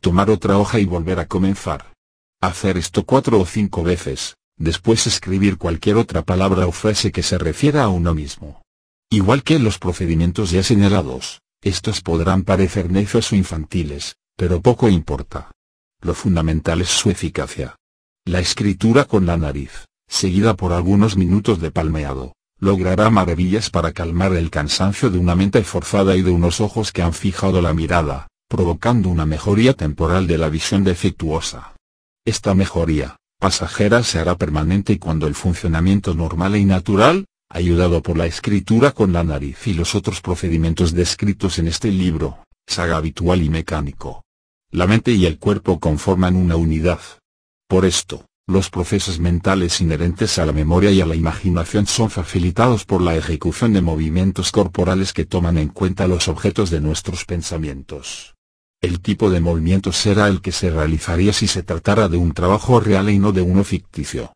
Tomar otra hoja y volver a comenzar. Hacer esto cuatro o cinco veces, después escribir cualquier otra palabra o frase que se refiera a uno mismo. Igual que los procedimientos ya señalados, estos podrán parecer necios o infantiles, pero poco importa. Lo fundamental es su eficacia. La escritura con la nariz, seguida por algunos minutos de palmeado, logrará maravillas para calmar el cansancio de una mente forzada y de unos ojos que han fijado la mirada, provocando una mejoría temporal de la visión defectuosa. Esta mejoría, pasajera se hará permanente cuando el funcionamiento normal y natural, ayudado por la escritura con la nariz y los otros procedimientos descritos en este libro, saga habitual y mecánico. La mente y el cuerpo conforman una unidad. Por esto, los procesos mentales inherentes a la memoria y a la imaginación son facilitados por la ejecución de movimientos corporales que toman en cuenta los objetos de nuestros pensamientos. El tipo de movimiento será el que se realizaría si se tratara de un trabajo real y no de uno ficticio.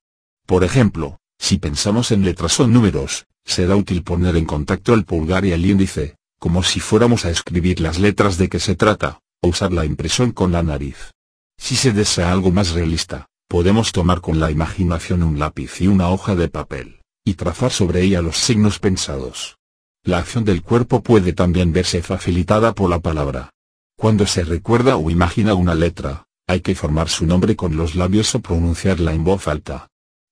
Por ejemplo, si pensamos en letras o números, será útil poner en contacto el pulgar y el índice, como si fuéramos a escribir las letras de que se trata, o usar la impresión con la nariz. Si se desea algo más realista, podemos tomar con la imaginación un lápiz y una hoja de papel, y trazar sobre ella los signos pensados. La acción del cuerpo puede también verse facilitada por la palabra. Cuando se recuerda o imagina una letra, hay que formar su nombre con los labios o pronunciarla en voz alta.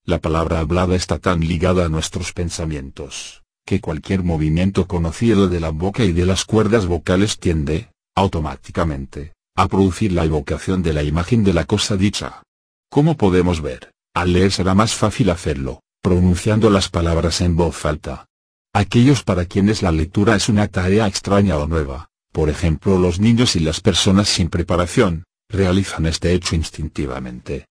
La palabra hablada está tan ligada a nuestros pensamientos, que cualquier movimiento conocido de la boca y de las cuerdas vocales tiende, automáticamente, a producir la evocación de la imagen de la cosa dicha. Como podemos ver, al leer será más fácil hacerlo, pronunciando las palabras en voz alta. Aquellos para quienes la lectura es una tarea extraña o nueva, por ejemplo los niños y las personas sin preparación, realizan este hecho instintivamente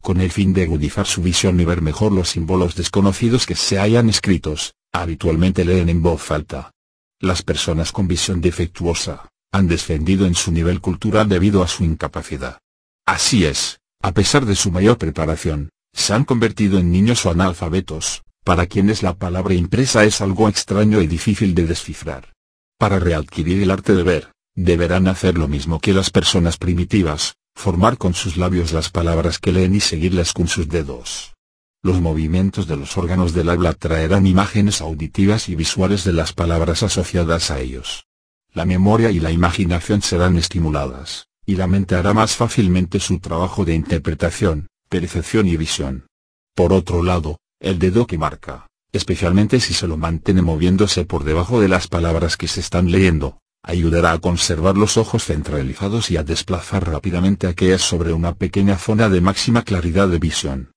con el fin de agudizar su visión y ver mejor los símbolos desconocidos que se hayan escritos, habitualmente leen en voz alta. Las personas con visión defectuosa, han descendido en su nivel cultural debido a su incapacidad. Así es, a pesar de su mayor preparación, se han convertido en niños o analfabetos, para quienes la palabra impresa es algo extraño y difícil de descifrar. Para readquirir el arte de ver, deberán hacer lo mismo que las personas primitivas, formar con sus labios las palabras que leen y seguirlas con sus dedos. Los movimientos de los órganos del habla traerán imágenes auditivas y visuales de las palabras asociadas a ellos. La memoria y la imaginación serán estimuladas, y la mente hará más fácilmente su trabajo de interpretación, percepción y visión. Por otro lado, El dedo que marca, especialmente si se lo mantiene moviéndose por debajo de las palabras que se están leyendo, ayudará a conservar los ojos centralizados y a desplazar rápidamente aquellas sobre una pequeña zona de máxima claridad de visión.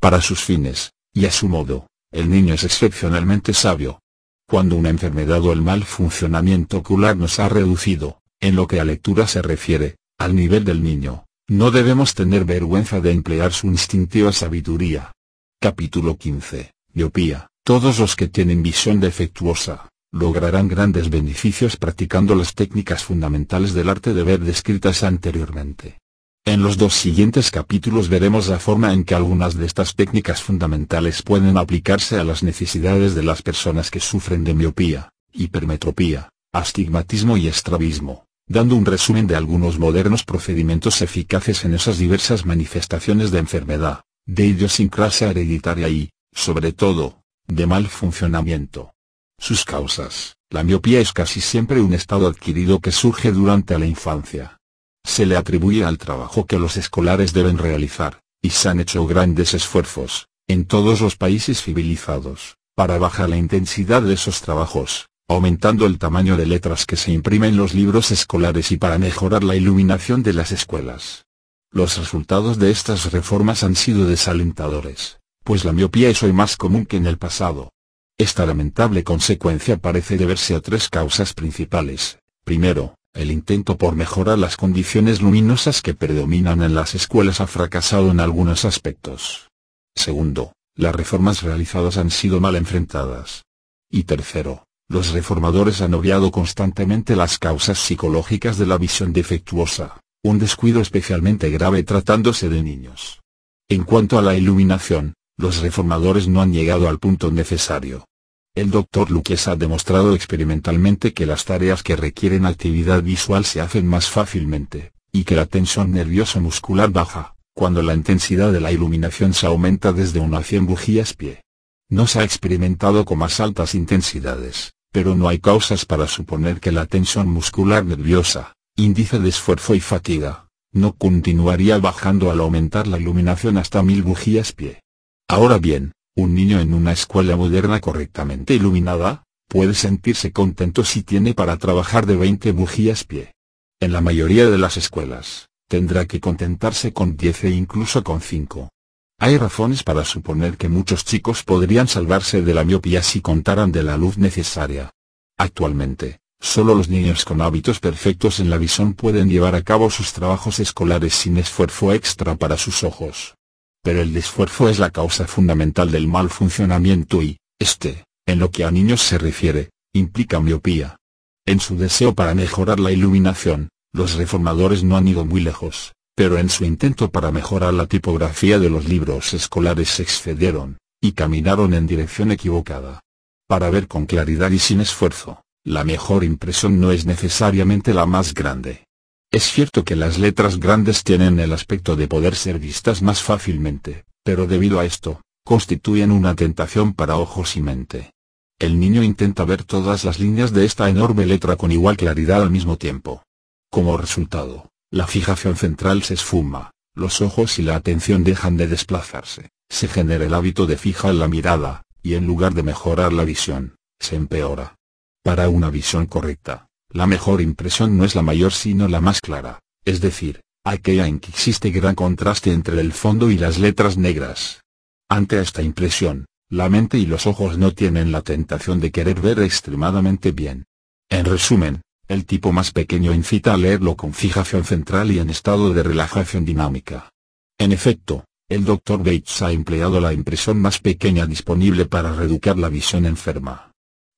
Para sus fines, y a su modo, el niño es excepcionalmente sabio. Cuando una enfermedad o el mal funcionamiento ocular nos ha reducido, en lo que a lectura se refiere, al nivel del niño, no debemos tener vergüenza de emplear su instintiva sabiduría. Capítulo 15. Miopía. Todos los que tienen visión defectuosa, lograrán grandes beneficios practicando las técnicas fundamentales del arte de ver descritas anteriormente. En los dos siguientes capítulos veremos la forma en que algunas de estas técnicas fundamentales pueden aplicarse a las necesidades de las personas que sufren de miopía, hipermetropía, astigmatismo y estrabismo, dando un resumen de algunos modernos procedimientos eficaces en esas diversas manifestaciones de enfermedad, de idiosincrasia hereditaria y, sobre todo, de mal funcionamiento. Sus causas. La miopía es casi siempre un estado adquirido que surge durante la infancia. Se le atribuye al trabajo que los escolares deben realizar, y se han hecho grandes esfuerzos, en todos los países civilizados, para bajar la intensidad de esos trabajos, aumentando el tamaño de letras que se imprimen en los libros escolares y para mejorar la iluminación de las escuelas. Los resultados de estas reformas han sido desalentadores, pues la miopía es hoy más común que en el pasado. Esta lamentable consecuencia parece deberse a tres causas principales. Primero, el intento por mejorar las condiciones luminosas que predominan en las escuelas ha fracasado en algunos aspectos. Segundo, las reformas realizadas han sido mal enfrentadas. Y tercero, los reformadores han obviado constantemente las causas psicológicas de la visión defectuosa, un descuido especialmente grave tratándose de niños. En cuanto a la iluminación, los reformadores no han llegado al punto necesario. El Dr. Luques ha demostrado experimentalmente que las tareas que requieren actividad visual se hacen más fácilmente, y que la tensión nerviosa muscular baja, cuando la intensidad de la iluminación se aumenta desde una 100 bujías pie. No se ha experimentado con más altas intensidades, pero no hay causas para suponer que la tensión muscular nerviosa, índice de esfuerzo y fatiga, no continuaría bajando al aumentar la iluminación hasta 1000 bujías pie. Ahora bien, un niño en una escuela moderna correctamente iluminada, puede sentirse contento si tiene para trabajar de 20 bujías pie. En la mayoría de las escuelas, tendrá que contentarse con 10 e incluso con 5. Hay razones para suponer que muchos chicos podrían salvarse de la miopía si contaran de la luz necesaria. Actualmente, solo los niños con hábitos perfectos en la visión pueden llevar a cabo sus trabajos escolares sin esfuerzo extra para sus ojos pero el esfuerzo es la causa fundamental del mal funcionamiento y, este, en lo que a niños se refiere, implica miopía. En su deseo para mejorar la iluminación, los reformadores no han ido muy lejos, pero en su intento para mejorar la tipografía de los libros escolares se excedieron, y caminaron en dirección equivocada. Para ver con claridad y sin esfuerzo, la mejor impresión no es necesariamente la más grande, es cierto que las letras grandes tienen el aspecto de poder ser vistas más fácilmente, pero debido a esto, constituyen una tentación para ojos y mente. El niño intenta ver todas las líneas de esta enorme letra con igual claridad al mismo tiempo. Como resultado, la fijación central se esfuma, los ojos y la atención dejan de desplazarse, se genera el hábito de fijar la mirada, y en lugar de mejorar la visión, se empeora. Para una visión correcta, la mejor impresión no es la mayor sino la más clara, es decir, aquella en que existe gran contraste entre el fondo y las letras negras. Ante esta impresión, la mente y los ojos no tienen la tentación de querer ver extremadamente bien. En resumen, el tipo más pequeño incita a leerlo con fijación central y en estado de relajación dinámica. En efecto, el Dr. Bates ha empleado la impresión más pequeña disponible para reeducar la visión enferma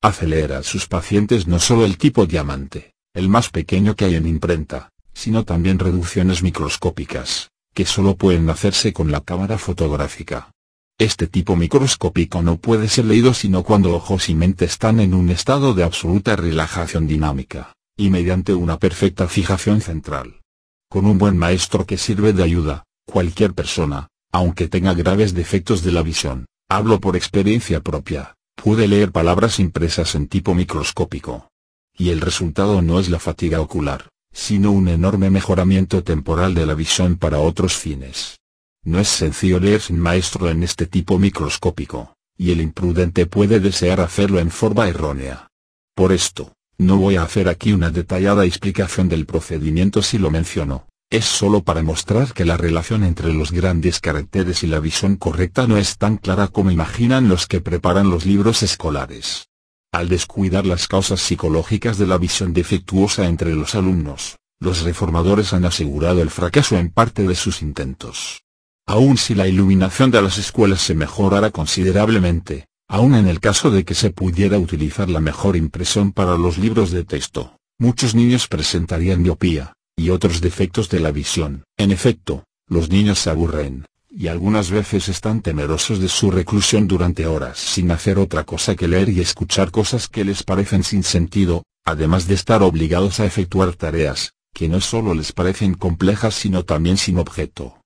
acelera a sus pacientes no solo el tipo diamante, el más pequeño que hay en imprenta, sino también reducciones microscópicas, que solo pueden hacerse con la cámara fotográfica. Este tipo microscópico no puede ser leído sino cuando ojos y mente están en un estado de absoluta relajación dinámica, y mediante una perfecta fijación central. Con un buen maestro que sirve de ayuda, cualquier persona, aunque tenga graves defectos de la visión, hablo por experiencia propia, Pude leer palabras impresas en tipo microscópico. Y el resultado no es la fatiga ocular, sino un enorme mejoramiento temporal de la visión para otros fines. No es sencillo leer sin maestro en este tipo microscópico, y el imprudente puede desear hacerlo en forma errónea. Por esto, no voy a hacer aquí una detallada explicación del procedimiento si lo menciono, es solo para mostrar que la relación entre los grandes caracteres y la visión correcta no es tan clara como imaginan los que preparan los libros escolares. Al descuidar las causas psicológicas de la visión defectuosa entre los alumnos, los reformadores han asegurado el fracaso en parte de sus intentos. Aun si la iluminación de las escuelas se mejorara considerablemente, aun en el caso de que se pudiera utilizar la mejor impresión para los libros de texto, muchos niños presentarían miopía, y otros defectos de la visión. En efecto, los niños se aburren, y algunas veces están temerosos de su reclusión durante horas sin hacer otra cosa que leer y escuchar cosas que les parecen sin sentido, además de estar obligados a efectuar tareas, que no solo les parecen complejas sino también sin objeto.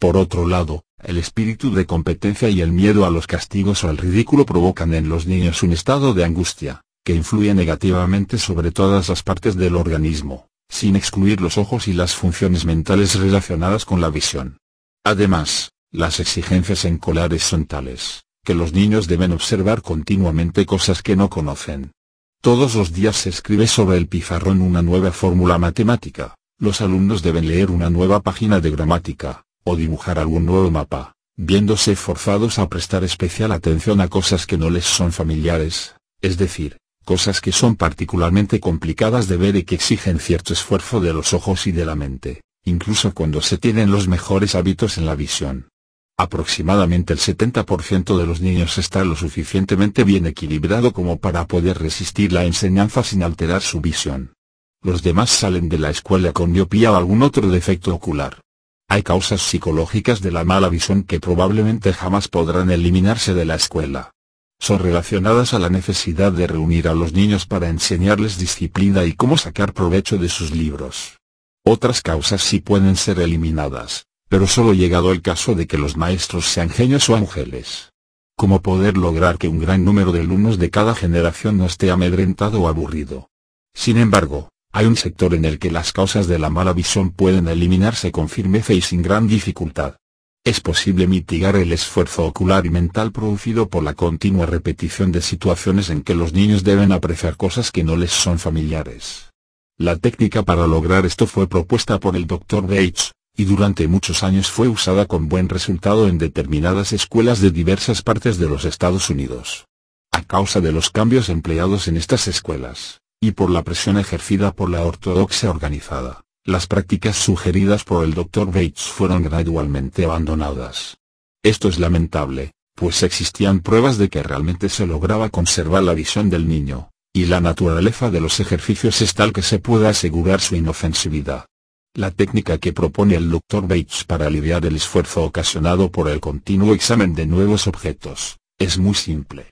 Por otro lado, el espíritu de competencia y el miedo a los castigos o al ridículo provocan en los niños un estado de angustia, que influye negativamente sobre todas las partes del organismo, sin excluir los ojos y las funciones mentales relacionadas con la visión. Además, las exigencias escolares son tales, que los niños deben observar continuamente cosas que no conocen. Todos los días se escribe sobre el pizarrón una nueva fórmula matemática, los alumnos deben leer una nueva página de gramática, o dibujar algún nuevo mapa, viéndose forzados a prestar especial atención a cosas que no les son familiares, es decir, cosas que son particularmente complicadas de ver y que exigen cierto esfuerzo de los ojos y de la mente, incluso cuando se tienen los mejores hábitos en la visión. Aproximadamente el 70% de los niños está lo suficientemente bien equilibrado como para poder resistir la enseñanza sin alterar su visión. Los demás salen de la escuela con miopía o algún otro defecto ocular. Hay causas psicológicas de la mala visión que probablemente jamás podrán eliminarse de la escuela. Son relacionadas a la necesidad de reunir a los niños para enseñarles disciplina y cómo sacar provecho de sus libros. Otras causas sí pueden ser eliminadas, pero solo llegado el caso de que los maestros sean genios o ángeles. ¿Cómo poder lograr que un gran número de alumnos de cada generación no esté amedrentado o aburrido? Sin embargo, hay un sector en el que las causas de la mala visión pueden eliminarse con firmeza y sin gran dificultad. Es posible mitigar el esfuerzo ocular y mental producido por la continua repetición de situaciones en que los niños deben apreciar cosas que no les son familiares. La técnica para lograr esto fue propuesta por el Dr. Bates, y durante muchos años fue usada con buen resultado en determinadas escuelas de diversas partes de los Estados Unidos. A causa de los cambios empleados en estas escuelas, y por la presión ejercida por la ortodoxia organizada, las prácticas sugeridas por el Dr. Bates fueron gradualmente abandonadas. Esto es lamentable, pues existían pruebas de que realmente se lograba conservar la visión del niño, y la naturaleza de los ejercicios es tal que se puede asegurar su inofensividad. La técnica que propone el Dr. Bates para aliviar el esfuerzo ocasionado por el continuo examen de nuevos objetos, es muy simple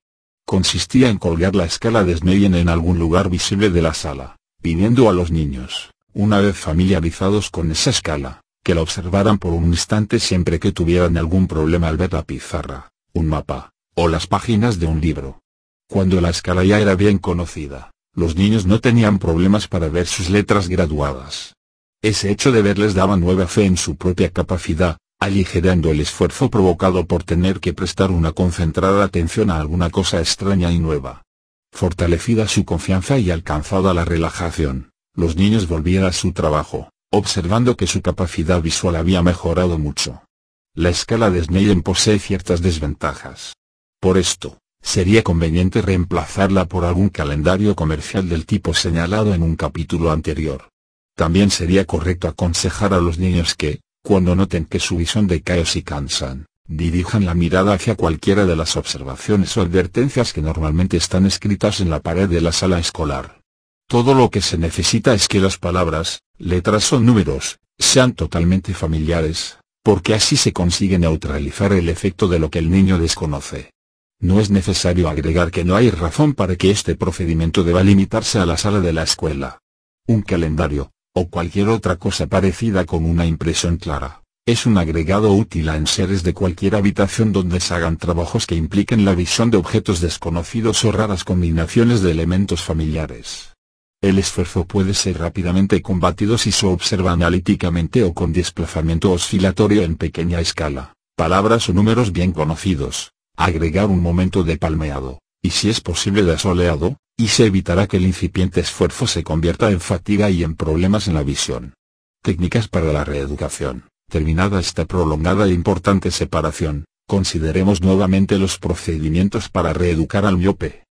consistía en colgar la escala de Sneyen en algún lugar visible de la sala, pidiendo a los niños, una vez familiarizados con esa escala, que la observaran por un instante siempre que tuvieran algún problema al ver la pizarra, un mapa, o las páginas de un libro. Cuando la escala ya era bien conocida, los niños no tenían problemas para ver sus letras graduadas. Ese hecho de verles daba nueva fe en su propia capacidad, aligerando el esfuerzo provocado por tener que prestar una concentrada atención a alguna cosa extraña y nueva. Fortalecida su confianza y alcanzada la relajación, los niños volvían a su trabajo, observando que su capacidad visual había mejorado mucho. La escala de Sneyen posee ciertas desventajas. Por esto, sería conveniente reemplazarla por algún calendario comercial del tipo señalado en un capítulo anterior. También sería correcto aconsejar a los niños que, cuando noten que su visión decae o si cansan, dirijan la mirada hacia cualquiera de las observaciones o advertencias que normalmente están escritas en la pared de la sala escolar. Todo lo que se necesita es que las palabras, letras o números, sean totalmente familiares, porque así se consigue neutralizar el efecto de lo que el niño desconoce. No es necesario agregar que no hay razón para que este procedimiento deba limitarse a la sala de la escuela. Un calendario, o cualquier otra cosa parecida con una impresión clara, es un agregado útil a enseres de cualquier habitación donde se hagan trabajos que impliquen la visión de objetos desconocidos o raras combinaciones de elementos familiares. El esfuerzo puede ser rápidamente combatido si se observa analíticamente o con desplazamiento oscilatorio en pequeña escala, palabras o números bien conocidos, agregar un momento de palmeado, y si es posible de asoleado, y se evitará que el incipiente esfuerzo se convierta en fatiga y en problemas en la visión. Técnicas para la reeducación. Terminada esta prolongada e importante separación, consideremos nuevamente los procedimientos para reeducar al miope.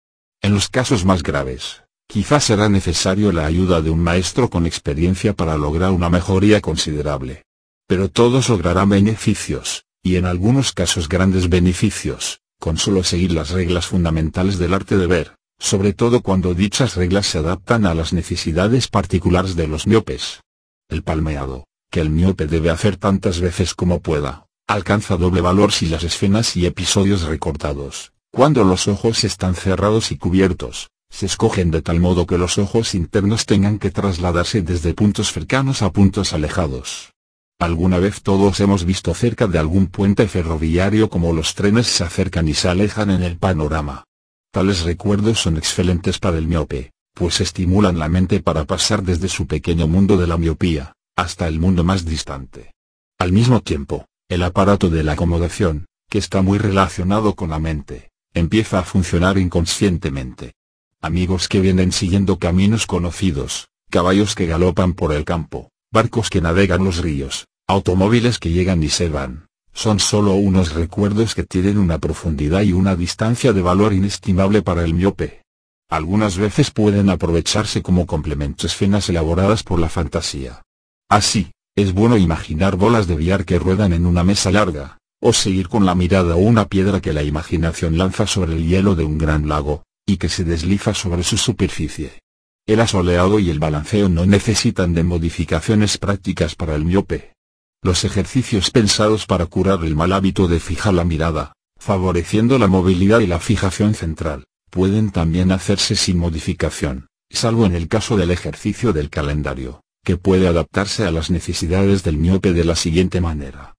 En los casos más graves, quizás será necesario la ayuda de un maestro con experiencia para lograr una mejoría considerable. Pero todos lograrán beneficios, y en algunos casos grandes beneficios, con solo seguir las reglas fundamentales del arte de ver, sobre todo cuando dichas reglas se adaptan a las necesidades particulares de los miopes. El palmeado, que el miope debe hacer tantas veces como pueda, alcanza doble valor si las escenas y episodios recortados, cuando los ojos están cerrados y cubiertos, se escogen de tal modo que los ojos internos tengan que trasladarse desde puntos cercanos a puntos alejados. Alguna vez todos hemos visto cerca de algún puente ferroviario como los trenes se acercan y se alejan en el panorama. Tales recuerdos son excelentes para el miope, pues estimulan la mente para pasar desde su pequeño mundo de la miopía, hasta el mundo más distante. Al mismo tiempo, el aparato de la acomodación, que está muy relacionado con la mente, empieza a funcionar inconscientemente. Amigos que vienen siguiendo caminos conocidos, caballos que galopan por el campo, barcos que navegan los ríos, automóviles que llegan y se van, son solo unos recuerdos que tienen una profundidad y una distancia de valor inestimable para el miope. Algunas veces pueden aprovecharse como complementos escenas elaboradas por la fantasía. Así, es bueno imaginar bolas de billar que ruedan en una mesa larga, o seguir con la mirada una piedra que la imaginación lanza sobre el hielo de un gran lago, y que se desliza sobre su superficie. El asoleado y el balanceo no necesitan de modificaciones prácticas para el miope. Los ejercicios pensados para curar el mal hábito de fijar la mirada, favoreciendo la movilidad y la fijación central, pueden también hacerse sin modificación, salvo en el caso del ejercicio del calendario, que puede adaptarse a las necesidades del miope de la siguiente manera.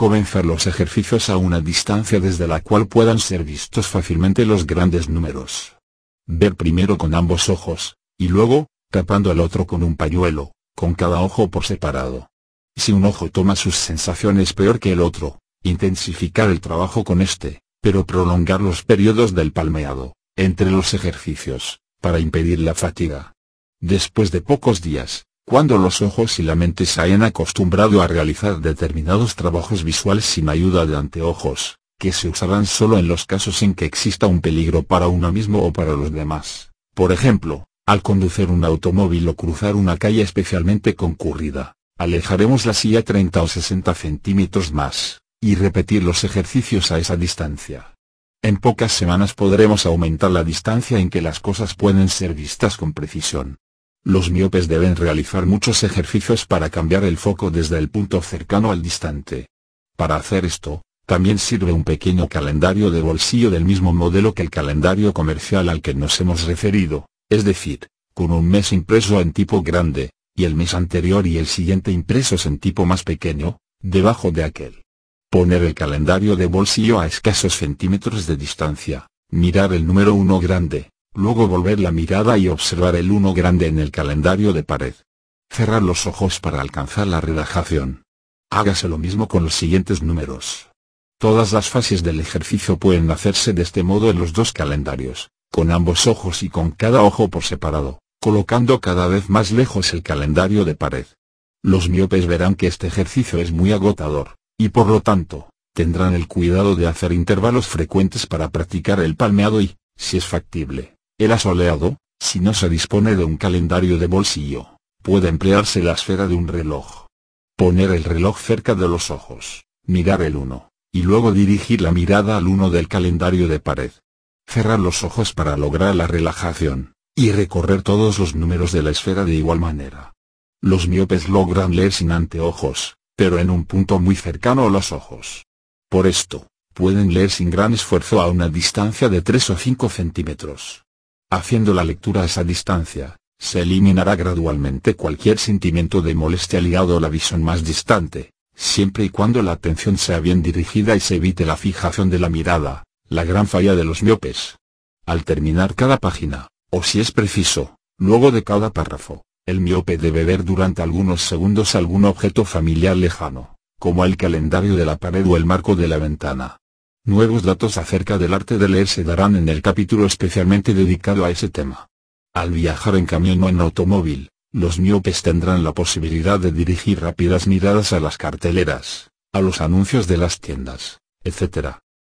Comenzar los ejercicios a una distancia desde la cual puedan ser vistos fácilmente los grandes números. Ver primero con ambos ojos, y luego, tapando el otro con un pañuelo, con cada ojo por separado. Si un ojo toma sus sensaciones peor que el otro, intensificar el trabajo con este, pero prolongar los periodos del palmeado, entre los ejercicios, para impedir la fatiga. Después de pocos días, cuando los ojos y la mente se hayan acostumbrado a realizar determinados trabajos visuales sin ayuda de anteojos, que se usarán solo en los casos en que exista un peligro para uno mismo o para los demás. Por ejemplo, al conducir un automóvil o cruzar una calle especialmente concurrida, alejaremos la silla 30 o 60 centímetros más, y repetir los ejercicios a esa distancia. En pocas semanas podremos aumentar la distancia en que las cosas pueden ser vistas con precisión. Los miopes deben realizar muchos ejercicios para cambiar el foco desde el punto cercano al distante. Para hacer esto, también sirve un pequeño calendario de bolsillo del mismo modelo que el calendario comercial al que nos hemos referido, es decir, con un mes impreso en tipo grande, y el mes anterior y el siguiente impresos en tipo más pequeño, debajo de aquel. Poner el calendario de bolsillo a escasos centímetros de distancia, mirar el número 1 grande, luego volver la mirada y observar el 1 grande en el calendario de pared. Cerrar los ojos para alcanzar la relajación. Hágase lo mismo con los siguientes números. Todas las fases del ejercicio pueden hacerse de este modo en los dos calendarios, con ambos ojos y con cada ojo por separado, colocando cada vez más lejos el calendario de pared. Los miopes verán que este ejercicio es muy agotador, y por lo tanto, tendrán el cuidado de hacer intervalos frecuentes para practicar el palmeado y, si es factible, el asoleado, si no se dispone de un calendario de bolsillo, puede emplearse la esfera de un reloj. Poner el reloj cerca de los ojos, mirar el uno, y luego dirigir la mirada al uno del calendario de pared. Cerrar los ojos para lograr la relajación, y recorrer todos los números de la esfera de igual manera. Los miopes logran leer sin anteojos, pero en un punto muy cercano a los ojos. Por esto, pueden leer sin gran esfuerzo a una distancia de 3 o 5 centímetros. Haciendo la lectura a esa distancia, se eliminará gradualmente cualquier sentimiento de molestia ligado a la visión más distante, siempre y cuando la atención sea bien dirigida y se evite la fijación de la mirada, la gran falla de los miopes. Al terminar cada página, o si es preciso, Luego de cada párrafo, el miope debe ver durante algunos segundos algún objeto familiar lejano, como el calendario de la pared o el marco de la ventana. Nuevos datos acerca del arte de leer se darán en el capítulo especialmente dedicado a ese tema. Al viajar en camión o en automóvil, los miopes tendrán la posibilidad de dirigir rápidas miradas a las carteleras, a los anuncios de las tiendas, etc.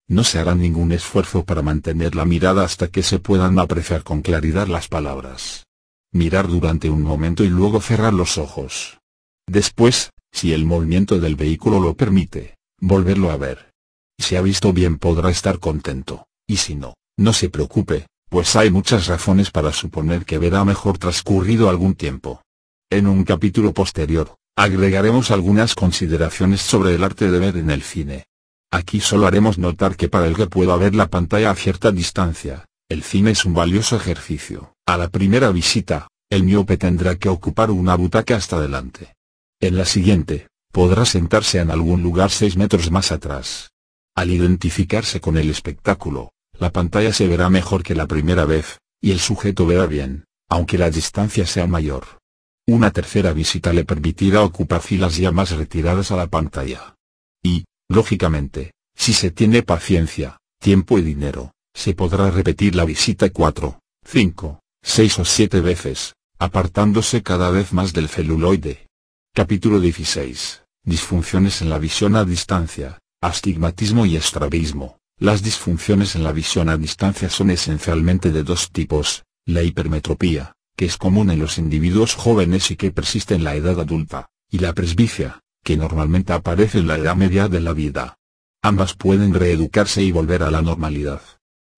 No se hará ningún esfuerzo para mantener la mirada hasta que se puedan apreciar con claridad las palabras. Mirar durante un momento y luego cerrar los ojos. Después, si el movimiento del vehículo lo permite, volverlo a ver. Si ha visto bien podrá estar contento, y si no, no se preocupe, pues hay muchas razones para suponer que verá mejor transcurrido algún tiempo. En un capítulo posterior, agregaremos algunas consideraciones sobre el arte de ver en el cine. Aquí solo haremos notar que para el que pueda ver la pantalla a cierta distancia, el cine es un valioso ejercicio. A la primera visita, el miope tendrá que ocupar una butaca hasta adelante. En la siguiente, podrá sentarse en algún lugar 6 metros más atrás. Al identificarse con el espectáculo, la pantalla se verá mejor que la primera vez, y el sujeto verá bien, aunque la distancia sea mayor. Una tercera visita le permitirá ocupar filas ya más retiradas a la pantalla. Y, lógicamente, si se tiene paciencia, tiempo y dinero, se podrá repetir la visita 4, 5, 6 o 7 veces, apartándose cada vez más del celuloide. Capítulo 16. Disfunciones en la visión a distancia, astigmatismo y estrabismo. Las disfunciones en la visión a distancia son esencialmente de dos tipos, la hipermetropía, que es común en los individuos jóvenes y que persiste en la edad adulta, y la presbicia, que normalmente aparece en la edad media de la vida. Ambas pueden reeducarse y volver a la normalidad.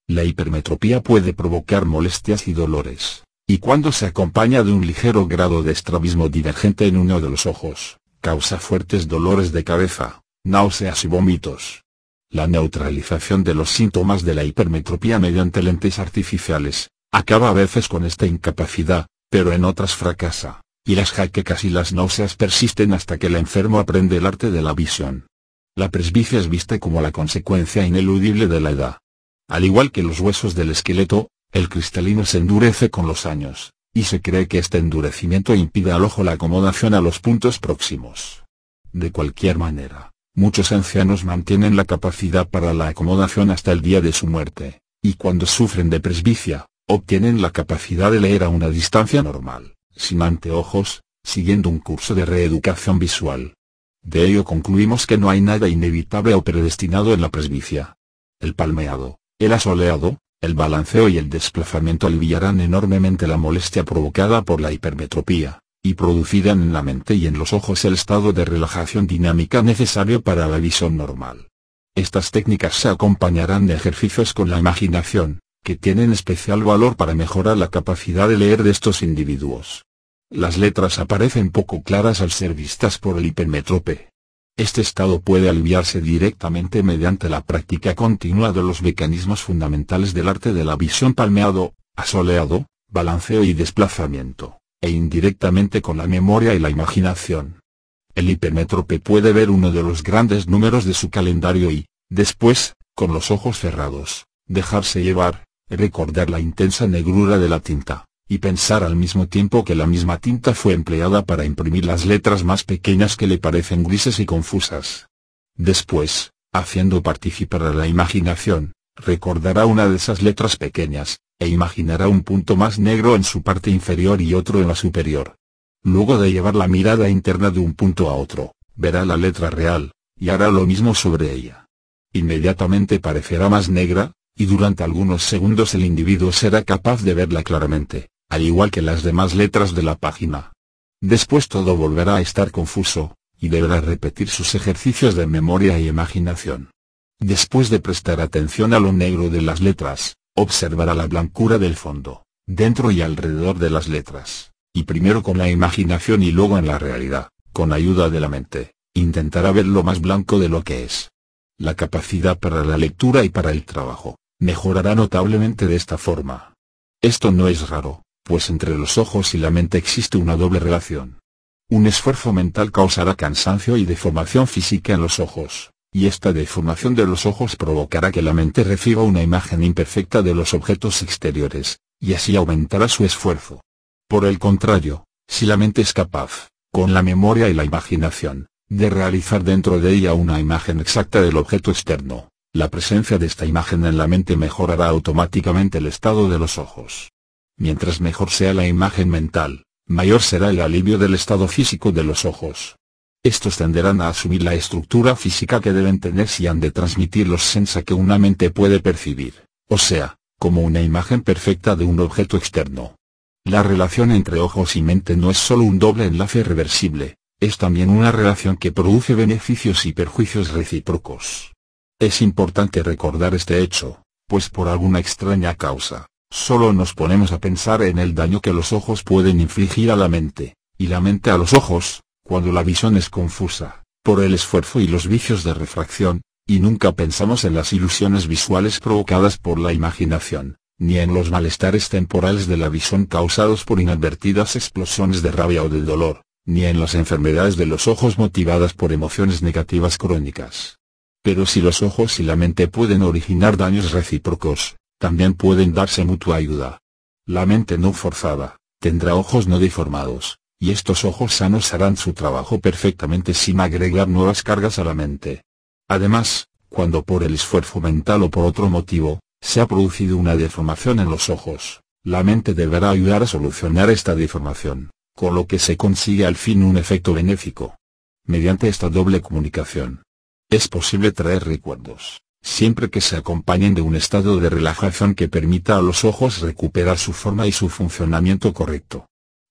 La hipermetropía puede provocar molestias y dolores, y cuando se acompaña de un ligero grado de estrabismo divergente en uno de los ojos, causa fuertes dolores de cabeza, náuseas y vómitos. La neutralización de los síntomas de la hipermetropía mediante lentes artificiales, acaba a veces con esta incapacidad, pero en otras fracasa, y las jaquecas y las náuseas persisten hasta que el enfermo aprende el arte de la visión. La presbicia es vista como la consecuencia ineludible de la edad. Al igual que los huesos del esqueleto, el cristalino se endurece con los años, y se cree que este endurecimiento impide al ojo la acomodación a los puntos próximos. De cualquier manera, muchos ancianos mantienen la capacidad para la acomodación hasta el día de su muerte, y cuando sufren de presbicia, obtienen la capacidad de leer a una distancia normal, sin anteojos, siguiendo un curso de reeducación visual. De ello concluimos que no hay nada inevitable o predestinado en la presbicia. El palmeado, el asoleado, el balanceo y el desplazamiento aliviarán enormemente la molestia provocada por la hipermetropía, y producirán en la mente y en los ojos el estado de relajación dinámica necesario para la visión normal. Estas técnicas se acompañarán de ejercicios con la imaginación, que tienen especial valor para mejorar la capacidad de leer de estos individuos. Las letras aparecen poco claras al ser vistas por el hipermetrope, este estado puede aliviarse directamente mediante la práctica continua de los mecanismos fundamentales del arte de la visión palmeado, asoleado, balanceo y desplazamiento, e indirectamente con la memoria y la imaginación. El hipermétrope puede ver uno de los grandes números de su calendario y, después, con los ojos cerrados, dejarse llevar, recordar la intensa negrura de la tinta, y pensar al mismo tiempo que la misma tinta fue empleada para imprimir las letras más pequeñas que le parecen grises y confusas. Después, haciendo participar a la imaginación, recordará una de esas letras pequeñas, e imaginará un punto más negro en su parte inferior y otro en la superior. Luego de llevar la mirada interna de un punto a otro, verá la letra real, y hará lo mismo sobre ella. Inmediatamente parecerá más negra, y durante algunos segundos el individuo será capaz de verla claramente al igual que las demás letras de la página. Después todo volverá a estar confuso, y deberá repetir sus ejercicios de memoria y imaginación. Después de prestar atención a lo negro de las letras, observará la blancura del fondo, dentro y alrededor de las letras, y primero con la imaginación y luego en la realidad, con ayuda de la mente, intentará ver lo más blanco de lo que es. La capacidad para la lectura y para el trabajo, mejorará notablemente de esta forma. Esto no es raro, pues entre los ojos y la mente existe una doble relación. Un esfuerzo mental causará cansancio y deformación física en los ojos, y esta deformación de los ojos provocará que la mente reciba una imagen imperfecta de los objetos exteriores, y así aumentará su esfuerzo. Por el contrario, si la mente es capaz, con la memoria y la imaginación, de realizar dentro de ella una imagen exacta del objeto externo, la presencia de esta imagen en la mente mejorará automáticamente el estado de los ojos. Mientras mejor sea la imagen mental, mayor será el alivio del estado físico de los ojos. Estos tenderán a asumir la estructura física que deben tener si han de transmitir los sensa que una mente puede percibir, o sea, como una imagen perfecta de un objeto externo. La relación entre ojos y mente no es solo un doble enlace reversible, es también una relación que produce beneficios y perjuicios recíprocos. Es importante recordar este hecho, pues por alguna extraña causa, solo nos ponemos a pensar en el daño que los ojos pueden infligir a la mente, y la mente a los ojos, cuando la visión es confusa, por el esfuerzo y los vicios de refracción, y nunca pensamos en las ilusiones visuales provocadas por la imaginación, ni en los malestares temporales de la visión causados por inadvertidas explosiones de rabia o de dolor, ni en las enfermedades de los ojos motivadas por emociones negativas crónicas. Pero si los ojos y la mente pueden originar daños recíprocos, también pueden darse mutua ayuda. La mente no forzada, tendrá ojos no deformados, y estos ojos sanos harán su trabajo perfectamente sin agregar nuevas cargas a la mente. Además, cuando por el esfuerzo mental o por otro motivo, se ha producido una deformación en los ojos, la mente deberá ayudar a solucionar esta deformación con lo que se consigue al fin un efecto benéfico. Mediante esta doble comunicación, es posible traer recuerdos, siempre que se acompañen de un estado de relajación que permita a los ojos recuperar su forma y su funcionamiento correcto.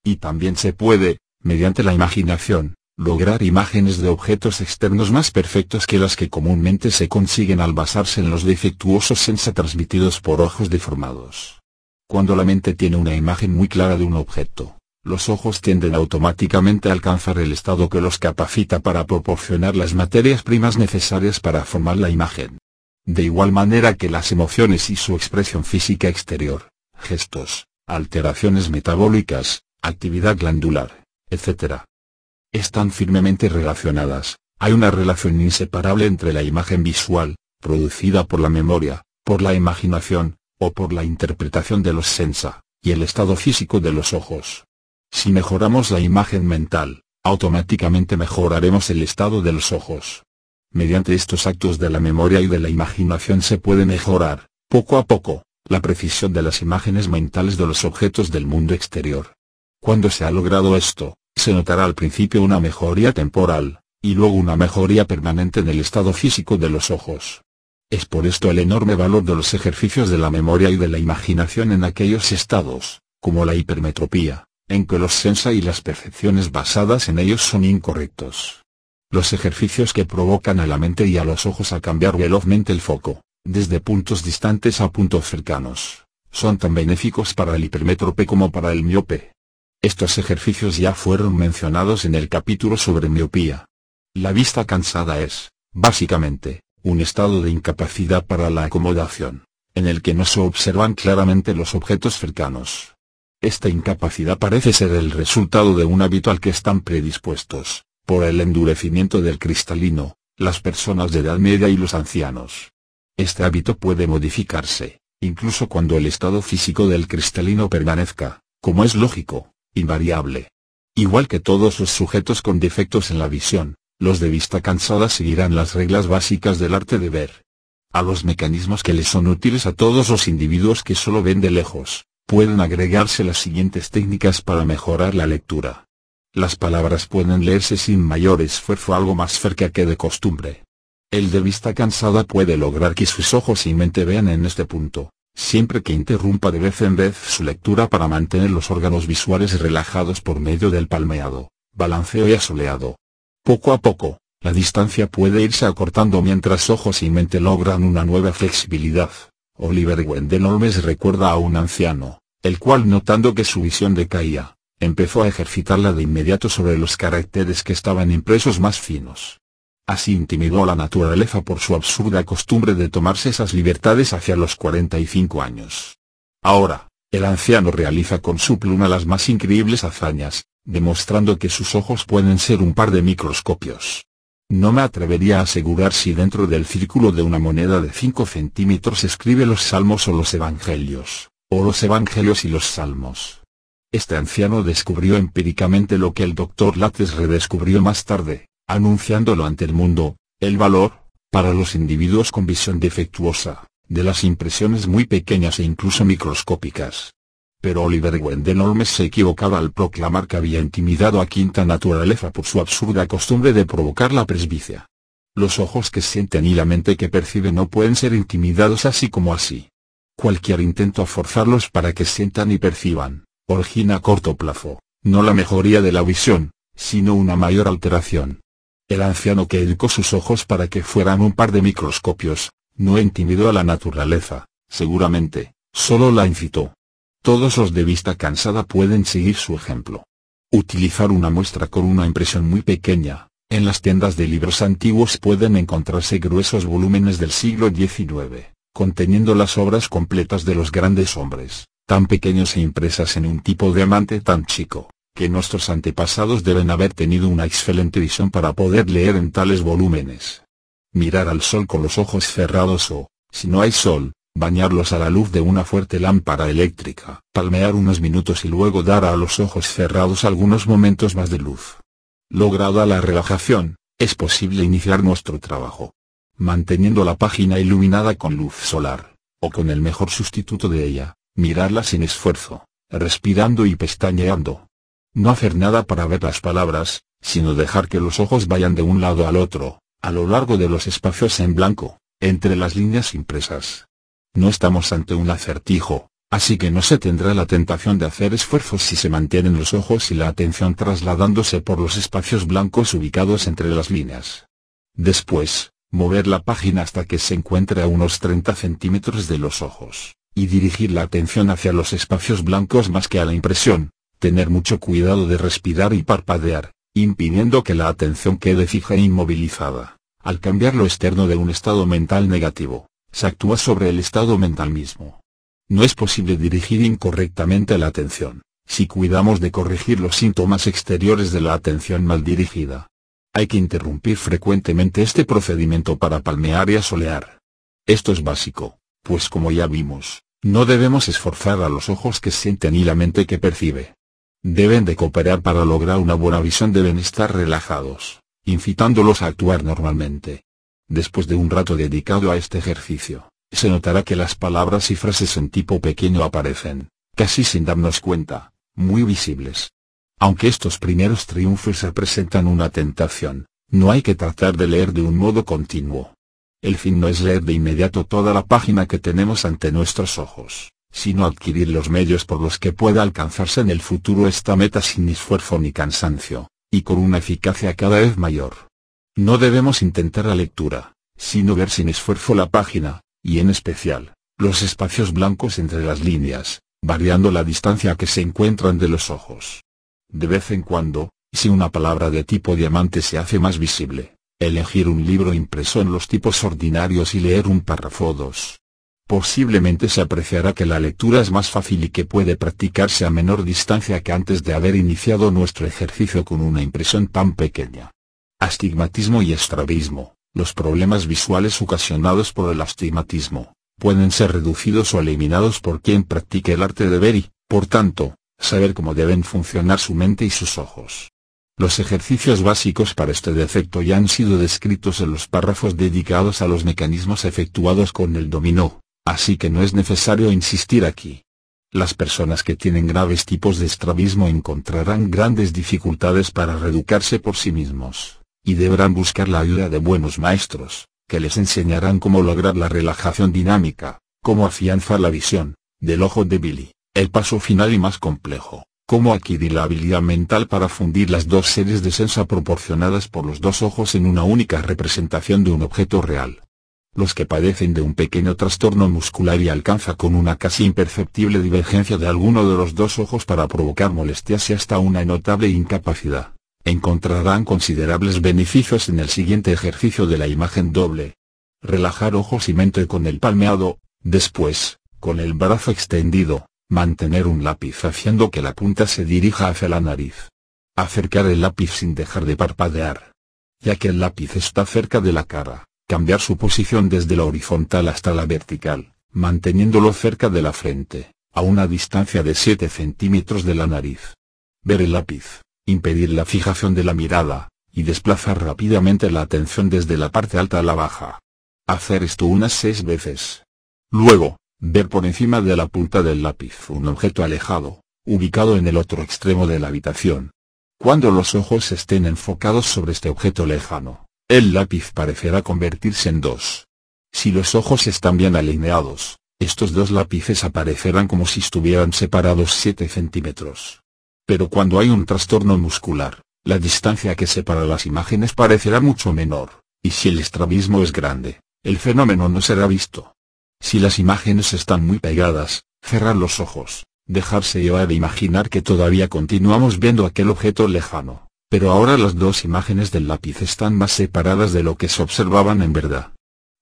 Y también se puede, mediante la imaginación, lograr imágenes de objetos externos más perfectos que las que comúnmente se consiguen al basarse en los defectuosos sensa transmitidos por ojos deformados. Cuando la mente tiene una imagen muy clara de un objeto, los ojos tienden automáticamente a alcanzar el estado que los capacita para proporcionar las materias primas necesarias para formar la imagen. De igual manera que las emociones y su expresión física exterior, gestos, alteraciones metabólicas, actividad glandular, etc. Están firmemente relacionadas, hay una relación inseparable entre la imagen visual, producida por la memoria, por la imaginación, o por la interpretación de los sensa, y el estado físico de los ojos. Si mejoramos la imagen mental, automáticamente mejoraremos el estado de los ojos. Mediante estos actos de la memoria y de la imaginación se puede mejorar, poco a poco, la precisión de las imágenes mentales de los objetos del mundo exterior. Cuando se ha logrado esto, se notará al principio una mejoría temporal, y luego una mejoría permanente en el estado físico de los ojos. Es por esto el enorme valor de los ejercicios de la memoria y de la imaginación en aquellos estados, como la hipermetropía, en que los sensa y las percepciones basadas en ellos son incorrectos. Los ejercicios que provocan a la mente y a los ojos a cambiar velozmente el foco, desde puntos distantes a puntos cercanos, son tan benéficos para el hipermétrope como para el miope. Estos ejercicios ya fueron mencionados en el capítulo sobre miopía. La vista cansada es, básicamente, un estado de incapacidad para la acomodación, en el que no se observan claramente los objetos cercanos esta incapacidad parece ser el resultado de un hábito al que están predispuestos, por el endurecimiento del cristalino, las personas de edad media y los ancianos. Este hábito puede modificarse, incluso cuando el estado físico del cristalino permanezca, como es lógico, invariable. Igual que todos los sujetos con defectos en la visión, los de vista cansada seguirán las reglas básicas del arte de ver. A los mecanismos que les son útiles a todos los individuos que solo ven de lejos, Pueden agregarse las siguientes técnicas para mejorar la lectura. Las palabras pueden leerse sin mayor esfuerzo algo más cerca que de costumbre. El de vista cansada puede lograr que sus ojos y mente vean en este punto, siempre que interrumpa de vez en vez su lectura para mantener los órganos visuales relajados por medio del palmeado, balanceo y asoleado. Poco a poco, la distancia puede irse acortando mientras ojos y mente logran una nueva flexibilidad. Oliver Wendell Holmes recuerda a un anciano, el cual notando que su visión decaía, empezó a ejercitarla de inmediato sobre los caracteres que estaban impresos más finos. Así intimidó a la naturaleza por su absurda costumbre de tomarse esas libertades hacia los 45 años. Ahora, el anciano realiza con su pluma las más increíbles hazañas, demostrando que sus ojos pueden ser un par de microscopios. No me atrevería a asegurar si dentro del círculo de una moneda de 5 centímetros escribe los salmos o los evangelios, o los evangelios y los salmos. Este anciano descubrió empíricamente lo que el Dr. Lattes redescubrió más tarde, anunciándolo ante el mundo, el valor, para los individuos con visión defectuosa, de las impresiones muy pequeñas e incluso microscópicas. Pero Oliver Wendell Holmes se equivocaba al proclamar que había intimidado a quinta naturaleza por su absurda costumbre de provocar la presbicia. Los ojos que sienten y la mente que percibe no pueden ser intimidados así como así. Cualquier intento a forzarlos para que sientan y perciban, origina a corto plazo, no la mejoría de la visión, sino una mayor alteración. El anciano que educó sus ojos para que fueran un par de microscopios, no intimidó a la naturaleza, seguramente, solo la incitó. Todos los de vista cansada pueden seguir su ejemplo. Utilizar una muestra con una impresión muy pequeña, en las tiendas de libros antiguos pueden encontrarse gruesos volúmenes del siglo XIX, conteniendo las obras completas de los grandes hombres, tan pequeños e impresas en un tipo de diamante tan chico, que nuestros antepasados deben haber tenido una excelente visión para poder leer en tales volúmenes. Mirar al sol con los ojos cerrados o, si no hay sol, bañarlos a la luz de una fuerte lámpara eléctrica, palmear unos minutos y luego dar a los ojos cerrados algunos momentos más de luz. Lograda la relajación, es posible iniciar nuestro trabajo. Manteniendo la página iluminada con luz solar, o con el mejor sustituto de ella, mirarla sin esfuerzo, respirando y pestañeando. No hacer nada para ver las palabras, sino dejar que los ojos vayan de un lado al otro, a lo largo de los espacios en blanco, entre las líneas impresas. No estamos ante un acertijo, Así que no se tendrá la tentación de hacer esfuerzos si se mantienen los ojos y la atención trasladándose por los espacios blancos ubicados entre las líneas. Después, mover la página hasta que se encuentre a unos 30 centímetros de los ojos, y dirigir la atención hacia los espacios blancos más que a la impresión, tener mucho cuidado de respirar y parpadear, impidiendo que la atención quede fija e inmovilizada. Al cambiar lo externo de un estado mental negativo, se actúa sobre el estado mental mismo. No es posible dirigir incorrectamente la atención, si cuidamos de corregir los síntomas exteriores de la atención mal dirigida. Hay que interrumpir frecuentemente este procedimiento para palmear y asolear. Esto es básico, pues como ya vimos, no debemos esforzar a los ojos que sienten y la mente que percibe. Deben de cooperar para lograr una buena visión deben estar relajados, incitándolos a actuar normalmente. Después de un rato dedicado a este ejercicio, se notará que las palabras y frases en tipo pequeño aparecen, casi sin darnos cuenta, muy visibles. Aunque estos primeros triunfos representan una tentación, no hay que tratar de leer de un modo continuo. El fin no es leer de inmediato toda la página que tenemos ante nuestros ojos, sino adquirir los medios por los que pueda alcanzarse en el futuro esta meta sin esfuerzo ni cansancio, y con una eficacia cada vez mayor. No debemos intentar la lectura, sino ver sin esfuerzo la página, y en especial, los espacios blancos entre las líneas, variando la distancia que se encuentran de los ojos. De vez en cuando, si una palabra de tipo diamante se hace más visible, elegir un libro impreso en los tipos ordinarios y leer un párrafo o dos. Posiblemente se apreciará que la lectura es más fácil y que puede practicarse a menor distancia que antes de haber iniciado nuestro ejercicio con una impresión tan pequeña. Astigmatismo y estrabismo. Los problemas visuales ocasionados por el astigmatismo, pueden ser reducidos o eliminados por quien practique el arte de ver y, por tanto, saber cómo deben funcionar su mente y sus ojos. Los ejercicios básicos para este defecto ya han sido descritos en los párrafos dedicados a los mecanismos efectuados con el dominó, así que no es necesario insistir aquí. Las personas que tienen graves tipos de estrabismo encontrarán grandes dificultades para reeducarse por sí mismos y deberán buscar la ayuda de buenos maestros, que les enseñarán cómo lograr la relajación dinámica, cómo afianzar la visión, del ojo de Billy, el paso final y más complejo, cómo adquirir la habilidad mental para fundir las dos series de sensa proporcionadas por los dos ojos en una única representación de un objeto real. Los que padecen de un pequeño trastorno muscular y alcanza con una casi imperceptible divergencia de alguno de los dos ojos para provocar molestias y hasta una notable incapacidad encontrarán considerables beneficios en el siguiente ejercicio de la imagen doble. Relajar ojos y mente con el palmeado, después, con el brazo extendido, mantener un lápiz haciendo que la punta se dirija hacia la nariz. Acercar el lápiz sin dejar de parpadear. Ya que el lápiz está cerca de la cara, cambiar su posición desde la horizontal hasta la vertical, manteniéndolo cerca de la frente, a una distancia de 7 centímetros de la nariz. Ver el lápiz, impedir la fijación de la mirada, y desplazar rápidamente la atención desde la parte alta a la baja. Hacer esto unas seis veces. Luego, ver por encima de la punta del lápiz un objeto alejado, ubicado en el otro extremo de la habitación. Cuando los ojos estén enfocados sobre este objeto lejano, el lápiz parecerá convertirse en dos. Si los ojos están bien alineados, estos dos lápices aparecerán como si estuvieran separados 7 centímetros. Pero cuando hay un trastorno muscular, la distancia que separa las imágenes parecerá mucho menor, y si el estrabismo es grande, el fenómeno no será visto. Si las imágenes están muy pegadas, cerrar los ojos, dejarse llevar e imaginar que todavía continuamos viendo aquel objeto lejano, pero ahora las dos imágenes del lápiz están más separadas de lo que se observaban en verdad.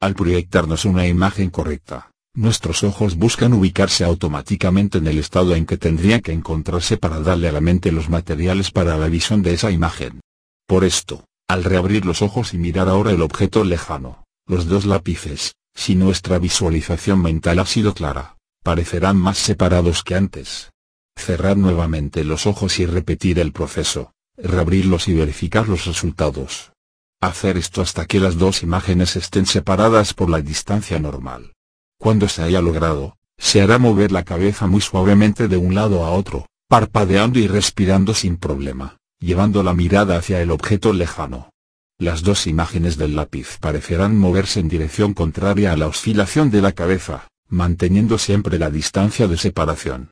Al proyectarnos una imagen correcta, nuestros ojos buscan ubicarse automáticamente en el estado en que tendrían que encontrarse para darle a la mente los materiales para la visión de esa imagen. Por esto, al reabrir los ojos y mirar ahora el objeto lejano, los dos lápices, si nuestra visualización mental ha sido clara, parecerán más separados que antes. Cerrar nuevamente los ojos y repetir el proceso, reabrirlos y verificar los resultados. Hacer esto hasta que las dos imágenes estén separadas por la distancia normal. Cuando se haya logrado, se hará mover la cabeza muy suavemente de un lado a otro, parpadeando y respirando sin problema, llevando la mirada hacia el objeto lejano. Las dos imágenes del lápiz parecerán moverse en dirección contraria a la oscilación de la cabeza, manteniendo siempre la distancia de separación.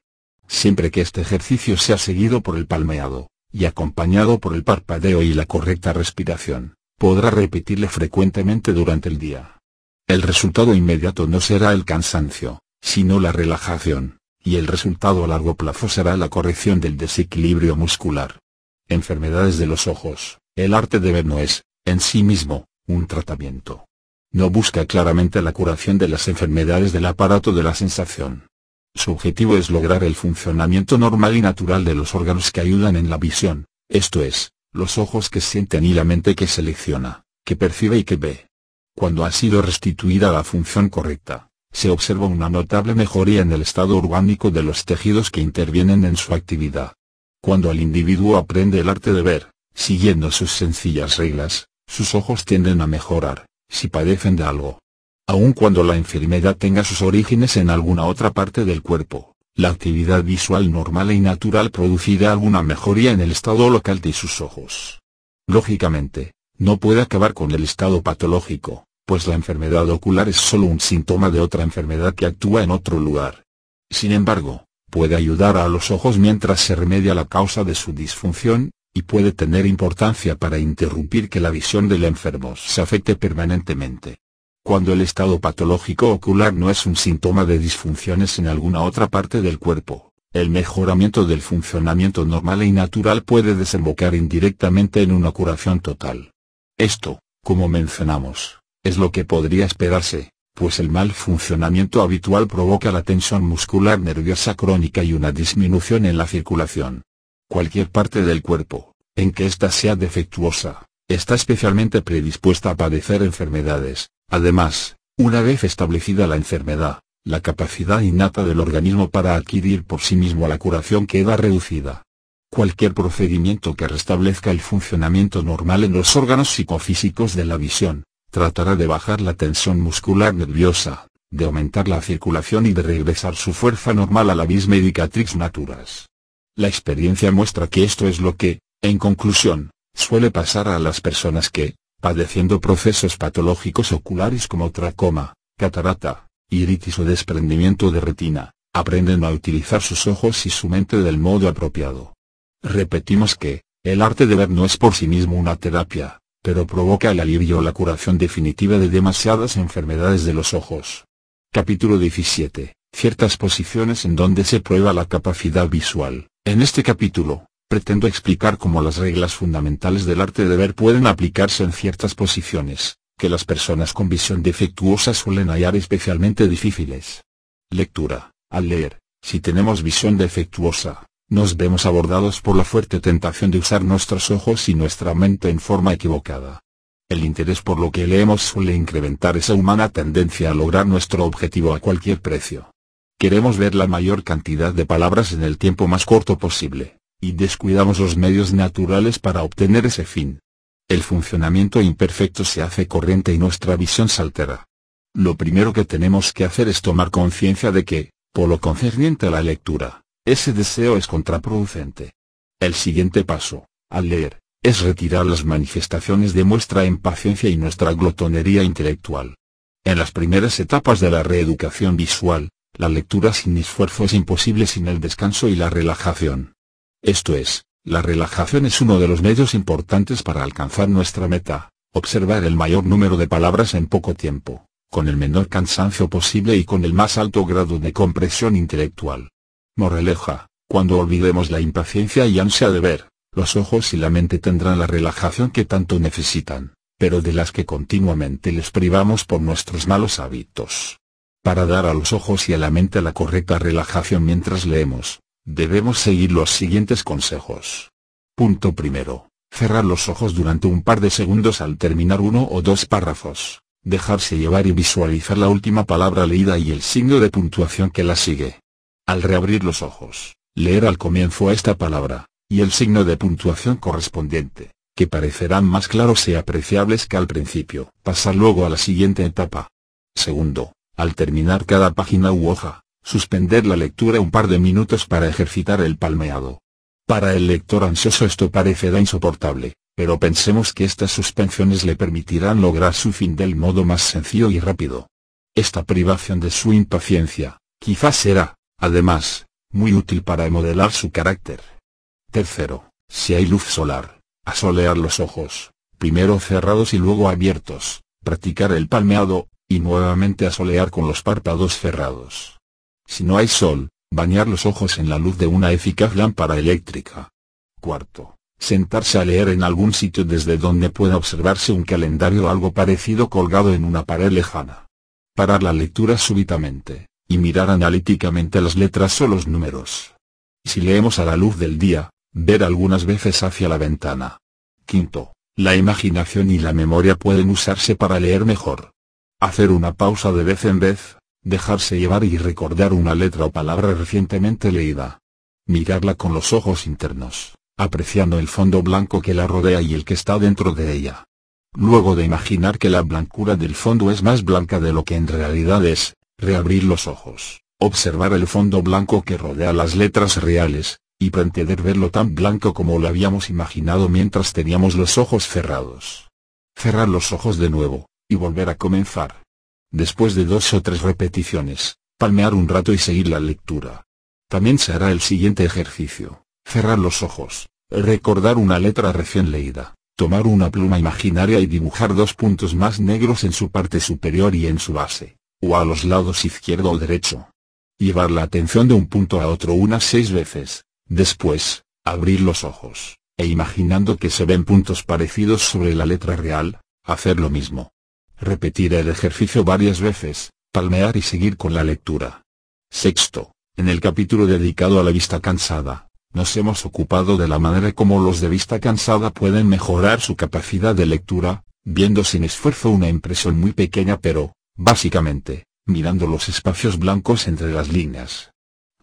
Siempre que este ejercicio sea seguido por el palmeado, y acompañado por el parpadeo y la correcta respiración, podrá repetirle frecuentemente durante el día. El resultado inmediato no será el cansancio, sino la relajación, y el resultado a largo plazo será la corrección del desequilibrio muscular. Enfermedades de los ojos. El arte de ver no es, en sí mismo, un tratamiento. No busca claramente la curación de las enfermedades del aparato de la sensación. Su objetivo es lograr el funcionamiento normal y natural de los órganos que ayudan en la visión, esto es, los ojos que sienten y la mente que selecciona, que percibe y que ve. Cuando ha sido restituida la función correcta, se observa una notable mejoría en el estado orgánico de los tejidos que intervienen en su actividad. Cuando el individuo aprende el arte de ver, siguiendo sus sencillas reglas, sus ojos tienden a mejorar, si padecen de algo. Aun cuando la enfermedad tenga sus orígenes en alguna otra parte del cuerpo, la actividad visual normal y natural producirá alguna mejoría en el estado local de sus ojos. Lógicamente, no puede acabar con el estado patológico, pues la enfermedad ocular es solo un síntoma de otra enfermedad que actúa en otro lugar. Sin embargo, puede ayudar a los ojos mientras se remedia la causa de su disfunción, y puede tener importancia para interrumpir que la visión del enfermo se afecte permanentemente. Cuando el estado patológico ocular no es un síntoma de disfunciones en alguna otra parte del cuerpo, el mejoramiento del funcionamiento normal y natural puede desembocar indirectamente en una curación total. Esto, como mencionamos, es lo que podría esperarse, pues el mal funcionamiento habitual provoca la tensión muscular nerviosa crónica y una disminución en la circulación. Cualquier parte del cuerpo, en que ésta sea defectuosa, está especialmente predispuesta a padecer enfermedades. Además, una vez establecida la enfermedad, la capacidad innata del organismo para adquirir por sí mismo la curación queda reducida. Cualquier procedimiento que restablezca el funcionamiento normal en los órganos psicofísicos de la visión, tratará de bajar la tensión muscular nerviosa, de aumentar la circulación y de regresar su fuerza normal a la vis medicatrix naturas. La experiencia muestra que esto es lo que, en conclusión, suele pasar a las personas que, padeciendo procesos patológicos oculares como tracoma, catarata, iritis o desprendimiento de retina, aprenden a utilizar sus ojos y su mente del modo apropiado. Repetimos que, el arte de ver no es por sí mismo una terapia, pero provoca el alivio o la curación definitiva de demasiadas enfermedades de los ojos. Capítulo 17. Ciertas posiciones en donde se prueba la capacidad visual. En este capítulo, pretendo explicar cómo las reglas fundamentales del arte de ver pueden aplicarse en ciertas posiciones, que las personas con visión defectuosa suelen hallar especialmente difíciles. Lectura. Al leer, si tenemos visión defectuosa, nos vemos abordados por la fuerte tentación de usar nuestros ojos y nuestra mente en forma equivocada. El interés por lo que leemos suele incrementar esa humana tendencia a lograr nuestro objetivo a cualquier precio. Queremos ver la mayor cantidad de palabras en el tiempo más corto posible, y descuidamos los medios naturales para obtener ese fin. El funcionamiento imperfecto se hace corriente y nuestra visión se altera. Lo primero que tenemos que hacer es tomar conciencia de que, por lo concerniente a la lectura, ese deseo es contraproducente. El siguiente paso, al leer, es retirar las manifestaciones de nuestra impaciencia y nuestra glotonería intelectual. En las primeras etapas de la reeducación visual, la lectura sin esfuerzo es imposible sin el descanso y la relajación. Esto es, la relajación es uno de los medios importantes para alcanzar nuestra meta, observar el mayor número de palabras en poco tiempo, con el menor cansancio posible y con el más alto grado de compresión intelectual. Moraleja, cuando olvidemos la impaciencia y ansia de ver, los ojos y la mente tendrán la relajación que tanto necesitan, pero de las que continuamente les privamos por nuestros malos hábitos. Para dar a los ojos y a la mente la correcta relajación mientras leemos, debemos seguir los siguientes consejos. Punto primero, cerrar los ojos durante un par de segundos al terminar uno o dos párrafos, dejarse llevar y visualizar la última palabra leída y el signo de puntuación que la sigue. Al reabrir los ojos, leer al comienzo esta palabra, y el signo de puntuación correspondiente, que parecerán más claros y apreciables que al principio. Pasar luego a la siguiente etapa. Segundo, al terminar cada página u hoja, suspender la lectura un par de minutos para ejercitar el palmeado. Para el lector ansioso esto parecerá insoportable, pero pensemos que estas suspensiones le permitirán lograr su fin del modo más sencillo y rápido. Esta privación de su impaciencia, quizás será, además, muy útil para modelar su carácter. Tercero, si hay luz solar, asolear los ojos, primero cerrados y luego abiertos, practicar el palmeado, y nuevamente asolear con los párpados cerrados. Si no hay sol, bañar los ojos en la luz de una eficaz lámpara eléctrica. Cuarto, sentarse a leer en algún sitio desde donde pueda observarse un calendario o algo parecido colgado en una pared lejana. Parar la lectura súbitamente, y mirar analíticamente las letras o los números. Si leemos a la luz del día, ver algunas veces hacia la ventana. Quinto, la imaginación y la memoria pueden usarse para leer mejor. Hacer una pausa de vez en vez, dejarse llevar y recordar una letra o palabra recientemente leída. Mirarla con los ojos internos, apreciando el fondo blanco que la rodea y el que está dentro de ella. Luego de imaginar que la blancura del fondo es más blanca de lo que en realidad es, reabrir los ojos, observar el fondo blanco que rodea las letras reales, y pretender verlo tan blanco como lo habíamos imaginado mientras teníamos los ojos cerrados. Cerrar los ojos de nuevo, y volver a comenzar. Después de dos o tres repeticiones, palmear un rato y seguir la lectura. También se hará el siguiente ejercicio, cerrar los ojos, recordar una letra recién leída, tomar una pluma imaginaria y dibujar dos puntos más negros en su parte superior y en su base, o a los lados izquierdo o derecho. Llevar la atención de un punto a otro unas seis veces, Después, abrir los ojos, e imaginando que se ven puntos parecidos sobre la letra real, hacer lo mismo. Repetir el ejercicio varias veces, palmear y seguir con la lectura. Sexto, en el capítulo dedicado a la vista cansada, nos hemos ocupado de la manera como los de vista cansada pueden mejorar su capacidad de lectura, viendo sin esfuerzo una impresión muy pequeña pero, básicamente, mirando los espacios blancos entre las líneas.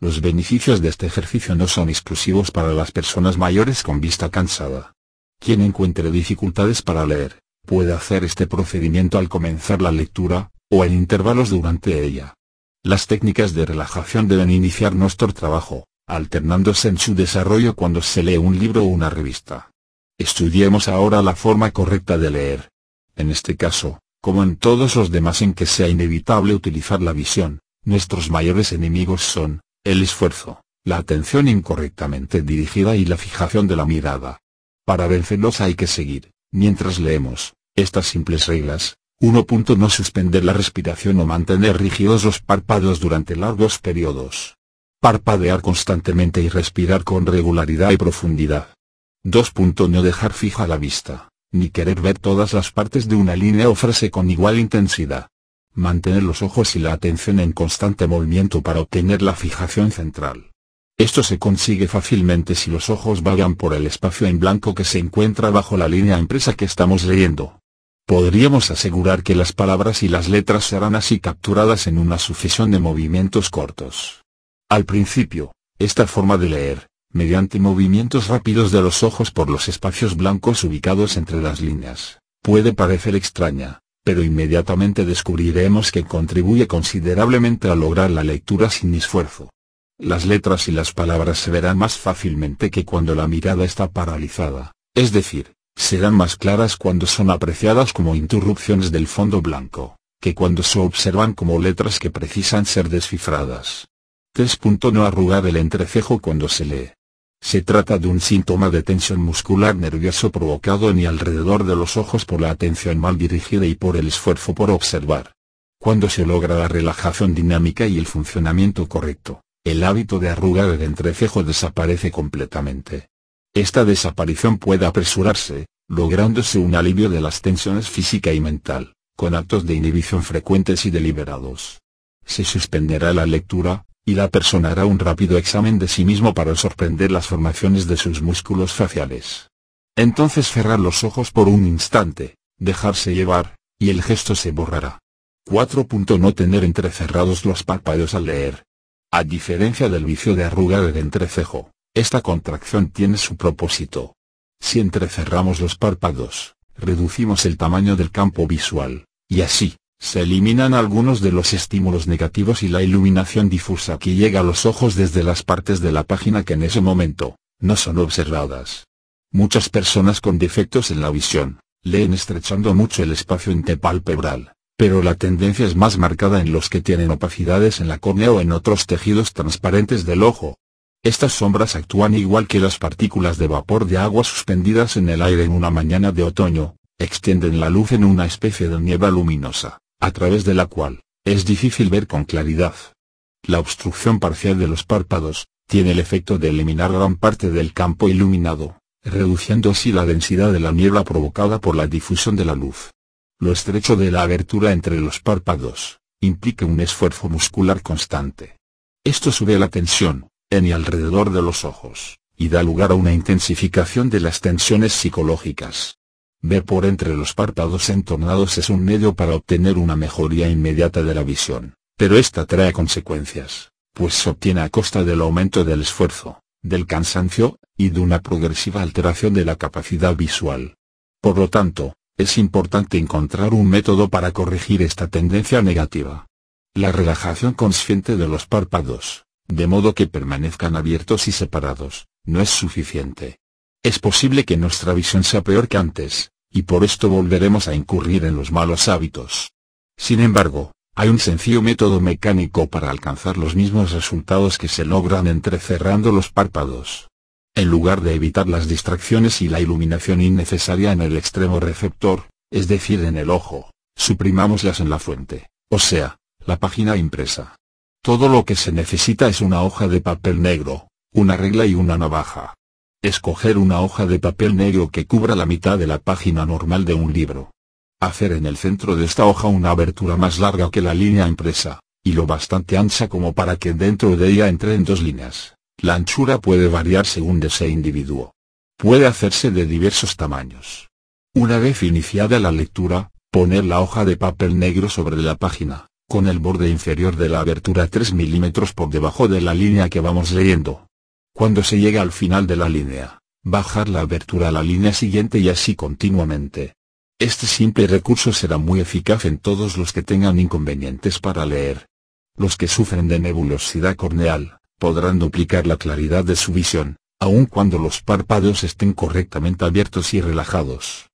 Los beneficios de este ejercicio no son exclusivos para las personas mayores con vista cansada. Quien encuentre dificultades para leer, puede hacer este procedimiento al comenzar la lectura, o en intervalos durante ella. Las técnicas de relajación deben iniciar nuestro trabajo, alternándose en su desarrollo cuando se lee un libro o una revista. Estudiemos ahora la forma correcta de leer. En este caso, como en todos los demás en que sea inevitable utilizar la visión, nuestros mayores enemigos son, el esfuerzo, la atención incorrectamente dirigida y la fijación de la mirada. Para vencerlos hay que seguir, mientras leemos, estas simples reglas. 1. No suspender la respiración o mantener rígidos los párpados durante largos periodos. Parpadear constantemente y respirar con regularidad y profundidad. 2. No dejar fija la vista, ni querer ver todas las partes de una línea o frase con igual intensidad. Mantener los ojos y la atención en constante movimiento para obtener la fijación central. Esto se consigue fácilmente si los ojos vagan por el espacio en blanco que se encuentra bajo la línea impresa que estamos leyendo. Podríamos asegurar que las palabras y las letras serán así capturadas en una sucesión de movimientos cortos. Al principio, esta forma de leer, mediante movimientos rápidos de los ojos por los espacios blancos ubicados entre las líneas, puede parecer extraña, pero inmediatamente descubriremos que contribuye considerablemente a lograr la lectura sin esfuerzo. Las letras y las palabras se verán más fácilmente que cuando la mirada está paralizada, es decir, serán más claras cuando son apreciadas como interrupciones del fondo blanco, que cuando se observan como letras que precisan ser descifradas. 3. No arrugar el entrecejo cuando se lee. Se trata de un síntoma de tensión muscular nervioso provocado en y alrededor de los ojos por la atención mal dirigida y por el esfuerzo por observar. Cuando se logra la relajación dinámica y el funcionamiento correcto, el hábito de arrugar el entrecejo desaparece completamente. Esta desaparición puede apresurarse, lográndose un alivio de las tensiones física y mental, con actos de inhibición frecuentes y deliberados. Se suspenderá la lectura, y la persona hará un rápido examen de sí mismo para sorprender las formaciones de sus músculos faciales. Entonces cerrar los ojos por un instante, dejarse llevar, y el gesto se borrará. 4. No tener entrecerrados los párpados al leer. A diferencia del vicio de arrugar el entrecejo, esta contracción tiene su propósito. Si entrecerramos los párpados, reducimos el tamaño del campo visual, y así, se eliminan algunos de los estímulos negativos y la iluminación difusa que llega a los ojos desde las partes de la página que en ese momento, no son observadas. Muchas personas con defectos en la visión, leen estrechando mucho el espacio interpalpebral, pero la tendencia es más marcada en los que tienen opacidades en la córnea o en otros tejidos transparentes del ojo. Estas sombras actúan igual que las partículas de vapor de agua suspendidas en el aire en una mañana de otoño, extienden la luz en una especie de niebla luminosa a través de la cual, es difícil ver con claridad. La obstrucción parcial de los párpados, tiene el efecto de eliminar gran parte del campo iluminado, reduciendo así la densidad de la niebla provocada por la difusión de la luz. Lo estrecho de la abertura entre los párpados, implica un esfuerzo muscular constante. Esto sube la tensión, en y alrededor de los ojos, y da lugar a una intensificación de las tensiones psicológicas. Ver por entre los párpados entornados es un medio para obtener una mejoría inmediata de la visión, pero esta trae consecuencias, pues se obtiene a costa del aumento del esfuerzo, del cansancio, y de una progresiva alteración de la capacidad visual. Por lo tanto, es importante encontrar un método para corregir esta tendencia negativa. La relajación consciente de los párpados, de modo que permanezcan abiertos y separados, no es suficiente. Es posible que nuestra visión sea peor que antes, y por esto volveremos a incurrir en los malos hábitos. Sin embargo, hay un sencillo método mecánico para alcanzar los mismos resultados que se logran entrecerrando los párpados. En lugar de evitar las distracciones y la iluminación innecesaria en el extremo receptor, es decir en el ojo, suprimámoslas en la fuente, o sea, la página impresa. Todo lo que se necesita es una hoja de papel negro, una regla y una navaja. Escoger una hoja de papel negro que cubra la mitad de la página normal de un libro. Hacer en el centro de esta hoja una abertura más larga que la línea impresa, y lo bastante ancha como para que dentro de ella entren dos líneas. La anchura puede variar según desee individuo. Puede hacerse de diversos tamaños. Una vez iniciada la lectura, poner la hoja de papel negro sobre la página, con el borde inferior de la abertura 3 milímetros por debajo de la línea que vamos leyendo. Cuando se llega al final de la línea, bajar la abertura a la línea siguiente y así continuamente. Este simple recurso será muy eficaz en todos los que tengan inconvenientes para leer. Los que sufren de nebulosidad corneal, podrán duplicar la claridad de su visión, aun cuando los párpados estén correctamente abiertos y relajados.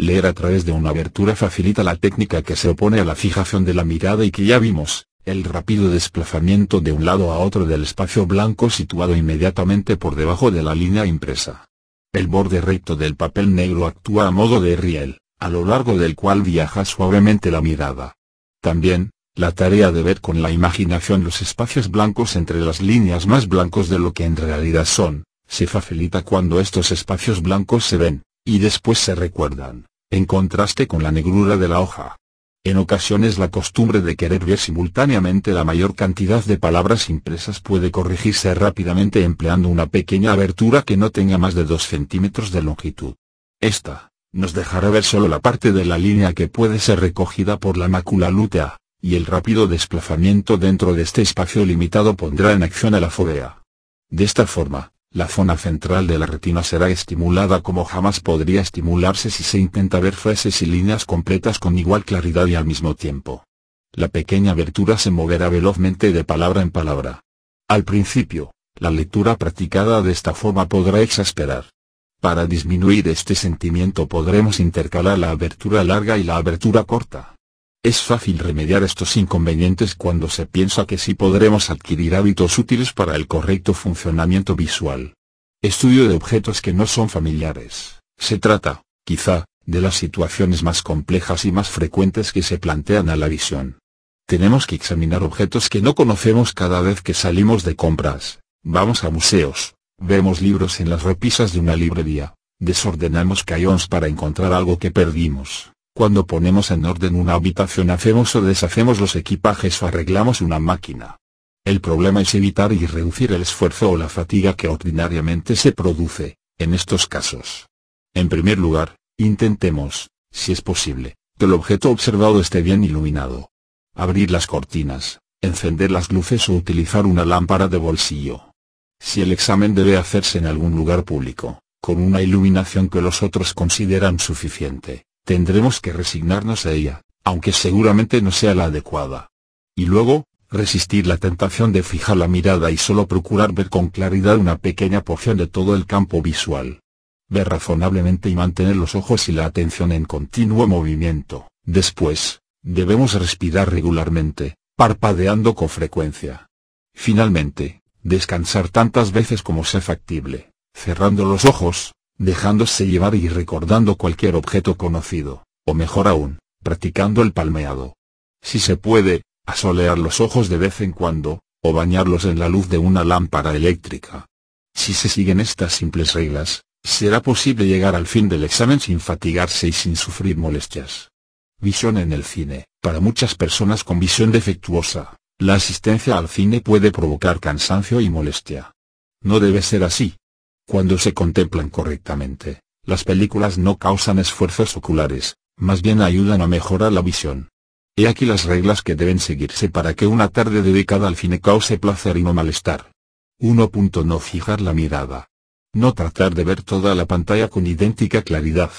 Leer a través de una abertura facilita la técnica que se opone a la fijación de la mirada y que ya vimos, el rápido desplazamiento de un lado a otro del espacio blanco situado inmediatamente por debajo de la línea impresa. El borde recto del papel negro actúa a modo de riel, a lo largo del cual viaja suavemente la mirada. También, la tarea de ver con la imaginación los espacios blancos entre las líneas más blancos de lo que en realidad son, se facilita cuando estos espacios blancos se ven, y después se recuerdan, en contraste con la negrura de la hoja. En ocasiones la costumbre de querer ver simultáneamente la mayor cantidad de palabras impresas puede corregirse rápidamente empleando una pequeña abertura que no tenga más de 2 centímetros de longitud. Esta, nos dejará ver solo la parte de la línea que puede ser recogida por la mácula lútea, y el rápido desplazamiento dentro de este espacio limitado pondrá en acción a la fovea. De esta forma, la zona central de la retina será estimulada como jamás podría estimularse si se intenta ver frases y líneas completas con igual claridad y al mismo tiempo. La pequeña abertura se moverá velozmente de palabra en palabra. Al principio, la lectura practicada de esta forma podrá exasperar. Para disminuir este sentimiento podremos intercalar la abertura larga y la abertura corta. Es fácil remediar estos inconvenientes cuando se piensa que sí podremos adquirir hábitos útiles para el correcto funcionamiento visual. Estudio de objetos que no son familiares. Se trata, quizá, de las situaciones más complejas y más frecuentes que se plantean a la visión. Tenemos que examinar objetos que no conocemos cada vez que salimos de compras, vamos a museos, vemos libros en las repisas de una librería, desordenamos cajones para encontrar algo que perdimos, cuando ponemos en orden una habitación hacemos o deshacemos los equipajes o arreglamos una máquina. El problema es evitar y reducir el esfuerzo o la fatiga que ordinariamente se produce, en estos casos. En primer lugar, intentemos, si es posible, que el objeto observado esté bien iluminado. Abrir las cortinas, encender las luces o utilizar una lámpara de bolsillo. Si el examen debe hacerse en algún lugar público, con una iluminación que los otros consideran suficiente, tendremos que resignarnos a ella, aunque seguramente no sea la adecuada. Y luego, resistir la tentación de fijar la mirada y solo procurar ver con claridad una pequeña porción de todo el campo visual. Ver razonablemente y mantener los ojos y la atención en continuo movimiento. Después, debemos respirar regularmente, parpadeando con frecuencia. Finalmente, descansar tantas veces como sea factible, cerrando los ojos, dejándose llevar y recordando cualquier objeto conocido, o mejor aún, practicando el palmeado. Si se puede, asolear los ojos de vez en cuando, o bañarlos en la luz de una lámpara eléctrica. Si se siguen estas simples reglas, será posible llegar al fin del examen sin fatigarse y sin sufrir molestias. Visión en el cine. Para muchas personas con visión defectuosa, la asistencia al cine puede provocar cansancio y molestia. No debe ser así, cuando se contemplan correctamente, las películas no causan esfuerzos oculares, más bien ayudan a mejorar la visión. He aquí las reglas que deben seguirse para que una tarde dedicada al cine cause placer y no malestar. 1. No fijar la mirada. No tratar de ver toda la pantalla con idéntica claridad.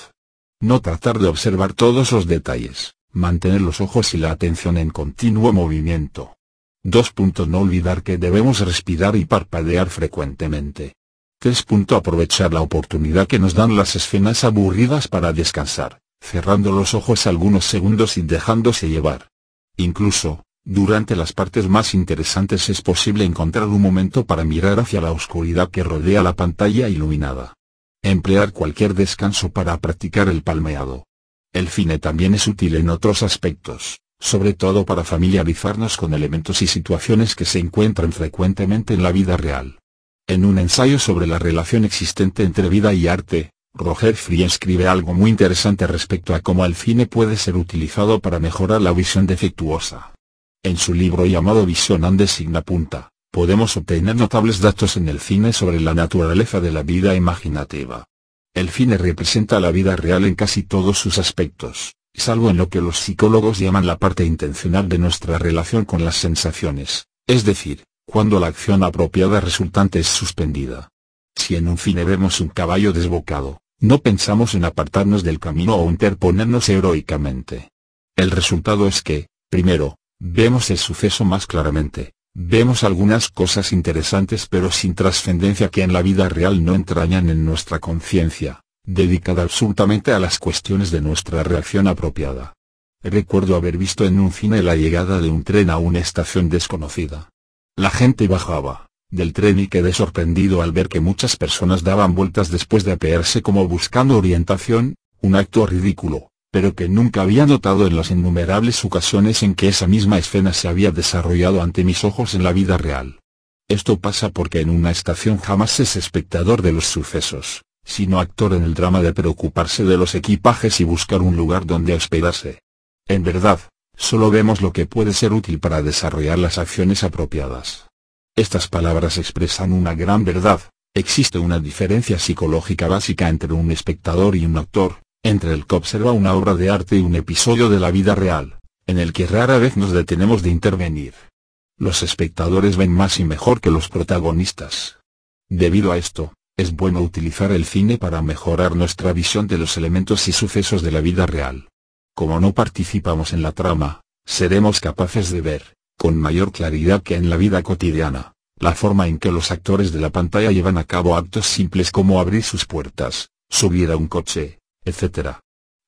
No tratar de observar todos los detalles, mantener los ojos y la atención en continuo movimiento. 2. No olvidar que debemos respirar y parpadear frecuentemente. 3. Aprovechar la oportunidad que nos dan las escenas aburridas para descansar, cerrando los ojos algunos segundos y dejándose llevar. Incluso, durante las partes más interesantes es posible encontrar un momento para mirar hacia la oscuridad que rodea la pantalla iluminada. Emplear cualquier descanso para practicar el palmeado. El cine también es útil en otros aspectos, sobre todo para familiarizarnos con elementos y situaciones que se encuentran frecuentemente en la vida real. En un ensayo sobre la relación existente entre vida y arte, Roger Free escribe algo muy interesante respecto a cómo el cine puede ser utilizado para mejorar la visión defectuosa. En su libro llamado Visión and Signa Punta, podemos obtener notables datos en el cine sobre la naturaleza de la vida imaginativa. El cine representa la vida real en casi todos sus aspectos, salvo en lo que los psicólogos llaman la parte intencional de nuestra relación con las sensaciones, es decir, cuando la acción apropiada resultante es suspendida. Si en un cine vemos un caballo desbocado, no pensamos en apartarnos del camino o interponernos heroicamente. El resultado es que, primero, vemos el suceso más claramente, vemos algunas cosas interesantes pero sin trascendencia que en la vida real no entrañan en nuestra conciencia, dedicada absolutamente a las cuestiones de nuestra reacción apropiada. Recuerdo haber visto en un cine la llegada de un tren a una estación desconocida. La gente bajaba del tren y quedé sorprendido al ver que muchas personas daban vueltas después de apearse como buscando orientación, un acto ridículo, pero que nunca había notado en las innumerables ocasiones en que esa misma escena se había desarrollado ante mis ojos en la vida real. Esto pasa porque en una estación jamás es espectador de los sucesos, sino actor en el drama de preocuparse de los equipajes y buscar un lugar donde hospedarse. En verdad, Solo vemos lo que puede ser útil para desarrollar las acciones apropiadas. Estas palabras expresan una gran verdad, existe una diferencia psicológica básica entre un espectador y un actor, entre el que observa una obra de arte y un episodio de la vida real, en el que rara vez nos detenemos de intervenir. Los espectadores ven más y mejor que los protagonistas. Debido a esto, es bueno utilizar el cine para mejorar nuestra visión de los elementos y sucesos de la vida real. Como no participamos en la trama, seremos capaces de ver, con mayor claridad que en la vida cotidiana, la forma en que los actores de la pantalla llevan a cabo actos simples como abrir sus puertas, subir a un coche, etc.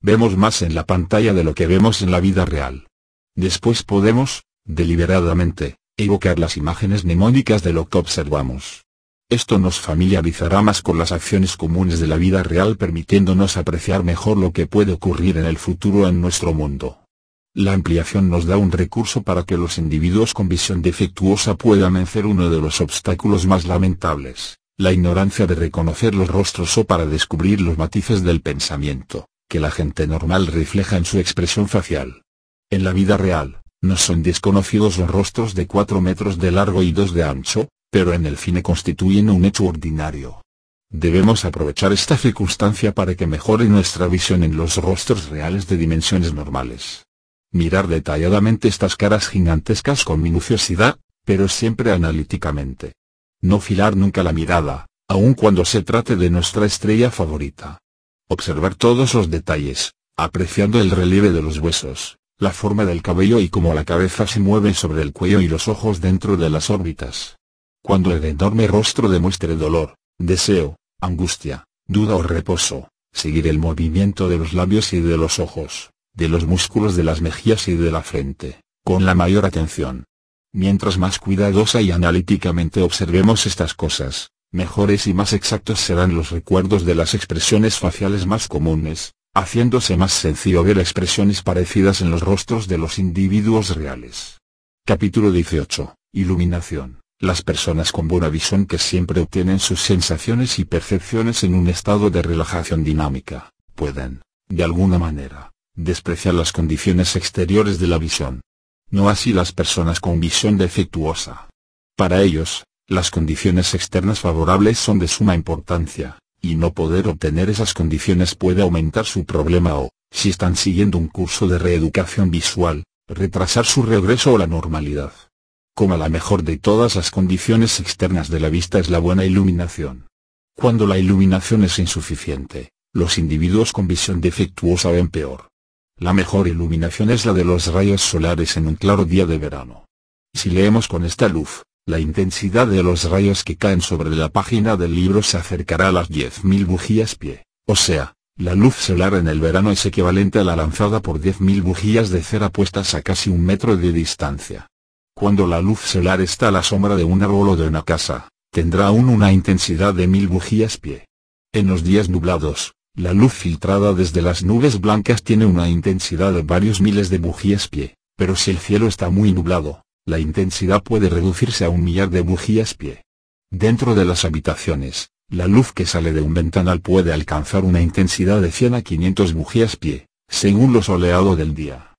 Vemos más en la pantalla de lo que vemos en la vida real. Después podemos, deliberadamente, evocar las imágenes mnemónicas de lo que observamos. Esto nos familiarizará más con las acciones comunes de la vida real permitiéndonos apreciar mejor lo que puede ocurrir en el futuro en nuestro mundo. La ampliación nos da un recurso para que los individuos con visión defectuosa puedan vencer uno de los obstáculos más lamentables, la ignorancia de reconocer los rostros o para descubrir los matices del pensamiento, que la gente normal refleja en su expresión facial. En la vida real, no son desconocidos los rostros de 4 metros de largo y 2 de ancho, pero en el cine constituyen un hecho ordinario. Debemos aprovechar esta circunstancia para que mejore nuestra visión en los rostros reales de dimensiones normales. Mirar detalladamente estas caras gigantescas con minuciosidad, pero siempre analíticamente. No filar nunca la mirada, aun cuando se trate de nuestra estrella favorita. Observar todos los detalles, apreciando el relieve de los huesos, la forma del cabello y cómo la cabeza se mueve sobre el cuello y los ojos dentro de las órbitas. Cuando el enorme rostro demuestre dolor, deseo, angustia, duda o reposo, seguir el movimiento de los labios y de los ojos, de los músculos de las mejillas y de la frente, con la mayor atención. Mientras más cuidadosa y analíticamente observemos estas cosas, mejores y más exactos serán los recuerdos de las expresiones faciales más comunes, haciéndose más sencillo ver expresiones parecidas en los rostros de los individuos reales. Capítulo 18. Iluminación. Las personas con buena visión que siempre obtienen sus sensaciones y percepciones en un estado de relajación dinámica, pueden, de alguna manera, despreciar las condiciones exteriores de la visión. No así las personas con visión defectuosa. Para ellos, las condiciones externas favorables son de suma importancia, y no poder obtener esas condiciones puede aumentar su problema o, si están siguiendo un curso de reeducación visual, retrasar su regreso a la normalidad. Como la mejor de todas las condiciones externas de la vista es la buena iluminación. Cuando la iluminación es insuficiente, los individuos con visión defectuosa ven peor. La mejor iluminación es la de los rayos solares en un claro día de verano. Si leemos con esta luz, la intensidad de los rayos que caen sobre la página del libro se acercará a las 10.000 bujías pie, o sea, la luz solar en el verano es equivalente a la lanzada por 10.000 bujías de cera puestas a casi un metro de distancia. Cuando la luz solar está a la sombra de un árbol o de una casa, tendrá aún una intensidad de 1000 bujías pie. En los días nublados, la luz filtrada desde las nubes blancas tiene una intensidad de varios miles de bujías pie, pero si el cielo está muy nublado, la intensidad puede reducirse a un millar de bujías pie. Dentro de las habitaciones, la luz que sale de un ventanal puede alcanzar una intensidad de 100 a 500 bujías pie, según lo soleado del día.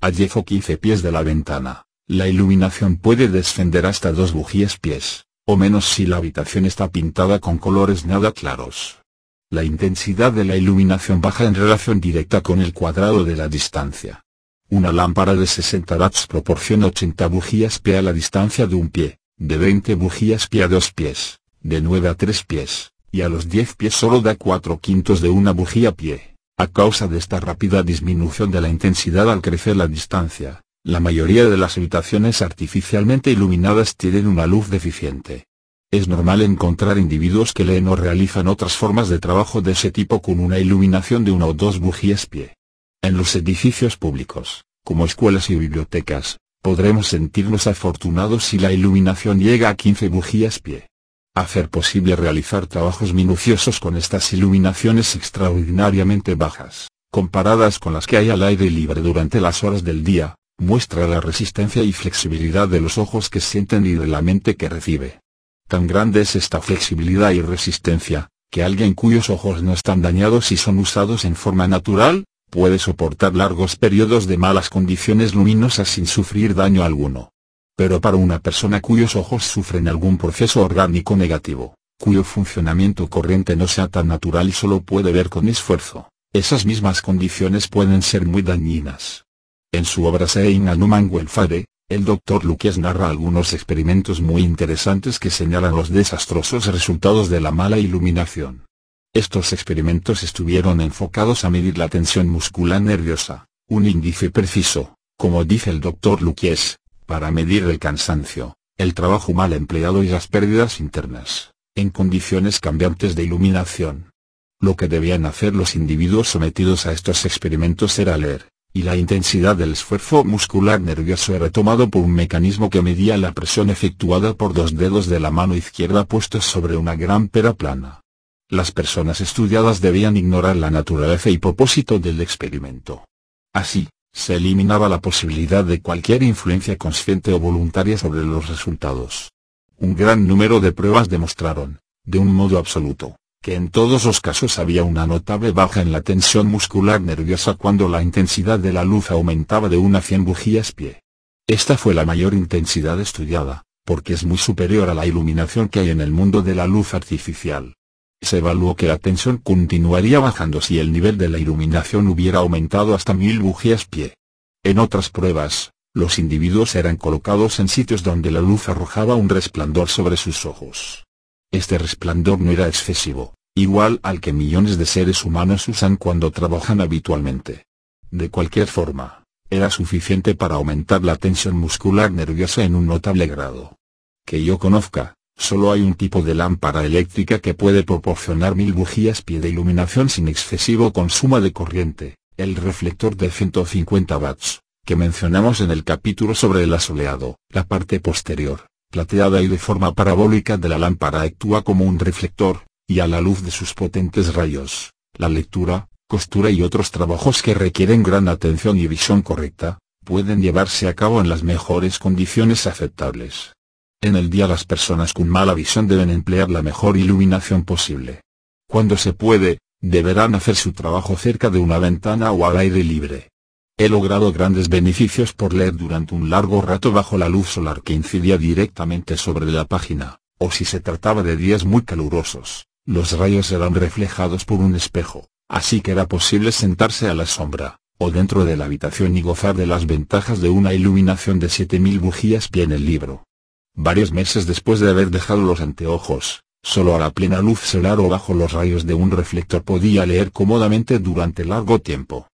A 10 o 15 pies de la ventana, la iluminación puede descender hasta 2 bujías pies, o menos si la habitación está pintada con colores nada claros. La intensidad de la iluminación baja en relación directa con el cuadrado de la distancia. Una lámpara de 60 watts proporciona 80 bujías pie a la distancia de un pie, de 20 bujías pie a dos pies, de 9 a 3 pies, y a los 10 pies solo da 4 quintos de una bujía pie. A causa de esta rápida disminución de la intensidad al crecer la distancia, la mayoría de las habitaciones artificialmente iluminadas tienen una luz deficiente. Es normal encontrar individuos que leen o realizan otras formas de trabajo de ese tipo con una iluminación de una o dos bujías pie. En los edificios públicos, como escuelas y bibliotecas, podremos sentirnos afortunados si la iluminación llega a 15 bujías pie. Hacer posible realizar trabajos minuciosos con estas iluminaciones extraordinariamente bajas, comparadas con las que hay al aire libre durante las horas del día, muestra la resistencia y flexibilidad de los ojos que sienten y de la mente que recibe. Tan grande es esta flexibilidad y resistencia, que alguien cuyos ojos no están dañados y son usados en forma natural, puede soportar largos periodos de malas condiciones luminosas sin sufrir daño alguno. Pero para una persona cuyos ojos sufren algún proceso orgánico negativo, cuyo funcionamiento corriente no sea tan natural y solo puede ver con esfuerzo, Esas mismas condiciones pueden ser muy dañinas. En su obra Sein Anuman Welfare, el Dr. Luquias narra algunos experimentos muy interesantes que señalan los desastrosos resultados de la mala iluminación. Estos experimentos estuvieron enfocados a medir la tensión muscular nerviosa, un índice preciso, como dice el Dr. Luquies, para medir el cansancio, el trabajo mal empleado y las pérdidas internas, en condiciones cambiantes de iluminación. Lo que debían hacer los individuos sometidos a estos experimentos era leer, y la intensidad del esfuerzo muscular nervioso era tomado por un mecanismo que medía la presión efectuada por dos dedos de la mano izquierda puestos sobre una gran pera plana. Las personas estudiadas debían ignorar la naturaleza y propósito del experimento. Así, se eliminaba la posibilidad de cualquier influencia consciente o voluntaria sobre los resultados. Un gran número de pruebas demostraron, de un modo absoluto, que en todos los casos había una notable baja en la tensión muscular nerviosa cuando la intensidad de la luz aumentaba de una 100 bujías pie. Esta fue la mayor intensidad estudiada, porque es muy superior a la iluminación que hay en el mundo de la luz artificial. Se evaluó que la tensión continuaría bajando si el nivel de la iluminación hubiera aumentado hasta 1000 bujías pie. En otras pruebas, los individuos eran colocados en sitios donde la luz arrojaba un resplandor sobre sus ojos. Este resplandor no era excesivo, igual al que millones de seres humanos usan cuando trabajan habitualmente. De cualquier forma, era suficiente para aumentar la tensión muscular nerviosa en un notable grado. Que yo conozca, solo hay un tipo de lámpara eléctrica que puede proporcionar mil bujías pie de iluminación sin excesivo consumo de corriente, el reflector de 150 watts, que mencionamos en el capítulo sobre el asoleado, la parte posterior plateada y de forma parabólica de la lámpara actúa como un reflector, y a la luz de sus potentes rayos, la lectura, costura y otros trabajos que requieren gran atención y visión correcta, pueden llevarse a cabo en las mejores condiciones aceptables. En el día las personas con mala visión deben emplear la mejor iluminación posible. Cuando se puede, deberán hacer su trabajo cerca de una ventana o al aire libre. He logrado grandes beneficios por leer durante un largo rato bajo la luz solar que incidía directamente sobre la página, o si se trataba de días muy calurosos, los rayos eran reflejados por un espejo, así que era posible sentarse a la sombra, o dentro de la habitación y gozar de las ventajas de una iluminación de 7000 bujías pie en el libro. Varios meses después de haber dejado los anteojos, solo a la plena luz solar o bajo los rayos de un reflector podía leer cómodamente durante largo tiempo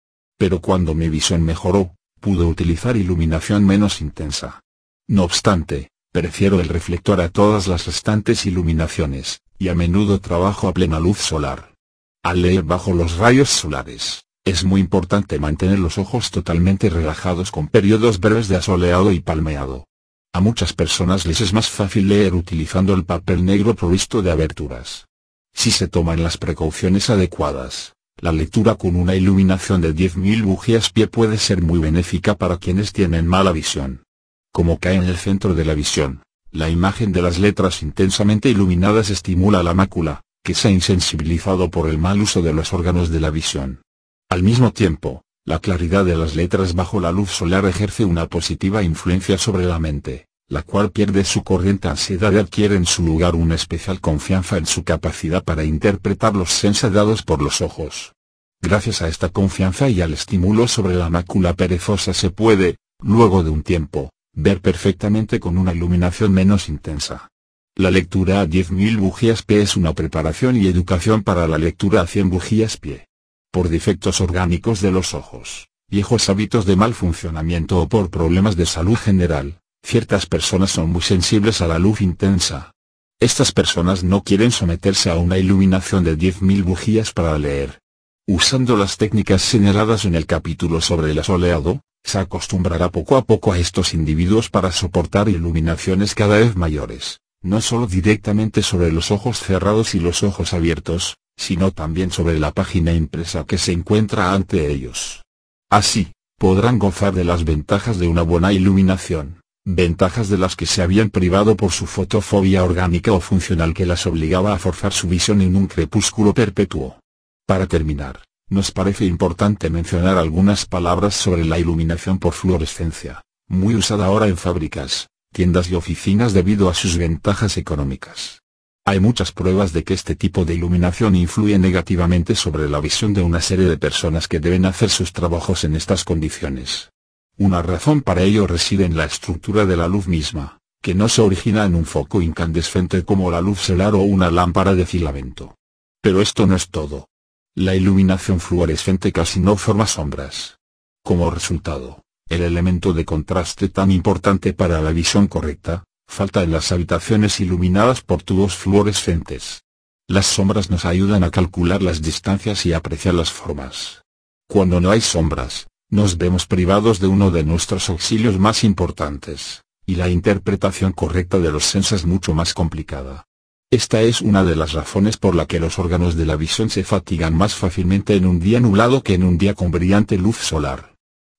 pero cuando mi visión mejoró, pude utilizar iluminación menos intensa. No obstante, prefiero el reflector a todas las restantes iluminaciones, y a menudo trabajo a plena luz solar. Al leer bajo los rayos solares, es muy importante mantener los ojos totalmente relajados con periodos breves de asoleado y palmeado. A muchas personas les es más fácil leer utilizando el papel negro provisto de aberturas. Si se toman las precauciones adecuadas, la lectura con una iluminación de 10.000 bujías pie puede ser muy benéfica para quienes tienen mala visión. Como cae en el centro de la visión, la imagen de las letras intensamente iluminadas estimula la mácula, que se ha insensibilizado por el mal uso de los órganos de la visión. Al mismo tiempo, la claridad de las letras bajo la luz solar ejerce una positiva influencia sobre la mente, la cual pierde su corriente ansiedad y adquiere en su lugar una especial confianza en su capacidad para interpretar los sensos dados por los ojos. Gracias a esta confianza y al estímulo sobre la mácula perezosa se puede, luego de un tiempo, ver perfectamente con una iluminación menos intensa. La lectura a 10.000 bujías pie es una preparación y educación para la lectura a 100 bujías pie. Por defectos orgánicos de los ojos, viejos hábitos de mal funcionamiento o por problemas de salud general, ciertas personas son muy sensibles a la luz intensa. Estas personas no quieren someterse a una iluminación de 10.000 bujías para leer, Usando las técnicas señaladas en el capítulo sobre el asoleado, se acostumbrará poco a poco a estos individuos para soportar iluminaciones cada vez mayores, no solo directamente sobre los ojos cerrados y los ojos abiertos, sino también sobre la página impresa que se encuentra ante ellos. Así, podrán gozar de las ventajas de una buena iluminación, ventajas de las que se habían privado por su fotofobia orgánica o funcional que las obligaba a forzar su visión en un crepúsculo perpetuo. Para terminar, nos parece importante mencionar algunas palabras sobre la iluminación por fluorescencia, muy usada ahora en fábricas, tiendas y oficinas debido a sus ventajas económicas. Hay muchas pruebas de que este tipo de iluminación influye negativamente sobre la visión de una serie de personas que deben hacer sus trabajos en estas condiciones. Una razón para ello reside en la estructura de la luz misma, que no se origina en un foco incandescente como la luz solar o una lámpara de filamento. Pero esto no es todo. La iluminación fluorescente casi no forma sombras. Como resultado, el elemento de contraste tan importante para la visión correcta, falta en las habitaciones iluminadas por tubos fluorescentes. Las sombras nos ayudan a calcular las distancias y apreciar las formas. Cuando no hay sombras, nos vemos privados de uno de nuestros auxilios más importantes, y la interpretación correcta de los sens es mucho más complicada. Esta es una de las razones por la que los órganos de la visión se fatigan más fácilmente en un día nublado que en un día con brillante luz solar.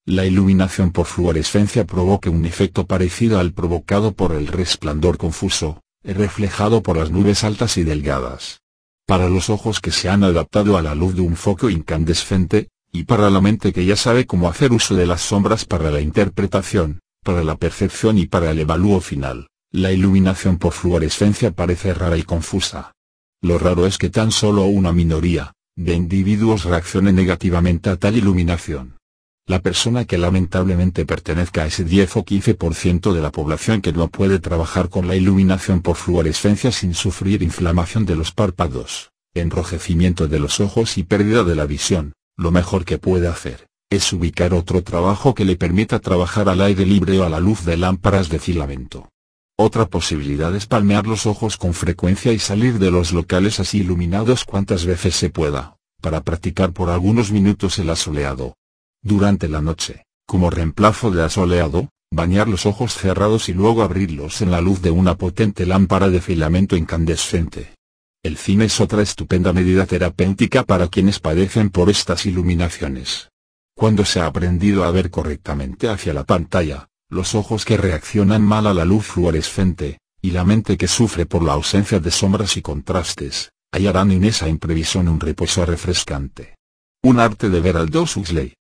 La iluminación por fluorescencia provoca un efecto parecido al provocado por el resplandor confuso, reflejado por las nubes altas y delgadas. Para los ojos que se han adaptado a la luz de un foco incandescente, y para la mente que ya sabe cómo hacer uso de las sombras para la interpretación, para la percepción y para el evalúo final, la iluminación por fluorescencia parece rara y confusa. Lo raro es que tan solo una minoría, de individuos reaccione negativamente a tal iluminación. La persona que lamentablemente pertenezca a ese 10 o 15% de la población que no puede trabajar con la iluminación por fluorescencia sin sufrir inflamación de los párpados, enrojecimiento de los ojos y pérdida de la visión, lo mejor que puede hacer, es ubicar otro trabajo que le permita trabajar al aire libre o a la luz de lámparas de filamento. Otra posibilidad es palmear los ojos con frecuencia y salir de los locales así iluminados cuantas veces se pueda, para practicar por algunos minutos el asoleado, durante la noche, como reemplazo de asoleado, bañar los ojos cerrados y luego abrirlos en la luz de una potente lámpara de filamento incandescente. El cine es otra estupenda medida terapéutica para quienes padecen por estas iluminaciones. Cuando se ha aprendido a ver correctamente hacia la pantalla, los ojos que reaccionan mal a la luz fluorescente, y la mente que sufre por la ausencia de sombras y contrastes, hallarán en esa imprevisión un reposo refrescante. Un arte de ver Aldous Huxley.